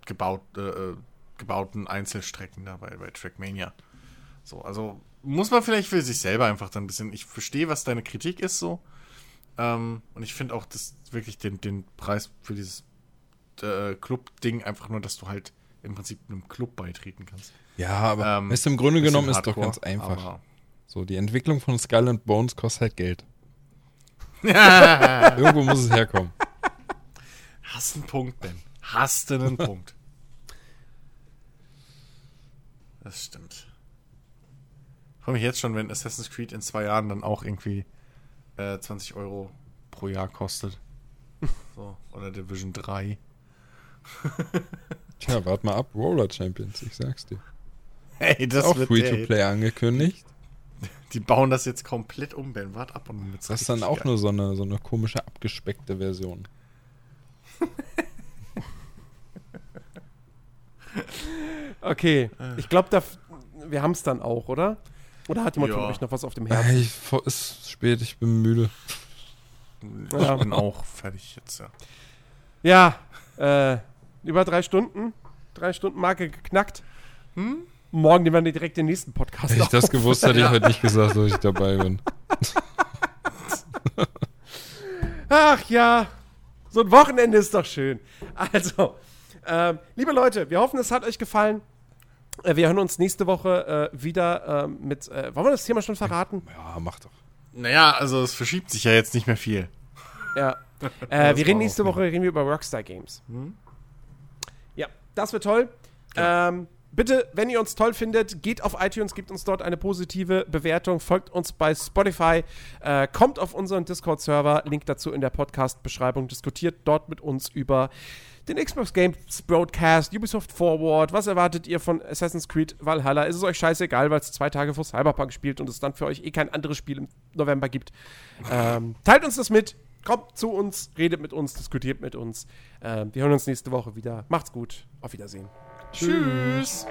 gebaut, äh, äh, gebauten Einzelstrecken da bei, bei Trackmania. So, also muss man vielleicht für sich selber einfach dann ein bisschen. Ich verstehe, was deine Kritik ist, so. Ähm, und ich finde auch das wirklich den, den Preis für dieses äh, Club-Ding einfach nur, dass du halt im Prinzip einem Club beitreten kannst. Ja, aber Ähm, du, im Grunde genommen ist doch hardcore, ganz einfach. So, die Entwicklung von Skull and Bones kostet halt Geld. Irgendwo muss es herkommen. Hast einen Punkt, Ben. Hast du einen Punkt. Das stimmt. Ich freue mich jetzt schon, wenn Assassin's Creed in zwei Jahren dann auch irgendwie äh, 20 Euro pro Jahr kostet. So, oder Division 3. Tja, wart mal ab, Roller Champions, ich sag's dir. Hey, das auch Free-to-Play angekündigt. Die bauen das jetzt komplett um, Ben. Wart ab und wird's Das ist dann auch geil. nur so eine, so eine komische, abgespeckte Version. Okay, ich glaube, wir haben es dann auch, oder? Oder hat jemand von Ja. euch noch was auf dem Herzen? Ey, es ist spät, ich bin müde. Ich Ja. bin auch fertig jetzt, ja. Ja, äh, über drei Stunden, drei Stunden Marke geknackt. Morgen nehmen wir direkt den nächsten Podcast Hätte ich das gewusst, hätte ich heute nicht gesagt, dass ich dabei bin. Ach ja, so ein Wochenende ist doch schön. Also, ähm, liebe Leute, wir hoffen, es hat euch gefallen. Äh, wir hören uns nächste Woche äh, wieder ähm, mit. Äh, wollen wir das Thema schon verraten? Ja, mach doch. Naja, also es verschiebt sich ja jetzt nicht mehr viel. Ja. Äh, wir reden nächste Woche reden wir über Rockstar Games. Ja, das wird toll. Ähm, bitte, wenn ihr uns toll findet, geht auf iTunes, gebt uns dort eine positive Bewertung, folgt uns bei Spotify, äh, kommt auf unseren Discord-Server, Link dazu in der Podcast-Beschreibung, diskutiert dort mit uns über den Xbox Games Broadcast, Ubisoft Forward, was erwartet ihr von Assassin's Creed Valhalla? Ist es euch scheißegal, weil es zwei Tage vor Cyberpunk spielt und es dann für euch eh kein anderes Spiel im November gibt? Ähm, teilt uns das mit, kommt zu uns, redet mit uns, diskutiert mit uns. Ähm, wir hören uns nächste Woche wieder. Macht's gut, auf Wiedersehen. Tschüss. Tschüss.